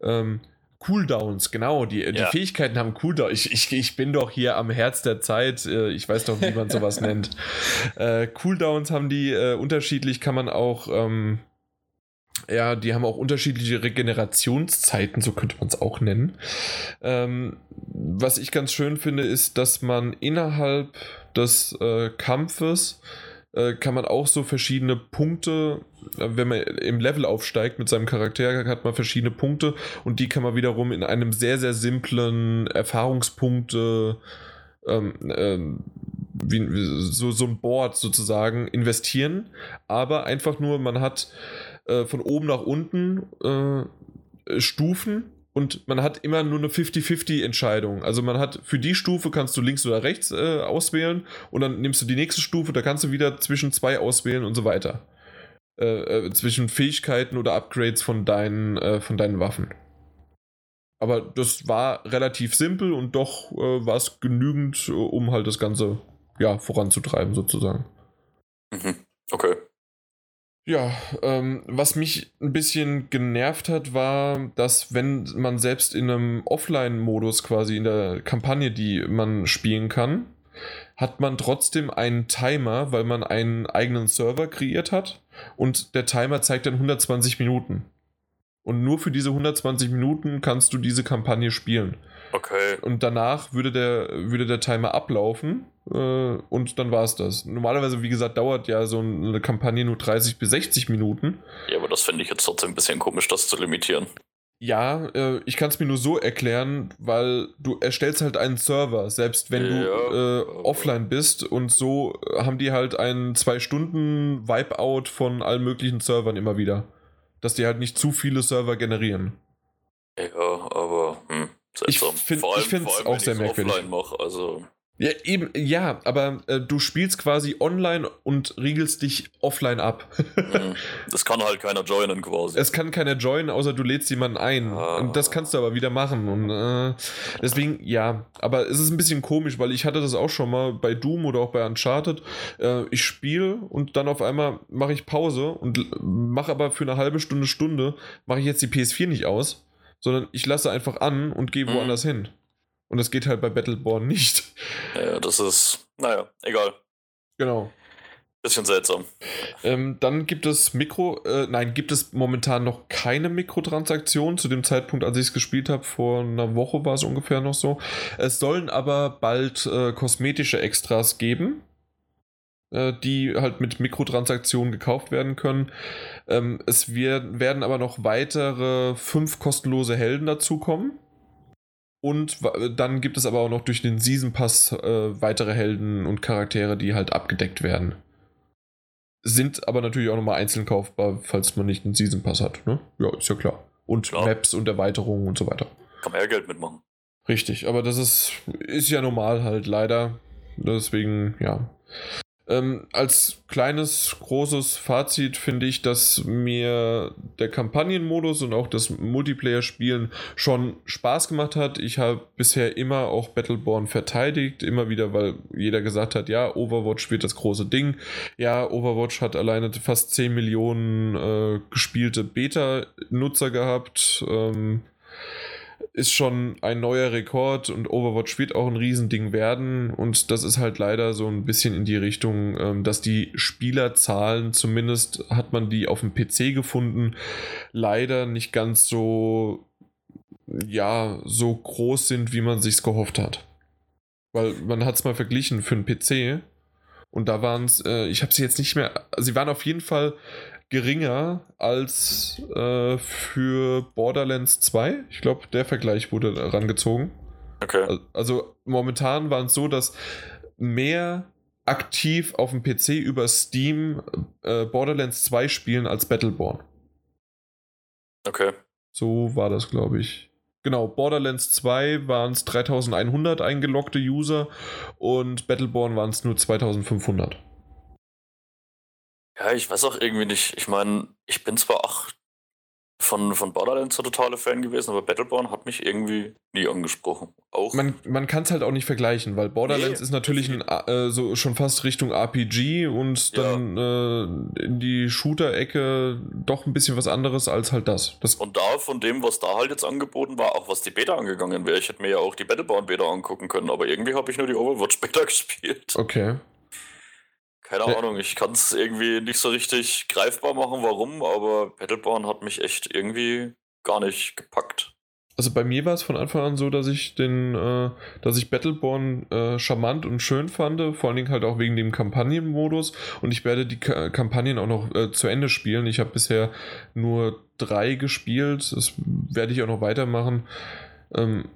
Ähm, Cooldowns, genau, die, die Ja. Fähigkeiten haben Cooldowns. Ich, ich, ich bin doch hier am Herz der Zeit, äh, ich weiß doch, wie man sowas nennt. Äh, Cooldowns haben die äh, unterschiedlich, kann man auch, ähm, ja, die haben auch unterschiedliche Regenerationszeiten, so könnte man es auch nennen. Ähm, was ich ganz schön finde, ist, dass man innerhalb des äh, Kampfes äh, kann man auch so verschiedene Punkte, äh, wenn man im Level aufsteigt mit seinem Charakter, hat man verschiedene Punkte und die kann man wiederum in einem sehr, sehr simplen Erfahrungspunkte ähm, ähm, wie, so, so ein Board sozusagen investieren, aber einfach nur, man hat äh, von oben nach unten äh, Stufen und man hat immer nur eine 50-50 Entscheidung. Also man hat für die Stufe kannst du links oder rechts äh, auswählen und dann nimmst du die nächste Stufe, da kannst du wieder zwischen zwei auswählen und so weiter. Äh, äh, zwischen Fähigkeiten oder Upgrades von deinen, äh, von deinen Waffen. Aber das war relativ simpel und doch äh, war es genügend, äh, um halt das Ganze ja, voranzutreiben, sozusagen. Mhm. Ja, ähm, was mich ein bisschen genervt hat, war, dass wenn man selbst in einem Offline-Modus quasi in der Kampagne, die man spielen kann, hat man trotzdem einen Timer, weil man einen eigenen Server kreiert hat und der Timer zeigt dann 120 Minuten. Und nur für diese 120 Minuten kannst du diese Kampagne spielen. Okay. Und danach würde der, würde der Timer ablaufen und dann war es das. Normalerweise, wie gesagt, dauert ja so eine Kampagne nur 30 bis 60 Minuten. Ja, aber das finde ich jetzt trotzdem ein bisschen komisch, das zu limitieren. Ja, äh, ich kann es mir nur so erklären, weil du erstellst halt einen Server, selbst wenn du Ja, äh, aber- offline bist und so haben die halt einen zwei Stunden Wipeout von allen möglichen Servern immer wieder. Dass die halt nicht zu viele Server generieren. Ja, aber hm, seltsam. Ich find- Vor allem- ich find's vor allem, auch wenn sehr merkwürdig. offline mache, also Ja, eben, ja, aber äh, du spielst quasi online und riegelst dich offline ab. hm, das kann halt keiner joinen quasi. es kann keiner joinen, außer du lädst jemanden ein. Ah. Und das kannst du aber wieder machen. Und äh, deswegen, ja, aber es ist ein bisschen komisch, weil ich hatte das auch schon mal bei Doom oder auch bei Uncharted. Äh, ich spiele und dann auf einmal mache ich Pause und mache aber für eine halbe Stunde, Stunde, mache ich jetzt die PS4 nicht aus, sondern ich lasse einfach an und gehe Mhm. woanders hin. Und das geht halt bei Battleborn nicht. ja, das ist, naja, egal. Genau. Bisschen seltsam. Ähm, dann gibt es Mikro, äh, nein, gibt es momentan noch keine Mikrotransaktionen. Zu dem Zeitpunkt, als ich es gespielt habe, vor einer Woche war es ungefähr noch so. Es sollen aber bald äh, kosmetische Extras geben, äh, die halt mit Mikrotransaktionen gekauft werden können. Ähm, es wir, werden aber noch weitere fünf kostenlose Helden dazukommen. Und dann gibt es aber auch noch durch den Season Pass äh, weitere Helden und Charaktere, die halt abgedeckt werden sind aber natürlich auch nochmal einzeln kaufbar, falls man nicht einen Season Pass hat. Ne? Ja, ist ja klar. Und Klar. Maps und Erweiterungen und so weiter. Kann man ja Geld mitmachen. Richtig, aber das ist, ist ja normal halt leider. Deswegen, ja. Ähm, als kleines, großes Fazit finde ich, dass mir der Kampagnenmodus und auch das Multiplayer-Spielen schon Spaß gemacht hat. Ich habe bisher immer auch Battleborn verteidigt, immer wieder, weil jeder gesagt hat, ja, Overwatch wird das große Ding. Ja, Overwatch hat alleine fast 10 Millionen äh, gespielte Beta-Nutzer gehabt. Ähm, ist schon ein neuer Rekord und Overwatch wird auch ein Riesending werden. Und das ist halt leider so ein bisschen in die Richtung, ähm, dass die Spielerzahlen, zumindest hat man die auf dem PC gefunden, leider nicht ganz so, ja, so groß sind, wie man sich's gehofft hat. Weil man es mal verglichen für einen PC. Und da waren es, äh, ich habe sie jetzt nicht mehr, sie waren auf jeden Fall geringer als äh, für Borderlands 2. Ich glaube, der Vergleich wurde herangezogen. Okay. Also momentan waren es so, dass mehr aktiv auf dem PC über Steam äh, Borderlands 2 spielen als Battleborn. Okay. So war das, glaube ich. Genau, Borderlands 2 waren es 3100 eingeloggte User und Battleborn waren es nur 2500. Ja, ich weiß auch irgendwie nicht. Ich meine, ich bin zwar auch von, von Borderlands der totale Fan gewesen, aber Battleborn hat mich irgendwie nie angesprochen. Auch. Man, man kann es halt auch nicht vergleichen, weil Borderlands Nee, ist natürlich ein, äh, so schon fast Richtung RPG und Ja. dann äh, in die Shooter-Ecke doch ein bisschen was anderes als halt das. das Und da von dem, was da halt jetzt angeboten war, auch was die Beta angegangen wäre, ich hätte mir ja auch die Battleborn Beta angucken können, aber irgendwie habe ich nur die Overwatch Beta gespielt. okay. Keine. Ahnung, ich kann es irgendwie nicht so richtig greifbar machen, warum, aber Battleborn hat mich echt irgendwie gar nicht gepackt. Also bei mir war es von Anfang an so, dass ich den, äh, dass ich Battleborn äh, charmant und schön fand, vor allen Dingen halt auch wegen dem Kampagnenmodus und ich werde die Ka Kampagnen auch noch äh, zu Ende spielen. Ich habe bisher nur drei gespielt, das werde ich auch noch weitermachen. Ähm,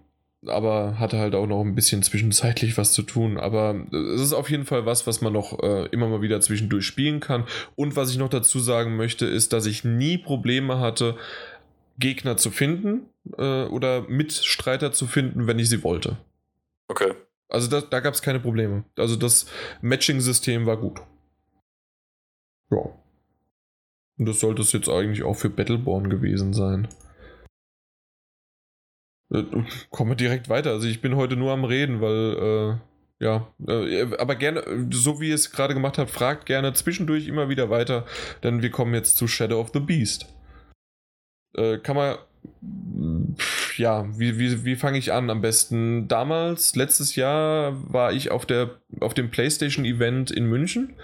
aber hatte halt auch noch ein bisschen zwischenzeitlich was zu tun. Aber es ist auf jeden Fall was, was man noch äh, immer mal wieder zwischendurch spielen kann. Und was ich noch dazu sagen möchte, ist, dass ich nie Probleme hatte, Gegner zu finden äh, oder Mitstreiter zu finden, wenn ich sie wollte. Okay. Also da, da gab es keine Probleme. Also das Matching-System war gut. Ja. Und das sollte es jetzt eigentlich auch für Battleborn gewesen sein. Äh, Kommen wir direkt weiter. Also ich bin heute nur am Reden, weil äh, ja, äh, aber gerne, so wie ihr es gerade gemacht habt, fragt gerne zwischendurch immer wieder weiter, denn wir kommen jetzt zu Shadow of the Beast. Äh, kann man, pf, ja, wie, wie, wie fange ich an am besten? Damals, letztes Jahr, war ich auf, der, auf dem PlayStation-Event in München,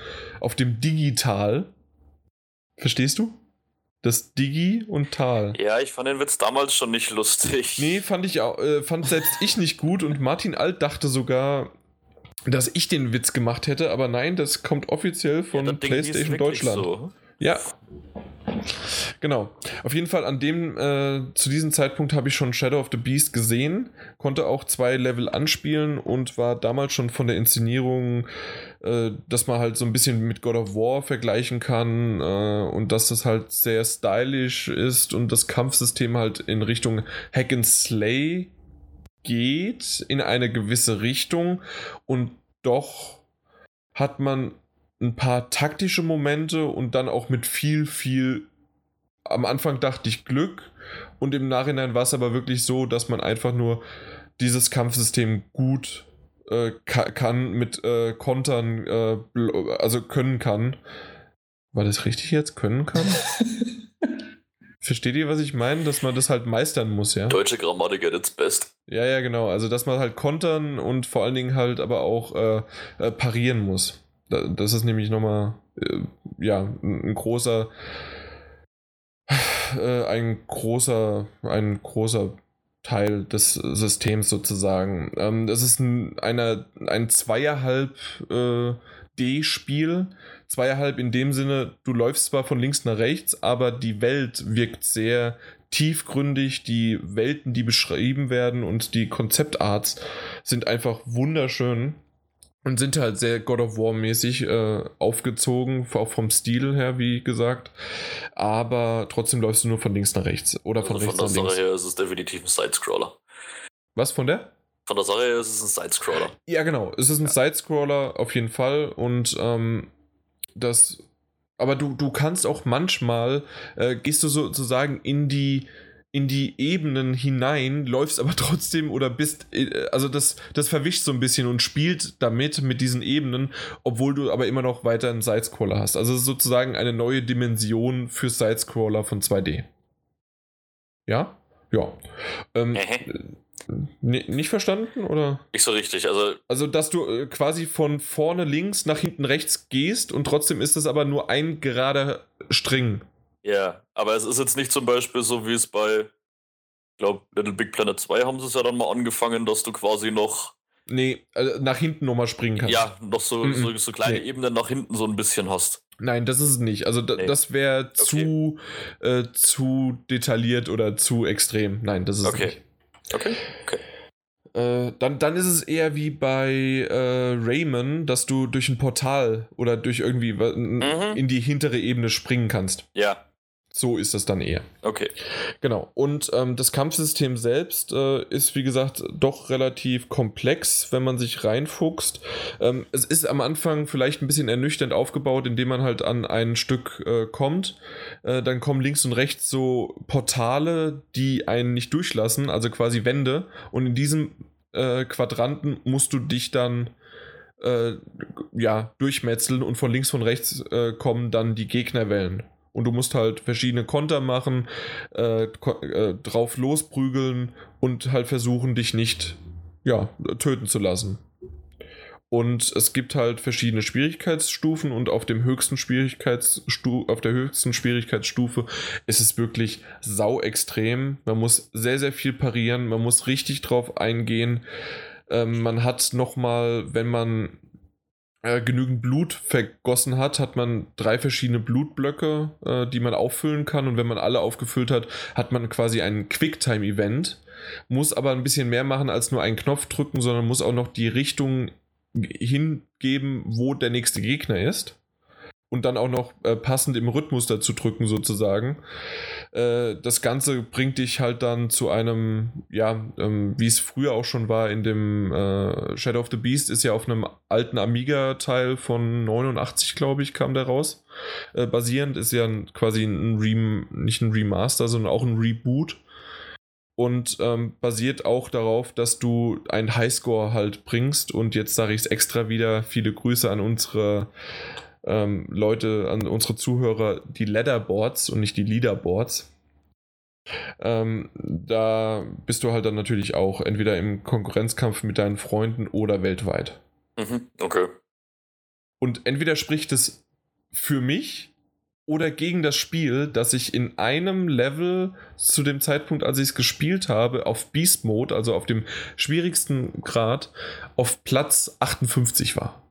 auf dem Digital. Verstehst du? Das Digi und Tal. Ja, ich fand den Witz damals schon nicht lustig. Nee, fand ich auch, äh, fand selbst ich nicht gut und Martin Alt dachte sogar, dass ich den Witz gemacht hätte, aber nein, das kommt offiziell von hieß PlayStation Deutschland. So. Ja. Genau. Auf jeden Fall an dem, äh, zu diesem Zeitpunkt habe ich schon Shadow of the Beast gesehen, konnte auch zwei Level anspielen und war damals schon von der Inszenierung, äh, dass man halt so ein bisschen mit God of War vergleichen kann äh, und dass das halt sehr stylisch ist und das Kampfsystem halt in Richtung Hack and Slay geht, in eine gewisse Richtung und doch hat man ein paar taktische Momente und dann auch mit viel, viel. Am Anfang dachte ich Glück und im Nachhinein war es aber wirklich so, dass man einfach nur dieses Kampfsystem gut äh, ka kann, mit äh, Kontern, äh, also können kann. War das richtig jetzt? Können kann? Versteht ihr, was ich meine? Dass man das halt meistern muss, ja? Deutsche Grammatik at its best. Ja, ja, genau. Also, dass man halt kontern und vor allen Dingen halt aber auch äh, äh, parieren muss. Da, das ist nämlich nochmal, äh, ja, ein, ein großer, äh, ein großer, ein großer Teil des Systems sozusagen. Ähm, das ist ein, einer, ein zweieinhalb äh, D-Spiel. Zweieinhalb in dem Sinne, du läufst zwar von links nach rechts, aber die Welt wirkt sehr tiefgründig. Die Welten, die beschrieben werden und die Konzeptarts sind einfach wunderschön und sind halt sehr God of War mäßig äh, aufgezogen, auch vom Stil her, wie gesagt. Aber trotzdem läufst du nur von links nach rechts oder von Also rechts von der nach Sache links. her ist es definitiv ein Sidescroller. Was von der? von der Sache her ist es ein Sidescroller. Ja, genau. Es ist ein Sidescroller auf jeden Fall und ähm, das. Aber du, du kannst auch manchmal, äh, gehst du sozusagen in die, in die Ebenen hinein, läufst aber trotzdem oder bist, äh, also das, das verwischt so ein bisschen und spielt damit, mit diesen Ebenen, obwohl du aber immer noch weiter einen Sidescroller hast. Also sozusagen eine neue Dimension für Sidescroller von 2D. Ja? Ja. Ähm, nicht verstanden oder? Nicht so richtig. Also, also dass du äh, quasi von vorne links nach hinten rechts gehst und trotzdem ist es aber nur ein gerader String. Ja, aber es ist jetzt nicht zum Beispiel so, wie es bei, ich glaube, Little Big Planet 2 haben sie es ja dann mal angefangen, dass du quasi noch. Nee, also nach hinten nochmal springen kannst. Ja, noch so, mm -mm. so, so, kleine nee. Ebenen nach hinten so ein bisschen hast. Nein, das ist es nicht. Also nee. das wäre okay. zu, äh, zu detailliert oder zu extrem. Nein, das ist okay. nicht. Okay, okay. Äh, dann, dann ist es eher wie bei äh, Rayman, dass du durch ein Portal oder durch irgendwie mhm. in die hintere Ebene springen kannst. Ja. So ist das dann eher. Okay. Genau. Und ähm, das Kampfsystem selbst äh, ist, wie gesagt, doch relativ komplex, wenn man sich reinfuchst. Ähm, es ist am Anfang vielleicht ein bisschen ernüchternd aufgebaut, indem man halt an ein Stück äh, kommt. Äh, dann kommen links und rechts so Portale, die einen nicht durchlassen, also quasi Wände. Und in diesem äh, Quadranten musst du dich dann äh, ja, durchmetzeln und von links und rechts äh, kommen dann die Gegnerwellen. Und du musst halt verschiedene Konter machen, äh, äh, drauf losprügeln und halt versuchen, dich nicht ja, töten zu lassen. Und es gibt halt verschiedene Schwierigkeitsstufen und auf dem höchsten auf der höchsten Schwierigkeitsstufe ist es wirklich sau extrem. Man muss sehr, sehr viel parieren, man muss richtig drauf eingehen. Ähm, man hat nochmal, wenn man äh, genügend Blut vergossen hat, hat man drei verschiedene Blutblöcke, äh, die man auffüllen kann. Und wenn man alle aufgefüllt hat, hat man quasi ein Quicktime-Event. Muss aber ein bisschen mehr machen als nur einen Knopf drücken, sondern muss auch noch die Richtung hingeben, wo der nächste Gegner ist und dann auch noch äh, passend im Rhythmus dazu drücken sozusagen. Äh, das Ganze bringt dich halt dann zu einem, ja, ähm, wie es früher auch schon war in dem äh, Shadow of the Beast, ist ja auf einem alten Amiga-Teil von 89, glaube ich, kam der raus. Äh, basierend ist ja ein, quasi ein Rem nicht ein Remaster, sondern auch ein Reboot und ähm, basiert auch darauf, dass du einen Highscore halt bringst. Und jetzt sage ich es extra wieder. Viele Grüße an unsere ähm, Leute, an unsere Zuhörer, die Leaderboards und nicht die Leaderboards. Ähm, da bist du halt dann natürlich auch entweder im Konkurrenzkampf mit deinen Freunden oder weltweit. Mhm, okay. Und entweder spricht es für mich oder gegen das Spiel, dass ich in einem Level zu dem Zeitpunkt, als ich es gespielt habe, auf Beast Mode, also auf dem schwierigsten Grad, auf Platz 58 war.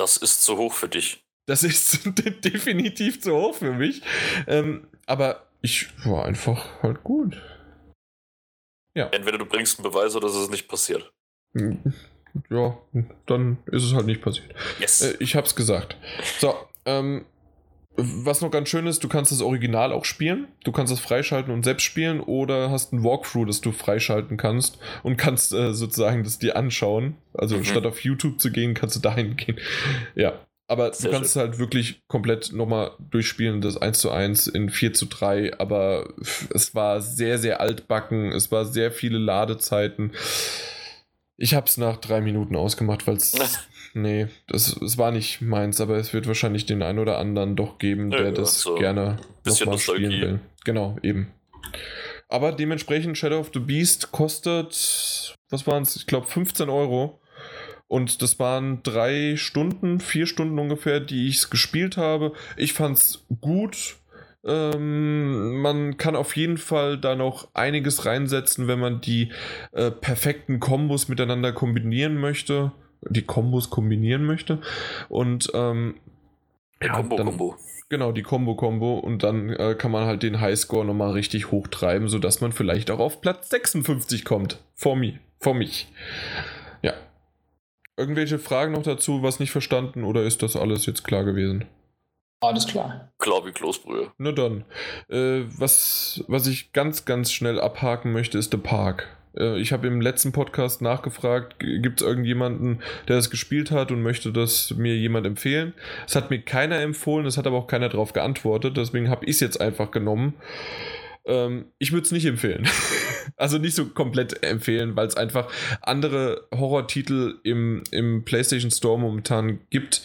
Das ist zu hoch für dich. Das ist definitiv zu hoch für mich. Ähm, aber ich war einfach halt gut. Ja. Entweder du bringst einen Beweis oder es ist nicht passiert. Ja, dann ist es halt nicht passiert. Yes. Äh, ich hab's gesagt. So, ähm, was noch ganz schön ist, du kannst das Original auch spielen. Du kannst es freischalten und selbst spielen oder hast ein Walkthrough, das du freischalten kannst und kannst äh, sozusagen das dir anschauen. Also mhm. statt auf YouTube zu gehen, kannst du dahin gehen. Ja. Aber Sehr du kannst schön. es halt wirklich komplett nochmal durchspielen, das 1 zu 1 in 4 zu 3. Aber es war sehr, sehr altbacken. Es war sehr viele Ladezeiten. Ich habe es nach drei Minuten ausgemacht, weil es nee, das, das war nicht meins, aber es wird wahrscheinlich den einen oder anderen doch geben, der ja, das so gerne nochmal spielen will. Genau, eben. Aber dementsprechend Shadow of the Beast kostet, was waren es? Ich glaube 15 Euro. Und das waren drei Stunden, vier Stunden ungefähr, die ich es gespielt habe. Ich fand es gut. Ähm, man kann auf jeden Fall da noch einiges reinsetzen, wenn man die äh, perfekten Kombos miteinander kombinieren möchte die Kombos kombinieren möchte. Und ähm, ja, Combo-Combo. Genau, die Combo-Combo. Und dann äh, kann man halt den Highscore nochmal richtig hochtreiben, sodass man vielleicht auch auf Platz 56 kommt. Vor mir. Vor mich. Ja. Irgendwelche Fragen noch dazu, was nicht verstanden oder ist das alles jetzt klar gewesen? Alles klar. Klar wie Kloßbrühe. Na dann. Äh, was, was ich ganz, ganz schnell abhaken möchte, ist der Park. Äh, ich habe im letzten Podcast nachgefragt, gibt es irgendjemanden, der das gespielt hat und möchte das mir jemand empfehlen? Es hat mir keiner empfohlen, es hat aber auch keiner darauf geantwortet, deswegen habe ich es jetzt einfach genommen. Ähm, ich würde es nicht empfehlen. also nicht so komplett empfehlen, weil es einfach andere Horrortitel im, im PlayStation Store momentan gibt,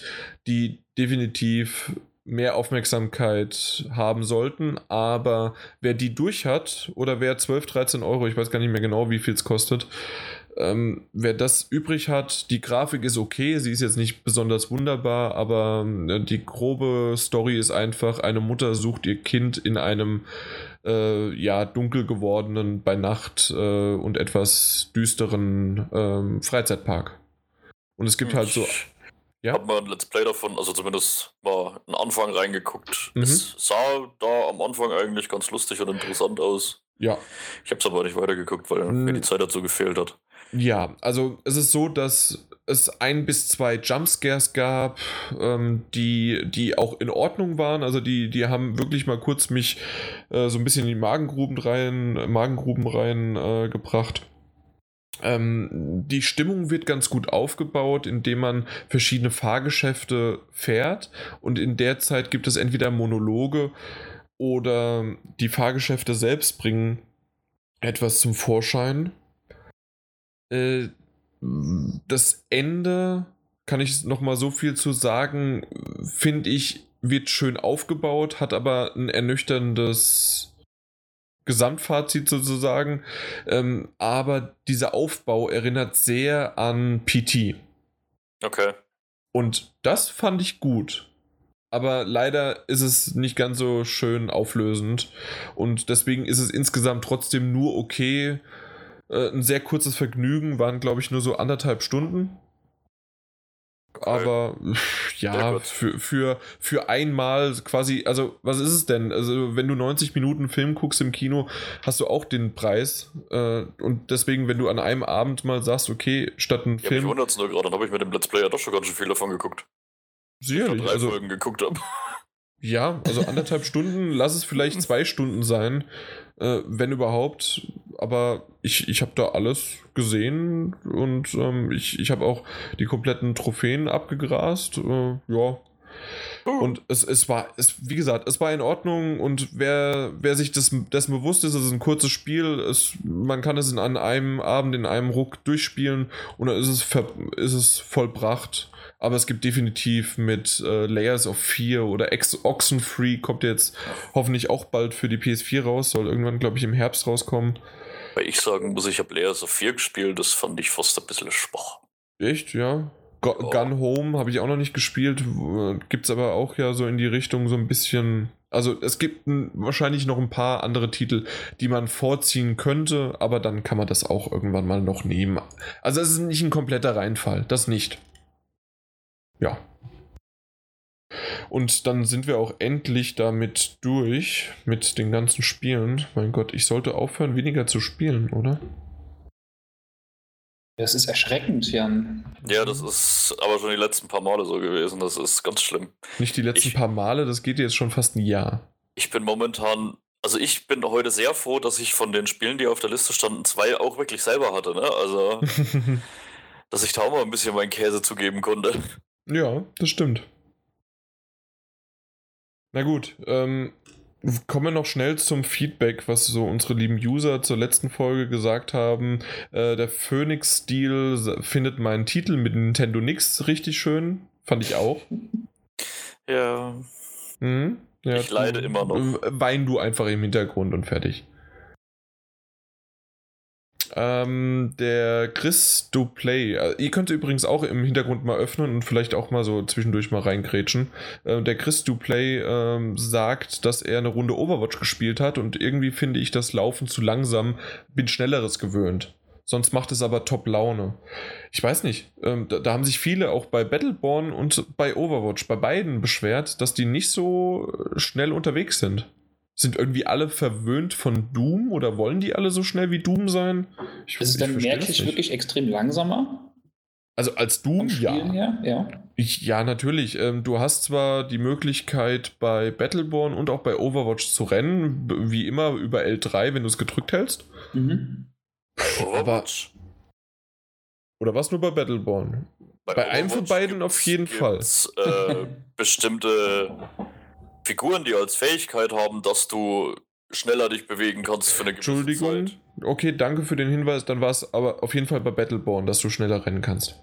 die definitiv mehr Aufmerksamkeit haben sollten. Aber wer die durch hat oder wer 12, 13 Euro, ich weiß gar nicht mehr genau, wie viel es kostet, ähm, wer das übrig hat, die Grafik ist okay, sie ist jetzt nicht besonders wunderbar, aber äh, die grobe Story ist einfach, eine Mutter sucht ihr Kind in einem äh, ja, dunkel gewordenen, bei Nacht äh, und etwas düsteren ähm, Freizeitpark. Und es gibt halt so. Ja? Hab mal ein Let's Play davon, also zumindest mal einen Anfang reingeguckt. Mhm. Es sah da am Anfang eigentlich ganz lustig und interessant aus. Ja. Ich habe es aber nicht weitergeguckt, weil mhm. mir die Zeit dazu gefehlt hat. Ja, also es ist so, dass es ein bis zwei Jumpscares gab, ähm, die, die auch in Ordnung waren. Also die, die haben wirklich mal kurz mich äh, so ein bisschen in die Magengruben rein, Magengruben rein äh, gebracht. Ähm, die Stimmung wird ganz gut aufgebaut, indem man verschiedene Fahrgeschäfte fährt und in der Zeit gibt es entweder Monologe oder die Fahrgeschäfte selbst bringen etwas zum Vorschein. Äh, das Ende, kann ich noch mal so viel zu sagen, finde ich, wird schön aufgebaut, hat aber ein ernüchterndes Gesamtfazit sozusagen. Ähm, aber dieser Aufbau erinnert sehr an PT. Okay. Und das fand ich gut. Aber leider ist es nicht ganz so schön auflösend. Und deswegen ist es insgesamt trotzdem nur okay. Äh, ein sehr kurzes Vergnügen, waren glaube ich nur so anderthalb Stunden. Aber ja, für, für, für einmal quasi, also was ist es denn? Also wenn du 90 Minuten Film guckst im Kino, hast du auch den Preis. Äh, und deswegen, wenn du an einem Abend mal sagst, okay, statt ein ja, Film. Ich wundert es nur gerade, dann habe ich mit dem Let's Player doch schon ganz schön viel davon geguckt. Sicherlich. Ich drei also, Folgen geguckt habe. Ja, also anderthalb Stunden, lass es vielleicht zwei Stunden sein, äh, wenn überhaupt. Aber ich, ich habe da alles gesehen und ähm, ich, ich habe auch die kompletten Trophäen abgegrast. Äh, ja. Und es, es war, es, wie gesagt, es war in Ordnung und wer, wer sich das, dessen bewusst ist, es ist ein kurzes Spiel, es, man kann es in, an einem Abend, in einem Ruck durchspielen und dann ist es, ver, ist es vollbracht. Aber es gibt definitiv mit äh, Layers of 4 oder Ex Oxenfree kommt jetzt hoffentlich auch bald für die PS4 raus, soll irgendwann, glaube ich, im Herbst rauskommen. Weil ich sagen muss, ich habe of 4 gespielt, das fand ich fast ein bisschen schwach. Echt, ja. Go oh. Gun Home habe ich auch noch nicht gespielt, gibt es aber auch ja so in die Richtung so ein bisschen. Also es gibt ein, wahrscheinlich noch ein paar andere Titel, die man vorziehen könnte, aber dann kann man das auch irgendwann mal noch nehmen. Also es ist nicht ein kompletter Reinfall, das nicht. Ja. Und dann sind wir auch endlich damit durch mit den ganzen Spielen. Mein Gott, ich sollte aufhören, weniger zu spielen, oder? Das ist erschreckend, Jan. Ja, das ist aber schon die letzten paar Male so gewesen. Das ist ganz schlimm. Nicht die letzten ich, paar Male, das geht jetzt schon fast ein Jahr. Ich bin momentan, also ich bin heute sehr froh, dass ich von den Spielen, die auf der Liste standen, zwei auch wirklich selber hatte. Ne? Also, dass ich da auch mal ein bisschen meinen Käse zugeben konnte. Ja, das stimmt. Na gut, ähm, kommen wir noch schnell zum Feedback, was so unsere lieben User zur letzten Folge gesagt haben. Äh, der Phoenix-Stil findet meinen Titel mit Nintendo Nix richtig schön. Fand ich auch. Ja. Mhm. ja ich leide immer noch. Wein du einfach im Hintergrund und fertig. Ähm, der Chris Duplay, äh, ihr könnt übrigens auch im Hintergrund mal öffnen und vielleicht auch mal so zwischendurch mal reingrätschen. Äh, der Chris Duplay ähm, sagt, dass er eine Runde Overwatch gespielt hat und irgendwie finde ich das Laufen zu langsam, bin schnelleres gewöhnt. Sonst macht es aber top Laune. Ich weiß nicht, ähm, da, da, haben sich viele auch bei Battleborn und bei Overwatch, bei beiden beschwert, dass die nicht so äh, schnell unterwegs sind. Sind irgendwie alle verwöhnt von Doom oder wollen die alle so schnell wie Doom sein? Ich, ist es dann merklich wirklich extrem langsamer? Also als Doom, ja. Her? ja. Ich, ja, natürlich. Ähm, du hast zwar die Möglichkeit bei Battleborn und auch bei Overwatch zu rennen, wie immer über L3, wenn du es gedrückt hältst. Mhm. Overwatch. Oder was nur bei Battleborn? Bei einem von beiden auf jeden Fall. Äh, bestimmte Figuren, die als Fähigkeit haben, dass du schneller dich bewegen kannst für eine gewisse Entschuldigung. Zeit. Okay, danke für den Hinweis. Dann war es aber auf jeden Fall bei Battleborn, dass du schneller rennen kannst.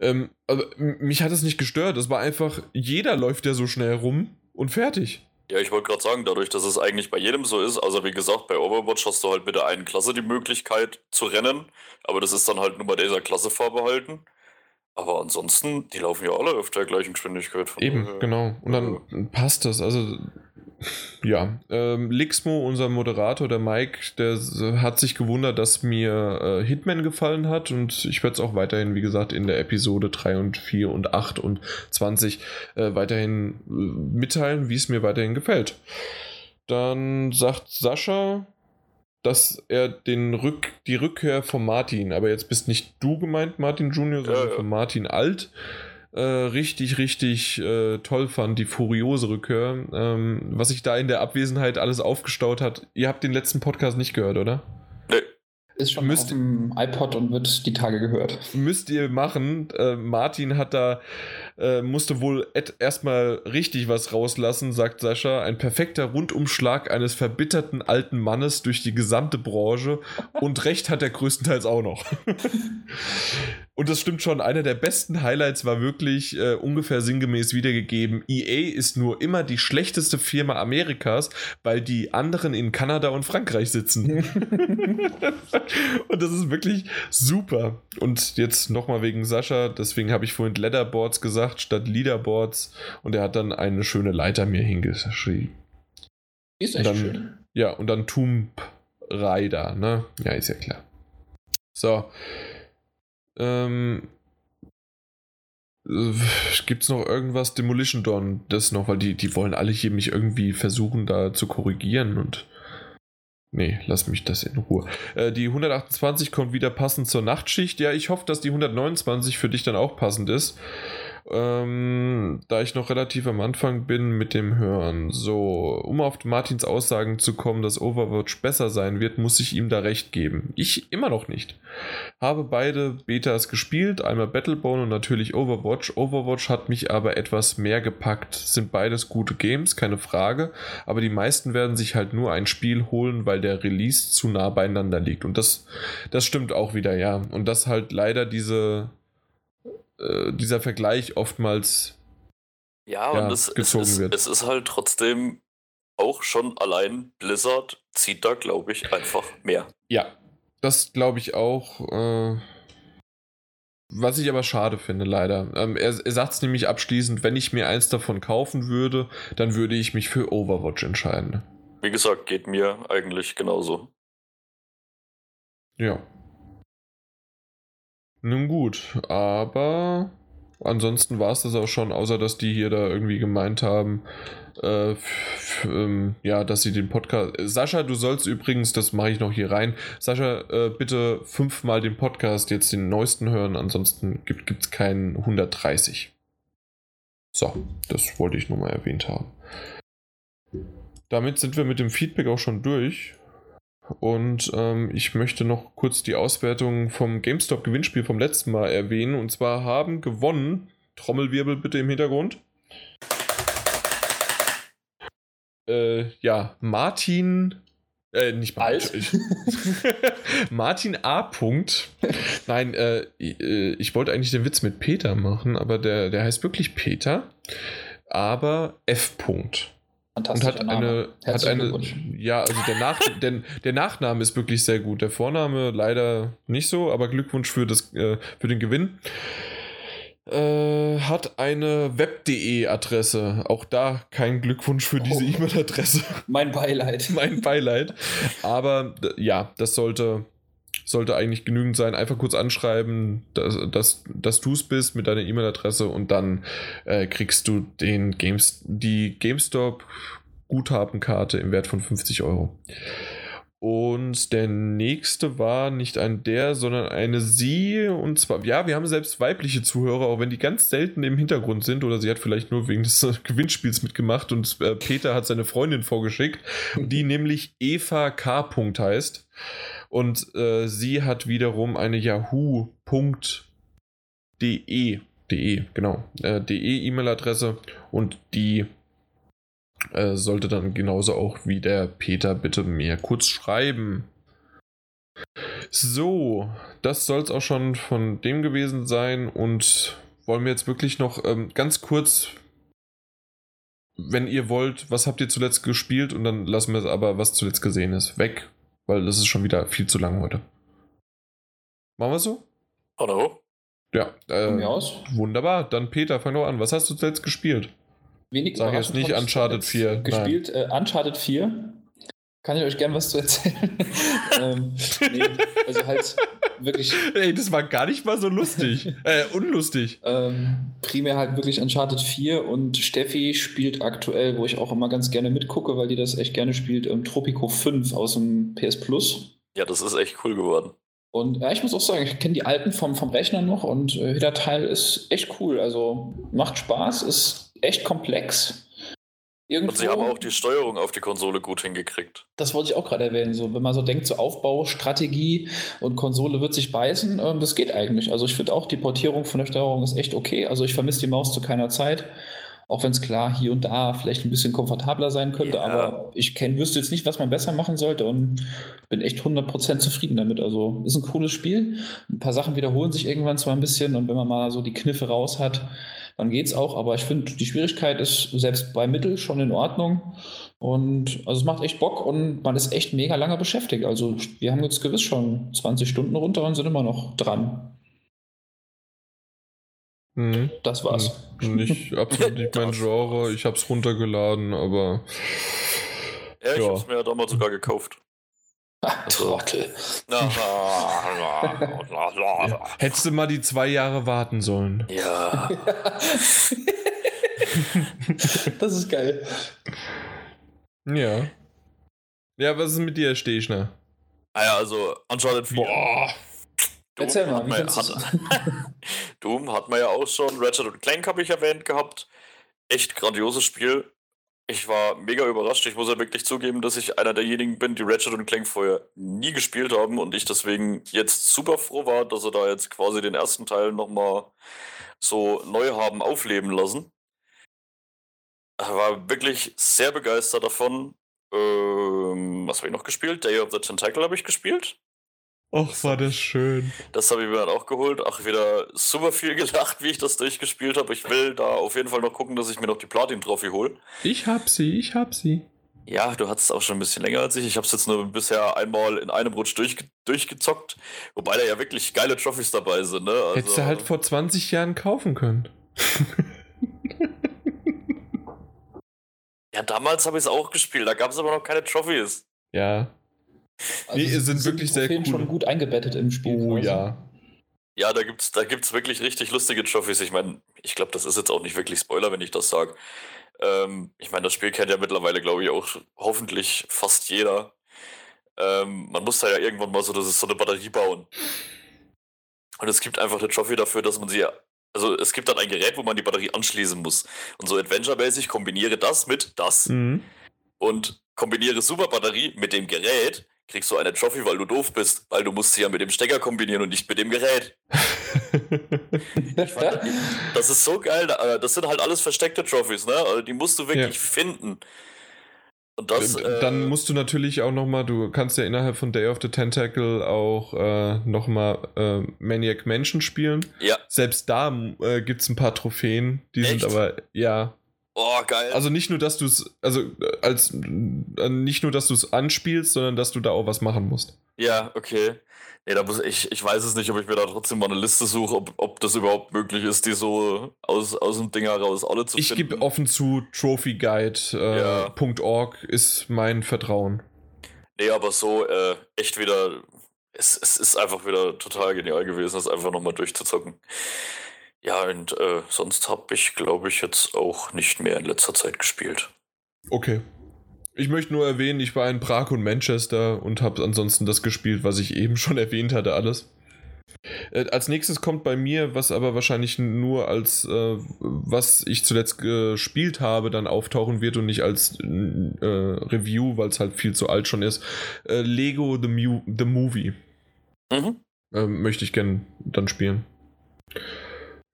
Ähm, aber mich hat es nicht gestört. Es war einfach, jeder läuft ja so schnell rum und fertig. Ja, ich wollte gerade sagen, dadurch, dass es eigentlich bei jedem so ist, also wie gesagt, bei Overwatch hast du halt mit der einen Klasse die Möglichkeit zu rennen, aber das ist dann halt nur bei dieser Klasse vorbehalten. Aber ansonsten, die laufen ja alle auf der gleichen Geschwindigkeit. Von Eben, daher- genau. Und dann passt das. Also, ja. Ähm, Lixmo, unser Moderator, der Mike, der hat sich gewundert, dass mir äh, Hitman gefallen hat. Und ich werde es auch weiterhin, wie gesagt, in der Episode 3 und 4 und 8 und 20 äh, weiterhin äh, mitteilen, wie es mir weiterhin gefällt. Dann sagt Sascha, dass er den Rück, die Rückkehr von Martin, aber jetzt bist nicht du gemeint, Martin Junior, sondern ja. von Martin Alt, äh, richtig, richtig äh, toll fand, die furiose Rückkehr. Ähm, was sich da in der Abwesenheit alles aufgestaut hat. Ihr habt den letzten Podcast nicht gehört, oder? Nee, Ist schon Müsst- auf dem iPod und wird die Tage gehört. Müsst ihr machen. Äh, Martin hat da, äh, musste wohl erstmal richtig was rauslassen, sagt Sascha. Ein perfekter Rundumschlag eines verbitterten alten Mannes durch die gesamte Branche. Und recht hat er größtenteils auch noch. Und das stimmt schon. Einer der besten Highlights war wirklich äh, ungefähr sinngemäß wiedergegeben. EA ist nur immer die schlechteste Firma Amerikas, weil die anderen in Kanada und Frankreich sitzen. und das ist wirklich super. Und jetzt nochmal wegen Sascha, deswegen habe ich vorhin Leatherboards gesagt statt Leaderboards. Und er hat dann eine schöne Leiter mir hingeschrieben. Ist echt dann, schön. Ja, und dann Tomb Raider, ne? Ja, ist ja klar. So. Ähm. Gibt es noch irgendwas Demolition Dawn? Das noch, weil die, die wollen alle hier mich irgendwie versuchen, da zu korrigieren und. Nee, lass mich das in Ruhe. Äh, die 128 kommt wieder passend zur Nachtschicht. Ja, ich hoffe, dass die 129 für dich dann auch passend ist. Ähm, da ich noch relativ am Anfang bin mit dem Hören. So, um auf Martins Aussagen zu kommen, dass Overwatch besser sein wird, muss ich ihm da recht geben. Ich immer noch nicht. Habe beide Betas gespielt, einmal Battleborn und natürlich Overwatch. Overwatch hat mich aber etwas mehr gepackt. Sind beides gute Games, keine Frage, aber die meisten werden sich halt nur ein Spiel holen, weil der Release zu nah beieinander liegt. Und das, das stimmt auch wieder, ja. Und das halt leider diese, äh, dieser Vergleich oftmals Ja, Ja, und es, es, ist, wird. es ist halt trotzdem auch schon allein Blizzard zieht da, glaube ich, einfach mehr. Ja, das glaube ich auch. Äh, was ich aber schade finde, leider. Ähm, er er sagt es nämlich abschließend, wenn ich mir eins davon kaufen würde, dann würde ich mich für Overwatch entscheiden. Wie gesagt, geht mir eigentlich genauso. Ja. Nun gut, aber ansonsten war es das auch schon, außer dass die hier da irgendwie gemeint haben, äh, ähm, ja, dass sie den Podcast. Sascha, du sollst übrigens, das mache ich noch hier rein. Sascha, äh, bitte fünfmal den Podcast jetzt den neuesten hören, ansonsten gibt es keinen 130. So, das wollte ich nur mal erwähnt haben. Damit sind wir mit dem Feedback auch schon durch. Und ähm, ich möchte noch kurz die Auswertung vom GameStop-Gewinnspiel vom letzten Mal erwähnen. Und zwar haben gewonnen, Trommelwirbel bitte im Hintergrund. Äh, ja, Martin. Äh, nicht Alt? Martin. Martin A. Punkt. Nein, äh, äh, ich wollte eigentlich den Witz mit Peter machen, aber der, der heißt wirklich Peter. Aber F. Punkt. Und hat eine, hat eine, ja, also der, Nach, der, der Nachname ist wirklich sehr gut. Der Vorname leider nicht so, aber Glückwunsch für, das, äh, für den Gewinn. Äh, hat eine Web.de-Adresse. Auch da kein Glückwunsch für diese Oh. E-Mail-Adresse. Mein Beileid. mein Beileid. Aber ja, das sollte, sollte eigentlich genügend sein. Einfach kurz anschreiben, dass, dass, dass du es bist mit deiner E-Mail-Adresse und dann äh, kriegst du den Games, die GameStop Guthabenkarte im Wert von 50 Euro. Und der nächste war nicht ein der, sondern eine sie. Und zwar, ja, wir haben selbst weibliche Zuhörer, auch wenn die ganz selten im Hintergrund sind. Oder sie hat vielleicht nur wegen des Gewinnspiels mitgemacht und äh, Peter hat seine Freundin vorgeschickt, die nämlich Eva K. heißt. Und äh, sie hat wiederum eine yahoo.de, de, genau, äh, de E-Mail-Adresse. Und die äh, sollte dann genauso auch wie der Peter bitte mir kurz schreiben. So, das soll es auch schon von dem gewesen sein. Und wollen wir jetzt wirklich noch ähm, ganz kurz, wenn ihr wollt, was habt ihr zuletzt gespielt? Und dann lassen wir es aber, was zuletzt gesehen ist, weg, weil das ist schon wieder viel zu lang heute. Machen wir so? Hallo? Ja, äh, Von mir aus. wunderbar. Dann Peter, fang doch an. Was hast du zuletzt gespielt? Wenig Sag jetzt nicht Uncharted jetzt 4, Gespielt, äh, Uncharted 4. Kann ich euch gern was zu erzählen? ähm, nee, also halt wirklich Ey, das war gar nicht mal so lustig. äh, unlustig. ähm, primär halt wirklich Uncharted 4 und Steffi spielt aktuell, wo ich auch immer ganz gerne mitgucke, weil die das echt gerne spielt, ähm, Tropico 5 aus dem PS Plus. Ja, das ist echt cool geworden. Und ja, ich muss auch sagen, ich kenne die alten vom, vom Rechner noch und äh, jeder Teil ist echt cool. Also macht Spaß, ist echt komplex. Irgendwo, Und sie haben auch die Steuerung auf die Konsole gut hingekriegt. das wollte ich auch gerade erwähnen, so wenn man so denkt, so Aufbau, Strategie und Konsole wird sich beißen, ähm, das geht eigentlich. Also ich finde auch, die Portierung von der Steuerung ist echt okay. Also ich vermisse die Maus zu keiner Zeit. Auch wenn es klar hier und da vielleicht ein bisschen komfortabler sein könnte, Ja. aber ich kenn, wüsste jetzt nicht, was man besser machen sollte und bin echt 100% zufrieden damit. Also ist ein cooles Spiel. Ein paar Sachen wiederholen sich irgendwann zwar ein bisschen und wenn man mal so die Kniffe raus hat, dann geht's auch. Aber ich finde, die Schwierigkeit ist selbst bei Mittel schon in Ordnung. Und also es macht echt Bock und man ist echt mega lange beschäftigt. Also wir haben jetzt gewiss schon 20 Stunden runter und sind immer noch dran. Mhm. Das war's. Nicht absolut nicht mein Genre. Ich hab's runtergeladen, aber Ja, ich Ja. hab's mir ja damals sogar gekauft. Trottel. Na, na. hättest du mal die zwei Jahre warten sollen. Ja, das ist geil. Ja. Ja, was ist mit dir, Stechner? ah ja, also Uncharted 4. Boah. Doom Erzähl mal, hat wie hat, Doom hat man ja auch schon. Ratchet und Clank habe ich erwähnt gehabt. Echt grandioses Spiel. Ich war mega überrascht. Ich muss ja wirklich zugeben, dass ich einer derjenigen bin, die Ratchet und Clank vorher nie gespielt haben und ich deswegen jetzt super froh war, dass sie da jetzt quasi den ersten Teil nochmal so neu haben aufleben lassen. Ich war wirklich sehr begeistert davon. Ähm, was habe ich noch gespielt? Day of the Tentacle habe ich gespielt. Och, war das schön. Das habe ich mir dann auch geholt. Ach, wieder super viel gelacht, wie ich das durchgespielt habe. Ich will da auf jeden Fall noch gucken, dass ich mir noch die Platin-Trophy hole. Ich hab sie, ich hab sie. Ja, du hattest auch schon ein bisschen länger als ich. Ich habe es jetzt nur bisher einmal in einem Rutsch durchge durchgezockt. Wobei da ja wirklich geile Trophys dabei sind. Ne? Also, Hättest du halt vor 20 Jahren kaufen können. ja, damals habe ich es auch gespielt. Da gab es aber noch keine Trophys. Ja. Nee, es sind wirklich sehr coole. schon gut eingebettet im Spiel. Oh quasi. ja. Ja, da gibt's, da gibt's wirklich richtig lustige Trophys. Ich meine, ich glaube, das ist jetzt auch nicht wirklich Spoiler, wenn ich das sage. Ähm, ich meine, das Spiel kennt ja mittlerweile, glaube ich, auch hoffentlich fast jeder. Ähm, man muss da ja irgendwann mal so, das ist so eine Batterie bauen. Und es gibt einfach eine Trophy dafür, dass man sie, also es gibt dann ein Gerät, wo man die Batterie anschließen muss. Und so Adventure-mäßig kombiniere das mit das Mhm. und kombiniere Superbatterie mit dem Gerät, kriegst du eine Trophy, weil du doof bist, weil du musst sie ja mit dem Stecker kombinieren und nicht mit dem Gerät. Das ist so geil. da- Das sind halt alles versteckte Trophys, ne? Also die musst du wirklich Ja. finden. Und das. äh, Dann musst du natürlich auch nochmal, du kannst ja innerhalb von Day of the Tentacle auch äh, nochmal äh, Maniac Mansion spielen. Ja. Selbst da äh, gibt es ein paar Trophäen, die sind Echt? aber, ja. Oh, geil. Also nicht nur, dass du es, also äh, als äh, nicht nur, dass du es anspielst, sondern dass du da auch was machen musst. ja, okay. Nee, da muss ich, ich weiß es nicht, ob ich mir da trotzdem mal eine Liste suche, ob, ob das überhaupt möglich ist, die so aus, aus dem Ding heraus alle zu Ich finden. gebe offen zu, trophyguide.org ist mein Vertrauen. Nee, aber so äh, echt wieder. Es, es ist einfach wieder total genial gewesen, das einfach nochmal durchzuzocken. Ja, und äh, sonst habe ich, glaube ich, jetzt auch nicht mehr in letzter Zeit gespielt. Okay. Ich möchte nur erwähnen, ich war in Prag und Manchester und habe ansonsten das gespielt, was ich eben schon erwähnt hatte, alles. Äh, als nächstes kommt bei mir, was aber wahrscheinlich nur als äh, was ich zuletzt gespielt habe, dann auftauchen wird und nicht als äh, Review, weil es halt viel zu alt schon ist. Äh, Lego The, Mu The Movie. Mhm. Ähm, möchte ich gerne dann spielen.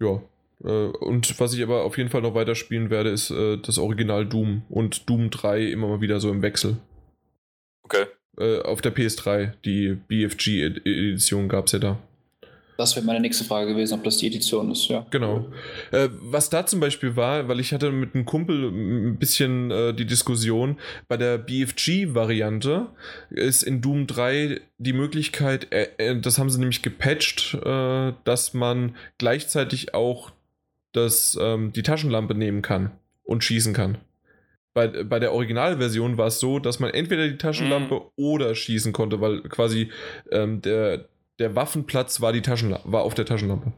Ja. Äh, und was ich aber auf jeden Fall noch weiterspielen werde, ist äh, das Original Doom und Doom 3 immer mal wieder so im Wechsel. Okay. auf der PS3, die BFG-Edition gab es ja da. Das wäre meine nächste Frage gewesen, ob das die Edition ist, ja. Genau. Äh, was da zum Beispiel war, weil ich hatte mit einem Kumpel ein bisschen äh, die Diskussion, bei der BFG-Variante ist in Doom 3 die Möglichkeit, äh, äh, das haben sie nämlich gepatcht, äh, dass man gleichzeitig auch das, ähm, die Taschenlampe nehmen kann und schießen kann. Bei, bei der Originalversion war es so, dass man entweder die Taschenlampe mhm. oder schießen konnte, weil quasi ähm, der, der Waffenplatz war, die war auf der Taschenlampe.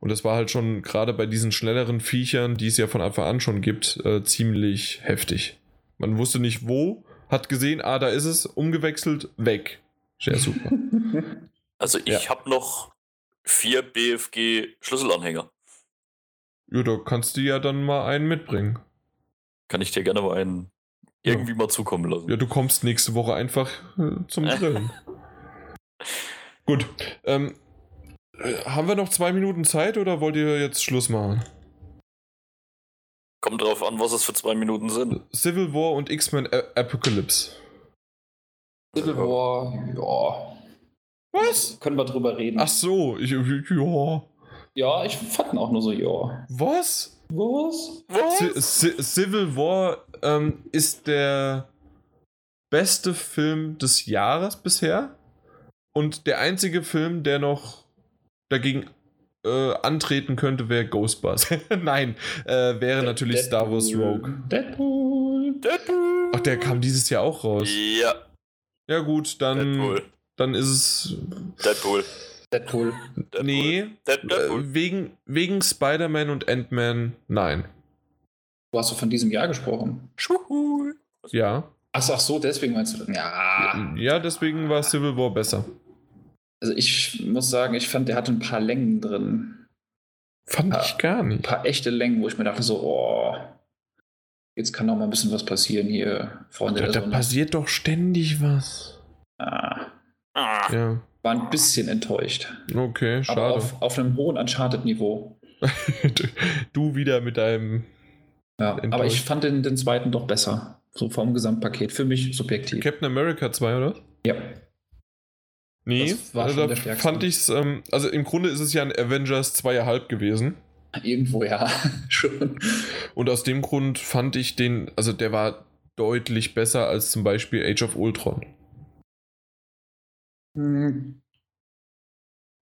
Und das war halt schon gerade bei diesen schnelleren Viechern, die es ja von Anfang an schon gibt, äh, ziemlich heftig. Man wusste nicht wo, hat gesehen, ah, da ist es, umgewechselt, weg. Sehr super. Also ich ja. habe noch vier BFG Schlüsselanhänger. Ja, da kannst du ja dann mal einen mitbringen. Kann ich dir gerne mal einen irgendwie ja. mal zukommen lassen. Ja, du kommst nächste Woche einfach äh, zum Grillen. Gut. Ähm, äh, haben wir noch zwei Minuten Zeit oder wollt ihr jetzt Schluss machen? Kommt drauf an, was es für zwei Minuten sind. Civil War und X-Men Apocalypse. Civil War, ja. Was? Können wir drüber reden. Ach so, ich, ja. Ja, ich fand auch nur so, ja. Was? Was? Was? Civil War ähm, ist der beste Film des Jahres bisher. Und der einzige Film, der noch dagegen äh, antreten könnte, wäre Ghostbusters. Nein, äh, wäre natürlich Deadpool. Star Wars Rogue. Deadpool. Deadpool. Ach, der kam dieses Jahr auch raus. Ja. Ja, gut, dann, Deadpool. dann ist es. Deadpool. Deadpool. Deadpool. Nee, Deadpool. Äh, wegen, wegen Spider-Man und Ant-Man, nein. Du hast doch von diesem Jahr gesprochen. Schuhu. Ja. Ach so, deswegen meinst du das? Ja. Ja, deswegen war Civil War besser. Also ich muss sagen, ich fand, der hatte ein paar Längen drin. Fand paar, ich gar nicht. Ein paar echte Längen, wo ich mir dachte so, oh, jetzt kann doch mal ein bisschen was passieren hier, Freunde. Da, da passiert doch ständig was. Ah. ah. Ja. War ein bisschen enttäuscht. Okay, schade. Aber auf, auf einem hohen Uncharted-Niveau. du wieder mit deinem. Ja, aber ich fand den, den zweiten doch besser. So vom Gesamtpaket. Für mich subjektiv. Captain America 2, oder? Ja. Nee, also da fand ich es, ähm, also im Grunde ist es ja ein Avengers 2,5 gewesen. Irgendwo ja, schon. Und aus dem Grund fand ich den, also der war deutlich besser als zum Beispiel Age of Ultron. Hm.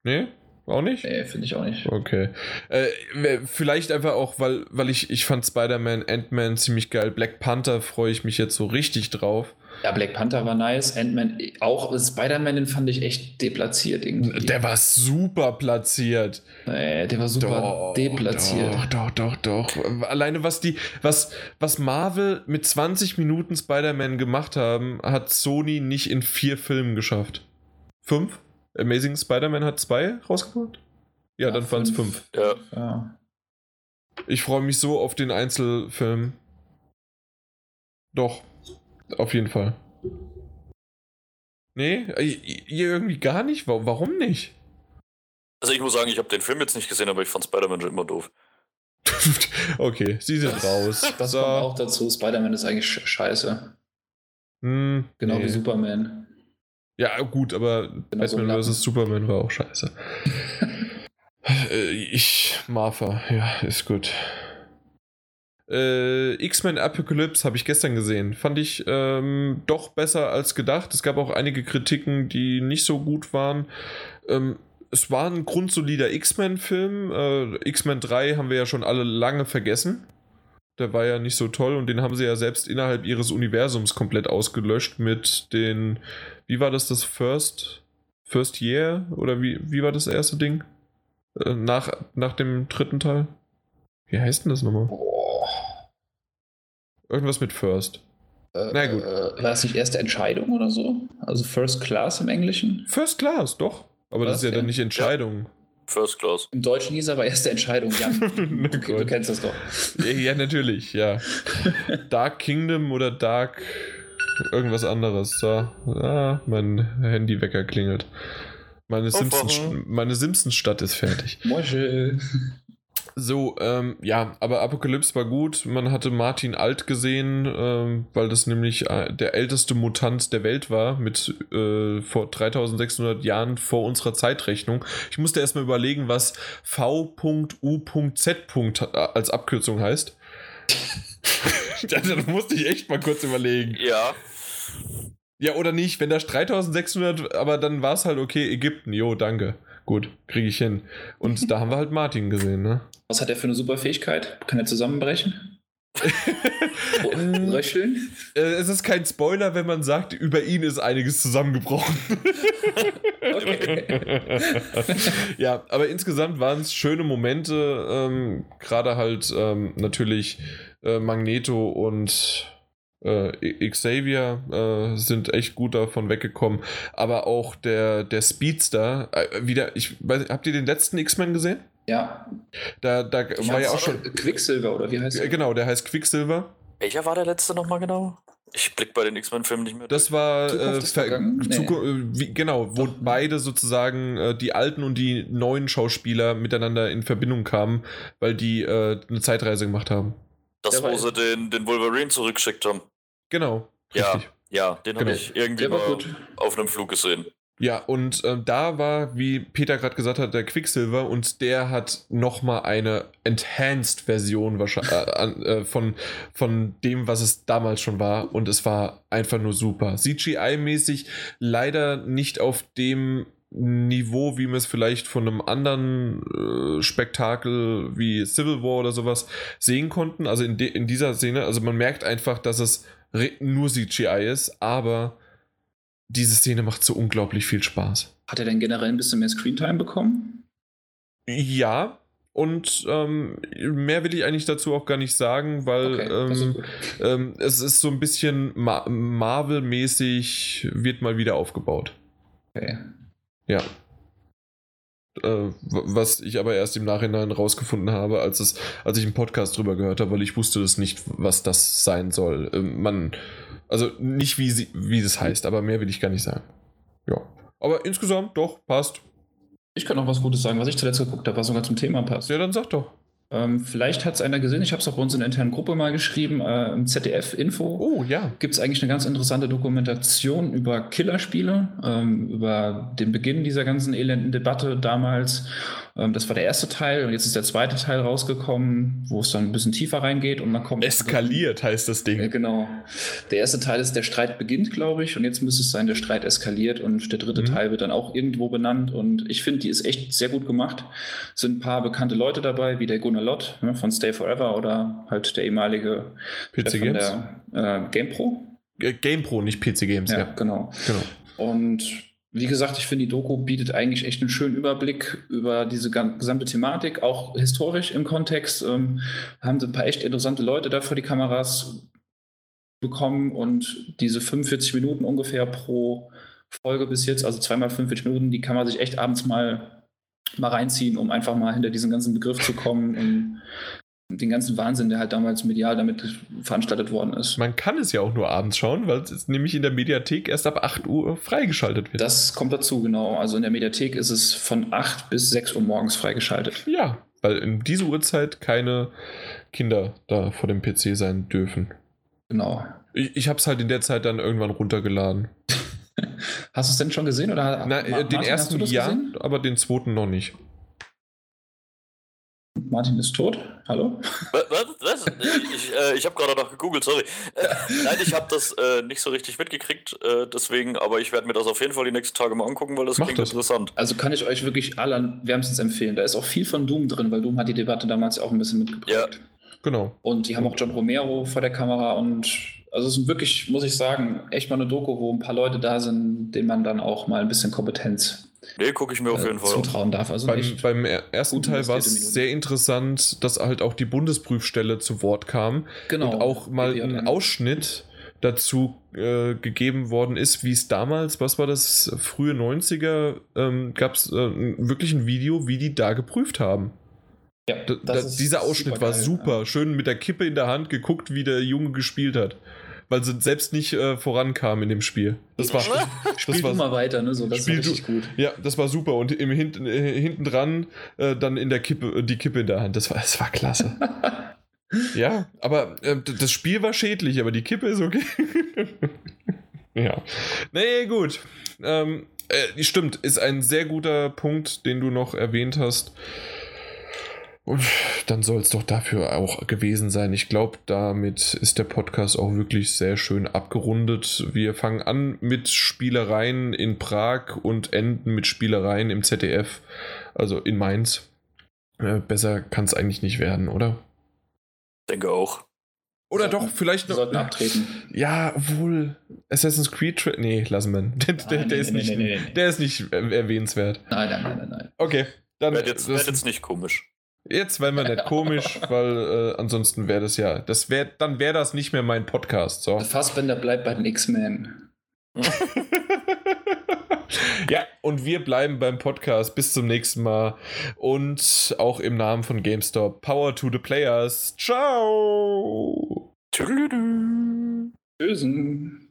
Nee? Auch nicht? Nee, finde ich auch nicht. Okay. Äh, vielleicht einfach auch, weil, weil ich, ich fand Spider-Man, Ant-Man ziemlich geil. Black Panther freue ich mich jetzt so richtig drauf. Ja, Black Panther war nice, Ant-Man auch. Spider-Man, den fand ich echt deplatziert irgendwie. Der war super platziert. Nee, der war super doch, deplatziert. Doch, doch, doch, doch. Alleine was die, was, was Marvel mit 20 Minuten Spider-Man gemacht haben, hat Sony nicht in vier Filmen geschafft. Fünf? Amazing Spider-Man hat zwei rausgebracht? Ja, ja dann waren es fünf. Ja. ja. Ich freue mich so auf den Einzelfilm. Doch. Auf jeden Fall. Nee, ihr irgendwie gar nicht? Warum nicht? Also ich muss sagen, ich habe den Film jetzt nicht gesehen, aber ich fand Spider-Man schon immer doof. okay, sie sind raus. Das so. kommt auch dazu. Spider-Man ist eigentlich scheiße. Hm, genau nee. wie Superman. Ja, gut, aber genau Batman so vs. Superman war auch scheiße. Äh, ich, Martha, ja, ist gut. Äh, X-Men Apocalypse habe ich gestern gesehen. Fand ich ähm, doch besser als gedacht. Es gab auch einige Kritiken, die nicht so gut waren. Ähm, es war ein grundsolider X-Men-Film. Äh, X-Men 3 haben wir ja schon alle lange vergessen. Der war ja nicht so toll und den haben sie ja selbst innerhalb ihres Universums komplett ausgelöscht mit den. Wie war das das First? First Year? Oder wie, wie war das erste Ding? Äh, nach, nach dem dritten Teil? Wie heißt denn das nochmal? Irgendwas mit First. Äh, Na gut. Äh, war es nicht erste Entscheidung oder so? Also First Class im Englischen? First Class, doch. Aber das Was, ist ja ja? dann nicht Entscheidung. First Class. Im Deutschen hieß aber erste Entscheidung, Jan. Na du, kennst das doch. Ja, ja, natürlich, ja. Dark Kingdom oder Dark irgendwas anderes. So. Ah, mein Handywecker klingelt. Meine Simpsons, meine Simpsons-Stadt ist fertig. Moschel. So, ähm, ja, aber Apokalypse war gut. Man hatte Martin Alt gesehen, ähm, weil das nämlich äh, der älteste Mutant der Welt war, mit äh, vor 3600 Jahren vor unserer Zeitrechnung. Ich musste erstmal überlegen, was V.U.Z. als Abkürzung heißt. da, musste ich echt mal kurz überlegen. Ja, Ja, oder nicht? Wenn da 3600, aber dann war es halt okay, Ägypten. Jo, danke. Gut, kriege ich hin. Und da haben wir halt Martin gesehen, ne? Was hat er für eine super Fähigkeit? Kann er zusammenbrechen? Röcheln? Äh, es ist kein Spoiler, wenn man sagt, über ihn ist einiges zusammengebrochen. Okay. ja, aber insgesamt waren es schöne Momente. Ähm, Gerade halt ähm, natürlich äh, Magneto und äh, Xavier äh, sind echt gut davon weggekommen. Aber auch der, der Speedster, äh, wieder, ich weiß, habt ihr den letzten X-Men gesehen? Ja. Da, da war ja auch schon. Quicksilver, oder wie heißt Äh, er? Genau, der heißt Quicksilver. welcher war der letzte nochmal genau? Ich blick bei den X-Men-Filmen nicht mehr. Das war Zukunft äh? Nee. Äh, wie, genau, wo Doch. beide sozusagen äh, die alten und die neuen Schauspieler miteinander in Verbindung kamen, weil die äh, eine Zeitreise gemacht haben. das, der wo sie den, den Wolverine zurückgeschickt haben. Genau. Ja, Richtig. ja, den habe Genau. ich irgendwie Der war mal gut. auf einem Flug gesehen. Ja, und äh, da war, wie Peter gerade gesagt hat, der Quicksilver und der hat nochmal eine Enhanced-Version äh, äh, von, von dem, was es damals schon war. Und es war einfach nur super. CGI-mäßig leider nicht auf dem Niveau, wie wir es vielleicht von einem anderen äh, Spektakel wie Civil War oder sowas sehen konnten. Also in, in dieser Szene, also man merkt einfach, dass es nur CGI ist, aber diese Szene macht so unglaublich viel Spaß. Hat er denn generell ein bisschen mehr Screentime bekommen? Ja, und ähm, mehr will ich eigentlich dazu auch gar nicht sagen, weil Okay, ist ähm, ähm, es ist so ein bisschen Ma Marvel-mäßig, wird mal wieder aufgebaut. Okay. Ja. Äh, was ich aber erst im Nachhinein rausgefunden habe, als, es, als ich einen Podcast drüber gehört habe, weil ich wusste das nicht, was das sein soll. Ähm, man, also nicht wie, sie, wie das heißt, aber mehr will ich gar nicht sagen. Ja. Aber insgesamt doch, passt. Ich kann noch was Gutes sagen, was ich zuletzt geguckt habe, was sogar zum Thema passt. Ja, dann sag doch. Ähm, vielleicht hat es einer gesehen, ich habe es auch bei uns in der internen Gruppe mal geschrieben, äh, im ZDF-Info. Oh, ja. gibt es eigentlich eine ganz interessante Dokumentation über Killerspiele, ähm, über den Beginn dieser ganzen elenden Debatte damals. Ähm, das war der erste Teil und jetzt ist der zweite Teil rausgekommen, wo es dann ein bisschen tiefer reingeht und man kommt. Eskaliert heißt das Ja, Ding. genau. Der erste Teil ist, der Streit beginnt, glaube ich, und jetzt müsste es sein, der Streit eskaliert und der dritte Mhm. Teil wird dann auch irgendwo benannt und ich finde, die ist echt sehr gut gemacht. Es sind ein paar bekannte Leute dabei, wie der Gunnar Lott ne, von Stay Forever oder halt der ehemalige PC Games? der äh, GamePro. Äh, GamePro, nicht PC Games, Ja, ja. genau. Genau. Und wie gesagt, ich finde, die Doku bietet eigentlich echt einen schönen Überblick über diese gesamte Thematik, auch historisch im Kontext. Ähm, haben sie ein paar echt interessante Leute da vor die Kameras bekommen und diese 45 Minuten ungefähr pro Folge bis jetzt, also zweimal 45 Minuten, die kann man sich echt abends mal, mal reinziehen, um einfach mal hinter diesen ganzen Begriff zu kommen den ganzen Wahnsinn, der halt damals medial damit veranstaltet worden ist. Man kann es ja auch nur abends schauen, weil es nämlich in der Mediathek erst ab 8 Uhr freigeschaltet wird. Das kommt dazu, genau. Also in der Mediathek ist es von 8 bis 6 Uhr morgens freigeschaltet. ja, weil in dieser Uhrzeit keine Kinder da vor dem PC sein dürfen. Genau. Ich, ich habe es halt in der Zeit dann irgendwann runtergeladen. Hast du es denn schon gesehen? Oder Na, Ma- äh, den Martin, ersten ja, gesehen? aber den zweiten noch nicht. Martin ist tot. Hallo? Was? was? Ich, äh, ich habe gerade noch gegoogelt, sorry. Äh, nein, ich habe das äh, nicht so richtig mitgekriegt, äh, deswegen, aber ich werde mir das auf jeden Fall die nächsten Tage mal angucken, weil das Mach klingt das. interessant. Also kann ich euch wirklich alle wärmstens empfehlen. Da ist auch viel von Doom drin, weil Doom hat die Debatte damals auch ein bisschen mitgeprägt. Genau. Und die haben auch John Romero vor der Kamera und also es ist wirklich, muss ich sagen, echt mal eine Doku, wo ein paar Leute da sind, denen man dann auch mal ein bisschen Kompetenz Nee, gucke ich mir auf äh, jeden Fall zutrauen darf. Also Beim, echt beim er- ersten gut Teil war es sehr interessant, dass halt auch die Bundesprüfstelle zu Wort kam genau. und auch mal ein. Ausschnitt dazu äh, gegeben worden ist, wie es damals, was war das, frühe 90er, ähm, gab es äh, wirklich ein Video, wie die da geprüft haben. Ja, Da, da, das ist dieser Ausschnitt war supergeil, super. ja. Schön mit der Kippe in der Hand geguckt, wie der Junge gespielt hat. Weil sie selbst nicht äh, vorankam in dem Spiel. Das war, Spiel das du war mal weiter, ne? So, das Spiel war richtig gut. ja, das war super. Und im hinten, äh, hinten dran äh, dann in der Kippe, die Kippe in der Hand. Das war, das war klasse. ja, aber äh, das Spiel war schädlich, aber die Kippe ist okay. ja. Nee, gut. Ähm, äh, stimmt, ist ein sehr guter Punkt, den du noch erwähnt hast. Und dann soll es doch dafür auch gewesen sein. Ich glaube, damit ist der Podcast auch wirklich sehr schön abgerundet. Wir fangen an mit Spielereien in Prag und enden mit Spielereien im ZDF, also in Mainz. Äh, besser kann es eigentlich nicht werden, oder? Denke auch. Oder Sollten- doch, vielleicht Wir noch. sollten abtreten. Ja, obwohl Assassin's Creed. Tra nee, lassen wir. Der, der, Nein, der, nee, ist nee, nicht, nee, nee, nee. der ist nicht äh, erwähnenswert. Nein, nein, nein, nein, nein. Okay, dann. Wird jetzt, wird jetzt nicht komisch. Jetzt wären wir nicht komisch, weil äh, ansonsten wäre das ja, das wär, dann wäre das nicht mehr mein Podcast. So. Fassbender bleibt bei den X-Men. ja, und wir bleiben beim Podcast. Bis zum nächsten Mal. Und auch im Namen von GameStop, Power to the Players. Ciao! Bösen.